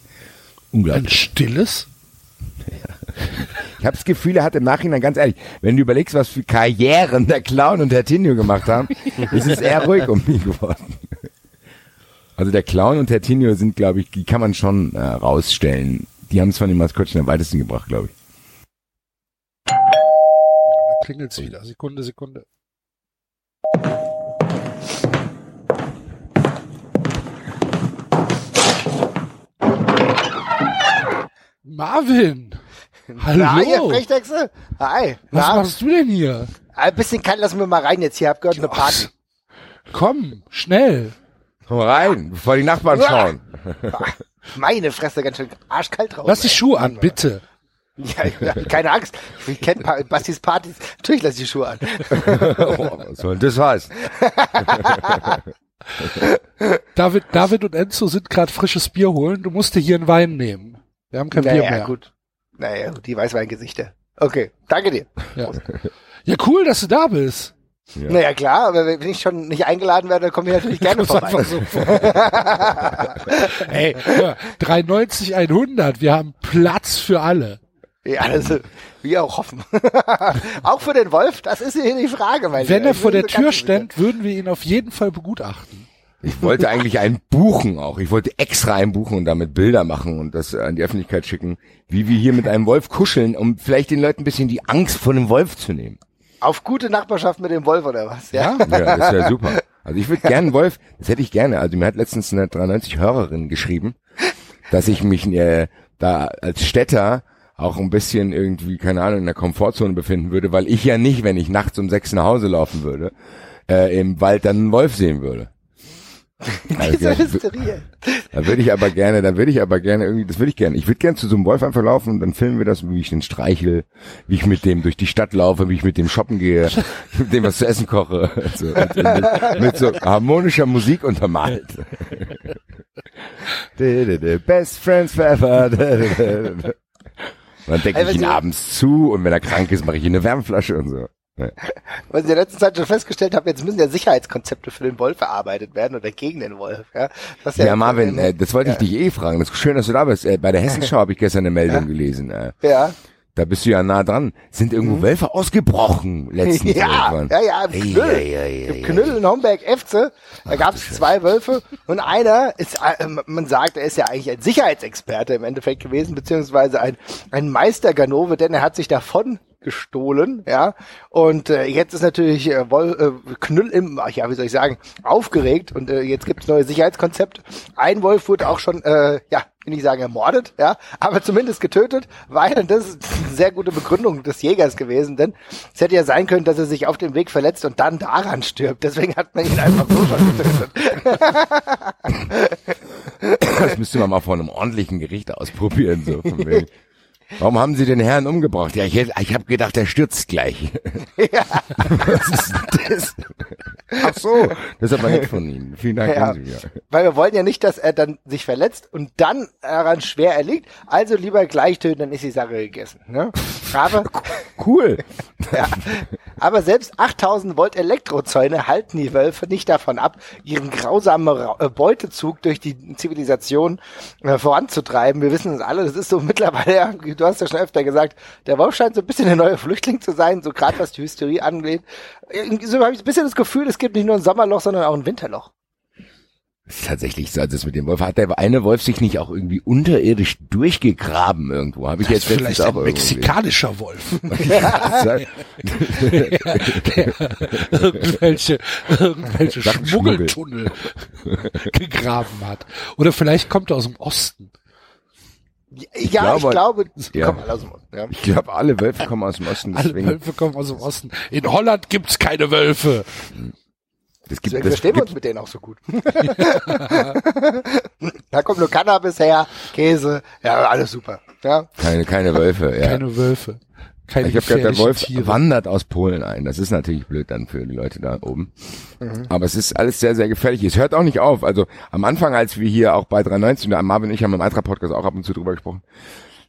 Unglaublich. Ein stilles? Ich habe das Gefühl, er hat im Nachhinein, ganz ehrlich, wenn du überlegst, was für Karrieren der Clown und der Tinio gemacht haben, ist es eher ruhig um ihn geworden. Also der Clown und der Tinio sind, glaube ich, die kann man schon äh, rausstellen. Die haben es von den Maskottchen am weitesten gebracht, glaube ich. Da klingelt's wieder. Sekunde, Sekunde. Marvin! Hallo! Na, ihr Frechdechse? Hi. Was Na? machst du denn hier? Ein bisschen kalt, lassen wir mal rein jetzt hier. Hab gehört, eine Party. Komm, schnell! Komm rein, bevor die Nachbarn schauen. Meine Fresse, ganz schön arschkalt draußen. Lass die Schuhe an, bitte. Ja, ja, keine Angst. Ich kenne pa Bastis Partys. Natürlich lass die Schuhe an. oh, was soll das heißen? David, David und Enzo sind gerade frisches Bier holen. Du musst dir hier einen Wein nehmen. Wir haben kein Bier naja, mehr. gut. Naja, die Weißweingesichter. Okay, danke dir. Ja. ja, cool, dass du da bist. Ja. Naja, klar, aber wenn ich schon nicht eingeladen werde, dann komme ich natürlich gerne vorbei. einfach so Ey, hör, 390, 100. Wir haben Platz für alle. Ja, also, wir auch hoffen. auch für den Wolf, das ist hier die Frage, mein Wenn er vor der Tür ständ, würden wir ihn auf jeden Fall begutachten. Ich wollte eigentlich einen buchen auch. Ich wollte extra einen buchen und damit Bilder machen und das an die Öffentlichkeit schicken, wie wir hier mit einem Wolf kuscheln, um vielleicht den Leuten ein bisschen die Angst vor dem Wolf zu nehmen. Auf gute Nachbarschaft mit dem Wolf oder was? Ja. Ja, das wäre super. Also ich würde gerne einen Wolf, das hätte ich gerne. Also mir hat letztens eine 93 Hörerin geschrieben, dass ich mich äh, da als Städter auch ein bisschen irgendwie, keine Ahnung, in der Komfortzone befinden würde, weil ich ja nicht, wenn ich nachts um sechs nach Hause laufen würde, äh, im Wald dann einen Wolf sehen würde. Also, Diese ja, Hysterie. da würde ich aber gerne, da würde ich aber gerne irgendwie, das würde ich gerne. Ich würde gerne zu so einem Wolf einfach laufen und dann filmen wir das, wie ich den streichel, wie ich mit dem durch die Stadt laufe, wie ich mit dem shoppen gehe, mit dem was zu essen koche, so, und mit, mit so harmonischer Musik untermalt. Best Friends Forever. Dann decke ich ihn abends zu und wenn er krank ist, mache ich ihm eine Wärmflasche und so. Ja. Was ich in der letzten Zeit schon festgestellt habe, jetzt müssen ja Sicherheitskonzepte für den Wolf erarbeitet werden oder gegen den Wolf. Ja, das ist Ja, Marvin, äh, das wollte ich dich eh fragen. Das ist schön, dass du da bist. Äh, bei der Hessenschau habe ich gestern eine Meldung gelesen. Äh, Ja. Da bist du ja nah dran. Sind irgendwo Wölfe ausgebrochen letztens? Mhm. Ja, irgendwann? ja, ja, im Knüll. ei, ei, Im ei, Knüll in Homberg-Efze, da gab es zwei Wölfe und einer ist, äh, man sagt, er ist ja eigentlich ein Sicherheitsexperte im Endeffekt gewesen, beziehungsweise ein, ein Meister Ganove, denn er hat sich davon gestohlen, ja. Und äh, jetzt ist natürlich äh, Wol äh, Knüll im, ach ja, wie soll ich sagen, aufgeregt und äh, jetzt gibt es neue Sicherheitskonzepte. Ein Wolf wurde auch schon, äh, ja, will nicht sagen ermordet, ja, aber zumindest getötet, weil, das ist eine sehr gute Begründung des Jägers gewesen, denn es hätte ja sein können, dass er sich auf dem Weg verletzt und dann daran stirbt. Deswegen hat man ihn einfach so schon getötet. Das müsste man mal von einem ordentlichen Gericht ausprobieren. So von wegen. Warum haben Sie den Herrn umgebracht? Ja, ich, ich habe gedacht, er stürzt gleich. Ja. Was ist das? Ach so, das ist aber nett von Ihnen. Vielen Dank. Ja. Weil wir wollen ja nicht, dass er dann sich verletzt und dann daran schwer erliegt. Also lieber gleich töten, dann ist die Sache gegessen. Ne? Aber, Cool. ja, aber selbst 8000 Volt Elektrozäune halten die Wölfe nicht davon ab, ihren grausamen Ra äh, Beutezug durch die Zivilisation äh, voranzutreiben. Wir wissen es alle, das ist so mittlerweile, du hast ja schon öfter gesagt, der Wolf scheint so ein bisschen der neue Flüchtling zu sein, so gerade was die Hysterie angeht. Irgendwie So habe ich ein bisschen das Gefühl, es gibt nicht nur ein Sommerloch, sondern auch ein Winterloch. Das ist tatsächlich so, also das mit dem Wolf. Hat der eine Wolf sich nicht auch irgendwie unterirdisch durchgegraben irgendwo? Habe ich Das jetzt ist vielleicht letztens ein auch gelesen. mexikanischer Wolf. Ja, der irgendwelche, irgendwelche Schmuggeltunnel gegraben hat. Oder vielleicht kommt er aus dem Osten. Ja, ich glaube, ja. komm, alle aus dem Osten, ja. Ich glaube, alle Wölfe kommen aus dem Osten. Alle Deswegen, Wölfe kommen aus dem Osten. In Holland gibt's keine Wölfe. das gibt, Deswegen das verstehen wir uns mit denen auch so gut. da kommt nur Cannabis her, Käse, ja, alles super. Ja. keine, keine Wölfe. Ja. Keine Wölfe. Keine ich habe gehört, der Wolf Tiere. wandert aus Polen ein. Das ist natürlich blöd dann für die Leute da oben. Mhm. Aber es ist alles sehr, sehr gefährlich. Es hört auch nicht auf. Also am Anfang, als wir hier auch bei 390, und Marvin und ich haben im Eintracht-Podcast auch ab und zu drüber gesprochen,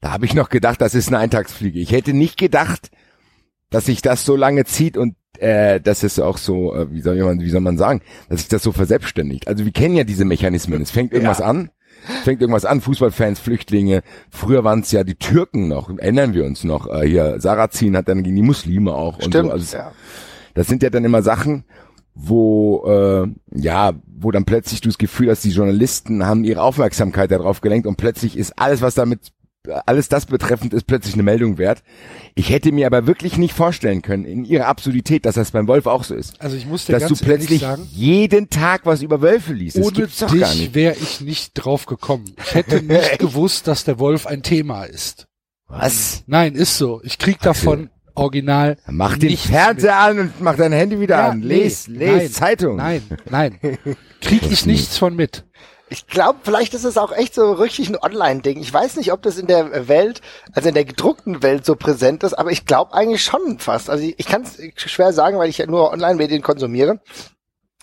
da habe ich noch gedacht, das ist eine Eintagsfliege. Ich hätte nicht gedacht, dass sich das so lange zieht und äh, dass es auch so, äh, wie soll man, wie soll man sagen, dass sich das so verselbstständigt. Also wir kennen ja diese Mechanismen. Es fängt irgendwas an, es fängt irgendwas an, Fußballfans, Flüchtlinge. Früher waren es ja die Türken noch, erinnern wir uns noch. Äh, hier, Sarrazin hat dann gegen die Muslime auch und Stimmt, so. Also, ja. Das sind ja dann immer Sachen, wo äh, ja, wo dann plötzlich du das Gefühl hast, die Journalisten haben ihre Aufmerksamkeit darauf gelenkt und plötzlich ist alles, was damit alles das betreffend ist plötzlich eine Meldung wert. Ich hätte mir aber wirklich nicht vorstellen können, in ihrer Absurdität, dass das beim Wolf auch so ist. Also ich muss dir dass du ganz ehrlich plötzlich sagen, jeden Tag was über Wölfe liest. Ohne gibt's doch gar dich wäre ich nicht drauf gekommen. Ich hätte nicht gewusst, dass der Wolf ein Thema ist. Was? Nein, ist so. Ich krieg davon original Mach den Fernseher an und mach dein Handy wieder Ja, an. nee, Les, les nein, Zeitung. Nein, nein. Krieg ich nichts von mit. Ich glaube, vielleicht ist es auch echt so richtig ein Online-Ding. Ich weiß nicht, ob das in der Welt, also in der gedruckten Welt so präsent ist, aber ich glaube eigentlich schon fast. Also ich, ich kann es schwer sagen, weil ich ja nur Online-Medien konsumiere.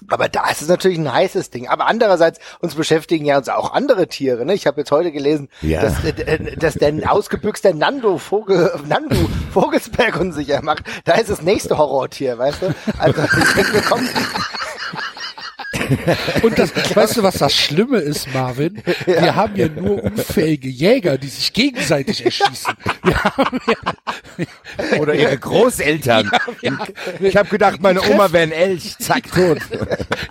Aber da ist es natürlich ein heißes Ding. Aber andererseits, uns beschäftigen ja uns auch andere Tiere. Ne? Ich habe jetzt heute gelesen, Ja. dass, äh, dass der ausgebüxte Nando, Vogel, Nandu Vogelsberg unsicher macht. Da ist das nächste Horrortier, weißt du? Also ich denke, wir kommen, Und das, weißt du, was das Schlimme ist, Marvin? Wir haben ja nur unfähige Jäger, die sich gegenseitig erschießen. Ja, Oder ihre Großeltern. ich habe gedacht, meine Oma wäre ein Elch. Zack, tot.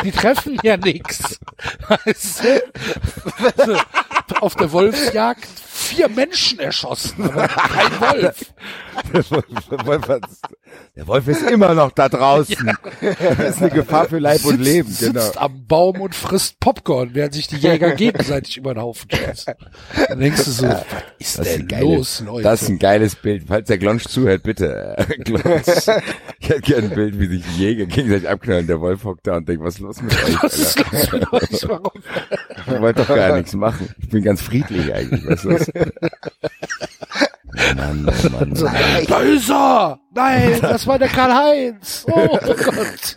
die treffen ja nix. Weißt du? So, auf der Wolfsjagd vier Menschen erschossen, aber kein Wolf. Der Wolf, der Wolf ist immer noch da draußen. Das ist eine Gefahr für Leib und Sitzt- Leben. Genau. Sitzt am Baum und frisst Popcorn, während sich die Jäger gegenseitig über den Haufen schießen. Dann denkst du so, was ist Das ist, denn geiles, los, Leute? das ist ein geiles Bild. Falls der Glonsch zuhört, bitte. Glonsch. Ich hätte gerne ein Bild, wie sich die Jäger gegenseitig abknallen. Der Wolf hockt da und denkt, was ist los mit euch? Was ist los mit euch? Warum? Ich wollte doch gar nichts machen. Ich bin ganz friedlich eigentlich. Was ist los? Mann, oh Mann, So, Mann. da ist er! Nein, das war der Karl-Heinz! Oh Gott!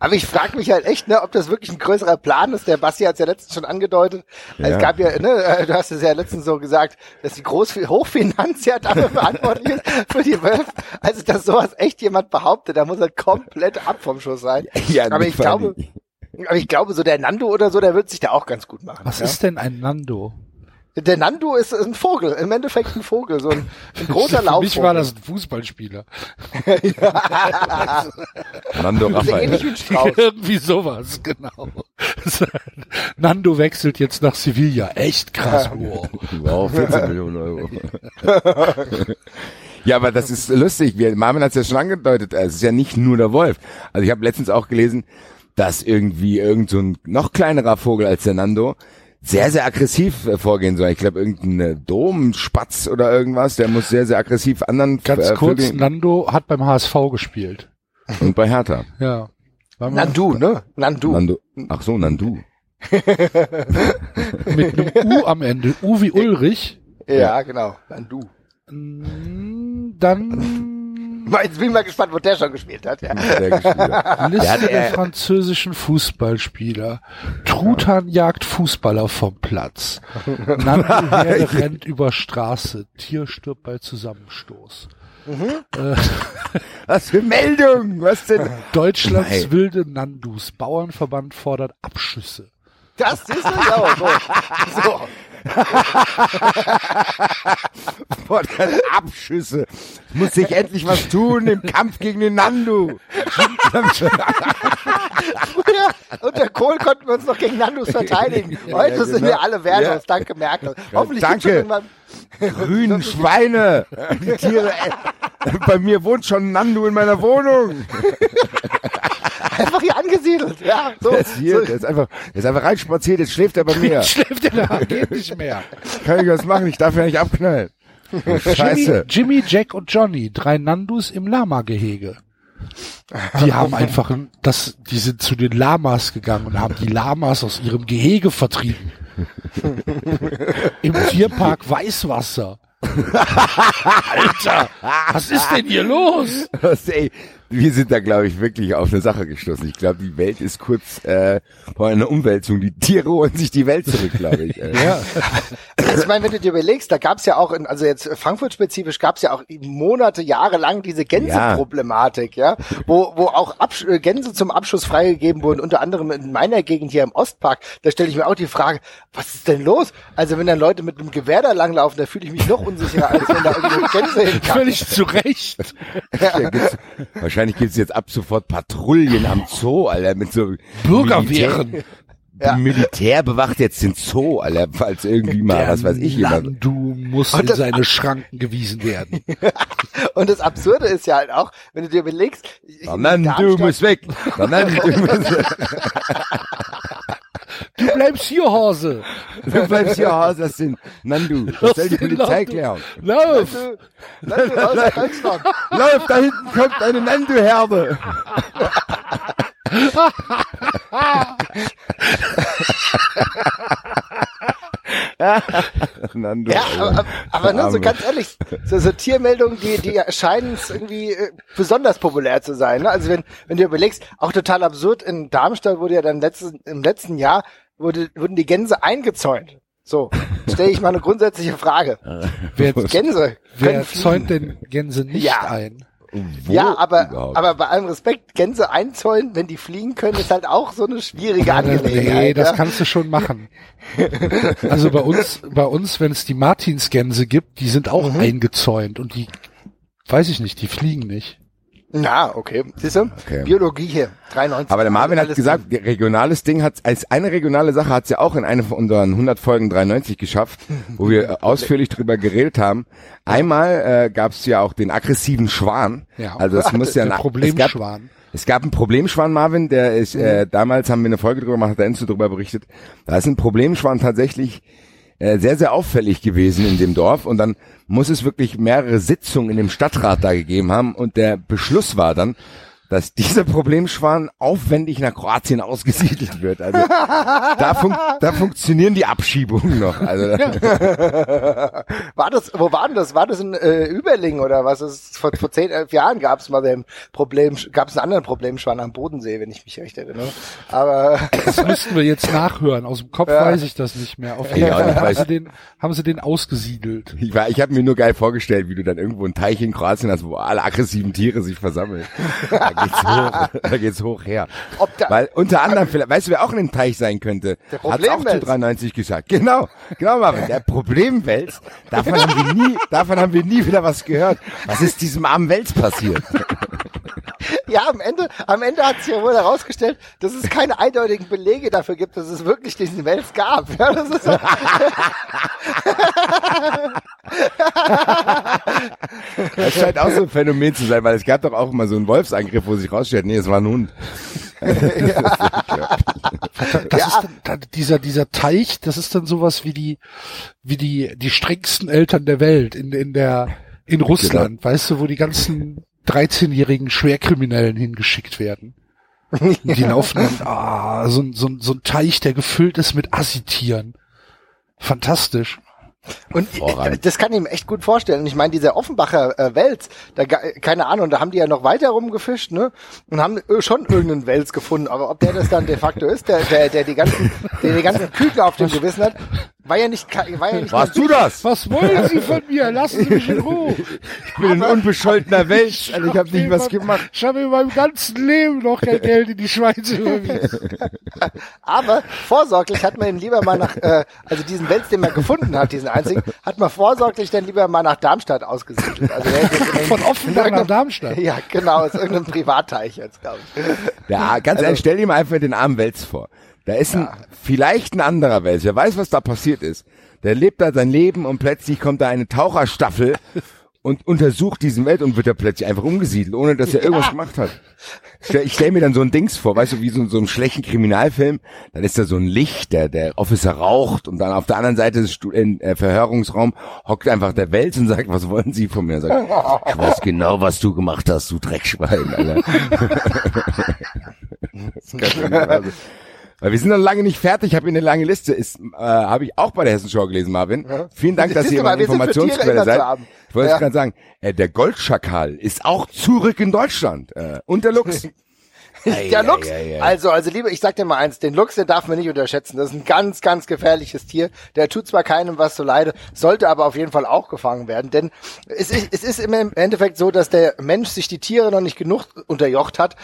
Aber ich frage mich halt echt, ne, ob das wirklich ein größerer Plan ist. Der Basti hat es ja letztens schon angedeutet. Ja. Es gab ja, ne, äh, du hast es ja letztens so gesagt, dass die Groß Hochfinanz ja dafür verantwortlich ist für die Wölfe. Also, dass sowas echt jemand behauptet, da muss er komplett ab vom Schuss sein. Ja, aber ich glaube, aber ich glaube, so der Nando oder so, der wird sich da auch ganz gut machen. Was ja? ist denn ein Nando? Der Nando ist ein Vogel, im Endeffekt ein Vogel, so ein, ein großer Für Laufvogel. mich war das ein Fußballspieler. Nando Raphael. Irgendwie sowas, genau. Nando wechselt jetzt nach Sevilla. Echt krass. Wow. Wow, 14 Millionen Euro. Ja, aber das ist lustig. Wir, Marvin hat es ja schon angedeutet. Es ist ja nicht nur der Wolf. Also ich habe letztens auch gelesen, dass irgendwie irgend so ein noch kleinerer Vogel als der Nando sehr, sehr aggressiv äh, vorgehen soll. Ich glaube, irgendein äh, Domspatz oder irgendwas, der muss sehr, sehr aggressiv anderen Ganz äh, kurz, Vögeln- Nando hat beim HSV gespielt. und bei Hertha. Ja. Nandu, ne? Nandu. Nandu. Ach so, Nandu. Mit einem U am Ende. U wie Ulrich. Ja, genau. Nandu. Dann Jetzt bin ich mal gespannt, wo der schon gespielt hat. Ja. Der Gespielter. Liste Der hat der französischen Fußballspieler. Truthahn jagt Fußballer vom Platz. Herde rennt über Straße. Tier stirbt bei Zusammenstoß. Äh, Was für Meldung? Was denn? Deutschlands Nein. wilde Nandus. Bauernverband fordert Abschüsse. Das ist es ja so. so. Podcast Abschüsse. Muss sich endlich was tun im Kampf gegen den Nandu. Unter Kohl konnten wir uns noch gegen Nandus verteidigen. Heute Ja, sind genau. wir alle wehrlos. Ja. Danke, Merkel. Hoffentlich gibt's danke. Grünen Schweine. Die Tiere. äh, Bei mir wohnt schon ein Nandu in meiner Wohnung. einfach hier angesiedelt. Ja, so. Der ist hier, so. der ist einfach, der ist einfach reinspaziert, jetzt schläft er bei mir. Schläft er da? Geht nicht mehr. Kann ich was machen? Ich darf ja nicht abknallen. Jimmy, Scheiße. Jimmy, Jack und Johnny, drei Nandus im Lama-Gehege. Die haben einfach, ein- das, die sind zu den Lamas gegangen und haben die Lamas aus ihrem Gehege vertrieben. Im Tierpark Weißwasser. Alter, was ist denn hier los? Was, ey, wir sind da, glaube ich, wirklich auf eine Sache gestoßen. Ich glaube, die Welt ist kurz äh, vor einer Umwälzung. Die Tiere holen sich die Welt zurück, glaube ich. Äh. Ja. Ich meine, wenn du dir überlegst, da gab's ja auch, in, also jetzt Frankfurt-spezifisch gab's ja auch Monate, Jahre lang diese Gänseproblematik, ja, wo, wo auch Absch äh, Gänse zum Abschuss freigegeben wurden, unter anderem in meiner Gegend hier im Ostpark. Da stelle ich mir auch die Frage, was ist denn los? Also wenn dann Leute mit einem Gewehr da langlaufen, da fühle ich mich noch unsicherer, als wenn da irgendwo Gänse hinkacken. Völlig zu Recht. Ja, gibt's, wahrscheinlich gibt's jetzt ab sofort Patrouillen am Zoo, Alter, mit so Bürgerwehren. Militär, Militär bewacht jetzt den Zoo, Alter, falls irgendwie mal, Der was weiß ich, jemand. Nandu muss Und in seine Schranken gewiesen werden. Und das Absurde ist ja halt auch, wenn du dir überlegst, Der Nandu muss weg. Der Nandu muss weg. Du bleibst hier, Hase. Du bleibst hier, Hase, das sind Nandu. Das soll die Polizei klären. Lauf. Nandu Deutschland. Lauf, da hinten kommt eine Nandu-Herde. Nandu. Ja, aber, aber ne, so ganz ehrlich, so, so Tiermeldungen, die, die erscheinen irgendwie äh, besonders populär zu sein. Ne? Also wenn, wenn du überlegst, auch total absurd, in Darmstadt wurde ja dann letztes, im letzten Jahr wurde, wurden die Gänse eingezäunt. So, stelle ich mal eine grundsätzliche Frage. Wer, Gänse wer fliegen. zäunt denn Gänse nicht Ja. ein? Wo Ja, aber, überhaupt? aber bei allem Respekt, Gänse einzäunen, wenn die fliegen können, ist halt auch so eine schwierige Angelegenheit. Nee, das ja? kannst du schon machen. Also bei uns, bei uns, wenn es die Martinsgänse gibt, die sind auch eingezäunt und die, weiß ich nicht, die fliegen nicht. Na, okay. Siehst du? Okay. Biologie hier, 93. Aber der Marvin hat gesagt, die regionales Ding hat, als eine regionale Sache hat es ja auch in einer von unseren 100 Folgen 93 geschafft, wo wir äh, ausführlich drüber geredet haben. Einmal äh, gab es ja auch den aggressiven Schwan. Ja. Also es muss ja ein- Problemschwan. Es gab, es gab einen Problemschwan, Marvin, der ist, äh, damals haben wir eine Folge drüber gemacht, hat der Enzo drüber berichtet. Da ist ein Problemschwan tatsächlich äh, sehr, sehr auffällig gewesen in dem Dorf. Und dann muss es wirklich mehrere Sitzungen in dem Stadtrat da gegeben haben. Und der Beschluss war dann, dass dieser Problemschwan aufwendig nach Kroatien ausgesiedelt wird. Also da, fun da funktionieren die Abschiebungen noch. Also war das, wo war denn das? War das in äh, Überlingen oder was? Ist, vor, vor zehn, elf Jahren gab es mal den Problem, gab es einen anderen Problemschwan am Bodensee, wenn ich mich recht erinnere. Aber Das müssten wir jetzt nachhören. Aus dem Kopf Ja. weiß ich das nicht mehr. Auf jeden Ja, Fall ich haben weiß- sie, den, haben sie den ausgesiedelt. ich, war- ich habe mir nur geil vorgestellt, wie du dann irgendwo einen Teich in Kroatien hast, wo alle aggressiven Tiere sich versammeln. Da geht's hoch, da geht's hoch her. Da- Weil unter anderem, vielleicht, weißt du, wer auch in dem Teich sein könnte? Der Hat's auch zu 93 gesagt. Genau, genau, Marvin. Der Problemwälz. Davon haben wir nie, davon haben wir nie wieder was gehört. Was ist diesem armen Wels passiert? Ja, am Ende, am Ende hat sich ja wohl herausgestellt, dass es keine eindeutigen Belege dafür gibt, dass es wirklich diesen Wels gab. Ja, das ist Das scheint auch so ein Phänomen zu sein, weil es gab doch auch mal so einen Wolfsangriff, wo sich rausstellt, nee, es war ein Hund. Das ist dann, dann dieser, dieser Teich, das ist dann sowas wie die, wie die, die strengsten Eltern der Welt in, in der, in Russland, weißt du, wo die ganzen 13-jährigen Schwerkriminellen hingeschickt werden. Die laufen dann, ah, so, ein- so, ein- so ein Teich, der gefüllt ist mit Assitieren. Fantastisch. Und äh, das kann ich mir echt gut vorstellen. Und ich meine, dieser Offenbacher äh, Wels, da ga- keine Ahnung, da haben die ja noch weiter rumgefischt, ne? Und haben äh, schon irgendeinen Wels gefunden. Aber ob der das dann de facto ist, der, der, der die ganzen, der die ganzen Küken auf dem Gewissen hat, war ja nicht, war ja nicht. Warst du das? Was wollen Sie von mir? Lassen Sie mich in Ruhe. Ich bin ein unbescholtener Welt, also ich habe nicht was gemacht. Ich habe in meinem ganzen Leben noch kein Geld in die Schweiz überwiesen. Aber vorsorglich hat man ihn lieber mal nach, äh, also diesen Wels, den man gefunden hat, diesen einzigen, hat man vorsorglich dann lieber mal nach Darmstadt ausgesiedelt. Also Von Offenbach nach Darmstadt. Ja, genau, aus irgendeinem Privatteich jetzt, glaube ich. Ja, ganz Also- ehrlich, stell dir mal einfach den armen Wels vor. Da ist ein, vielleicht ein anderer Wels, wer weiß, was da passiert ist. Der lebt da sein Leben und plötzlich kommt da eine Taucherstaffel und untersucht diesen Welt und wird da plötzlich einfach umgesiedelt, ohne dass er irgendwas gemacht hat. Ich stell mir dann so ein Dings vor, weißt du, wie so, so einen schlechten Kriminalfilm, dann ist da so ein Licht, der, der Officer raucht und dann auf der anderen Seite des Stu äh, Verhörungsraum hockt einfach der Wels und sagt, was wollen Sie von mir? Sagt, ich weiß genau, was du gemacht hast, du Dreckschwein, Alter. Das kann Weil wir sind noch lange nicht fertig. Ich habe hier eine lange Liste. Ist äh, habe ich auch bei der Hessenschau gelesen, Marvin. Vielen Dank, dass ihr meine Informationsquelle seid. Ich wollte Ja. es gerade sagen. Äh, der Goldschakal ist auch zurück in Deutschland äh, und der Luchs. der Luchs, ei, ei, ei. also, also lieber, ich sag dir mal eins, den Luchs, den darf man nicht unterschätzen. Das ist ein ganz, ganz gefährliches Tier. Der tut zwar keinem was zu leide, sollte aber auf jeden Fall auch gefangen werden. Denn es ist, es ist im Endeffekt so, dass der Mensch sich die Tiere noch nicht genug unterjocht hat.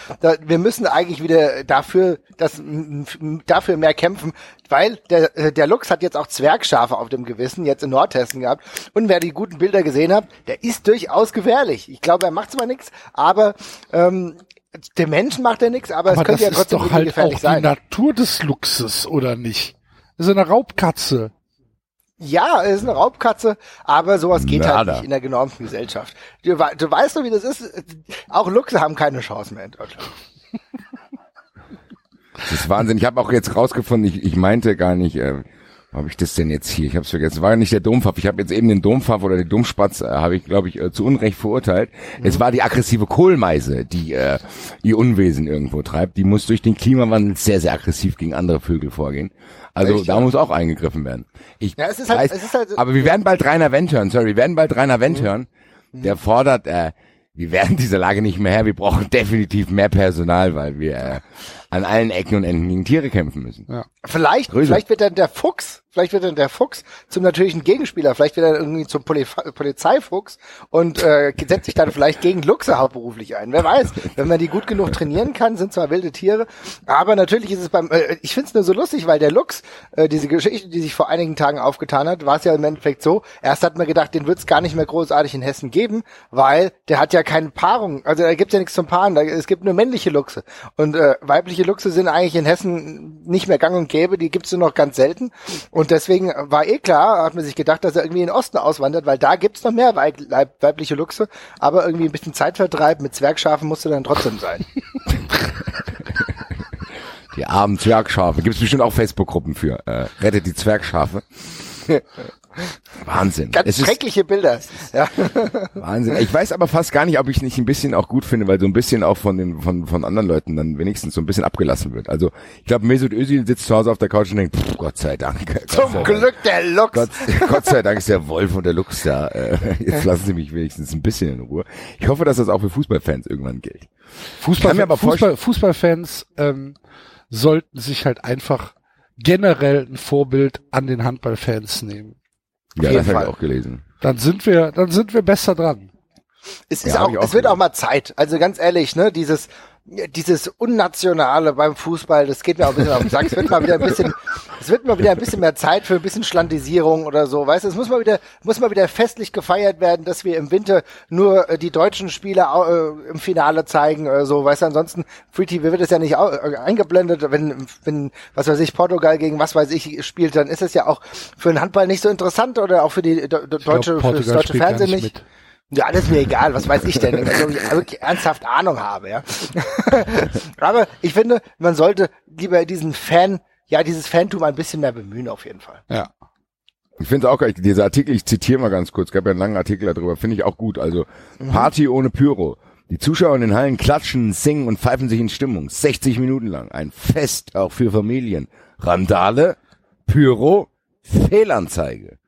Wir müssen eigentlich wieder dafür, das, m- m- dafür mehr kämpfen, weil der, der Luchs hat jetzt auch Zwergschafe auf dem Gewissen, jetzt in Nordhessen gehabt. Und wer die guten Bilder gesehen hat, der ist durchaus gefährlich. Ich glaube, er macht zwar nichts, aber ähm, dem Menschen macht er nichts, aber, Aber es könnte das ja trotzdem ist doch halt auch gefährlich die sein. Natur des Luchses, oder nicht? Das ist eine Raubkatze. Ja, es ist eine Raubkatze, aber sowas geht halt Nada. nicht in der genormten Gesellschaft. Du, du weißt doch, wie das ist. Auch Luchse haben keine Chance mehr in Deutschland. Das ist Wahnsinn. Ich habe auch jetzt rausgefunden, ich, ich meinte gar nicht, äh, habe ich das denn jetzt hier? Ich habe es vergessen. Es war ja nicht der Dompfaff. Ich habe jetzt eben den Dompfaff oder die Dummspatz, äh, habe ich, glaube ich, äh, zu Unrecht verurteilt. Es war die aggressive Kohlmeise, die äh, ihr Unwesen irgendwo treibt. Die muss durch den Klimawandel sehr, sehr aggressiv gegen andere Vögel vorgehen. Also Echt, da ja? muss auch eingegriffen werden. Ich Ja, es ist halt- weiß, es ist halt- aber wir werden bald Rainer Wendt hören. Sorry, wir werden bald Rainer Mhm. Wendt hören. Der fordert, äh, wir werden diese Lage nicht mehr her. Wir brauchen definitiv mehr Personal, weil wir äh, an allen Ecken und Enden gegen Tiere kämpfen müssen. Ja. Vielleicht, Grüße. vielleicht wird dann der Fuchs, vielleicht wird dann der Fuchs zum natürlichen Gegenspieler, vielleicht wird er irgendwie zum Poli Polizeifuchs und äh, setzt sich dann vielleicht gegen Luchse hauptberuflich ein. Wer weiß, wenn man die gut genug trainieren kann, sind zwar wilde Tiere, aber natürlich ist es beim, äh, ich finde es nur so lustig, weil der Luchs, äh, diese Geschichte, die sich vor einigen Tagen aufgetan hat, war es ja im Endeffekt so, erst hat man gedacht, den wird es gar nicht mehr großartig in Hessen geben, weil der hat ja keine Paarung, also da gibt ja nichts zum Paaren, da, es gibt nur männliche Luchse und äh, weibliche Luchse sind eigentlich in Hessen nicht mehr gang und gäbe, die gibt's nur noch ganz selten und deswegen war eh klar, hat man sich gedacht, dass er irgendwie in den Osten auswandert, weil da gibt's noch mehr weib weibliche Luchse, aber irgendwie ein bisschen Zeitvertreib mit Zwergschafen musste dann trotzdem sein. Die armen Zwergschafe. Gibt es bestimmt auch Facebook-Gruppen für. Äh, rettet die Zwergschafe. Wahnsinn. Ganz Es ist schreckliche Bilder. Ja. Wahnsinn. Ich weiß aber fast gar nicht, ob ich es nicht ein bisschen auch gut finde, weil so ein bisschen auch von den von von anderen Leuten dann wenigstens so ein bisschen abgelassen wird. Also ich glaube, Mesut Özil sitzt zu Hause auf der Couch und denkt, pff, Gott sei Dank. Gott sei Zum Dank. Glück der Luchs. Gott, Gott sei Dank ist der Wolf und der Luchs da. Äh, jetzt lassen Sie mich wenigstens ein bisschen in Ruhe. Ich hoffe, dass das auch für Fußballfans irgendwann gilt. Fußball, aber Fußball, Fußballfans ähm, sollten sich halt einfach generell ein Vorbild an den Handballfans nehmen. Ja, das habe ich auch gelesen. Dann sind wir, dann sind wir besser dran. Es ist Ja, auch, auch es wird auch mal Zeit. Also ganz ehrlich, ne, dieses, dieses Unnationale beim Fußball, das geht mir auch ein bisschen auf den Sack. Es wird mal wieder ein bisschen, es wird mal wieder ein bisschen mehr Zeit für ein bisschen Schlandisierung oder so. Weißt du, es muss mal wieder, muss mal wieder festlich gefeiert werden, dass wir im Winter nur äh, die deutschen Spieler äh, im Finale zeigen oder so. Weißt du, ansonsten Free TV wird es ja nicht äh, eingeblendet. Wenn, wenn, was weiß ich, Portugal gegen was weiß ich spielt, dann ist es ja auch für den Handball nicht so interessant oder auch für die de de deutsche, für das deutsche Fernsehen nicht nicht. Ja, das ist mir egal, was weiß ich denn, wenn ich wirklich ernsthaft Ahnung habe, ja. Aber ich finde, man sollte lieber diesen Fan, ja, dieses Fantum ein bisschen mehr bemühen, auf jeden Fall. Ja. Ich finde es auch geil, dieser Artikel, ich zitiere mal ganz kurz, gab ja einen langen Artikel darüber, finde ich auch gut. Also Mhm. Party ohne Pyro. Die Zuschauer in den Hallen klatschen, singen und pfeifen sich in Stimmung. 60 Minuten lang. Ein Fest auch für Familien. Randale, Pyro, Fehlanzeige.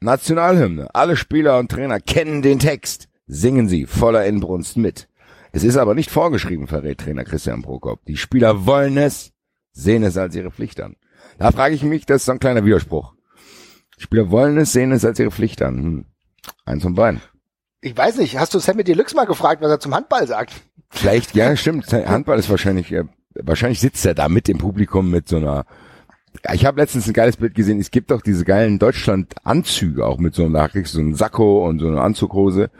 Nationalhymne. Alle Spieler und Trainer kennen den Text. Singen sie voller Inbrunst mit. Es ist aber nicht vorgeschrieben, verrät Trainer Christian Prokop. Die Spieler wollen es, sehen es als ihre Pflicht an. Da frage ich mich, das ist so ein kleiner Widerspruch. Die Spieler wollen es, sehen es als ihre Pflicht an. Hm. Eins von beiden. Ich weiß nicht, hast du Sammy Deluxe mal gefragt, was er zum Handball sagt? Vielleicht, ja, stimmt. Handball ist wahrscheinlich, äh, wahrscheinlich sitzt er da mit im Publikum mit so einer. Ich habe letztens ein geiles Bild gesehen. Es gibt doch diese geilen Deutschland-Anzüge auch mit so einem, da kriegst du so einen Sakko und so eine Anzughose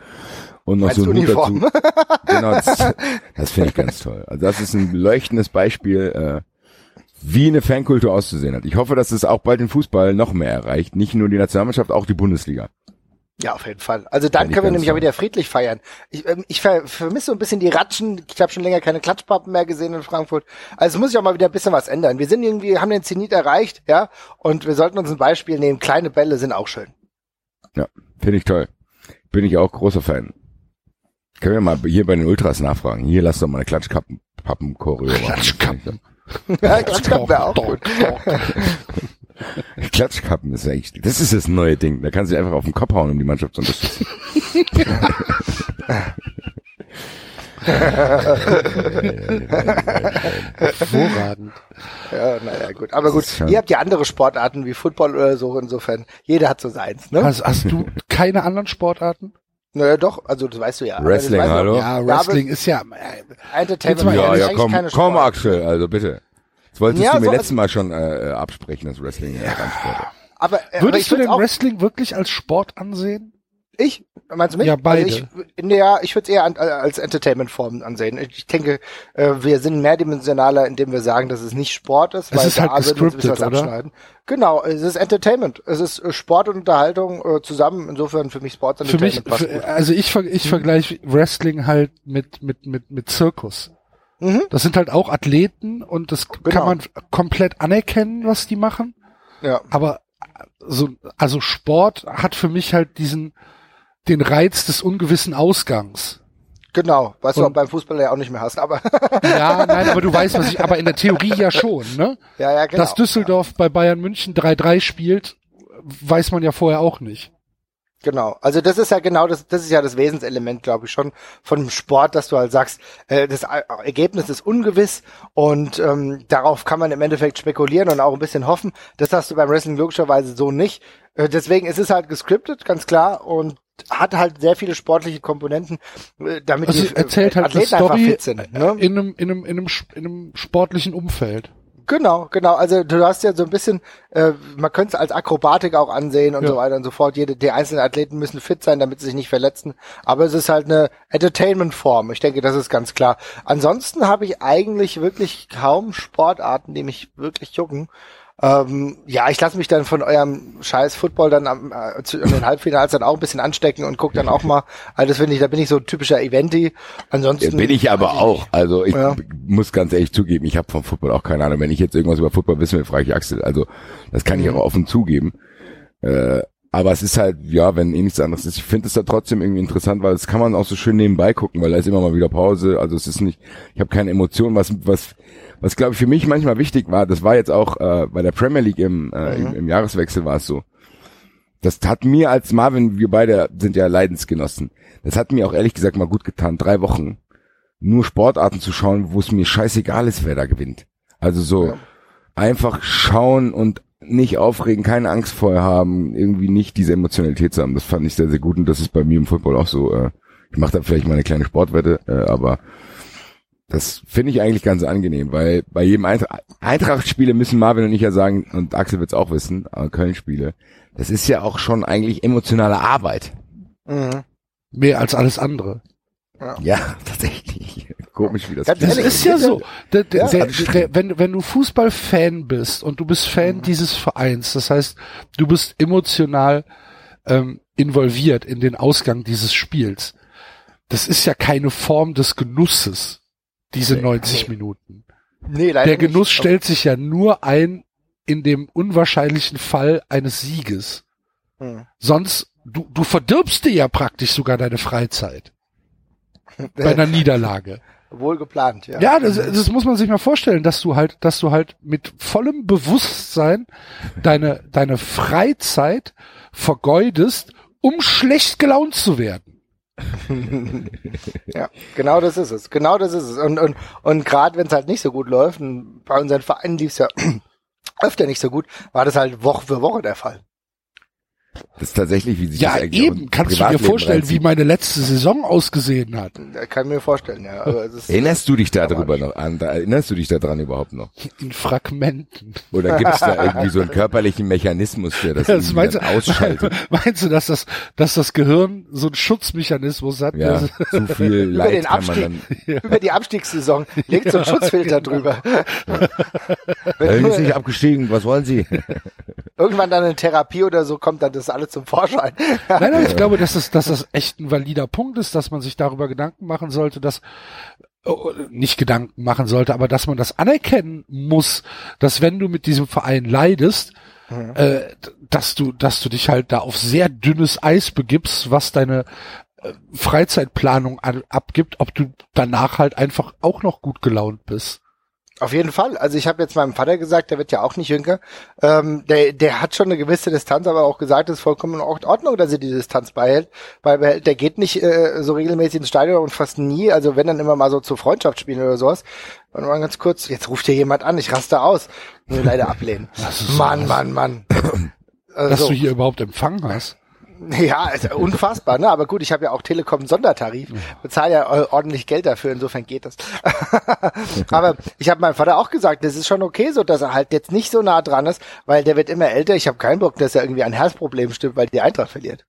und noch Als so ein Hut dazu. Genau, das, das finde ich ganz toll. Also das ist ein leuchtendes Beispiel, äh, wie eine Fankultur auszusehen hat. Ich hoffe, dass es auch bald den Fußball noch mehr erreicht. Nicht nur die Nationalmannschaft, auch die Bundesliga. Ja, auf jeden Fall. Also dann ich können wir nämlich auch wieder friedlich feiern. Ich, ähm, ich ver vermisse so ein bisschen die Ratschen. Ich habe schon länger keine Klatschpappen mehr gesehen in Frankfurt. Also es muss sich auch mal wieder ein bisschen was ändern. Wir sind irgendwie, haben den Zenit erreicht, ja, und wir sollten uns ein Beispiel nehmen. Kleine Bälle sind auch schön. Ja, finde ich toll. Bin ich auch großer Fan. Können wir mal hier bei den Ultras nachfragen. Hier lass doch mal eine Klatschkappen-Choreo machen. Klatschkappen. Ja, Klatschkappen wäre auch gut. Klatschkappen ist ja echt, das ist das neue Ding. Da kannst du dich einfach auf den Kopf hauen, um die Mannschaft zu unterstützen. Hervorragend. Ja, naja, gut. Aber gut, ihr habt ja andere Sportarten wie Football oder so, insofern. Jeder hat so seins, ne? Hast, hast du keine anderen Sportarten? Naja, doch, also das weißt du ja. Wrestling, das weißt du. hallo? Ja, aber Wrestling ist ja. Äh, Entertainment Ja, ja, eigentlich komm, keine komm. Axel, also bitte. Das wolltest Ja, du mir so- letztes Mal schon äh, absprechen, das Wrestling ja. Sport ist. Aber, äh, aber würdest du würd's denn auch, Wrestling wirklich als Sport ansehen? Ich? Meinst du mich? Ja, beide. Also ich, ja, ich würde es eher an, als Entertainment-Form ansehen. Ich denke, äh, wir sind mehrdimensionaler, indem wir sagen, dass es nicht Sport ist, Es weil ist halt da würden wir ein bisschen was oder? abschneiden. Genau, es ist Entertainment. Es ist äh, Sport und Unterhaltung äh, zusammen. Insofern für mich Sport Für mich, für, also ich, ver- ich vergleiche Wrestling halt mit, mit, mit, mit Zirkus. Mhm. Das sind halt auch Athleten und das kann Genau. man komplett anerkennen, was die machen. Ja. Aber so, also Sport hat für mich halt diesen, den Reiz des ungewissen Ausgangs. Genau, was du Und- auch beim Fußball ja auch nicht mehr hast, aber Ja, nein, aber du weißt, was ich, aber in der Theorie ja schon, ne? ja, ja, genau. Dass Düsseldorf bei Bayern München 3-3 spielt, weiß man ja vorher auch nicht. Genau, also das ist ja genau das, das ist ja das Wesenselement, glaube ich, schon von dem Sport, dass du halt sagst, äh, das Er- Ergebnis ist ungewiss und ähm, darauf kann man im Endeffekt spekulieren und auch ein bisschen hoffen. Das hast du beim Wrestling logischerweise so nicht. Äh, deswegen ist es halt gescriptet, ganz klar, und hat halt sehr viele sportliche Komponenten, äh, damit Also die erzählt halt eine Athleten einfach Story fit sind. Ne? in einem, in einem, in einem, in einem sportlichen Umfeld. Genau, genau. Also du hast ja so ein bisschen, äh, man könnte es als Akrobatik auch ansehen und Ja. so weiter und so fort. Jede, die einzelnen Athleten müssen fit sein, damit sie sich nicht verletzen. Aber es ist halt eine Entertainment-Form. Ich denke, das ist ganz klar. Ansonsten habe ich eigentlich wirklich kaum Sportarten, die mich wirklich jucken. Ähm, ja, ich lasse mich dann von eurem scheiß Football dann am, äh, zu, in den Halbfinals dann auch ein bisschen anstecken und guck dann auch mal. Also das finde ich, da bin ich so ein typischer Eventi. Ansonsten Bin ich aber auch. Also ich Ja. muss ganz ehrlich zugeben, ich habe vom Football auch keine Ahnung. Wenn ich jetzt irgendwas über Football wissen will, frage ich Axel. Also das kann Mhm. ich auch offen zugeben. Äh, aber es ist halt, ja, wenn eh nichts anderes ist, ich finde es da trotzdem irgendwie interessant, weil das kann man auch so schön nebenbei gucken, weil da ist immer mal wieder Pause. Also es ist nicht, ich habe keine Emotionen, was, was, was glaube ich für mich manchmal wichtig war, das war jetzt auch äh, bei der Premier League im, äh, im, im Jahreswechsel war es so. Das hat mir als Marvin, wir beide sind ja Leidensgenossen, das hat mir auch ehrlich gesagt mal gut getan, drei Wochen nur Sportarten zu schauen, wo es mir scheißegal ist, wer da gewinnt. Also so einfach schauen und nicht aufregen, keine Angst vorher haben, irgendwie nicht diese Emotionalität zu haben. Das fand ich sehr, sehr gut und das ist bei mir im Football auch so. Äh, ich mache da vielleicht mal eine kleine Sportwette, äh, aber Das finde ich eigentlich ganz angenehm, weil bei jedem Eintracht, Eintracht-Spiele müssen Marvin und ich ja sagen, und Axel wird es auch wissen, aber Köln-Spiele, das ist ja auch schon eigentlich emotionale Arbeit. Mhm. Mehr als alles andere. Ja, tatsächlich. Komisch, wie das Das klingt. ist ja so. Der, der, Ja, der, wenn, wenn du Fußballfan bist und du bist Fan dieses Vereins, das heißt, du bist emotional ähm, involviert in den Ausgang dieses Spiels. Das ist ja keine Form des Genusses, diese 90 Minuten. Nee, leider Der Genuss nicht. stellt sich ja nur ein in dem unwahrscheinlichen Fall eines Sieges. Hm. Sonst, du, du verdirbst dir ja praktisch sogar deine Freizeit. Bei einer Niederlage. Wohl geplant, ja. Ja, das, das muss man sich mal vorstellen, dass du halt, dass du halt mit vollem Bewusstsein deine, deine Freizeit vergeudest, um schlecht gelaunt zu werden. ja, genau das ist es. Genau das ist es. Und, und, und gerade wenn es halt nicht so gut läuft, und bei unseren Vereinen lief es ja öfter nicht so gut, war das halt Woche für Woche der Fall. Das ist tatsächlich, wie sich Ja, das eigentlich eben. Kannst du dir Privatleben vorstellen, reinzieht. wie meine letzte Saison ausgesehen hat? Kann ich mir vorstellen, ja. Erinnerst du dich da drüber noch an? Da, erinnerst du dich da dran überhaupt noch? In Fragmenten. Oder gibt es da irgendwie so einen körperlichen Mechanismus, der das, Das meinst, dann ausschaltet? du, meinst du, dass das, dass das Gehirn so einen Schutzmechanismus hat? Ja, zu viel über, Leid den kann man Abstieg, dann. über die Abstiegssaison legt so ein Schutzfilter drüber. Wenn Äh, du ist nicht abgestiegen, was wollen Sie? irgendwann dann in Therapie oder so kommt, dann das alles zum Vorschein. Nein, nein, ich glaube, dass das, dass das echt ein valider Punkt ist, dass man sich darüber Gedanken machen sollte, dass oh, nicht Gedanken machen sollte, aber dass man das anerkennen muss, dass wenn du mit diesem Verein leidest, äh, dass du, dass du dich halt da auf sehr dünnes Eis begibst, was deine äh, Freizeitplanung an, abgibt, ob du danach halt einfach auch noch gut gelaunt bist. Auf jeden Fall. Also ich habe jetzt meinem Vater gesagt, der wird ja auch nicht jünger. Ähm, der, der hat schon eine gewisse Distanz, aber auch gesagt, es ist vollkommen in Ordnung, dass er die Distanz beihält. Weil der geht nicht äh, so regelmäßig ins Stadion und fast nie. Also wenn dann immer mal so zu Freundschaftsspielen oder sowas. Und mal ganz kurz, jetzt ruft hier jemand an, ich raste aus. Nur leider ablehnen. Mann, Mann, Mann. Also, Dass du hier überhaupt Empfang hast. ja, ist unfassbar, ne? Aber gut, ich habe ja auch Telekom Sondertarif, bezahle ja äh, ordentlich Geld dafür, insofern geht das. Aber ich habe meinem Vater auch gesagt, das ist schon okay so, dass er halt jetzt nicht so nah dran ist, weil der wird immer älter. Ich habe keinen Bock, dass er irgendwie ein Herzproblem stimmt, weil die Eintracht verliert.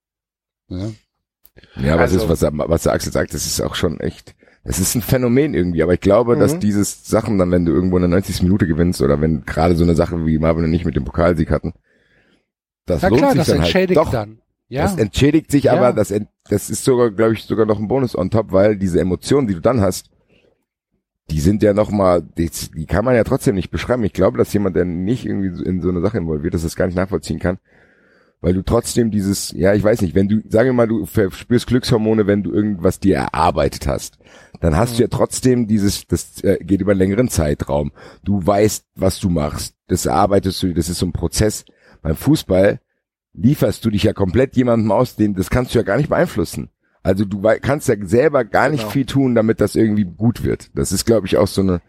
Ja, was Also- ist, was, er- was der Axel sagt, das ist auch schon echt, das ist ein Phänomen irgendwie, aber ich glaube, dass Mhm. dieses Sachen dann, wenn du irgendwo in der 90. Minute gewinnst oder wenn gerade so eine Sache wie Marvin und ich mit dem Pokalsieg hatten, das Na lohnt klar, sich das dann entschädigt halt. Doch, dann. Ja. Das entschädigt sich Ja. aber, das, ent, das ist sogar, glaube ich, sogar noch ein Bonus on top, weil diese Emotionen, die du dann hast, die sind ja nochmal, die, die kann man ja trotzdem nicht beschreiben. Ich glaube, dass jemand, der nicht irgendwie in so eine Sache involviert ist, das gar nicht nachvollziehen kann. Weil du trotzdem dieses, ja, ich weiß nicht, wenn du, sagen wir mal, du verspürst Glückshormone, wenn du irgendwas dir erarbeitet hast, dann hast du ja trotzdem dieses, das äh, geht über einen längeren Zeitraum. Du weißt, was du machst. Das erarbeitest du, das ist so ein Prozess. Beim Fußball lieferst du dich ja komplett jemandem aus, den, das kannst du ja gar nicht beeinflussen. Also du kannst ja selber gar nicht Genau. viel tun, damit das irgendwie gut wird. Das ist, glaube ich, auch so eine,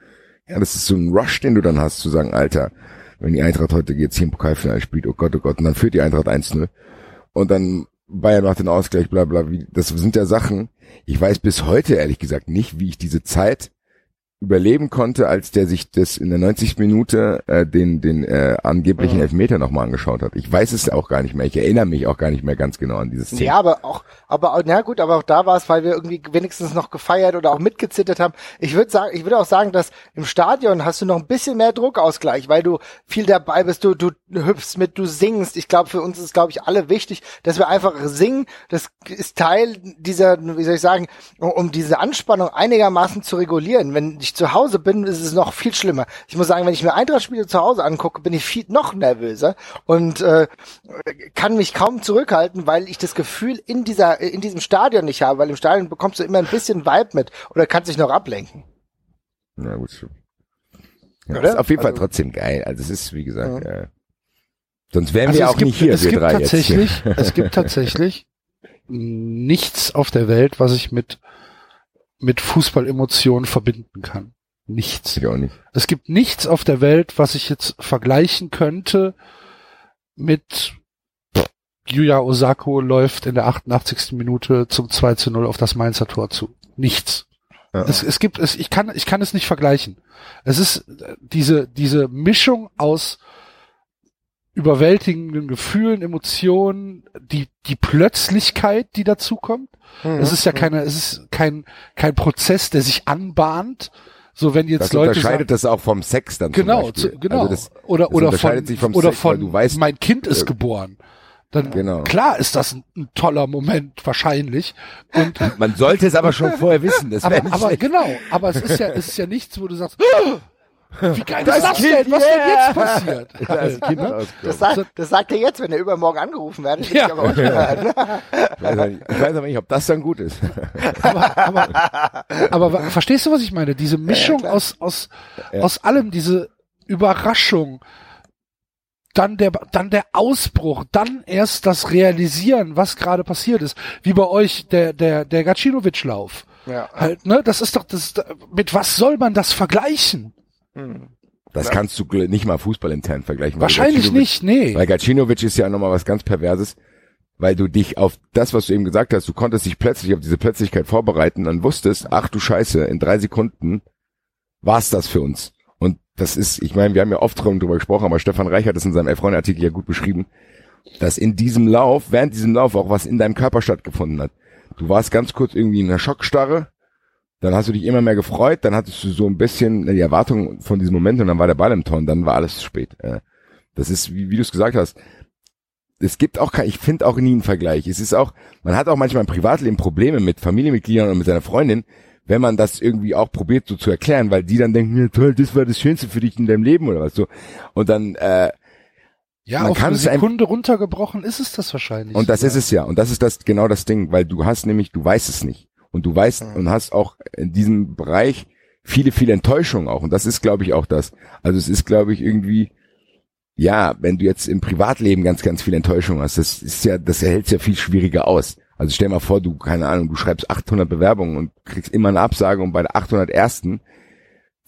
ja, das ist so ein Rush, den du dann hast, zu sagen, Alter, wenn die Eintracht heute jetzt hier im Pokalfinale spielt, oh Gott, oh Gott, und dann führt die Eintracht 1-0 und dann Bayern macht den Ausgleich, bla bla, wie, das sind ja Sachen, ich weiß bis heute ehrlich gesagt nicht, wie ich diese Zeit überleben konnte, als der sich das in der 90. Minute äh, den den äh, angeblichen Mhm. Elfmeter nochmal angeschaut hat. Ich weiß es auch gar nicht mehr. Ich erinnere mich auch gar nicht mehr ganz genau an dieses Szene. Ja, aber auch, aber auch, na gut, aber auch da war es, weil wir irgendwie wenigstens noch gefeiert oder auch mitgezittert haben. Ich würde sagen, ich würde auch sagen, dass im Stadion hast du noch ein bisschen mehr Druckausgleich, weil du viel dabei bist, du, du hüpfst mit, du singst. Ich glaube, für uns ist, glaube ich, alle wichtig, dass wir einfach singen. Das ist Teil dieser, wie soll ich sagen, um, um diese Anspannung einigermaßen zu regulieren. Wenn ich zu Hause bin, ist es noch viel schlimmer. Ich muss sagen, wenn ich mir Eintracht-Spiele zu Hause angucke, bin ich viel noch nervöser und äh, kann mich kaum zurückhalten, weil ich das Gefühl in dieser in diesem Stadion nicht habe, weil im Stadion bekommst du immer ein bisschen Vibe mit oder kannst dich noch ablenken. Ja, gut. Ja, Oder? ist auf jeden Fall Also- trotzdem geil. Also es ist, wie gesagt, Ja. äh, sonst wären Also wir auch gibt, nicht hier, es wir gibt drei tatsächlich, jetzt. es gibt tatsächlich nichts auf der Welt, was ich mit mit Fußballemotionen verbinden kann. Nichts. Ich auch nicht. Es gibt nichts auf der Welt, was ich jetzt vergleichen könnte mit Yuya Osako läuft in der 88. Minute zum 2 zu 0 auf das Mainzer Tor zu. Nichts. Ja. Es, es gibt es, ich kann, ich kann es nicht vergleichen. Es ist äh, diese, diese Mischung aus überwältigenden Gefühlen, Emotionen, die, die Plötzlichkeit, die dazukommt. Mhm. Es ist ja keine, es ist kein, kein Prozess, der sich anbahnt. So, wenn jetzt Das Leute unterscheidet sagen, das auch vom Sex dann genau, zu, genau, Also das, oder das oder von, oder Sex, von, du weißt, mein Kind ist äh, geboren. Dann Genau. klar ist das ein, ein toller Moment wahrscheinlich. Und Man sollte es aber schon vorher wissen. Das aber, aber schlecht. genau, aber es ist ja, es ist ja nichts, wo du sagst, wie geil Das ist das Kind, denn? Was yeah! denn jetzt passiert? Da ist ein Kind rausgekommen. Das, sagt, das sagt er jetzt, wenn er übermorgen angerufen wird. Das will Ja. ich aber auch hören. Ich weiß, aber nicht, ich weiß aber nicht, ob das dann gut ist. aber, aber, aber verstehst du, was ich meine? Diese Mischung aus, aus, Ja. aus allem, diese Überraschung, dann der, dann der Ausbruch, dann erst das Realisieren, was gerade passiert ist. Wie bei euch der, der, der Gacinovic-Lauf. Ja. Halt, ne, das ist doch, das, mit was soll man das vergleichen? Das kannst du nicht mal Fußball intern vergleichen. Wahrscheinlich nicht, nee. Weil Gacinovic ist ja nochmal was ganz Perverses, weil du dich auf das, was du eben gesagt hast, du konntest dich plötzlich auf diese Plötzlichkeit vorbereiten und wusstest, ach du Scheiße, in drei Sekunden war's das für uns. Und das ist, ich meine, wir haben ja oft drüber gesprochen, aber Stefan Reich hat es in seinem Elf-Freunde-Artikel ja gut beschrieben, dass in diesem Lauf, während diesem Lauf auch was in deinem Körper stattgefunden hat. Du warst ganz kurz irgendwie in einer Schockstarre, dann hast du dich immer mehr gefreut, dann hattest du so ein bisschen die Erwartung von diesem Moment und dann war der Ball im Tor und dann war alles zu spät. Äh, Das ist, wie, wie du es gesagt hast, es gibt auch kein, ich finde auch nie einen Vergleich. Es ist auch, man hat auch manchmal im Privatleben Probleme mit Familienmitgliedern und mit seiner Freundin, wenn man das irgendwie auch probiert so zu erklären, weil die dann denken, ja toll, das war das Schönste für dich in deinem Leben oder was so. Und dann, äh, Ja, Man auf eine Sekunde runtergebrochen ist es das wahrscheinlich. und das ist es ja. Und das ist das genau das Ding, weil du hast nämlich, du weißt es nicht. Und du weißt und hast auch in diesem Bereich viele, viele Enttäuschungen auch. Und das ist, glaube ich, auch das. Also es ist, glaube ich, irgendwie, ja, wenn du jetzt im Privatleben ganz, ganz viel Enttäuschung hast, das ist ja, das erhält ja viel schwieriger aus. Also stell mal vor, du, keine Ahnung, du schreibst 800 Bewerbungen und kriegst immer eine Absage und bei der 801.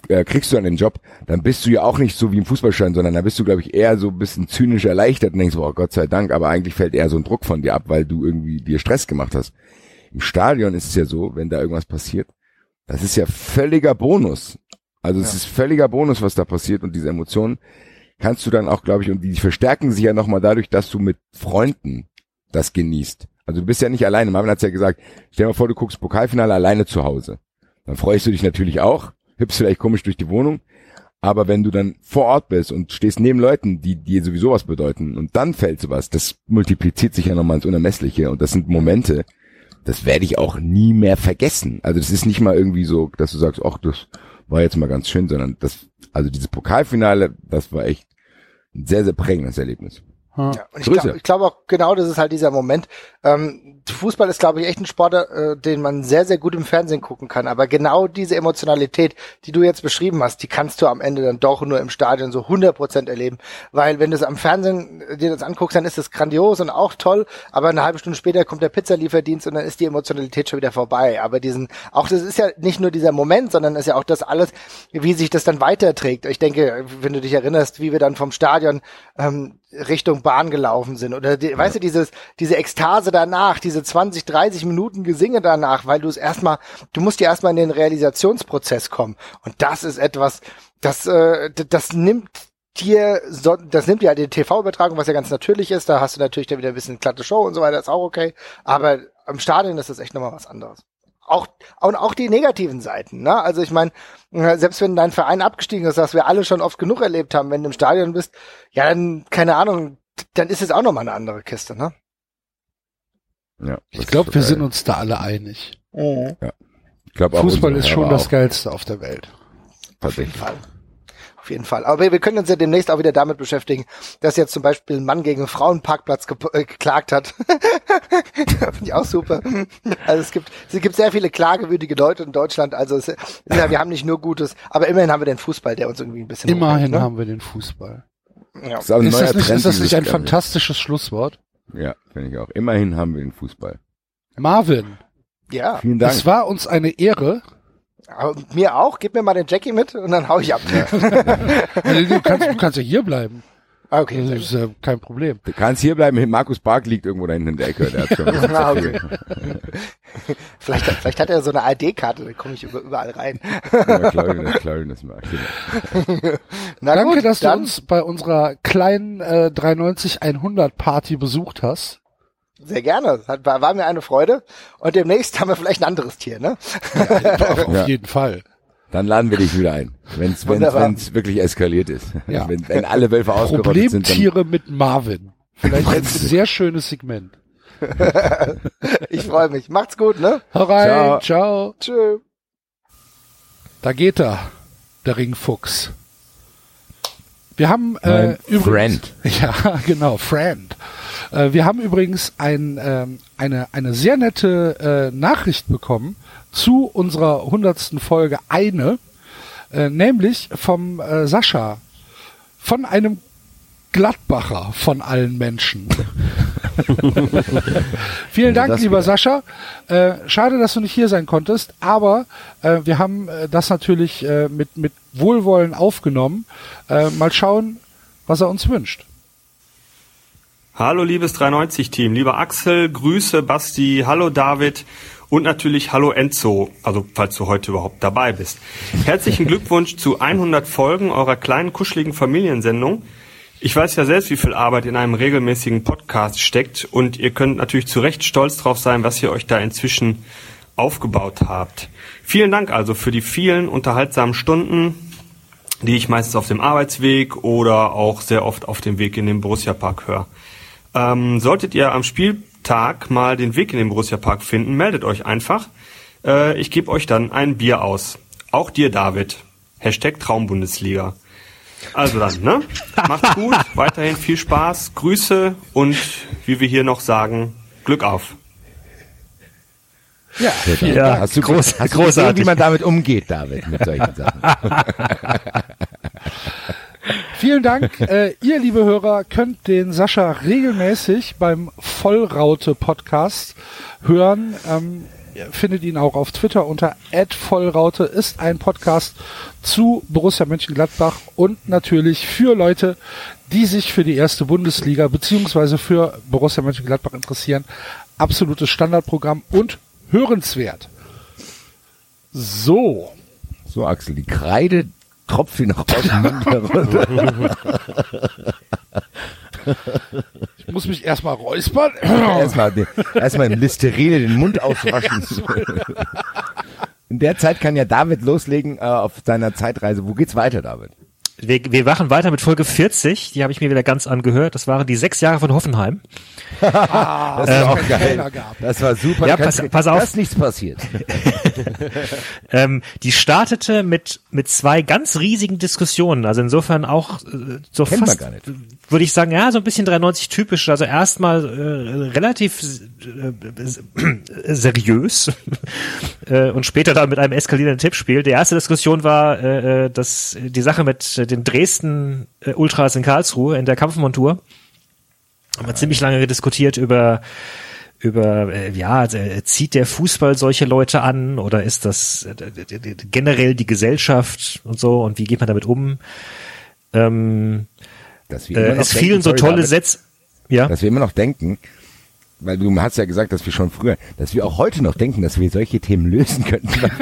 Äh, kriegst du dann den Job, dann bist du ja auch nicht so wie im Fußballstein, sondern da bist du, glaube ich, eher so ein bisschen zynisch erleichtert und denkst, boah, Gott sei Dank, aber eigentlich fällt eher so ein Druck von dir ab, weil du irgendwie dir Stress gemacht hast. Im Stadion ist es ja so, wenn da irgendwas passiert, das ist ja völliger Bonus. Also es ist völliger Bonus, was da passiert und diese Emotionen kannst du dann auch, glaube ich, und die verstärken sich ja nochmal dadurch, dass du mit Freunden das genießt. Also du bist ja nicht alleine. Marvin hat's ja gesagt, stell dir mal vor, du guckst Pokalfinale alleine zu Hause. Dann freust du dich natürlich auch, hüpfst vielleicht komisch durch die Wohnung, aber wenn du dann vor Ort bist und stehst neben Leuten, die dir sowieso was bedeuten und dann fällt sowas, das multipliziert sich ja nochmal ins Unermessliche und das sind Momente, das werde ich auch nie mehr vergessen. Also das ist nicht mal irgendwie so, dass du sagst, ach, das war jetzt mal ganz schön, sondern das, also dieses Pokalfinale, das war echt ein sehr, sehr prägendes Erlebnis. Ja, und ich glaube glaub auch genau, das ist halt dieser Moment. Ähm, Fußball ist, glaube ich, echt ein Sport, äh, den man sehr, sehr gut im Fernsehen gucken kann. Aber genau diese Emotionalität, die du jetzt beschrieben hast, die kannst du am Ende dann doch nur im Stadion so 100% erleben. Weil wenn du es am Fernsehen äh, dir das anguckst, dann ist es grandios und auch toll. Aber eine halbe Stunde später kommt der Pizzalieferdienst und dann ist die Emotionalität schon wieder vorbei. Aber diesen, auch das ist ja nicht nur dieser Moment, sondern ist ja auch das alles, wie sich das dann weiterträgt. Ich denke, wenn du dich erinnerst, wie wir dann vom Stadion ähm, Richtung Bahn gelaufen sind. Oder die, weißt du dieses diese Ekstase danach, diese 20, 30 Minuten Gesinge danach, weil du es erstmal du musst ja erstmal in den Realisationsprozess kommen. Und das ist etwas, das äh, das nimmt dir so, das nimmt ja die TV-Übertragung, was ja ganz natürlich ist, da hast du natürlich dann wieder ein bisschen glatte Show und so weiter, ist auch okay, aber im Stadion ist das echt nochmal was anderes auch und auch die negativen Seiten. Ne? Also ich meine, selbst wenn dein Verein abgestiegen ist, was wir alle schon oft genug erlebt haben, wenn du im Stadion bist, ja dann keine Ahnung, dann ist es auch noch mal eine andere Kiste. Ne? Ja, ich glaube, wir sind uns da alle einig. Ja. Ich glaube auch Fußball ist schon das. Geilste auf der Welt. Auf jeden Fall. Auf jeden Fall. Aber wir, wir können uns ja demnächst auch wieder damit beschäftigen, dass jetzt zum Beispiel ein Mann gegen einen Frauenparkplatz ge äh, geklagt hat. Finde ich auch super. Also es gibt, es gibt sehr viele klagewürdige Leute in Deutschland. Also es, ja, wir haben nicht nur Gutes, aber immerhin haben wir den Fußball, der uns irgendwie ein bisschen Immerhin hochhält, ne? haben wir den Fußball. Ja. Das ist, Ist neuer das nicht, Trend ist das nicht ein fantastisches Schlusswort? Ja, finde ich auch. Immerhin haben wir den Fußball. Marvin, Ja. Vielen Dank. es war uns eine Ehre. Aber mir auch. Gib mir mal den Jackie mit und dann hau ich ab. du, kannst, du kannst ja hier bleiben. Okay. Das ist äh, kein Problem. Du kannst hier bleiben, Markus Bark liegt irgendwo da hinten in der Ecke. Der hat schon Ah, zu okay. viel. vielleicht, vielleicht hat er so eine ID-Karte, da komme ich über, überall rein. Ja, klar, das, klar, das mag ich. Na Danke, gut, dass du uns bei unserer kleinen äh, 390-100 Party besucht hast. Sehr gerne. Hat, war, war mir eine Freude. Und demnächst haben wir vielleicht ein anderes Tier, ne? Auf Ja. jeden Fall. Dann laden wir dich wieder ein, wenn es Wunderbar. wirklich eskaliert ist. Ja. Wenn, wenn alle Wölfe ausgerottet sind, Problemtiere mit Marvin. Vielleicht ein sehr schönes Segment. ich freue mich. Macht's gut, ne? Hau rein, ciao. Tschö. Da geht er, der Ringfuchs. Wir haben äh, übrigens, Friend. ja genau, Friend. Äh, wir haben übrigens ein, ähm, eine eine sehr nette äh, Nachricht bekommen zu unserer hundertsten Folge eine, äh, nämlich vom äh, Sascha, von einem Gladbacher von allen Menschen. Vielen Dank, das lieber wieder. Sascha. Äh, schade, dass du nicht hier sein konntest, aber äh, wir haben äh, das natürlich äh, mit, mit Wohlwollen aufgenommen. Äh, mal schauen, was er uns wünscht. Hallo liebes 390-Team, lieber Axel, Grüße Basti, hallo David und natürlich hallo Enzo, also falls du heute überhaupt dabei bist. Herzlichen Glückwunsch zu 100 Folgen eurer kleinen kuscheligen Familiensendung. Ich weiß ja selbst, wie viel Arbeit in einem regelmäßigen Podcast steckt und ihr könnt natürlich zu Recht stolz drauf sein, was ihr euch da inzwischen aufgebaut habt. Vielen Dank also für die vielen unterhaltsamen Stunden, die ich meistens auf dem Arbeitsweg oder auch sehr oft auf dem Weg in den Borussia Park höre. Ähm, solltet ihr am Spieltag mal den Weg in den Borussia Park finden, meldet euch einfach. Äh, ich gebe euch dann ein Bier aus. Auch dir, David. Hashtag Traumbundesliga. Also dann, ne? Macht's gut, weiterhin viel Spaß, Grüße und wie wir hier noch sagen, Glück auf. Ja, vielen Ja, Dank. Hast du, groß- hast großartig. gesehen, wie man damit umgeht, David, mit solchen Sachen? Vielen Dank. äh, ihr, liebe Hörer, könnt den Sascha regelmäßig beim Vollraute-Podcast hören. Ähm, ihr findet ihn auch auf Twitter unter @vollraute. Ist ein Podcast zu Borussia Mönchengladbach und natürlich für Leute, die sich für die erste Bundesliga beziehungsweise für Borussia Mönchengladbach interessieren. Absolutes Standardprogramm und hörenswert. So. So, Axel, die Kreide tropft wie noch aus dem Mund herunter. Ich muss mich erstmal räuspern. erstmal, erstmal im Listerine den Mund auswaschen. In der Zeit kann ja David loslegen äh, auf seiner Zeitreise. Wo geht's weiter, David? Wir, wir machen weiter mit Folge 40, die habe ich mir wieder ganz angehört. Das waren die sechs Jahre von Hoffenheim. Ah, das Ähm, war auch geil. Das war super. Ja, pass, pass auf. Da ist nichts passiert. ähm, die startete mit mit zwei ganz riesigen Diskussionen. Also insofern auch äh, so Kennt man fast, gar nicht. Würde ich sagen, ja, so ein bisschen 93 typisch. Also erstmal äh, relativ äh, seriös äh, und später dann mit einem eskalierenden Tippspiel. Die erste Diskussion war, äh, äh, dass die Sache mit äh, den Dresden äh, Ultras in Karlsruhe in der Kampfmontur. Haben wir ziemlich lange diskutiert über über äh, ja also, äh, zieht der Fußball solche Leute an oder ist das äh, generell die Gesellschaft und so und wie geht man damit um? Ähm, Dass wir äh, immer noch es denken, fielen so sorry, tolle Sätze. Ja. Dass wir immer noch denken, weil du hast ja gesagt, dass wir schon früher, dass wir auch heute noch denken, dass wir solche Themen lösen könnten.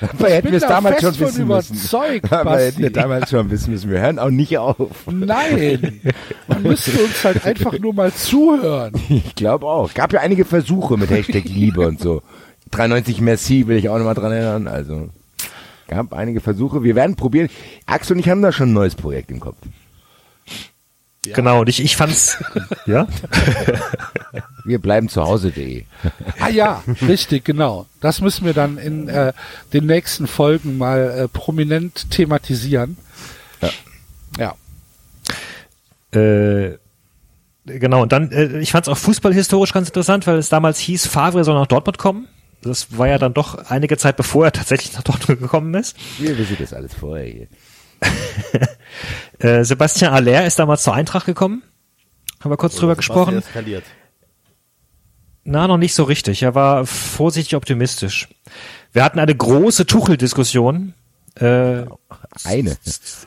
Aber hätten bin wir es da damals schon wissen müssen. überzeugt, Aber hätten wir damals schon wissen müssen. Wir hören auch nicht auf. Nein, man müsste uns halt einfach nur mal zuhören. Ich glaube auch. Gab ja einige Versuche mit Hashtag Liebe und so. 93 Merci will ich auch nochmal dran erinnern. Also gab einige Versuche. Wir werden probieren. Axel und ich haben da schon ein neues Projekt im Kopf. Genau, und ich, ich fand's, ja. Wir bleiben zu Hause.de. Ah ja, richtig, genau. Das müssen wir dann in äh, den nächsten Folgen mal äh, prominent thematisieren. Ja. Ja. Äh, genau, und dann, äh, ich fand's auch fußballhistorisch ganz interessant, weil es damals hieß, Favre soll nach Dortmund kommen. Das war ja dann doch einige Zeit bevor er tatsächlich nach Dortmund gekommen ist. Wir wissen das alles vorher hier. Äh, Sebastian Aller ist damals zur Eintracht gekommen. Haben wir kurz drüber gesprochen. Eskaliert. Na, noch nicht so richtig. Er war vorsichtig optimistisch. Wir hatten eine große Tuchel-Diskussion Äh, Eine.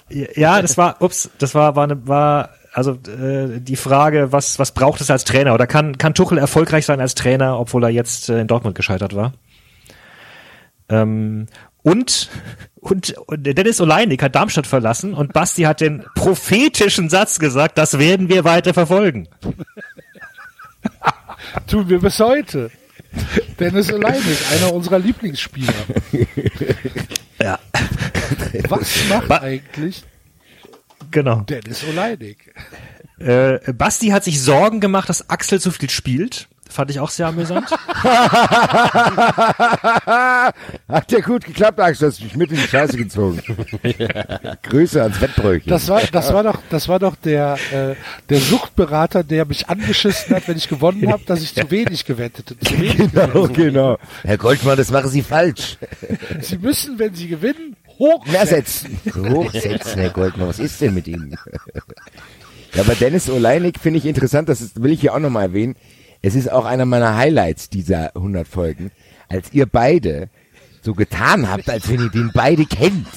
Ja, das war, ups, das war, war, eine, war also äh, die Frage, was, was braucht es als Trainer? Oder kann, kann Tuchel erfolgreich sein als Trainer, obwohl er jetzt äh, in Dortmund gescheitert war? Ähm, und, und, und Dennis Oleinik hat Darmstadt verlassen und Basti hat den prophetischen Satz gesagt, das werden wir weiter verfolgen. Tun wir bis heute. Dennis Oleinik, einer unserer Lieblingsspieler. Ja. Was macht eigentlich Genau. Dennis Oleinik? Äh, Basti hat sich Sorgen gemacht, dass Axel zu viel spielt. Fand ich auch sehr amüsant. Hat ja gut geklappt, Axel, hast mich mit in die Scheiße gezogen. Grüße ans Wettbrötchen. Das war, das war doch, das war doch der, äh, der Suchtberater, der mich angeschissen hat, wenn ich gewonnen habe, dass ich zu wenig gewettet habe. Zu wenig Genau, genau. Herr Goldmann, das machen Sie falsch. Sie müssen, wenn Sie gewinnen, hochsetzen. Hochsetzen, Herr Goldmann. Was ist denn mit Ihnen? Ja, aber Dennis Oleinik finde ich interessant, das ist, will ich hier auch nochmal erwähnen. Es ist auch einer meiner Highlights dieser 100 Folgen, als ihr beide so getan habt, als wenn ihr den beide kennt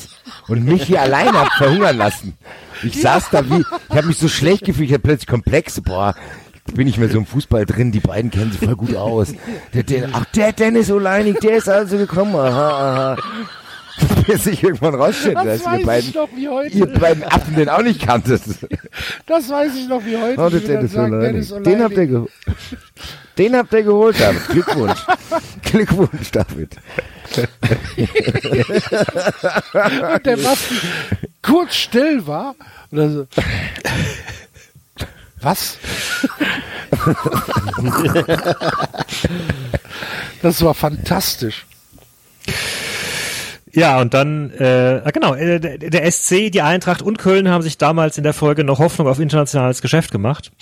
und mich hier alleine habt verhungern lassen. Ich saß da wie, ich habe mich so schlecht gefühlt, ich hatte plötzlich Komplexe, boah, bin ich mehr so im Fußball drin, die beiden kennen sich voll gut aus. Der, der, ach, der Dennis Oleinik, der ist also gekommen, aha, aha. Bis ich irgendwann rausstelle, Das dass weiß ihr beiden, noch wie heute. ihr beiden Affen den auch nicht kanntet. Das weiß ich noch wie heute. Oh, dann Dennis sagen. Dennis Den habt ihr geholt. Den habt ihr geholt, David. Glückwunsch. Glückwunsch, David. Und der Basti kurz still war. Und dann so, was? das war fantastisch. Ja, und dann, äh, ah, genau, äh, der, der SC, die Eintracht und Köln haben sich damals in der Folge noch Hoffnung auf internationales Geschäft gemacht.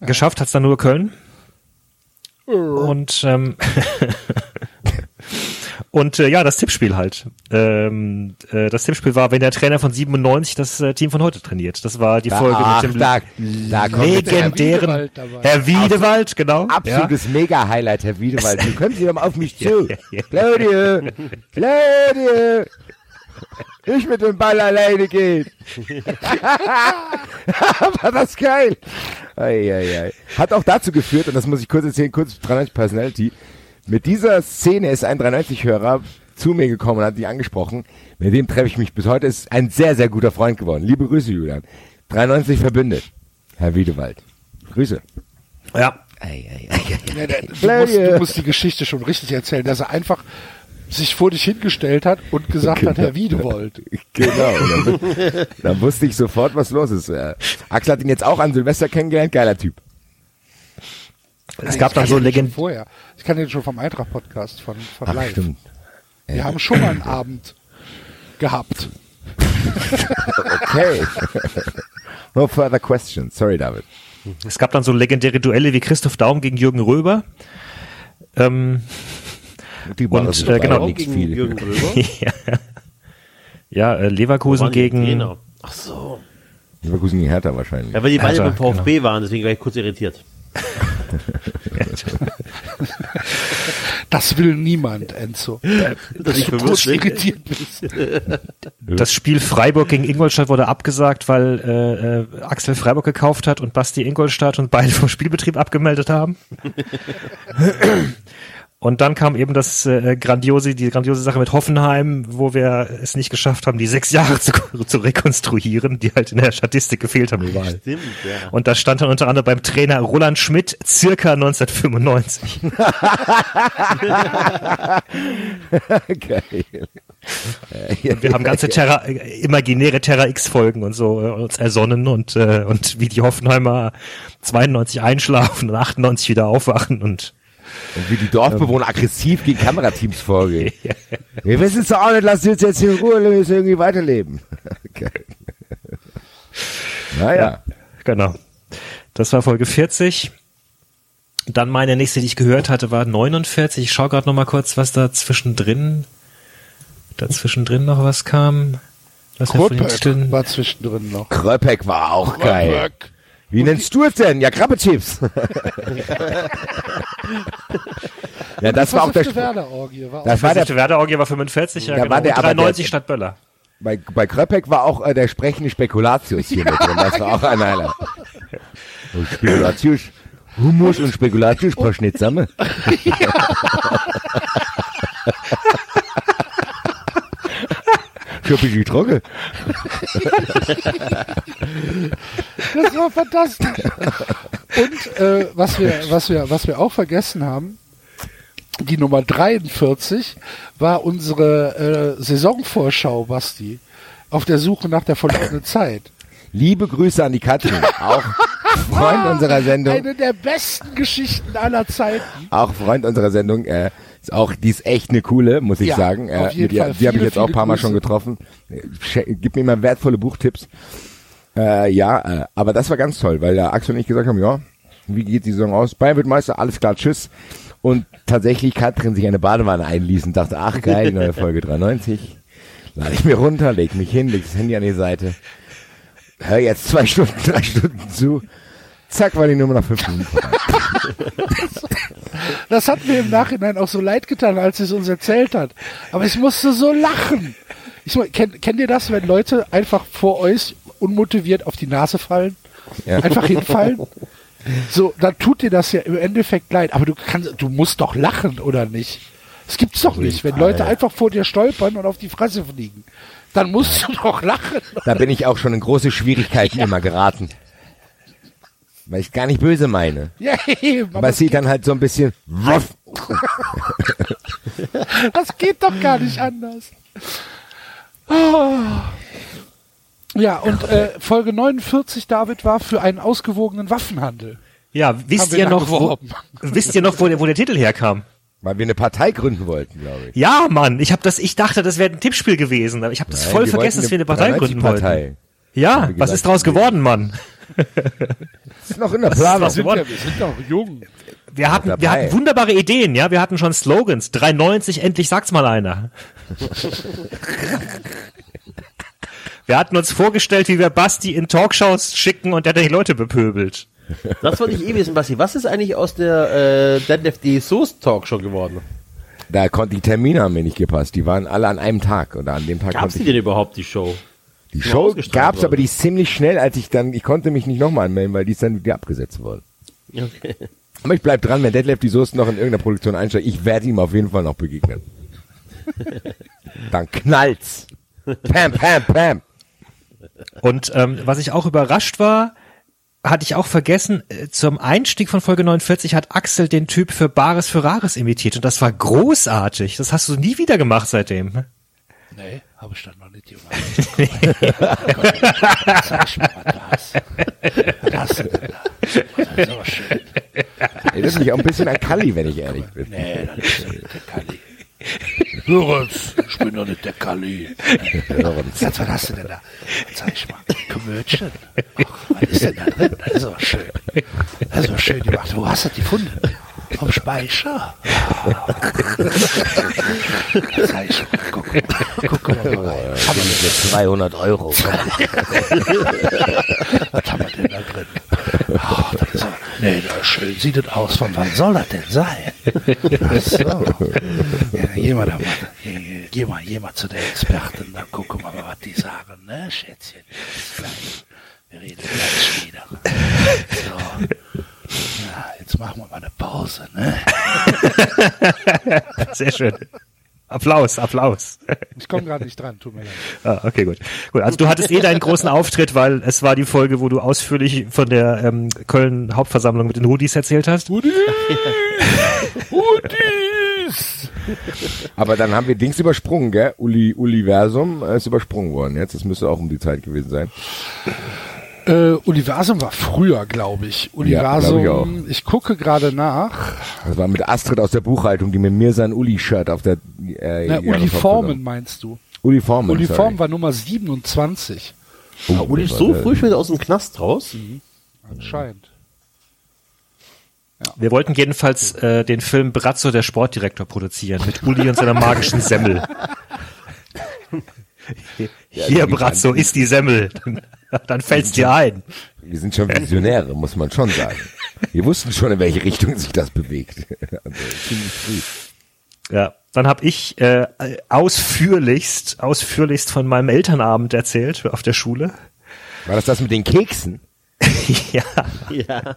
Geschafft hat's dann nur Köln. Und ähm, und äh, ja, das Tippspiel halt. Ähm, äh, das Tippspiel war, wenn der Trainer von 97 das äh, Team von heute trainiert. Das war die Folge Ach, mit dem da, da legendären Herr Wiedewald. Herr Wiedewald, genau. Absolutes Mega-Highlight, Herr Wiedewald. Du können Sie doch mal auf mich zu. Claudio, Claudio, ich mit dem Ball alleine gehen. War das geil. Ei, ei, ei. Hat auch dazu geführt, und das muss ich kurz erzählen, kurz 93 Personality. Mit dieser Szene ist ein 93-Hörer zu mir gekommen und hat die angesprochen. Mit dem treffe ich mich bis heute. Ist ein sehr, sehr guter Freund geworden. Liebe Grüße, Julian. 93 verbündet. Herr Wiedewald. Grüße. Ja. Ei, ei, ei, du, musst, du musst die Geschichte schon richtig erzählen, dass er einfach sich vor dich hingestellt hat und gesagt hat, Herr Wiedewoldt. Genau. Dann, dann wusste ich sofort, was los ist. Axel hat ihn jetzt auch an Silvester kennengelernt. Geiler Typ. Es gab dann Ich so kannte ihn schon Legend vorher. Ich kann den schon vom Eintracht-Podcast von, von Ach, live. stimmt. Wir haben schon mal einen Abend gehabt. Okay. no further questions. Sorry, David. Es gab dann so legendäre Duelle wie Christoph Daum gegen Jürgen Röber. Ähm, Die und also äh, dabei, genau. nichts viel. Jürgen Röber? ja, ja äh, Leverkusen gegen Trainer? Ach so. Leverkusen gegen Hertha wahrscheinlich. Ja, weil die beide Hertha, beim VfB waren, deswegen war ich kurz irritiert. Das will niemand, Enzo. Dass ich du verwirrt bin. irritiert bist. Das Spiel Freiburg gegen Ingolstadt wurde abgesagt, weil äh, äh, Axel Freiburg gekauft hat und Basti Ingolstadt und beide vom Spielbetrieb abgemeldet haben. Und dann kam eben das äh, grandiose, die grandiose Sache mit Hoffenheim, wo wir es nicht geschafft haben, die sechs Jahre zu, zu rekonstruieren, die halt in der Statistik gefehlt haben überall. Stimmt, ja. Und da stand dann unter anderem beim Trainer Roland Schmidt circa 1995. Geil. Und wir haben ganze Terra, äh, imaginäre Terra X Folgen und so äh, uns ersonnen und äh, und wie die Hoffenheimer 92 einschlafen und 98 wieder aufwachen und Und wie die Dorfbewohner aggressiv gegen Kamerateams vorgehen. Wir wissen es doch auch nicht, lasst uns jetzt in Ruhe, wir müssen irgendwie weiterleben. Geil. Naja. genau. Das war Folge 40. Dann meine nächste, die ich gehört hatte, war 49. Ich schaue gerade noch mal kurz, was da zwischendrin da zwischendrin noch was kam. Was Titeln- war zwischendrin noch. Kröpek war auch geil. Wie nennst du es denn? Ja, Krabbechips. Ja, das war auch der. Werder-Orgie war Das war der, Werder-Orgie war 45, ja, Da genau. war der Und aber 93 der- statt Böller. bei, bei Kröpek war auch äh, der sprechende Spekulatius hier mit drin. Das war auch ein Highlight. Und Spekulatius. Humus und Spekulatius passt nicht ein bisschen trocken. Das war fantastisch. Und äh, was wir, was wir, was wir auch vergessen haben, die Nummer 43 war unsere äh, Saisonvorschau, Basti, auf der Suche nach der verlorenen Zeit. Liebe Grüße an die Katrin, auch Freund unserer Sendung. Eine der besten Geschichten aller Zeiten. auch Freund unserer Sendung. Äh, auch, die ist echt eine coole, muss ich Ja, sagen. Äh, mit ihr, die habe ich jetzt auch ein paar Mal Grüße. schon getroffen. Gib mir mal wertvolle Buchtipps. Äh, ja, äh, aber das war ganz toll, weil der Axel und ich gesagt haben, ja, wie geht die Saison aus? Bayern wird Meister, alles klar, tschüss. Und tatsächlich Katrin sich eine Badewanne einließ und dachte, ach geil, neue Folge 93. Lade ich mir runter, leg mich hin, leg das Handy an die Seite. Hör jetzt zwei Stunden, drei Stunden zu. Zack, war die Nummer nach fünf Minuten vorbei. Das hat mir im Nachhinein auch so leid getan, als sie es uns erzählt hat. Aber ich musste so lachen. Ich, kennt, kennt ihr das, wenn Leute einfach vor euch unmotiviert auf die Nase fallen? Ja. Einfach hinfallen? So, dann tut dir das ja im Endeffekt leid. Aber du kannst, du musst doch lachen, oder nicht? Das gibt's doch nicht, wenn Leute einfach vor dir stolpern und auf die Fresse fliegen. Dann musst du doch lachen. Da bin ich auch schon in große Schwierigkeiten immer geraten. Weil ich gar nicht böse meine. Ja, eben, aber es sieht dann halt so ein bisschen. Das geht doch gar nicht anders. Ah. Ja, und äh, Folge 49, David, war für einen ausgewogenen Waffenhandel. Ja, wisst ihr noch, wo, wisst ihr noch, wo der, wo der Titel herkam? Weil wir eine Partei gründen wollten, glaube ich. Ja, Mann, ich habe das, ich dachte, das wäre ein Tippspiel gewesen, aber ich habe das Nein, voll vergessen, dass wir eine Partei gründen 93-Partei. wollten. Ja, was ist daraus wir- geworden, Mann? Das ist noch in der Planung. daraus geworden? wir sind doch jung. Wir hatten, wir hatten wunderbare Ideen, ja, wir hatten schon Slogans. 390, endlich sagt's mal einer. wir hatten uns vorgestellt, wie wir Basti in Talkshows schicken und der hat die Leute bepöbelt. Das wollte ich eh wissen, Basti. Was ist eigentlich aus der äh, Deadlift die Soos Talkshow geworden? Da konnten die Termine haben mir nicht gepasst. Die waren alle an einem Tag oder an dem Tag Gab's konnte die denn überhaupt, die Show? Die Schon Show gab's, worden? aber die ist ziemlich schnell, als ich dann, ich konnte mich nicht nochmal anmelden, weil die ist dann wieder abgesetzt worden. Okay. Aber ich bleib dran, wenn Deadlift die Soße noch in irgendeiner Produktion einsteigt, ich werde ihm auf jeden Fall noch begegnen. dann knallt's. Pam, pam, pam. Und ähm, was ich auch überrascht war, hatte ich auch vergessen, äh, zum Einstieg von Folge 49 hat Axel den Typ für Bares für Rares imitiert und das war großartig. Das hast du nie wieder gemacht seitdem. Nee, habe ich dann noch nicht gemacht. Zeig mir mal das. Was hast du denn da? Das ist aber schön. Erinnert mich auch ein bisschen an Kalli, wenn ich ehrlich bin. Nee, das ist doch nicht der Kalli. Lorenz, ich bin doch nicht der Kalli. Lorenz. Was hast du denn da? Zeig ich mal. Komödchen. Ach, was ist denn da drin? Das ist aber schön. Das ist aber schön gemacht. Wo hast du das gefunden? Vom Speicher. Das mal. Guck, guck mal. Guck mal. Hab ich für 200 Euro. Was haben wir denn da drin? Oh, das ist, nee, das schön sieht das aus. Von wann soll das denn sein? Ach so. Ja, geh mal da mal. Geh, mal, geh mal zu der Expertin, dann gucken wir mal, was die sagen, ne, Schätzchen? Wir reden gleich wieder. So. Jetzt machen wir mal eine Pause, ne? Sehr schön. Applaus, Applaus. Ich komme gerade nicht dran, tut mir leid. Ah, okay, gut. Gut, also du hattest eh deinen großen Auftritt, weil es war die Folge, wo du ausführlich von der ähm, Köln Hauptversammlung mit den Hoodies erzählt hast. Hoodies! Hoodies! Aber dann haben wir Dings übersprungen, gell? Uli, Universum ist übersprungen worden jetzt. Das müsste auch um die Zeit gewesen sein. Äh, Universum war früher, glaube ich. Ja, glaub Universum, ich ich, gucke gerade nach. Das war mit Astrid aus der Buchhaltung, die mit mir sein Uli-Shirt auf der äh, Na, Uniformen meinst du? Uniformen. Uniform war Nummer 27. sorry. Uli ist so früh schon wieder aus dem Knast raus. Anscheinend. Wir wollten jedenfalls äh, den Film Brazzo, der Sportdirektor, produzieren mit Uli und seiner magischen Semmel. Hier, Brazzo, ist die Semmel. Dann, fällt's dir ein. Wir sind schon Visionäre, muss man schon sagen. Wir wussten schon, in welche Richtung sich das bewegt. Also, ziemlich früh. Ja, dann habe ich äh, ausführlichst, ausführlichst von meinem Elternabend erzählt auf der Schule. War das das mit den Keksen? ja. Ja.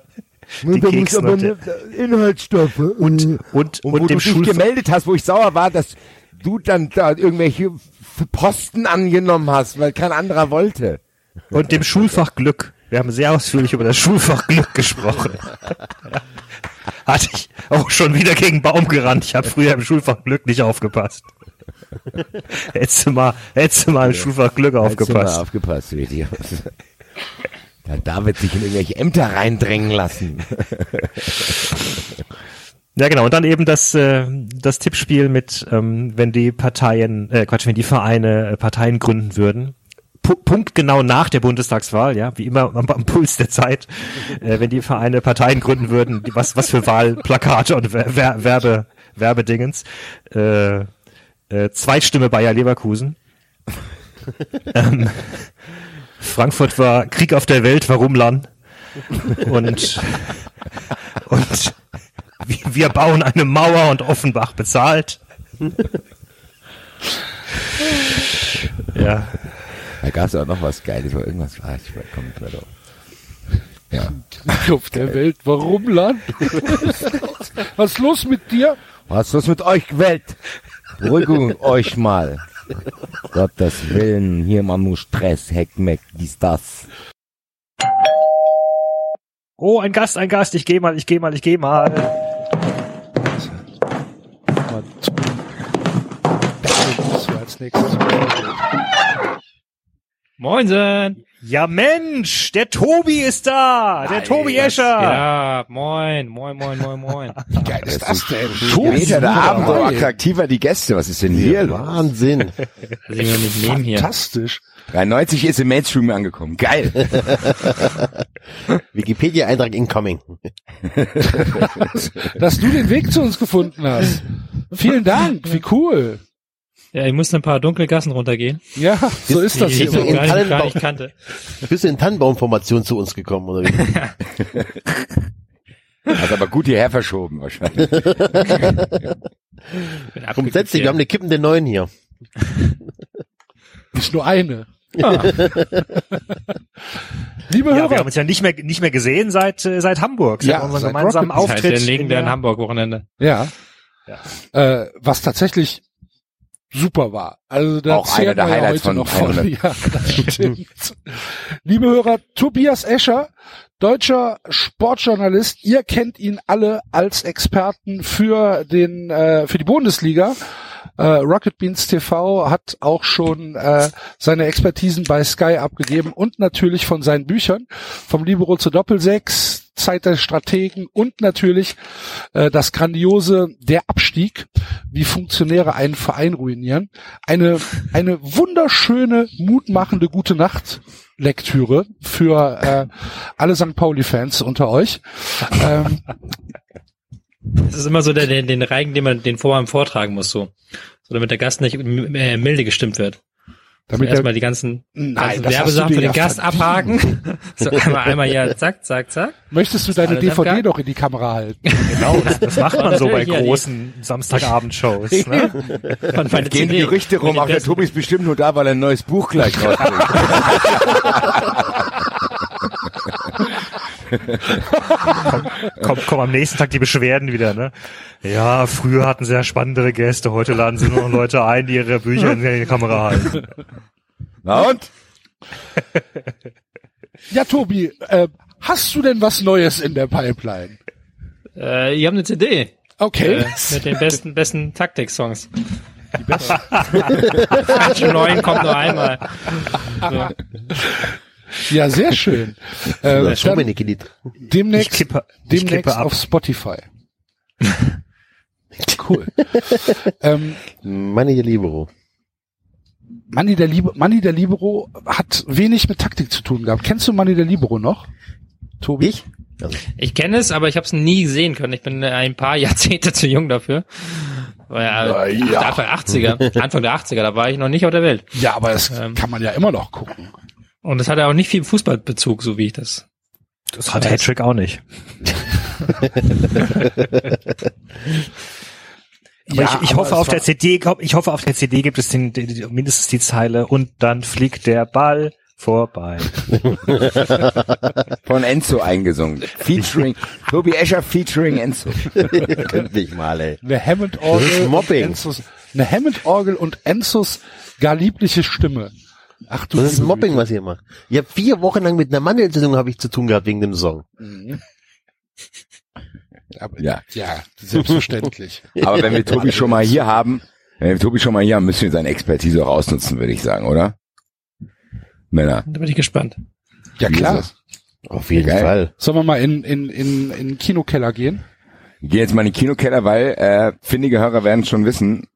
Die Kekse und der- Inhaltsstoffe. Und, und, und, und wo dem du dich gemeldet hast, wo ich sauer war, dass du dann da irgendwelche Posten angenommen hast, weil kein anderer wollte. Und dem Schulfach Glück. Wir haben sehr ausführlich über das Schulfach Glück gesprochen. Hatte ich auch schon wieder gegen Baum gerannt. Ich habe früher im Schulfach Glück nicht aufgepasst. Hättest du mal, hättest du mal im Schulfach Glück Hättest du mal aufgepasst. aufgepasst, Idiot. Da David sich in irgendwelche Ämter reindrängen lassen. Ja, genau. Und dann eben das, äh, das Tippspiel mit, ähm, wenn die Parteien, äh, Quatsch, wenn die Vereine äh, Parteien gründen würden. Pu Punkt genau nach der Bundestagswahl, ja, wie immer am, am Puls der Zeit, äh, wenn die Vereine Parteien gründen würden, die, was, was für Wahlplakate und Wer Wer Werbe, Werbedingens. Äh, äh, Zweitstimme Bayer Leverkusen. ähm, Frankfurt war Krieg auf der Welt, warum Lan? Und, und wir bauen eine Mauer und Offenbach bezahlt. ja. Da gab es auch noch was Geiles, wo irgendwas war. Ich komme nicht mehr drauf. Ja. Auf der Welt. Warum, Land? Was ist los mit dir? Was ist los mit euch, Welt? Beruhigung euch mal. Gottes Willen, hier mal nur Stress, Heckmeck, dies, das. Oh, ein Gast, ein Gast, ich geh mal, ich geh mal, ich geh mal. Als nächstes. Moinsen! Ja Mensch, der Tobi ist da, der Tobi Escher. Ja, moin, moin, moin, moin, moin. Wie geil ist das denn? Später der Abend, so attraktiver die Gäste. Was ist denn hier los? Wahnsinn. Fantastisch. 93 ist im Mainstream angekommen. Geil. Wikipedia-Eintrag incoming. Dass du den Weg zu uns gefunden hast. Vielen Dank, wie cool. Ja, ich musste ein paar dunkle Gassen runtergehen. Ja, so ist das hier. ich noch in gar nicht, gar Tannenbaum- nicht kannte. Bist du in Tannenbaumformation zu uns gekommen, oder wie? Hat aber gut hierher verschoben wahrscheinlich. Bin Komm, setz dich, wir haben eine kippende Neun hier. Nicht nur eine. Ah. Liebe Ja, wir Hörer, haben uns ja nicht mehr, nicht mehr gesehen seit, äh, seit Hamburg, seit Ja, unserem seit gemeinsamen Rocket Das heißt, Auftritt. der legendären Hamburg-Wochenende. ja, Ja. äh, was tatsächlich super war. Also da Auch einer der Highlights heute von noch von. 100. Ja, das stimmt. Liebe Hörer, Tobias Escher, deutscher Sportjournalist. Ihr kennt ihn alle als Experten für den äh, für die Bundesliga. Äh, Rocket Beans TV hat auch schon äh, seine Expertisen bei Sky abgegeben und natürlich von seinen Büchern vom Libero zur Doppelsechs, Zeit der Strategen und natürlich äh, das grandiose Der Abstieg, wie Funktionäre einen Verein ruinieren. Eine eine wunderschöne, mutmachende gute Nacht Lektüre für äh, alle St. Pauli-Fans unter euch. Ähm, Das ist immer so der, den, den Reigen, den man den vorher vortragen muss, so. So damit der Gast nicht äh, milde gestimmt wird. Damit so erstmal die ganzen, Nein, ganzen Werbesachen für den Gast verdient. abhaken. so einmal, einmal ja, zack, zack, zack. möchtest du deine DVD abgehakt? doch in die Kamera halten? Genau, das, macht man so bei Natürlich, ja, großen Samstagabendshows. Ne? Von Gehen die CD. Gerüchte rum, auch der Tobi ist bestimmt nur da, weil er ein neues Buch gleich rausbringt. Komm, komm am nächsten Tag die Beschwerden wieder, ne? Ja, früher hatten sie ja spannendere Gäste, heute laden sie nur noch Leute ein, die ihre Bücher in die Kamera halten. Na und? Ja, Tobi, äh, hast du denn was Neues in der Pipeline? Äh, ihr habt eine CD. Okay. Äh, mit den besten, besten Taktik-Songs. Die besten. Neuen kommt nur einmal. So. Ja, sehr schön. Äh, dann demnächst Ich kippe- ich demnächst auf Spotify. Cool. ähm, Manni der Libero. Manni der, Liebe, Manni der Libero hat wenig mit Taktik zu tun gehabt. Kennst du Manni der Libero noch? Tobi? Ich? Also, Ich kenne es, aber ich habe es nie sehen können. Ich bin äh, ein paar Jahrzehnte zu jung dafür. War ja, ja. Anfang der 80er, Anfang der 80er, da war ich noch nicht auf der Welt. Ja, aber das Ähm. kann man ja immer noch gucken. Und es hatte auch nicht viel Fußballbezug, so wie ich das Das hat Hattrick auch nicht. Aber Ja, ich, ich aber hoffe auf der CD, ich hoffe auf der CD gibt es den, den, den, mindestens die Zeile und dann fliegt der Ball vorbei. Von Enzo eingesungen. Featuring, Tobi Escher featuring Enzo. Könnt mich mal, ey. Eine Hammond-Orgel. Das Mobbing. und Enzos, eine Hammond-Orgel und Enzos gar liebliche Stimme. Ach du Das ist Mobbing, was ihr macht. Ich habe vier Wochen lang mit einer Mandelentzündung habe ich zu tun gehabt wegen dem Song. Mhm. Aber, Ja. ja, selbstverständlich. Aber wenn wir Tobi schon mal hier haben, wenn wir Tobi schon mal hier haben, müssen wir seine Expertise auch ausnutzen, würde ich sagen, oder? Männer. Da bin ich gespannt. Ja klar. Auf jeden Geil. Fall. Sollen wir mal in, in, in, in den Kinokeller gehen? Wir gehen jetzt mal in den Kinokeller, weil äh, findige Hörer werden schon wissen,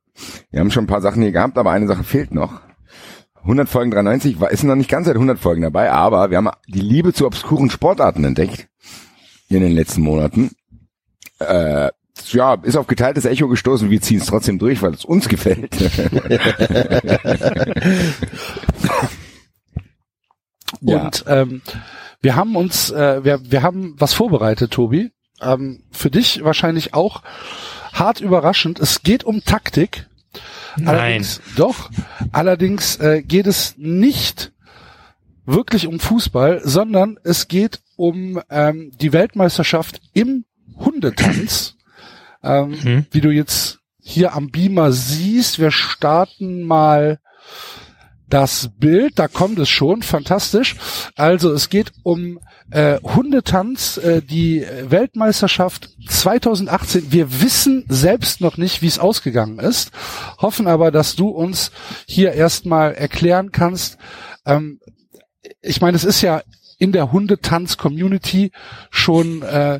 wir haben schon ein paar Sachen hier gehabt, aber eine Sache fehlt noch. 100 Folgen 93, war, ist noch nicht ganz seit 100 Folgen dabei, aber wir haben die Liebe zu obskuren Sportarten entdeckt in den letzten Monaten. Äh, ja, ist auf geteiltes Echo gestoßen, wir ziehen es trotzdem durch, weil es uns gefällt. Ja. Und ähm, wir haben uns, äh, wir, wir haben was vorbereitet, Tobi. Ähm, für dich wahrscheinlich auch hart überraschend. Es geht um Taktik. Nein. Allerdings, doch. Allerdings äh, geht es nicht wirklich um Fußball, sondern es geht um ähm, die Weltmeisterschaft im Hundetanz. Ähm, Wie du jetzt hier am Beamer siehst, wir starten mal das Bild, da kommt es schon, fantastisch. Also es geht um äh, Hundetanz, äh, die Weltmeisterschaft 2018. Wir wissen selbst noch nicht, wie es ausgegangen ist, hoffen aber, dass du uns hier erstmal erklären kannst. Ähm, ich meine, es ist ja in der Hundetanz-Community schon äh,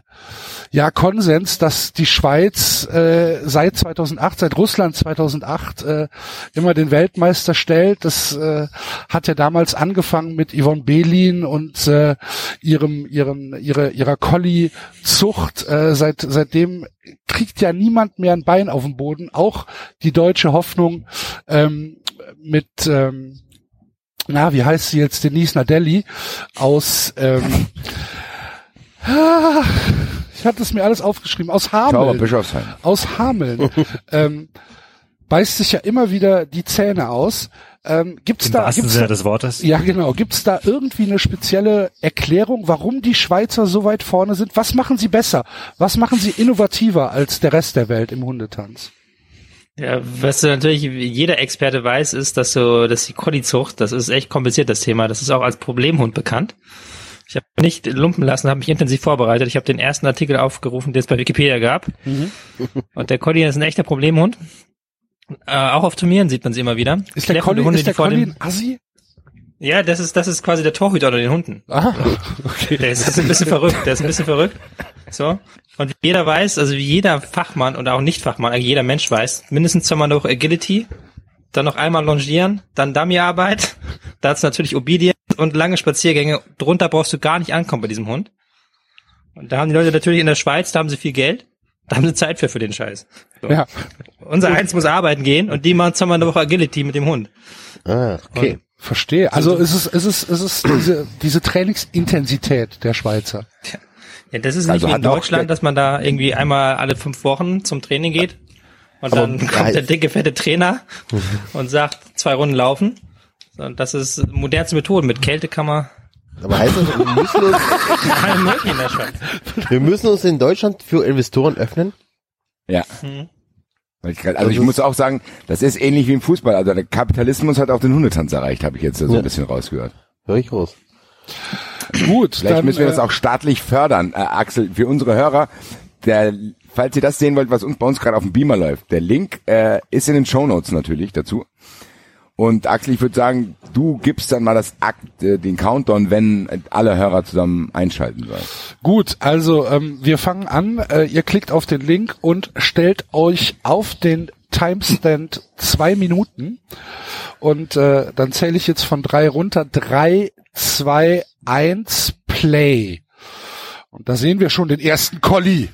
ja Konsens, dass die Schweiz äh, seit 2008, seit Russland 2008 äh, immer den Weltmeister stellt. Das äh, hat ja damals angefangen mit Yvonne Belin und äh, ihrem ihrem ihre ihrer Collie-Zucht. Äh, seit seitdem kriegt ja niemand mehr ein Bein auf dem Boden. Auch die deutsche Hoffnung ähm, mit ähm, na, wie heißt sie jetzt, Denise Nadelli aus, ähm, ah, ich hatte es mir alles aufgeschrieben, aus Hameln. Bischofsheim. Aus Hameln. ähm, beißt sich ja immer wieder die Zähne aus. Ähm, gibt's Im da, wahrsten gibt's Sinne da, des Wortes. Ja, genau. Gibt's da irgendwie eine spezielle Erklärung, warum die Schweizer so weit vorne sind? Was machen sie besser? Was machen sie innovativer als der Rest der Welt im Hundetanz? Ja, was du natürlich jeder Experte weiß, ist, dass so, dass die Collie-Zucht, das ist echt kompliziert, das Thema. Das ist auch als Problemhund bekannt. Ich habe nicht lumpen lassen, habe mich intensiv vorbereitet. Ich habe den ersten Artikel aufgerufen, den es bei Wikipedia gab. Und der Collie ist ein echter Problemhund. Äh, auch auf Turnieren sieht man sie immer wieder. Ist der Kläffende Collie, Hunde, ist der Collie ein Assi? Ja, das ist, das ist quasi der Torhüter unter den Hunden. Ah, okay. Der ist, ist ein bisschen verrückt, der ist ein bisschen verrückt. So. Und wie jeder weiß, also wie jeder Fachmann und auch Nicht-Fachmann, eigentlich jeder Mensch weiß, mindestens zweimal noch Agility, dann noch einmal Longieren, dann Dummy-Arbeit, dazu natürlich Obedience und lange Spaziergänge. Drunter brauchst du gar nicht ankommen bei diesem Hund. Und da haben die Leute natürlich in der Schweiz, da haben sie viel Geld, da haben sie Zeit für, für den Scheiß. So. Ja. Unser Eins muss arbeiten gehen und die machen zweimal eine Woche Agility mit dem Hund. Ah, okay. Verstehe. Also es ist, es ist, es ist diese, diese Trainingsintensität der Schweizer. Ja, das ist nicht Also wie in Deutschland, dass man da irgendwie einmal alle fünf Wochen zum Training geht und Aber dann kommt der dicke, fette Trainer und sagt, zwei Runden laufen. Und das ist modernste Methode. Mit Kälte kann man Aber heißt das, wir müssen uns, wir müssen uns in Deutschland für Investoren öffnen? Ja. Hm. Also ich muss auch sagen, das ist ähnlich wie im Fußball. Also der Kapitalismus hat auch den Hundetanz erreicht, habe ich jetzt so Ja. ein bisschen rausgehört. Hör ich raus. Gut, Vielleicht dann, müssen wir das äh, auch staatlich fördern, äh, Axel, für unsere Hörer. Der, falls ihr das sehen wollt, was uns bei uns gerade auf dem Beamer läuft, der Link äh, ist in den Shownotes natürlich dazu. Und Axel, ich würde sagen, du gibst dann mal das Akt, äh, den Countdown, wenn alle Hörer zusammen einschalten sollen. Gut, also ähm, wir fangen an. Äh, ihr klickt auf den Link und stellt euch auf den Timestand zwei Minuten. Und äh, dann zähle ich jetzt von drei runter. Drei, zwei, eins, Play. Und da sehen wir schon den ersten Collie.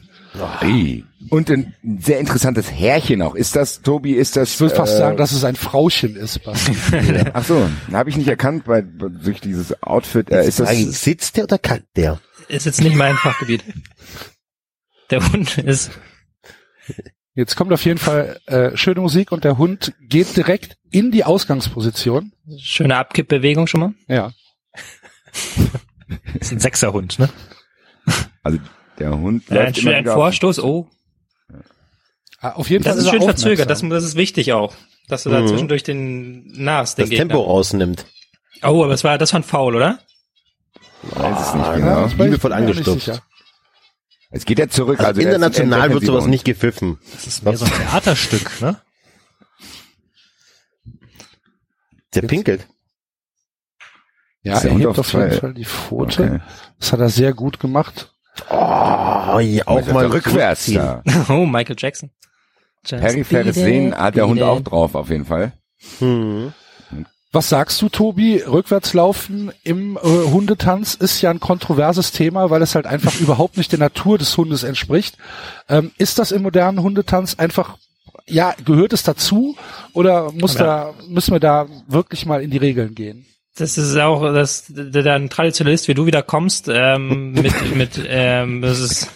Hey. Und ein sehr interessantes Härchen auch. Ist das, Tobi, ist das... Ich würde fast äh, sagen, dass es ein Frauchen ist. Basti. Ach so, habe ich nicht erkannt, weil durch dieses Outfit. Äh, ist das, sitzt der oder kackt der? ist jetzt nicht mein Fachgebiet. Der Hund ist. Jetzt kommt auf jeden Fall äh, schöne Musik und der Hund geht direkt in die Ausgangsposition. Schöne Abkippbewegung schon mal. Ja. ist ein Sechserhund, ne? Also der Hund Ja, ein, ein Vorstoß, oh. Ah, Auf jeden Das Fall ist er schön aufmerksam. verzögert, das, das ist wichtig auch. Dass du da Mhm. zwischendurch den Nas, den Das Gegner. Tempo rausnimmt. Oh, aber das war, das war ein Foul, oder? Weiß es nicht Ah, genau. ja, das Liebevoll angestupst. Es geht ja zurück. Also, Also, er ist international wird sowas nicht gepfiffen. Das ist mehr so ein Theaterstück, ne? Der pinkelt. Ja, Ist er hebt auf jeden Fall die Pfote. Okay. Das hat er sehr gut gemacht. Oh, ja, auch mal rückwärts da. Oh, Michael Jackson. Just Peripheres Sehen hat der Hund auch drauf, auf jeden Fall. Hm. Was sagst du, Tobi? Rückwärtslaufen im äh, Hundetanz ist ja ein kontroverses Thema, weil es halt einfach überhaupt nicht der Natur des Hundes entspricht. Ähm, ist das im modernen Hundetanz einfach, ja, gehört es dazu oder muss Ja. da, müssen wir da wirklich mal in die Regeln gehen? Das ist auch, dass der ein Traditionalist wie du wieder kommst, ähm, mit, mit, ähm, das ist,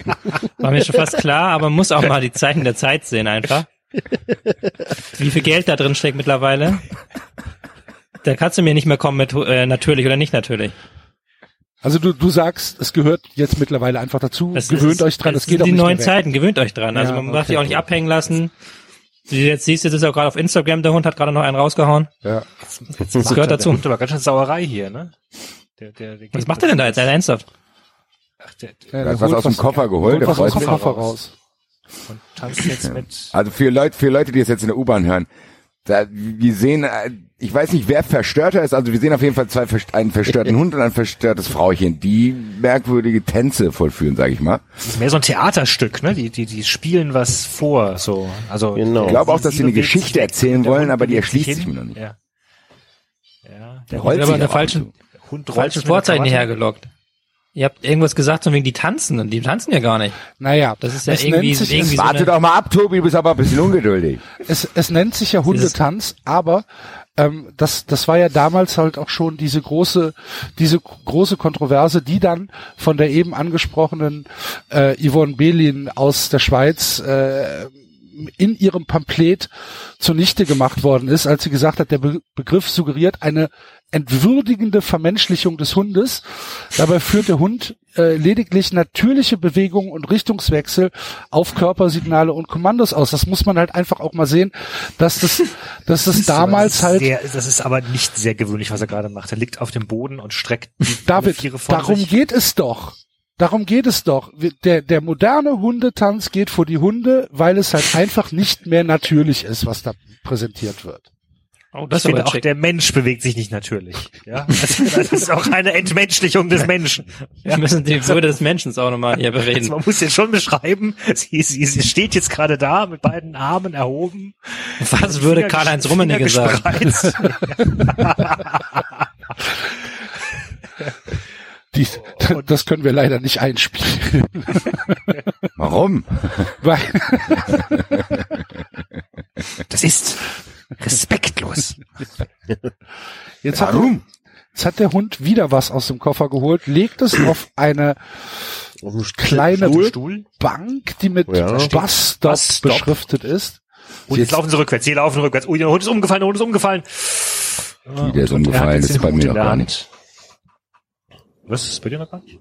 war mir schon fast klar, aber man muss auch mal die Zeichen der Zeit sehen einfach. Wie viel Geld da drin steckt mittlerweile. Da kannst du mir nicht mehr kommen mit äh, natürlich oder nicht natürlich. Also du, du sagst, es gehört jetzt mittlerweile einfach dazu. Das Gewöhnt ist, euch dran, das es geht sind auch die nicht neuen. Zeiten, gewöhnt euch dran. Also Ja, man darf okay. sich auch nicht abhängen lassen. Du jetzt siehst, jetzt ist auch gerade auf Instagram, der Hund hat gerade noch einen rausgehauen. Ja. Das gehört dazu. Der Hund aber ganz schön Sauerei hier, ne? Der, der, der Was macht er denn da jetzt? Ernsthaft? Ach, der, Ja, Er hat der was aus dem Koffer geholt. holt der was aus freut dem sich. Koffer raus. und tanzt jetzt mit. Also für Leute, für Leute, die es jetzt in der U-Bahn hören, da, wir sehen, äh, ich weiß nicht, wer verstörter ist, also wir sehen auf jeden Fall zwei, einen verstörten Hund und ein verstörtes Frauchen, die merkwürdige Tänze vollführen, sag ich mal. Das ist mehr so ein Theaterstück, ne? Die, die, die spielen was vor, so. Also, Genau. Ich glaube auch, dass sie eine sich Geschichte erzählen wollen, aber die sich erschließt sich hin. mir noch nicht. Ja. Ja, Der rollt aber sich in der auch falschen, Hund falschen sich Vorzeichen Krawatte. hierher gelockt. Ihr habt irgendwas gesagt, von wegen die tanzen, und die tanzen ja gar nicht. Naja, Das ist ja es irgendwie, nennt sich, irgendwie so Warte eine, doch mal ab, Tobi, du bist aber ein bisschen ungeduldig. es, es nennt sich ja Hundetanz, aber ähm, das, das war ja damals halt auch schon diese große, diese große Kontroverse, die dann von der eben angesprochenen äh, Yvonne Belin aus der Schweiz äh, in ihrem Pamphlet zunichte gemacht worden ist, als sie gesagt hat, der Be Begriff suggeriert eine entwürdigende Vermenschlichung des Hundes. Dabei führt der Hund äh, lediglich natürliche Bewegungen und Richtungswechsel auf Körpersignale und Kommandos aus. Das muss man halt einfach auch mal sehen, dass das, dass das damals aber halt Sehr, das ist aber nicht sehr gewöhnlich, was er gerade macht. Er liegt auf dem Boden und streckt die David, darum sich. geht es doch. Darum geht es doch. Der, der moderne Hundetanz geht vor die Hunde, weil es halt einfach nicht mehr natürlich ist, was da präsentiert wird. oh, Das ich finde auch schick. der Mensch bewegt sich nicht natürlich. Ja, das, das ist auch eine Entmenschlichung des Menschen. Wir müssen die Würde des Menschen auch nochmal hier Also bereden. man muss jetzt schon beschreiben, sie, sie, sie steht jetzt gerade da mit beiden Armen erhoben. Was würde Finger Karl-Heinz Rummenigge sagen? gespreizt. Die, das können wir leider nicht einspielen. Warum? Weil, Das ist respektlos. jetzt, hat, jetzt hat der Hund wieder was aus dem Koffer geholt, legt es auf eine kleine Stuhl. Bank, die mit Ja. Bus-Stop. beschriftet ist. Und jetzt laufen sie rückwärts. Sie laufen rückwärts. Ui, der Hund ist umgefallen, der Hund ist umgefallen. Wie der ist umgefallen, ist bei mir noch gar nicht. Was ist bei dir noch gar nicht?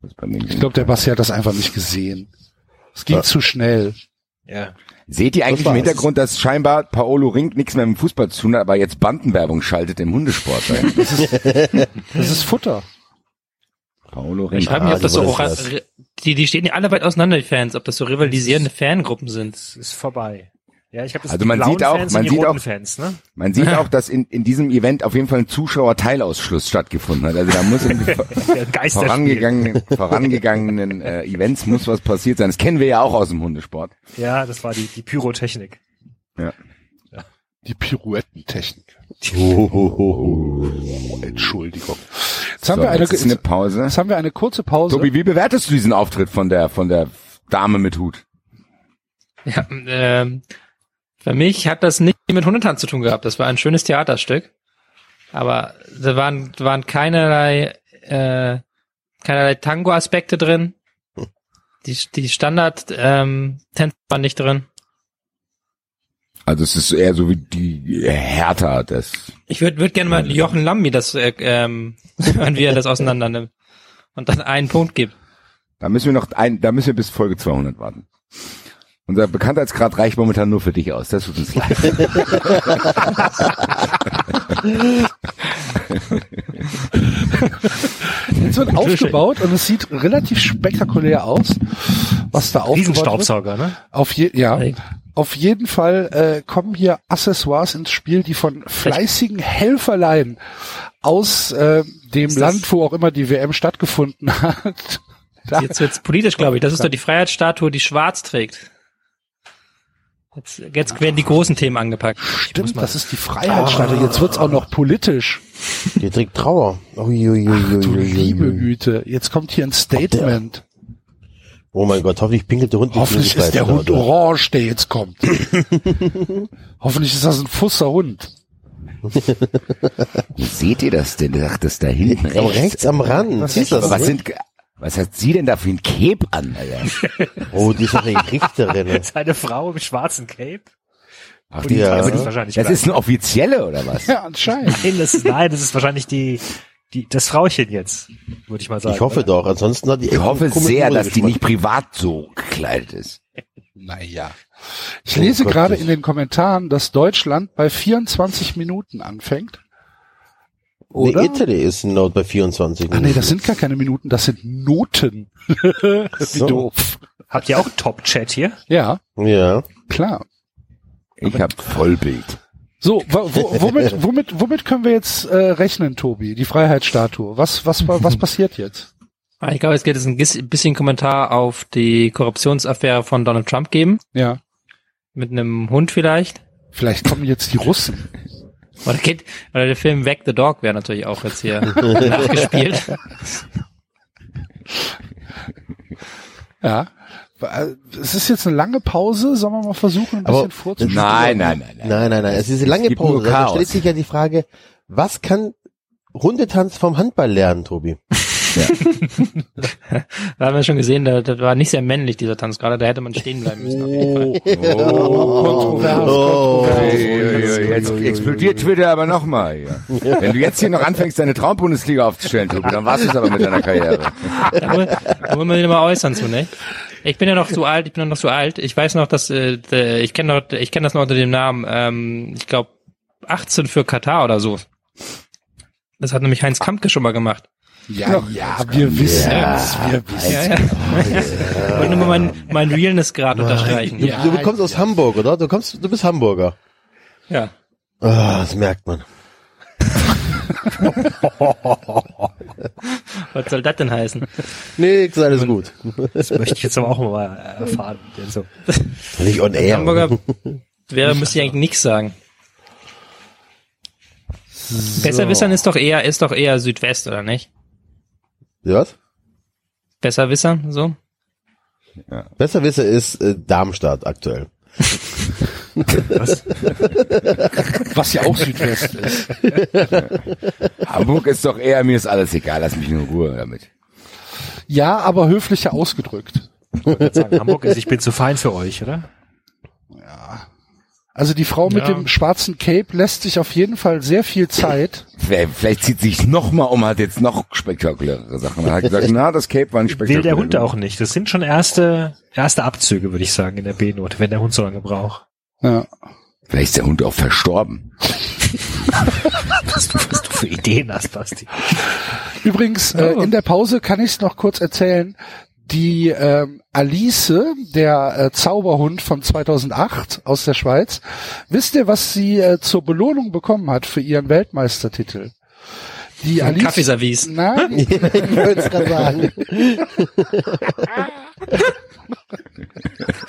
Das ist bei mir Ich glaube, der Basti hat das einfach nicht gesehen. Es ging Ja. zu schnell. Ja. Seht ihr eigentlich Das im. Hintergrund, dass scheinbar Paolo Rink nichts mehr mit dem Fußball zu tun hat, aber jetzt Bandenwerbung schaltet im Hundesport? Das ist Futter. Paolo Ich Rink. frage mich, Ah, ob das so ist auch, das. die, die stehen ja alle weit auseinander, die Fans, ob das so rivalisierende Fangruppen sind. Ist vorbei. Ja, ich habe das Also man sieht auch- Fans man sieht auch- Fans, ne? Man sieht auch, dass in, in diesem Event auf jeden Fall ein Zuschauerteilausschluss stattgefunden hat. Also da muss in Geisterspiel. vorangegangenen, vorangegangenen äh, Events muss was passiert sein. Das kennen wir ja auch aus dem Hundesport. Ja, das war die, die Pyrotechnik. Ja. Die Pirouettentechnik. Oh, Entschuldigung. Jetzt haben So, wir eine, jetzt ist eine Pause. jetzt haben wir eine kurze Pause. Tobi, wie bewertest du diesen Auftritt von der von der Dame mit Hut? Ja, ähm, für mich hat das nicht mit Hundetanz zu tun gehabt. Das war ein schönes Theaterstück. Aber da waren, waren keinerlei, äh, keinerlei Tango-Aspekte drin. Die, die Standard ähm, waren nicht drin. Also es ist eher so wie die Hertha, das. Ich würde würd gerne mal Jochen Lambi das äh, ähm, hören, wie er das auseinander nimmt und dann einen Punkt gibt. Da müssen wir noch ein, da müssen wir bis Folge 200 warten. Unser Bekanntheitsgrad reicht momentan nur für dich aus. Das tut uns leid. Jetzt wird aufgebaut und es sieht relativ spektakulär aus, was da aufgebaut Riesenstaubsauger, wird. ne? Auf je, ja. Auf jeden Fall äh, kommen hier Accessoires ins Spiel, die von fleißigen Helferlein aus äh, dem Land, wo auch immer die WM stattgefunden hat. Da- Jetzt wird's politisch, glaube ich. Das ist doch die Freiheitsstatue, die schwarz trägt. Jetzt, jetzt werden die großen Themen angepackt. Stimmt, das ist die Freiheitsstatue. Jetzt wird's auch noch politisch. Die trägt Trauer. Uiuiuiui. Du liebe Güte, jetzt kommt hier ein Statement. Oh mein Gott, hoffentlich pinkelt der Hund nicht Hoffentlich ist der Hund oder? orange, der jetzt kommt. Hoffentlich ist das ein Fusser Hund. Wie seht ihr das denn? Ach, das da hinten Aber rechts. rechts am Rand. Was, Siehst du das, was sind, was hat sie denn da für ein Cape an, Alter? Oh, die ist doch eine Richterin. Seine Frau im schwarzen Cape. Ach, Und die ja. Frau wird wahrscheinlich Das bleiben. ist eine offizielle, oder was? Ja, anscheinend. Nein, das ist, nein, das ist wahrscheinlich die, die, das Frauchen jetzt, würde ich mal sagen. Ich hoffe oder? doch, ansonsten hat die Ich hoffe sehr, dass die nicht privat so gekleidet ist. Naja. Ich lese Oh gerade das- in den Kommentaren, dass Deutschland bei 24 Minuten anfängt. Oder? Nee, Italy ist genau bei 24 Ah nee, das sind gar keine Minuten, das sind Noten. Wie So. doof. Habt ihr auch Top-Chat hier? Ja, Ja. klar. Ich hab Vollbild. So, wo, wo, womit, womit, womit können wir jetzt äh, rechnen, Tobi? Die Freiheitsstatue. Was, was, was passiert jetzt? Ah, Ich glaube, es geht jetzt ein bisschen Kommentar auf die Korruptionsaffäre von Donald Trump geben. Ja. Mit einem Hund vielleicht. Vielleicht kommen jetzt die Russen. Oder, geht, oder der Film Back the Dog wäre natürlich auch jetzt hier nachgespielt. Ja. Es ist jetzt eine lange Pause. Sollen wir mal versuchen, ein bisschen vorzuspielen? Nein, nein, nein, nein. Nein, nein, nein. Es ist eine lange Pause. Da Chaos. stellt sich ja die Frage, was kann Hundetanz vom Handball lernen, Tobi? Da haben wir schon gesehen, da, das war nicht sehr männlich, dieser Tanz gerade. Da hätte man stehen bleiben müssen. Auf jeden Fall. Kontrovers, Oh. kontrovers. Uiuiui, Jetzt explodiert Twitter aber nochmal hier. Wenn du jetzt hier noch anfängst, deine Traumbundesliga aufzustellen, Tobi, dann war's es aber mit deiner Karriere. Da muss, man sich mal äußern zu, ne? Ich bin ja noch zu alt, ich bin ja noch zu alt. Ich weiß noch, dass äh, ich kenne noch, ich kenne das noch unter dem Namen, ähm, ich glaube 18 für Katar oder so. Das hat nämlich Heinz Kampke schon mal gemacht. Ja, ja, wir wissen es, wir wissen Ja, ja. Ich wollte nur mal mein, mein Realness-Grad unterstreichen. Du, du kommst aus Hamburg, oder? Du kommst, du bist Hamburger. Ja. Ah, das merkt man. Was soll das denn heißen? Nix, alles gut. Das möchte ich jetzt aber auch mal erfahren. Denn so. Nicht on air. Hamburger wäre, müsste ich eigentlich nichts sagen. Besserwissern ist doch eher, ist doch eher Südwest, oder nicht? Was? Besserwissern, so? Besserwisser ist äh, Darmstadt aktuell. Was? Was ja auch Südwest ist. Hamburg ist doch eher, mir ist alles egal, lass mich in Ruhe damit. Ja, aber höflicher ausgedrückt. Ich sagen, Hamburg ist, ich bin zu fein für euch, oder? Also die Frau mit Ja. dem schwarzen Cape lässt sich auf jeden Fall sehr viel Zeit. Vielleicht, zieht sich noch mal um, hat jetzt noch spektakulärere Sachen. Er hat gesagt, na, das Cape war nicht Will spektakulär. der Hund auch nicht. Das sind schon erste, erste Abzüge, würde ich sagen, in der B-Note, wenn der Hund so lange braucht. Ja. Vielleicht ist der Hund auch verstorben. Was du, was du für Ideen hast, Basti. Übrigens, äh, in der Pause kann ich es noch kurz erzählen. Die ähm, Alice, der äh, Zauberhund von 2008 aus der Schweiz, wisst ihr, was sie äh, zur Belohnung bekommen hat für ihren Weltmeistertitel? Die Ein Alice, Kaffeeservice. Nein, ich wollte es gerade sagen.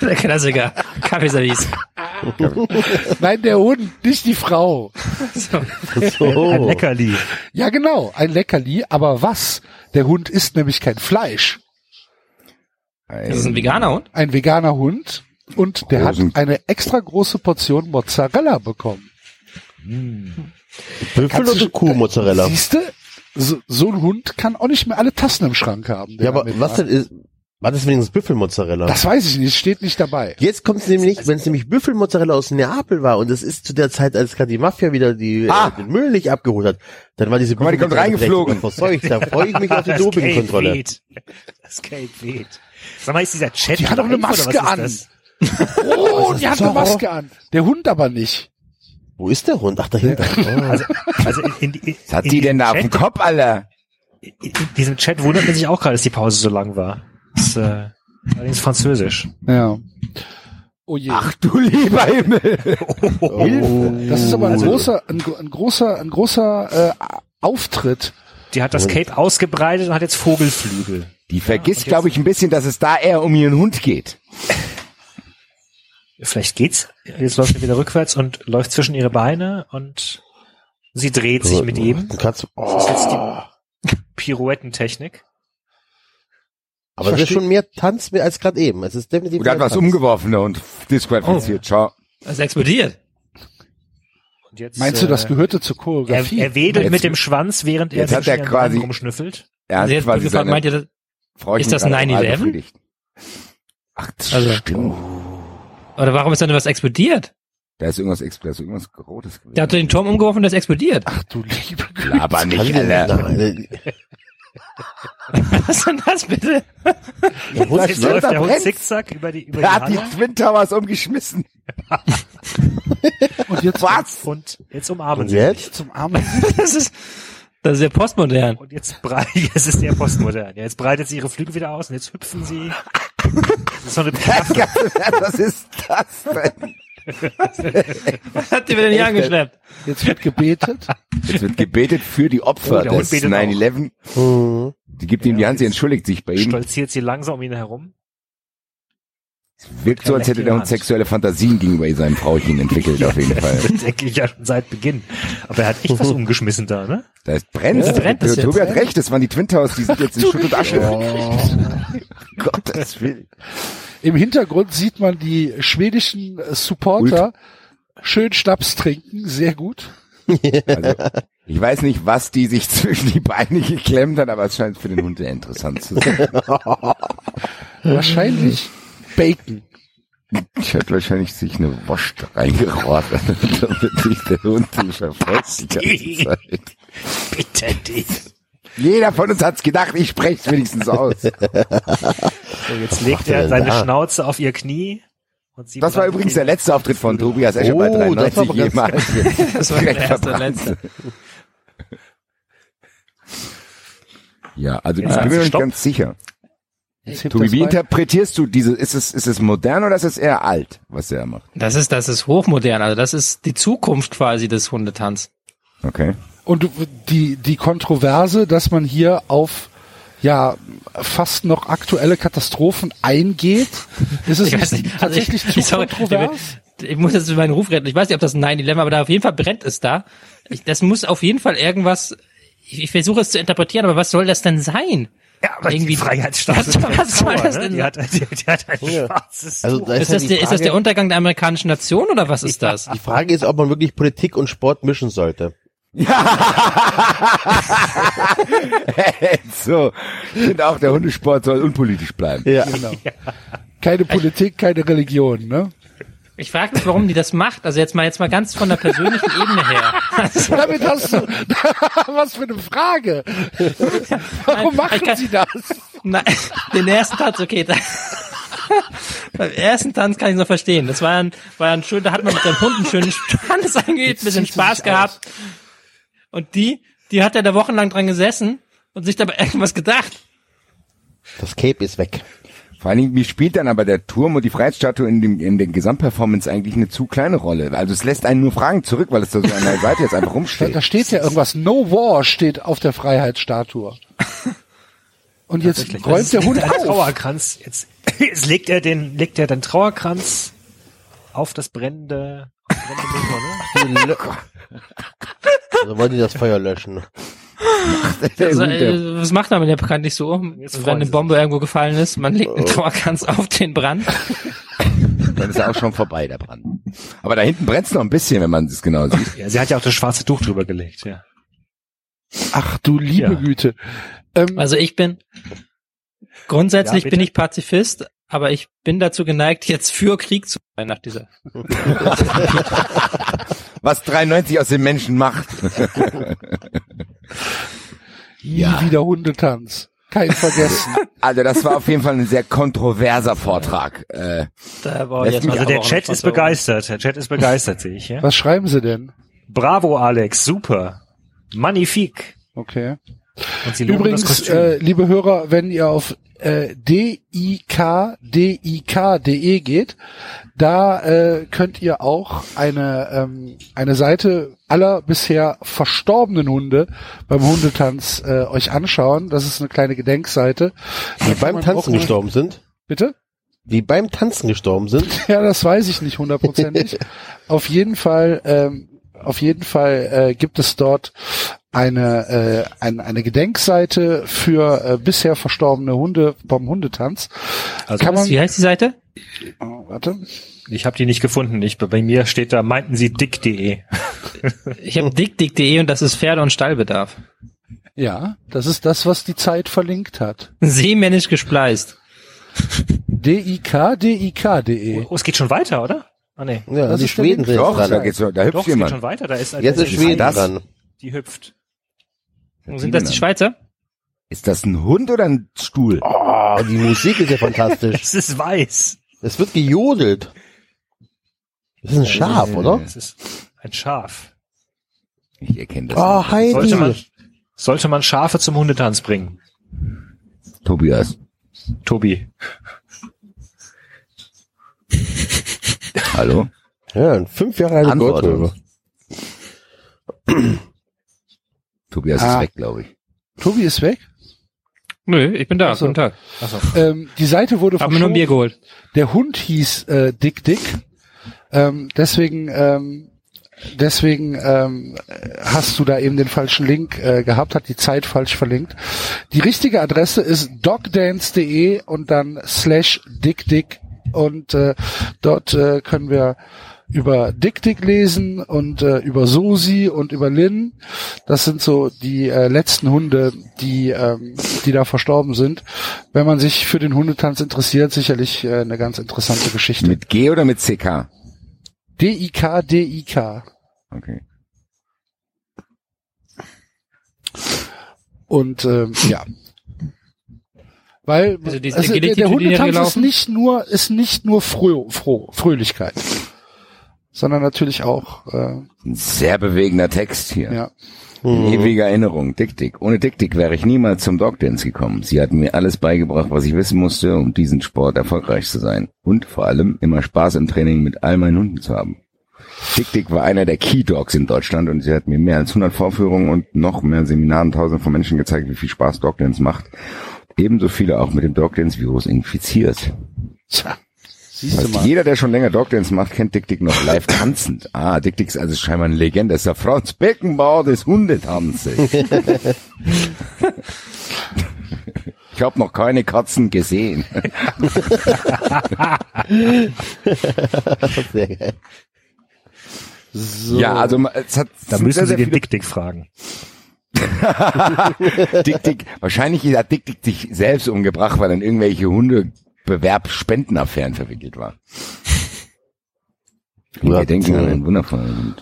Der Klassiker. Kaffeeservice. nein, der Hund, nicht die Frau. So. So. Ein Leckerli. Ja, genau, ein Leckerli, aber was? Der Hund isst nämlich kein Fleisch. Das ist ein veganer Hund? Ein veganer Hund und der Rosen- hat eine extra große Portion Mozzarella bekommen. Büffel oder Kuh-Mozzarella? Siehste, so, so ein Hund kann auch nicht mehr alle Tassen im Schrank haben. Ja, aber was denn ist, war das wenigstens Büffelmozzarella? Das weiß ich nicht, es steht nicht dabei. Jetzt kommt es nämlich nicht, wenn es nämlich Büffelmozzarella aus Neapel war und es ist zu der Zeit, als gerade die Mafia wieder die, Ah. äh, den Müll nicht abgeholt hat, dann war diese mal, die kommt Büffelmozzarella reingeflogen. verseucht. Da freue ich mich auf die Das Cape Dopingkontrolle. weht. Das Cape weht. Sag mal, ist dieser Chat Die hat doch eine Maske was an. Oh, die hat eine Maske an. Der Hund aber nicht. Wo ist der Hund? Ach, dahinter. Oh. Also, also in, in, in, Was hat in die denn da auf dem Chat- Kopf, Alter? In in diesem Chat wundert man sich auch gerade, dass die Pause so lang war. Das ist äh, allerdings französisch. Ja. Oh je. Ach du lieber Himmel. Hilfe. Das ist aber ein Also- großer, ein, ein großer, ein großer äh, Auftritt. Die hat das Cape ausgebreitet und hat jetzt Vogelflügel. Die vergisst, glaube ich, ein bisschen, dass es da eher um ihren Hund geht. Vielleicht geht's. Jetzt läuft sie wieder rückwärts und läuft zwischen ihre Beine und sie dreht sich mit ihm. Du kannst, Das ist jetzt die Pirouettentechnik. aber es ist schon mehr Tanz mehr als gerade eben. Es ist definitiv Oder hat was Tanz. umgeworfen und disqualifiziert. Ciao. Das ist explodiert. Und jetzt, Meinst du, das äh, gehörte zur Er, Choreografie? er wedelt Jetzt- mit dem Schwanz, während er jetzt hat er quasi- rumschnüffelt. Er hat hat quasi gefragt, seine meint ihr, das, Frauchen ist das gerade oral 9/11? befriedigt. Ach, das Also- stimmt. oder warum ist denn was explodiert? Da ist irgendwas, ex- da ist irgendwas Rotes gewesen. Der hat den Turm umgeworfen und der ist explodiert. Ach du liebe Aber Kann nicht, Alter. Was ist denn das bitte? Der Hund Jetzt läuft der Hund zickzack über die, über Der die hat die Twin Towers umgeschmissen. Und jetzt Was? und jetzt umarmen Und sie jetzt? sich. zum Armen. Das ist, das ist ja postmodern. Und jetzt breit, es ist der Postmodern. Ja, jetzt breitet sie ihre Flügel wieder aus und jetzt hüpfen sie. Das ist so eine Was ist das denn? Was hat die denn hier angeschleppt? Jetzt wird gebetet. Jetzt wird gebetet für die Opfer Oh, des betet 9-11. Mhm. Die gibt ihm die Hand, sie entschuldigt sich bei ihm. stolziert sie langsam um ihn herum. Wirkt so, als hätte der Hund sexuelle Fantasien gegenüber seinem Frauchen entwickelt, auf jeden Fall. Das denke ich ja schon seit Beginn. Aber er hat echt was umgeschmissen da, ne? Da ist brennt. Ja, brennt das Tobi hat recht, das waren die Twin Towers, die sind jetzt in Schutt und Asche. Gottes Willen. Im Hintergrund sieht man die schwedischen Supporter schön Schnaps trinken. Sehr gut. Also, ich weiß nicht, was die sich zwischen die Beine geklemmt hat, aber es scheint für den Hund sehr interessant zu sein. Wahrscheinlich Bacon. Ich hätte wahrscheinlich sich eine Wurst reingerohrt, damit sich der Hund die verfolgt die ganze Zeit. Bitte dich. Jeder von uns hat's gedacht, ich spreche wenigstens aus. So, jetzt legt er seine da? Schnauze auf ihr Knie. Und sie Das war übrigens der letzte Auftritt von Tobias Escher Oh, bei das 93 war aber ganz- jemals. Das war der erste und letzte. Ja, also ich Ja, bin mir noch nicht ganz sicher. Tobi, wie interpretierst du diese, ist es, ist es modern oder ist es eher alt, was der macht? Das ist, das ist hochmodern. Also das ist die Zukunft quasi des Hundetanz. Okay. Und du- die, die Kontroverse, dass man hier auf ja fast noch aktuelle Katastrophen eingeht, ist es Ich weiß nicht nicht, also ich- tatsächlich zu sorry, kontrovers? Ich muss jetzt meinen Ruf retten. Ich weiß nicht, ob das 9-11, aber da auf jeden Fall brennt es da. Ich, das muss auf jeden Fall irgendwas, ich, ich versuche es zu interpretieren, aber was soll das denn sein? Ja, aber Irgendwie- die Freiheitsstatue. Was- soll das ne? denn Die hat, die, die hat ein Ja. schwarzes Also da Ist ist, das, der, ist das Frage, der Untergang der amerikanischen Nation oder was ist das? die Frage ist, ob man wirklich Politik und Sport mischen sollte. so. Finde auch, der Hundesport soll unpolitisch bleiben. Ja. Genau. Keine Politik, keine Religion, ne? Ich frage mich, warum die das macht. Also jetzt mal jetzt mal ganz von der persönlichen Ebene her. Also, Damit hast du was für eine Frage. Warum Nein, machen ich kann- sie das? Nein, den ersten Tanz, okay. Da, beim ersten Tanz kann ich noch verstehen. Das war ein, war ein schön, da hat man mit dem Hund einen schönen Tanz eingeübt, bisschen zieht sie Spaß gehabt. Und die, die hat ja da wochenlang dran gesessen und sich dabei irgendwas gedacht. Das Cape ist weg. Vor allen Dingen, wie spielt dann aber der Turm und die Freiheitsstatue in, dem, in der Gesamtperformance eigentlich eine zu kleine Rolle? Also es lässt einen nur Fragen zurück, weil es da so an der Seite jetzt einfach rumsteht. da steht ja irgendwas. No War steht auf der Freiheitsstatue. Und jetzt räumt der Hund auf. Trauerkranz. Jetzt, jetzt legt er den, legt er den Trauerkranz auf das brennende, auf das brennende Motor, ne? Also wollen die das Feuer löschen. Der Also, der- äh, was macht man ja bekanntlich so, Jetzt wenn eine Bombe irgendwo gefallen ist? Man legt Oh. einen Trauerkranz auf den Brand. dann ist er auch schon vorbei, der Brand. Aber da hinten brennt's noch ein bisschen, wenn man es genau sieht. Ja, sie hat ja auch das schwarze Tuch drüber gelegt, ja. Ach du liebe Ja. Güte. Ähm, Also ich bin grundsätzlich Ja, bin ich Pazifist, aber ich bin dazu geneigt, jetzt für Krieg zu sein nach dieser. Was 93 aus den Menschen macht. nie wieder Hundetanz. Kein Vergessen. Also das war auf jeden Fall ein sehr kontroverser Vortrag. Äh, Also der Chat ist begeistert. Der Chat ist begeistert, sehe ich. Ja? Was schreiben Sie denn? Bravo, Alex. Super. Magnifique. Okay. Und Sie loben das Übrigens, äh, liebe Hörer, wenn ihr auf äh, dikdik.de geht, da äh, könnt ihr auch eine eine eine Seite aller bisher verstorbenen Hunde beim Hundetanz äh, euch anschauen. Das ist eine kleine Gedenkseite. Die beim Tanzen gestorben sind? Bitte? Die beim Tanzen gestorben sind? Ja, das weiß ich nicht hundertprozentig. auf jeden Fall, ähm, auf jeden Fall äh, gibt es dort eine, äh, ein, eine Gedenkseite für äh, bisher verstorbene Hunde vom Hundetanz. Also Kann man, Wie heißt die Seite? oh, warte. Ich habe die nicht gefunden. Ich, bei mir steht da, meinten Sie dick.de. Ich habe dickdick.de und das ist Pferde- und Stallbedarf. Ja, das ist das, was die Zeit verlinkt hat. Seemännisch gespleist. D-I-K-D-I-K.de. Oh, es geht schon weiter, oder? Ah, nee. Ja, Das die ist Schweden sind Doch, dran. da geht's, da hüpft Doch, es geht jemand. schon weiter. Da ist, Jetzt da ist Schweden dran. Die hüpft. Sind das die Schweizer? Ist das ein Hund oder ein Stuhl? Oh, die Musik ist ja fantastisch. Es ist weiß. Es wird gejodelt. Das ist ein Schaf, oder? Es ist ein Schaf. Ich erkenne das. Oh, Heidi. Sollte man, sollte man Schafe zum Hundetanz bringen? nicht. Tobias. Tobi. Hallo? Ja, ein fünf Jahre alte Antwort Goldröhre. Tobias Ah. ist weg, glaube ich. Tobi ist weg. Nö, ich bin da. Ach so. Guten Tag. Ähm, die Seite wurde Hab mir nur ein Bier geholt. Der Hund hieß äh, Dick Dick. Ähm, deswegen ähm, deswegen ähm, hast du da eben den falschen Link äh, gehabt, hat die Zeit falsch verlinkt. Die richtige Adresse ist dogdance.de und dann slash dickdick und äh, dort äh, können wir über Dick Dick lesen und äh, über Susi und über Lynn. Das sind so die äh, letzten Hunde, die ähm, die da verstorben sind. Wenn man sich für den Hundetanz interessiert, sicherlich äh, eine ganz interessante Geschichte. Mit G oder mit CK? D-I-K, D-I-K. Okay. Und ähm, ja. Weil Also diese also der, der Hundetanz ist nicht nur ist nicht nur froh, froh, Fröhlichkeit, sondern natürlich auch äh, Ein sehr bewegender Text hier. ja. In ewiger Erinnerung. Dick Dick. Ohne Dick Dick wäre ich niemals zum Dogdance gekommen. Sie hat mir alles beigebracht, was ich wissen musste, um diesen Sport erfolgreich zu sein. Und vor allem immer Spaß im Training mit all meinen Hunden zu haben. Dick Dick war einer der Key Dogs in Deutschland und sie hat mir mehr als 100 Vorführungen und noch mehr Seminaren tausend von Menschen gezeigt, wie viel Spaß Dogdance macht. Ebenso viele auch mit dem Dogdance-Virus infiziert. Tja, Siehst du mal. jeder, der schon länger Dogdance macht, kennt Dick Dick noch live tanzend. Ah, Dick Dick ist also scheinbar eine Legende. Das ist der Franz Beckenbauer des Hundetanzes. ich habe noch keine Katzen gesehen. Sehr geil. So. Ja, also es hat Da müssen sehr, Sie sehr den Dick Dick fragen. Dick Dick. Wahrscheinlich hat Dick Dick sich selbst umgebracht, weil er in irgendwelche Hundebewerb-Spendenaffären verwickelt war. Ja, Wir denken so. an einen wundervollen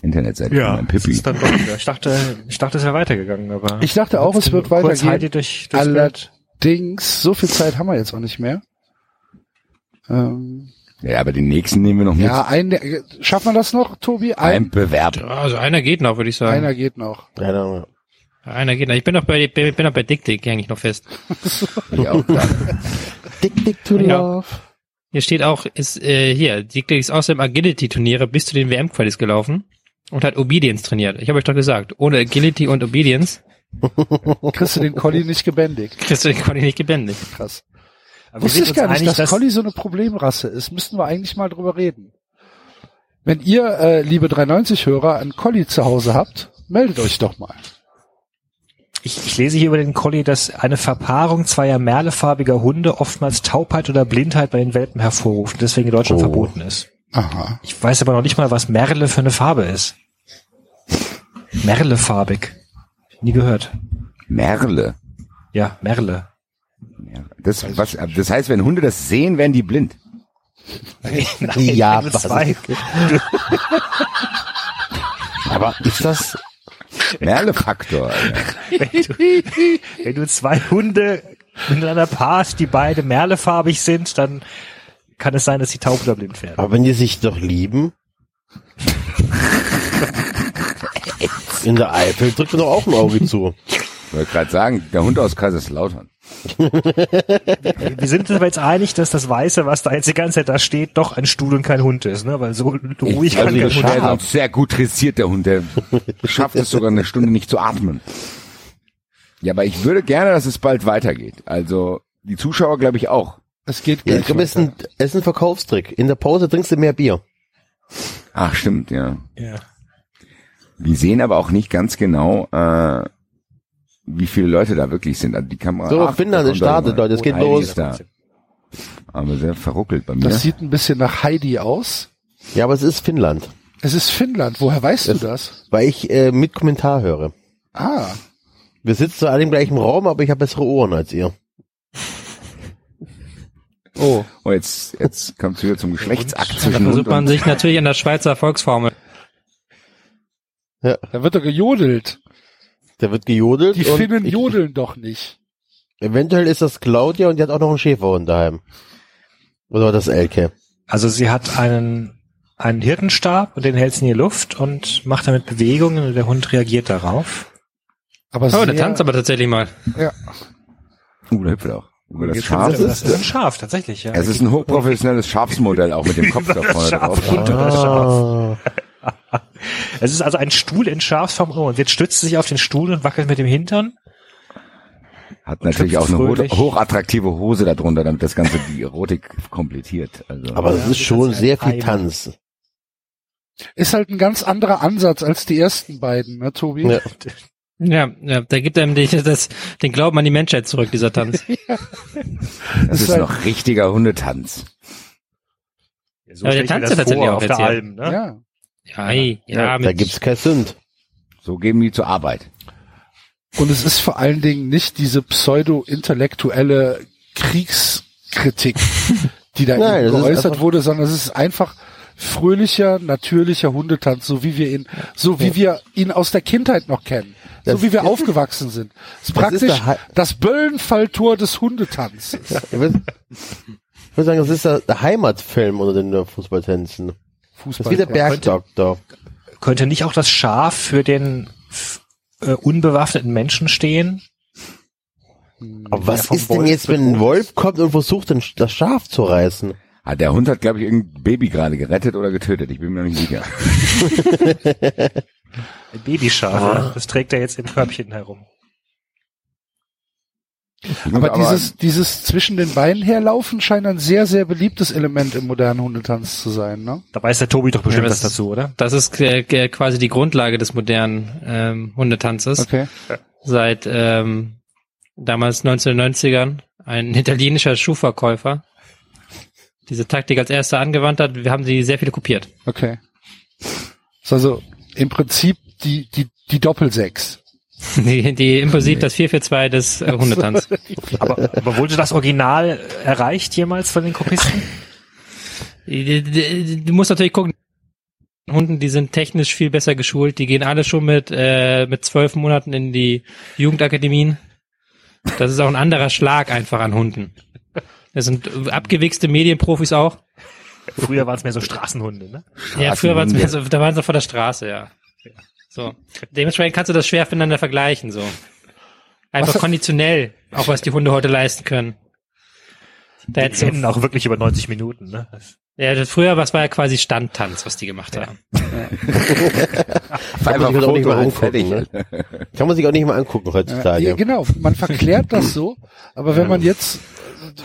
Internetseite von meinem das Pippi. ist dann doch, ich dachte, ich dachte, es wäre weitergegangen, aber. Ich dachte auch, es wird weitergehen. Durch. Allerdings, so viel Zeit haben wir jetzt auch nicht mehr. Ähm, Ja, aber den nächsten nehmen wir noch mit. ja, ein, schafft man das noch, Tobi? Ein Bewerb. Ja, also einer geht noch, würde ich sagen. Einer geht noch. Ja, Einer geht noch. Ich bin noch bei, bin bin noch bei Dick Dick, häng ich noch fest. Ich auch klar. Dick Dick to Ja. love. Hier steht auch, ist, äh, hier, Dick Dick ist außerdem Agility-Turniere bis zu den WM-Qualis gelaufen und hat Obedience trainiert. Ich habe euch doch gesagt, ohne Agility und Obedience Kriegst du den Collie nicht gebändigt. kriegst du den Quali nicht gebändigt. Krass. Aber Wusste ich gar nicht, einig, dass Collie so eine Problemrasse ist. Müssten wir eigentlich mal drüber reden. Wenn ihr, äh, liebe 390-Hörer, einen Collie zu Hause habt, meldet euch doch mal. Ich, ich lese hier über den Collie, dass eine Verpaarung zweier merlefarbiger Hunde oftmals Taubheit oder Blindheit bei den Welpen hervorruft und deswegen in Deutschland verboten ist. Aha. Ich weiß aber noch nicht mal, was Merle für eine Farbe ist. Merlefarbig. Nie gehört. Merle. Ja, Merle. Das, was, das heißt, wenn Hunde das sehen, werden die blind. Ja, nur was- zwei. Aber ist das, Merle-Faktor. Wenn, du, wenn du zwei Hunde miteinander paarst, die beide merlefarbig sind, dann kann es sein, dass sie taub oder blind werden. aber wenn die sich doch lieben? In der Eifel drückt man doch auch ein Auge zu. Ich wollte gerade sagen, der Hund aus Kaiserslautern. Wir sind uns aber jetzt einig, dass das Weiße, was da jetzt die ganze Zeit da steht, doch ein Stuhl und kein Hund ist, ne? Weil so ruhig Also kann kein der Hund sein. sehr gut dressiert, der Hund. Der schafft es sogar eine Stunde nicht zu atmen. Ja, aber ich würde gerne, dass es bald weitergeht. Also die Zuschauer glaube ich auch. Es geht Ja, ich glaube, es ist ein, weiter. es ist ein Verkaufstrick. In der Pause trinkst du mehr Bier. Ach, stimmt, ja. Ja. Wir sehen aber auch nicht ganz genau, äh, wie viele Leute da wirklich sind. Also die Kamera. So, Finnland, da es kommt startet, Leute, es geht los. Da. Aber sehr verruckelt bei mir. Das sieht ein bisschen nach Heidi aus. Ja, aber es ist Finnland. Es ist Finnland. Woher weißt du das? Weil ich äh, mit Kommentar höre. Ah, Wir sitzen zwar alle im gleichen Raum, aber ich habe bessere Ohren als ihr. oh. Oh, jetzt, jetzt kommt es wieder zum Geschlechtsakt Da zwischen versucht Hund man sich natürlich an der Schweizer Volksformel. Da wird doch gejodelt. Der wird gejodelt. Die Finnen ich- jodeln doch nicht. Eventuell ist das Claudia und die hat auch noch einen Schäferhund daheim. Oder war das Elke? Also sie hat einen, einen Hirtenstab und den hält sie in die Luft und macht damit Bewegungen und der Hund reagiert darauf. Aber Oh, der tanzt aber tatsächlich mal. Ja. Uh, der hüpft auch. Über das Schaf. das, das ist ein Schaf, tatsächlich, ja. Es ist ein hochprofessionelles Schafsmodell, auch mit dem Kopf da Das vorne Schaf drauf. unter das Ah. Schaf. Es ist also ein Stuhl in Schafsform. Und jetzt stützt sie sich auf den Stuhl und wackelt mit dem Hintern. Hat natürlich auch eine ho fröhlich. hochattraktive Hose darunter, damit das Ganze die Erotik komplettiert. Also, Aber es ist schon ist sehr viel Eimer. Tanz. Ist halt ein ganz anderer Ansatz als die ersten beiden, ne, Tobi? Ja. Ja, ja, da gibt einem die, das, den Glauben an die Menschheit zurück, dieser Tanz. das ist halt- noch richtiger Hundetanz. So Aber der tanzt ja tatsächlich auch auf jetzt der. Alm, ne? Ja. Ja, ey, ja, da gibt's kein Sünd. So geben die zur Arbeit. Und es ist vor allen Dingen nicht diese pseudo-intellektuelle Kriegskritik, die da Nein, ist geäußert wurde, sondern es ist einfach fröhlicher, natürlicher Hundetanz, so wie wir ihn, so wie wir ihn aus der Kindheit noch kennen. Das- so wie wir ist- aufgewachsen sind. Es ist das ist praktisch Hi- das Böllenfalltor des Hundetanzes. Ich würde sagen, das ist der, Heimatfilm unter den äh, Fußballtänzen. Das ist wie der Bergdoktor. Könnte nicht auch das Schaf für den äh, unbewaffneten Menschen stehen? Aber was der vom ist denn jetzt, wenn ein Wolf kommt und versucht, den, das Schaf zu reißen? Ah, der Hund hat, glaube ich, irgendein Baby gerade gerettet oder getötet. Ich bin mir noch nicht sicher. Ein Babyschaf, Ah. das trägt er jetzt im Körbchen herum. Aber dieses, dieses zwischen den Beinen herlaufen scheint ein sehr, sehr beliebtes Element im modernen Hundetanz zu sein, ne? Da weiß der Tobi doch bestimmt Ja, was das- dazu, oder? das ist äh, quasi die Grundlage des modernen ähm, Hundetanzes. Okay. Seit ähm, damals 1990ern ein italienischer Schuhverkäufer diese Taktik als erster angewandt hat. Wir haben sie sehr viele kopiert. Okay. Ist also im Prinzip die, die, die Doppelsechs. Die, die im Prinzip das 442 des äh, Hundetanz. Aber, aber wurde das Original erreicht jemals von den Kopisten? Du, musst natürlich gucken, Hunden, die sind technisch viel besser geschult, die gehen alle schon mit äh, mit zwölf Monaten in die Jugendakademien. Das ist auch ein anderer Schlag einfach an Hunden. Das sind abgewichste Medienprofis auch. Früher waren es mehr so Straßenhunde, ne? Ja, früher waren es mehr so, da waren sie vor der Straße, ja. So. Dementsprechend kannst du das schwer miteinander vergleichen, so. Einfach Was- konditionell, auch was die Hunde heute leisten können. Da Die rennen auch wirklich über 90 Minuten, ne? Ja, das früher, was war ja quasi Standtanz, was die gemacht haben. Kann man sich auch nicht mal fertig. angucken. Ne? Kann man sich auch nicht mal angucken heutzutage. Ja, genau, man verklärt das so, aber wenn man jetzt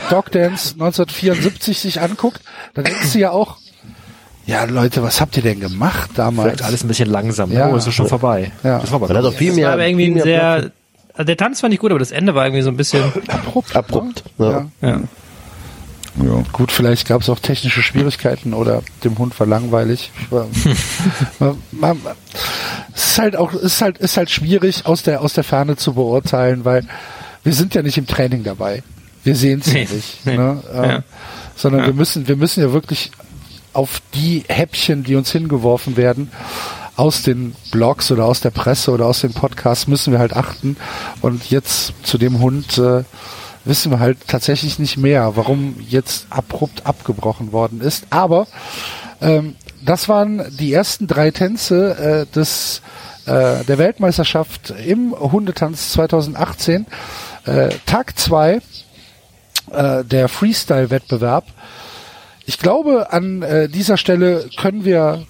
Dog Dance 1974 sich anguckt, dann denkst du ja auch, ja Leute, was habt ihr denn gemacht damals? Vielleicht alles ein bisschen langsam, Ja. ne? Oh, ist es schon vorbei. Ja. Das war aber auch viel Das mehr, war aber irgendwie viel mehr sehr, also der Tanz fand ich gut, aber das Ende war irgendwie so ein bisschen, abrupt. abrupt. Ne? Ja. Ja. ja. Ja. Gut, vielleicht gab es auch technische Schwierigkeiten oder dem Hund war langweilig. Es ist halt auch, ist halt, ist halt schwierig aus der, aus der Ferne zu beurteilen, weil wir sind ja nicht im Training dabei. Wir sehen es Nee, ja nicht, nee. ne? Ähm, Ja. sondern Ja. wir müssen, wir müssen ja wirklich auf die Häppchen, die uns hingeworfen werden, aus den Blogs oder aus der Presse oder aus den Podcasts müssen wir halt achten. Und jetzt zu dem Hund äh, wissen wir halt tatsächlich nicht mehr, warum jetzt abrupt abgebrochen worden ist. Aber ähm, das waren die ersten drei Tänze äh, des äh, der Weltmeisterschaft im Hundetanz 2018. Äh, Tag zwei äh, der Freestyle-Wettbewerb. Ich glaube, an äh, dieser Stelle können wir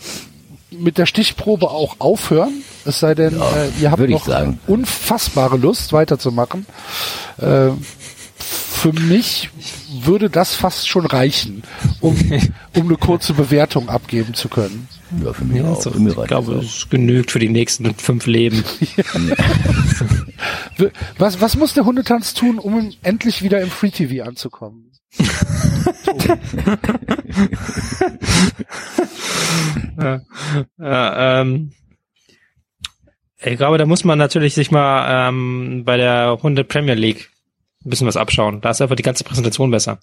mit der Stichprobe auch aufhören. Es sei denn, äh, ihr habt noch sagen. unfassbare Lust weiterzumachen. Äh, für mich würde das fast schon reichen, um, um eine kurze Bewertung abgeben zu können. Ja, für mich Ja, auch. Für mich ich glaube, das es genügt für die nächsten fünf Leben. Was, was muss der Hundetanz tun, um endlich wieder im Free TV anzukommen? ja, ja, ähm, ich glaube, da muss man natürlich sich mal ähm, bei der Hunde Premier League ein bisschen was abschauen. Da ist einfach die ganze Präsentation besser.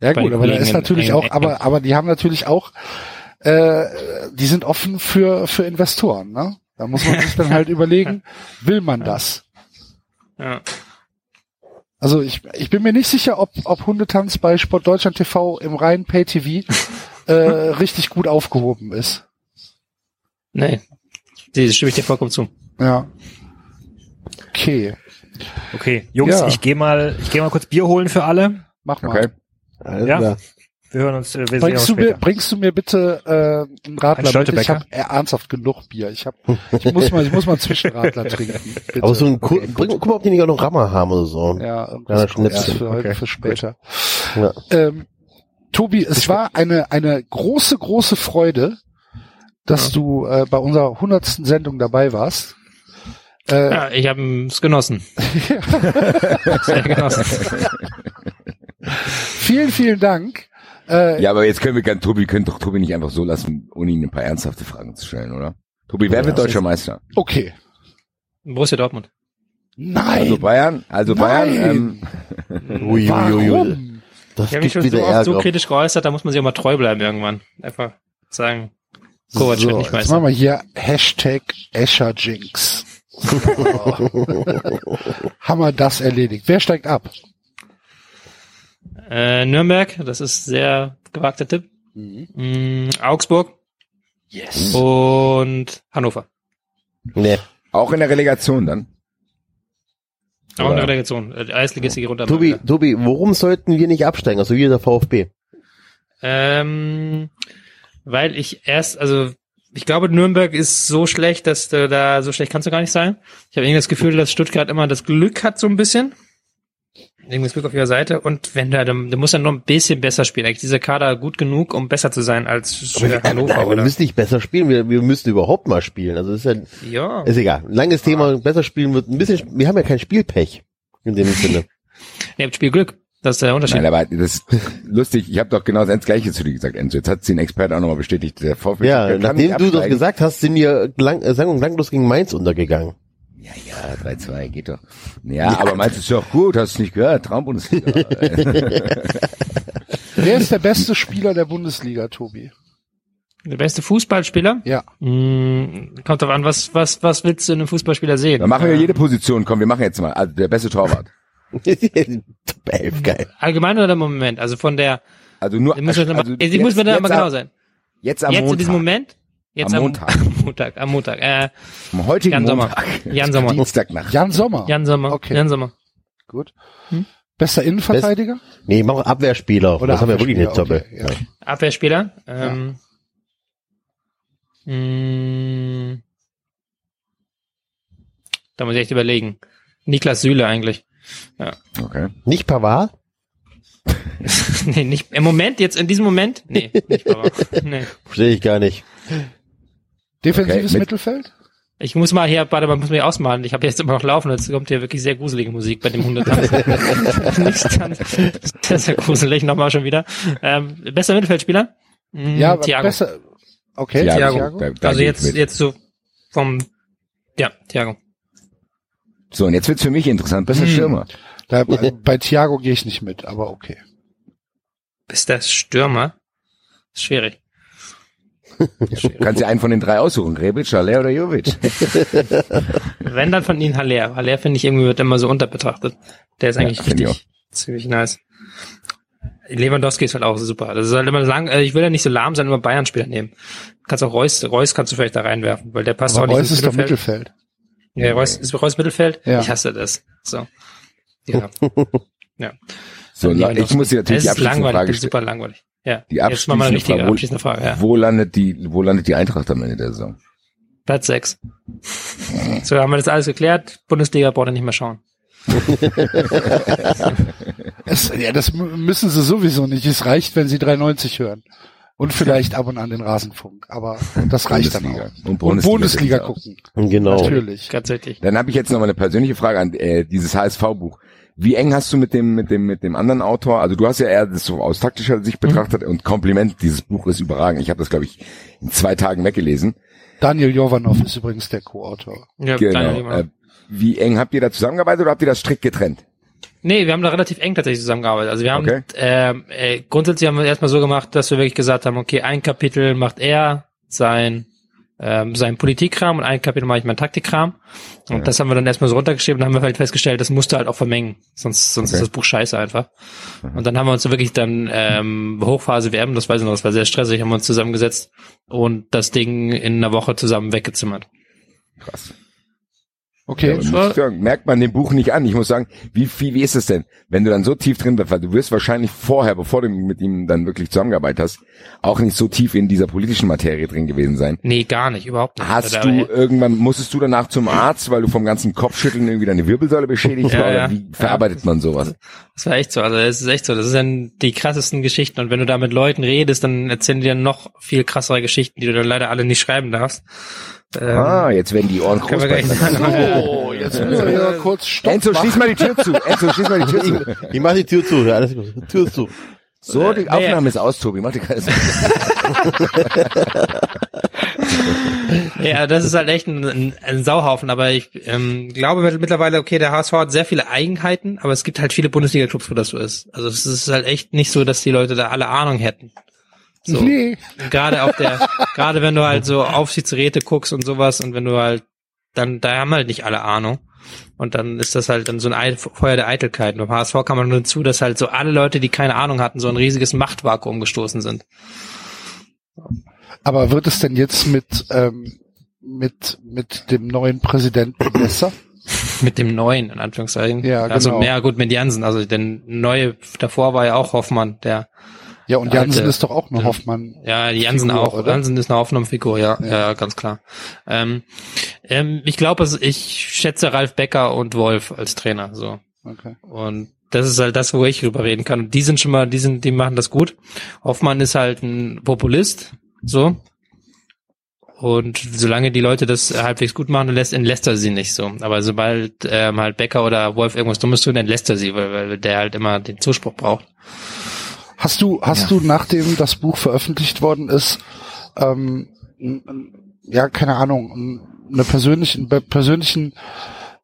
Ja Bei gut, aber da ist in- natürlich in auch, aber, aber die haben natürlich auch, äh, die sind offen für, für Investoren, ne? Da muss man sich dann halt überlegen, will man das? Ja. Also ich, ich bin mir nicht sicher, ob, ob Hundetanz bei Sport Deutschland TV im reinen Pay TV äh, richtig gut aufgehoben ist. Nee, die stimme ich dir vollkommen zu. Ja. Okay. Okay, Jungs, Ja. ich gehe mal, ich gehe mal kurz Bier holen für alle. Mach mal. Okay. Alles Ja. klar. Wir hören uns, äh, wir sehen uns Bringst du, mir, bringst du mir bitte äh, einen Radler Ein? Ich habe ernsthaft genug Bier. Ich hab, ich muss mal, ich muss mal einen Zwischenradler trinken. Bitte. Aber so ein Okay, bring, guck mal, ob die nicht auch noch Rammer haben oder so. Ja, Schnitzel. erst für heute, Okay. für später. Ja. Ähm, Tobi, es war eine, eine große, große Freude, dass du äh, bei unserer hundertsten Sendung dabei warst. Äh, Ja, ich habe es genossen. Sehr genossen. Vielen, vielen Dank. Äh, Ja, aber jetzt können wir, kann, Tobi, können doch Tobi nicht einfach so lassen, ohne ihn ein paar ernsthafte Fragen zu stellen, oder? Tobi, wer Ja, wird deutscher ist- Meister? Okay. Borussia Dortmund. Nein. Also Bayern, also Bayern, Nein. ähm, Ui, ui, ui? Das Ich habe mich schon so wieder oft so kritisch geäußert, da muss man sich auch mal treu bleiben irgendwann. Einfach sagen, Kovac So, wird nicht jetzt Meister. machen wir hier Hashtag Escher Jinx. Haben wir das erledigt. Wer steigt ab? Äh, Nürnberg, das ist sehr gewagter Tipp. Mm, Augsburg Yes. und Hannover. Nee. auch in der Relegation dann. Auch in Oder? der Relegation. Äh, Eisligist runter. Tobi, Tobi, warum sollten wir nicht absteigen? Also wie der VfB. Ähm, weil ich erst, also ich glaube, Nürnberg ist so schlecht, dass du da so schlecht kannst du gar nicht sein. Ich habe irgendwie das Gefühl, dass Stuttgart immer das Glück hat so ein bisschen. Irgendwie das Glück auf ihrer Seite. Und wenn du, du musst dann noch ein bisschen besser spielen. Eigentlich dieser Kader gut genug, um besser zu sein als Aber wir, Hannover, wir oder? müssen nicht besser spielen, wir, wir müssen überhaupt mal spielen. Also ist ja, Ja. ist egal. Ein langes Thema, besser spielen wird ein bisschen, wir haben ja kein Spielpech. In dem Sinne. Ihr habt Spielglück. Das ist der Unterschied. Nein, aber das ist lustig. Ich habe doch genau das Gleiche zu dir gesagt, Enzo. Jetzt hat sie ein Experte auch nochmal bestätigt. Der VfB Ja, kann nachdem nicht du das gesagt hast, sind wir lang, äh, sang- und klanglos gegen Mainz untergegangen. Ja, ja, 3-2, geht doch. Ja, aber meinst du ist doch gut, hast du nicht gehört? Traumbundesliga. Wer ist der beste Spieler der Bundesliga, Tobi? Der beste Fußballspieler? Ja. Mm, kommt drauf an, was, was, was willst du in einem Fußballspieler sehen? Dann machen wir Ähm, jede Position. Komm, wir machen jetzt mal. Also der beste Torwart. Top 11, geil. Allgemein oder im Moment? Also von der, Also nur, ich muss, mir da mal- also muss mir da jetzt mal am- genau sein. Jetzt am Jetzt Montag. in diesem Moment? Jetzt Am Montag. Am Montag, am Montag. Äh, Am heutigen Jan Sommer. Montag. Jan Sommer. Dienstagnacht. Jan Sommer. Jan Sommer. Okay. Jan Sommer. Gut. Bester Innenverteidiger? Nee, mach Abwehrspieler. Oder das haben wir wirklich nicht Abwehrspieler, okay, ja. Abwehrspieler. Ähm, mh, da muss ich echt überlegen. Niklas Süle eigentlich. Ja. Okay. Nicht Pavard? nee, nicht, im Moment, jetzt in diesem Moment? Nee, nicht Pavard. Nee. Verstehe ich gar nicht. Defensives Okay, mit- Mittelfeld? Ich muss mal hier, warte mal, muss mir ausmalen. Ich habe jetzt immer noch laufen, jetzt kommt hier wirklich sehr gruselige Musik bei dem Hundetanz. Ganz, sehr, sehr gruselig, nochmal schon wieder. Ähm, bester Mittelfeldspieler? Mm, Ja, Thiago. besser. Okay, Thiago. Thiago. Da- da also jetzt, jetzt so vom, ja, Thiago. So, und jetzt wird's für mich interessant. Besser Hm. Stürmer. Da, bei, bei Thiago gehe ich nicht mit, aber okay. Ist das Stürmer? Ist schwierig. Du kannst dir einen von den drei aussuchen. Rebic, Haller oder Jovic. Wenn dann von ihnen Haller. Haller finde ich irgendwie wird immer so unterbetrachtet. Der ist Ja, eigentlich ich richtig, ziemlich nice. Lewandowski ist halt auch super. Das ist halt immer lang, äh, ich will ja nicht so lahm sein, immer Bayern-Spieler nehmen. Kannst auch Reus, Reus kannst du vielleicht da reinwerfen, weil der passt Aber auch nicht Reus ist doch Mittelfeld. Ja, Reus, ist Reus Mittelfeld? Ja. Ich hasse das. So. Ja. ja. So, Dann ich muss dir natürlich die ist abschließende langweilig, Frage das ist stellen. super langweilig. Ja. Die Jetzt mal eine richtige abschließende abschließende Frage, ja. Frage. Wo landet die, wo landet die Eintracht am Ende der Saison? Platz 6. So, haben wir das alles geklärt. Bundesliga braucht ihr nicht mehr schauen. Es, ja, das müssen sie sowieso nicht. Es reicht, wenn sie 390 hören. Und vielleicht ab und an den Rasenfunk. Aber das reicht dann Bundesliga. auch. Und Und Bundesliga Bundesliga natürlich gucken. Genau. Natürlich. Ganz richtig. Dann habe ich jetzt noch mal eine persönliche Frage an äh, dieses HSV-Buch. Wie eng hast du mit dem mit dem mit dem anderen Autor? Also du hast ja eher das so aus taktischer Sicht betrachtet und Kompliment, dieses Buch ist überragend. Ich habe das glaube ich in zwei Tagen weggelesen. Daniel Jovanov ist übrigens der Co-Autor. Ja, genau. Äh, wie eng habt ihr da zusammengearbeitet oder habt ihr das strikt getrennt? Nee, wir haben da relativ eng tatsächlich zusammengearbeitet. Also wir haben Okay. ähm, äh, grundsätzlich haben wir erstmal so gemacht, dass wir wirklich gesagt haben, okay, ein Kapitel macht er sein ähm, sein Politikkram und ein Kapitel mache ich mein Taktikkram. Und Ja. das haben wir dann erstmal so runtergeschrieben und haben wir halt festgestellt, das musste halt auch vermengen. Sonst, sonst Okay. ist das Buch scheiße einfach. Und dann haben wir uns wirklich dann ähm, Hochphase WM, das weiß ich noch, das war sehr stressig, haben wir uns zusammengesetzt und das Ding in einer Woche zusammen weggezimmert. Krass. Okay. Ja, sagen, merkt man dem Buch nicht an. Ich muss sagen, wie viel, wie ist es denn, wenn du dann so tief drin bist, weil du wirst wahrscheinlich vorher, bevor du mit ihm dann wirklich zusammengearbeitet hast, auch nicht so tief in dieser politischen Materie drin gewesen sein. Nee, gar nicht, überhaupt nicht. Hast Also, du irgendwann, musstest du danach zum Arzt, weil du vom ganzen Kopfschütteln irgendwie deine Wirbelsäule beschädigt Ja, war? Oder ja. wie verarbeitet man sowas? Das war echt so. Also es ist echt so. Das sind die krassesten Geschichten. Und wenn du da mit Leuten redest, dann erzählen die dir noch viel krassere Geschichten, die du dann leider alle nicht schreiben darfst. Ähm, ah, jetzt werden die Ohren groß. Oh, jetzt müssen wir ja kurz Stopp Enzo, schließ mal die Tür zu. Enzo, schließ mal die Tür zu. Ich mach die Tür zu, alles gut. Tür zu. So, die Äh, Aufnahme ist aus, Tobi. Mach dir keine Sorgen. Ja, das ist halt echt ein, ein, ein Sauhaufen, aber ich ähm, glaube mittlerweile, okay, der HSV hat sehr viele Eigenheiten, aber es gibt halt viele Bundesliga-Clubs, wo das so ist. Also es ist halt echt nicht so, dass die Leute da alle Ahnung hätten. So. Nee. Gerade auf der, gerade wenn du halt so Aufsichtsräte guckst und sowas und wenn du halt, dann, da haben halt nicht alle Ahnung. Und dann ist das halt dann so ein Ei- Feuer der Eitelkeit. Und beim HSV kam man nur hinzu, dass halt so alle Leute, die keine Ahnung hatten, so ein riesiges Machtvakuum gestoßen sind. Aber wird es denn jetzt mit, ähm, mit, mit dem neuen Präsidenten besser? Mit dem neuen, in Anführungszeichen. Ja, Also, genau. ja, gut, mit Jansen. Also, der neue, davor war ja auch Hoffmann, der. Ja, und Jansen ist doch auch eine Hoffmann. Ja, die Jansen auch. oder? Jansen ist eine Hoffnungsfigur, ja, ja, ganz klar. Ähm, ähm, ich glaube, also ich schätze Ralf Becker und Wolf als Trainer, so. Okay. Und das ist halt das, wo ich drüber reden kann. Und die sind schon mal, die sind, die machen das gut. Hoffmann ist halt ein Populist, so. Und solange die Leute das halbwegs gut machen, lässt, entlässt er sie nicht so. Aber sobald ähm, halt Becker oder Wolf irgendwas Dummes tun, entlässt er sie, weil, weil der halt immer den Zuspruch braucht. Hast du, hast du, nachdem das Buch veröffentlicht worden ist, ähm, ja, keine Ahnung, eine persönlichen, persönlichen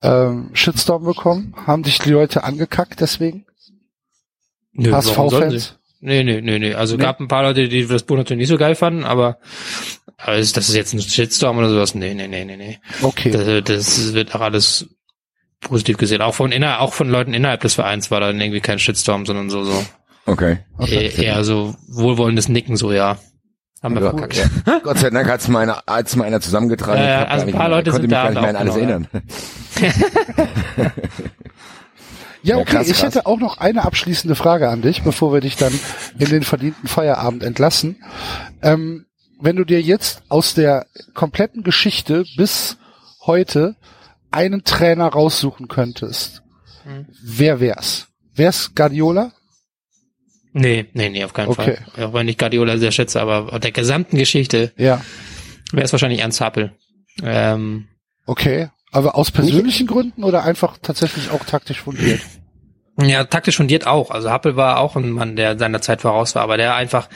ähm, Shitstorm bekommen? Haben dich die Leute angekackt deswegen? Nö, HSV-Fans? Nee, nee, nee, nee. Also Nee? gab ein paar Leute, die das Buch natürlich nicht so geil fanden, aber also das ist jetzt ein Shitstorm oder sowas. Nee, nee, nee, nee, nee. Okay. Das, das wird auch alles positiv gesehen. Auch von inner, auch von Leuten innerhalb des Vereins war dann irgendwie kein Shitstorm, sondern so, so. Okay. Eher, eher so wohlwollendes Nicken, so, ja. Haben wir Ja, verkackt. ja. Gott sei Dank hat's mal einer, hat's mal einer zusammengetragen. Ja, ja, Ich hab also ein paar mehr- Leute konnte sind mich da gar nicht mehr an alles genau, erinnern. Ja, Ja, okay. krass, ich krass. hätte auch noch eine abschließende Frage an dich, bevor wir dich dann in den verdienten Feierabend entlassen. Ähm, wenn du dir jetzt aus der kompletten Geschichte bis heute einen Trainer raussuchen könntest, Hm. wer wär's? Wär's Guardiola? Nee, nee, nee, auf keinen Okay. Fall. Auch wenn ich Guardiola sehr schätze, aber auf der gesamten Geschichte Ja. wäre es wahrscheinlich Ernst Happel. Ähm, Okay. Aber aus persönlichen Gründen oder einfach tatsächlich auch taktisch fundiert? Ja, taktisch fundiert auch. Also Happel war auch ein Mann, der seiner Zeit voraus war, aber der einfach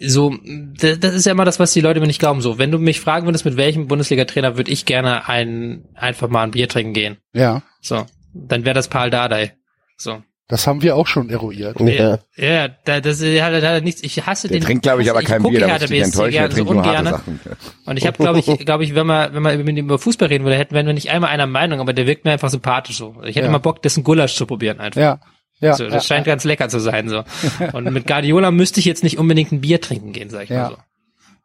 so, das, das ist ja immer das, was die Leute mir nicht glauben. So, wenn du mich fragen würdest, mit welchem Bundesliga-Trainer würde ich gerne ein, einfach mal ein Bier trinken gehen. Ja. So, dann wäre das Paul Dardai. So. Das haben wir auch schon eruiert. Ja, ja da, das ist halt, nichts. Ich hasse Der den. trinkt, glaube ich, aber kein Bier, da muss ich dich enttäuschen, der gerne so trinkt nur harte ungerne. Sachen. Und ich habe, glaube ich, glaube ich, wenn man, wenn man mit ihm über Fußball reden würde, hätten, wären wir nicht einmal einer Meinung, aber der wirkt mir einfach sympathisch so. Ich hätte Ja. mal Bock, dessen Gulasch zu probieren einfach. Ja. Ja. so, das ja, scheint ganz lecker zu sein so. Und mit Guardiola müsste ich jetzt nicht unbedingt ein Bier trinken gehen, sag ich Ja. mal so.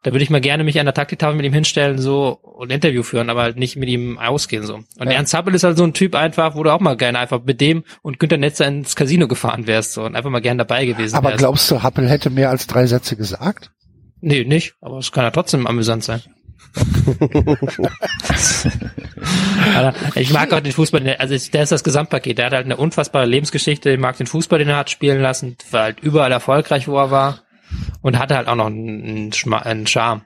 Da würde ich mal gerne mich an der Taktiktafel mit ihm hinstellen so und Interview führen, aber halt nicht mit ihm ausgehen so. Und Ja. Ernst Happel ist halt so ein Typ einfach, wo du auch mal gerne einfach mit dem und Günter Netzer ins Casino gefahren wärst so und einfach mal gerne dabei gewesen Aber wärst. glaubst du, Happel hätte mehr als drei Sätze gesagt? Nee, nicht, aber es kann ja trotzdem amüsant sein. Aber ich mag auch den Fußball, also ich- der ist das Gesamtpaket. Der hat halt eine unfassbare Lebensgeschichte. Ich mag den Fußball, den er hat spielen lassen. War halt überall erfolgreich, wo er war. Und hatte halt auch noch einen, einen, Schma- einen Charme.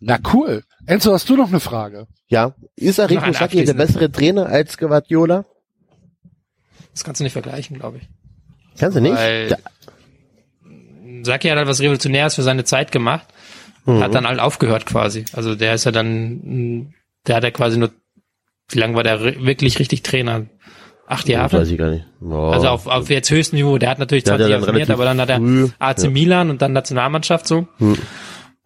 Na cool. Enzo, hast du noch eine Frage? Ja, ist Arrigo Sacchi der bessere Trainer als Guardiola? Das kannst du nicht vergleichen, glaube ich. Kannst du nicht? Weil. Saki hat halt was Revolutionäres für seine Zeit gemacht. Mhm. Hat dann halt aufgehört quasi. Also der ist ja dann, der hat ja quasi nur, wie lange war der wirklich richtig Trainer? Acht Jahre? Weiß ich gar nicht. Oh. Also auf, auf jetzt höchstem Niveau. Der hat natürlich Der hat 20 ja Jahre trainiert, aber dann hat er AC ja. Milan und dann Nationalmannschaft so. Hm.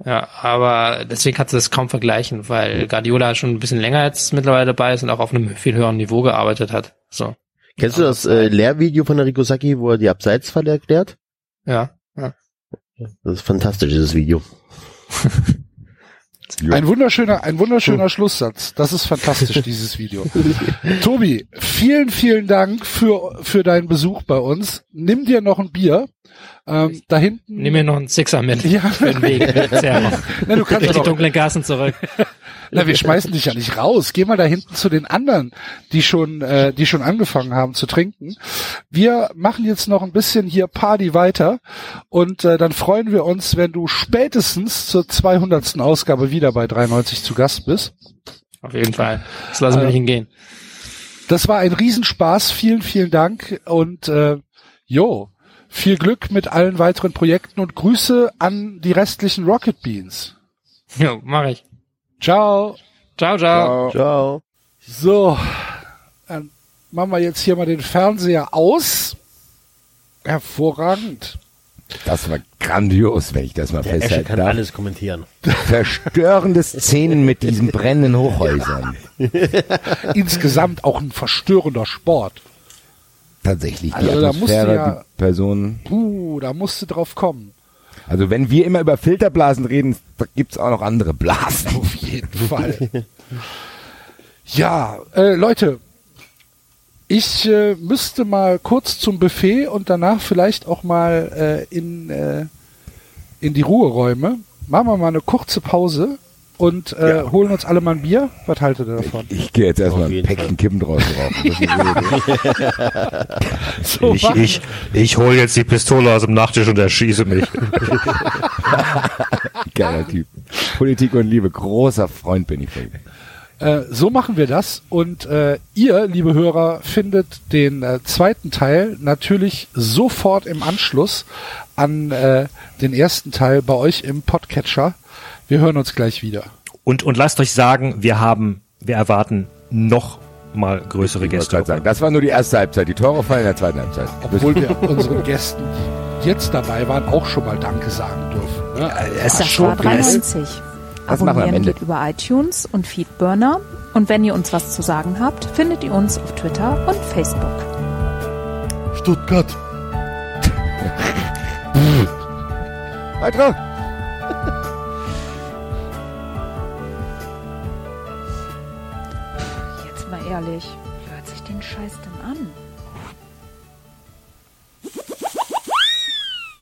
Ja, aber deswegen kannst du das kaum vergleichen, weil Guardiola schon ein bisschen länger jetzt mittlerweile dabei ist und auch auf einem viel höheren Niveau gearbeitet hat. So. Kennst du das äh, Lehrvideo von Arrigo Sacchi, wo er die Abseitsfalle erklärt? Ja. ja. Das ist fantastisch, dieses Video. Ein wunderschöner, ein wunderschöner Schlusssatz. Das ist fantastisch, dieses Video. Tobi, vielen, vielen Dank für, für deinen Besuch bei uns. Nimm dir noch ein Bier. Ähm, da hinten. Nimm mir noch einen Sixer mit. Ja. Für den Weg. Sehr. Na, du kannst Durch die dunklen Gassen zurück. Na, wir schmeißen dich ja nicht raus. Geh mal da hinten zu den anderen, die schon, äh, die schon angefangen haben zu trinken. Wir machen jetzt noch ein bisschen hier Party weiter und äh, dann freuen wir uns, wenn du spätestens zur 200. Ausgabe wieder bei 93 zu Gast bist. Auf jeden Fall. Das lassen wir Äh, nicht hingehen. Das war ein Riesenspaß. Vielen, vielen Dank und äh, jo, viel Glück mit allen weiteren Projekten und Grüße an die restlichen Rocket Beans. Jo, mach ich. Ciao. Ciao, ciao. Ciao. So, dann machen wir jetzt hier mal den Fernseher aus. Hervorragend. Das war grandios, wenn ich das mal Der Esche festhalten kann darf. alles kommentieren. Verstörende Szenen mit diesen brennenden Hochhäusern. Insgesamt auch ein verstörender Sport. Tatsächlich, die Also da musst du Atmosphäre, ja- die Personen. Puh, da musst du drauf kommen. Also wenn wir immer über Filterblasen reden, da gibt's auch noch andere Blasen. Auf jeden Fall. Ja, äh, Leute, ich äh, müsste mal kurz zum Buffet und danach vielleicht auch mal äh, in, äh, in die Ruheräume. Machen wir mal eine kurze Pause und äh, holen uns alle mal ein Bier. Was haltet ihr davon? Ich gehe jetzt erstmal ein Päckchen Kippen draußen rauchen. So ich, ich, ich hole jetzt die Pistole aus dem Nachttisch und erschieße mich. Geiler Typ. Politik und Liebe, großer Freund bin ich von ihm. Äh, so machen wir das. Und äh, ihr, liebe Hörer, findet den äh, zweiten Teil natürlich sofort im Anschluss an äh, den ersten Teil bei euch im Podcatcher. Wir hören uns gleich wieder. Und, und lasst euch sagen, wir haben, wir erwarten noch mal größere Ich Gäste. sagen, das war nur die erste Halbzeit. Die Tore fallen in der zweiten Halbzeit. Obwohl wir unseren Gästen, die jetzt dabei waren, auch schon mal Danke sagen dürfen. Ne? Es war Das schon war geil. 93. Das machen wir am Abonnieren Ende. geht über iTunes und Feedburner. Und wenn ihr uns was zu sagen habt, findet ihr uns auf Twitter und Facebook. Stuttgart. Eintracht! Jetzt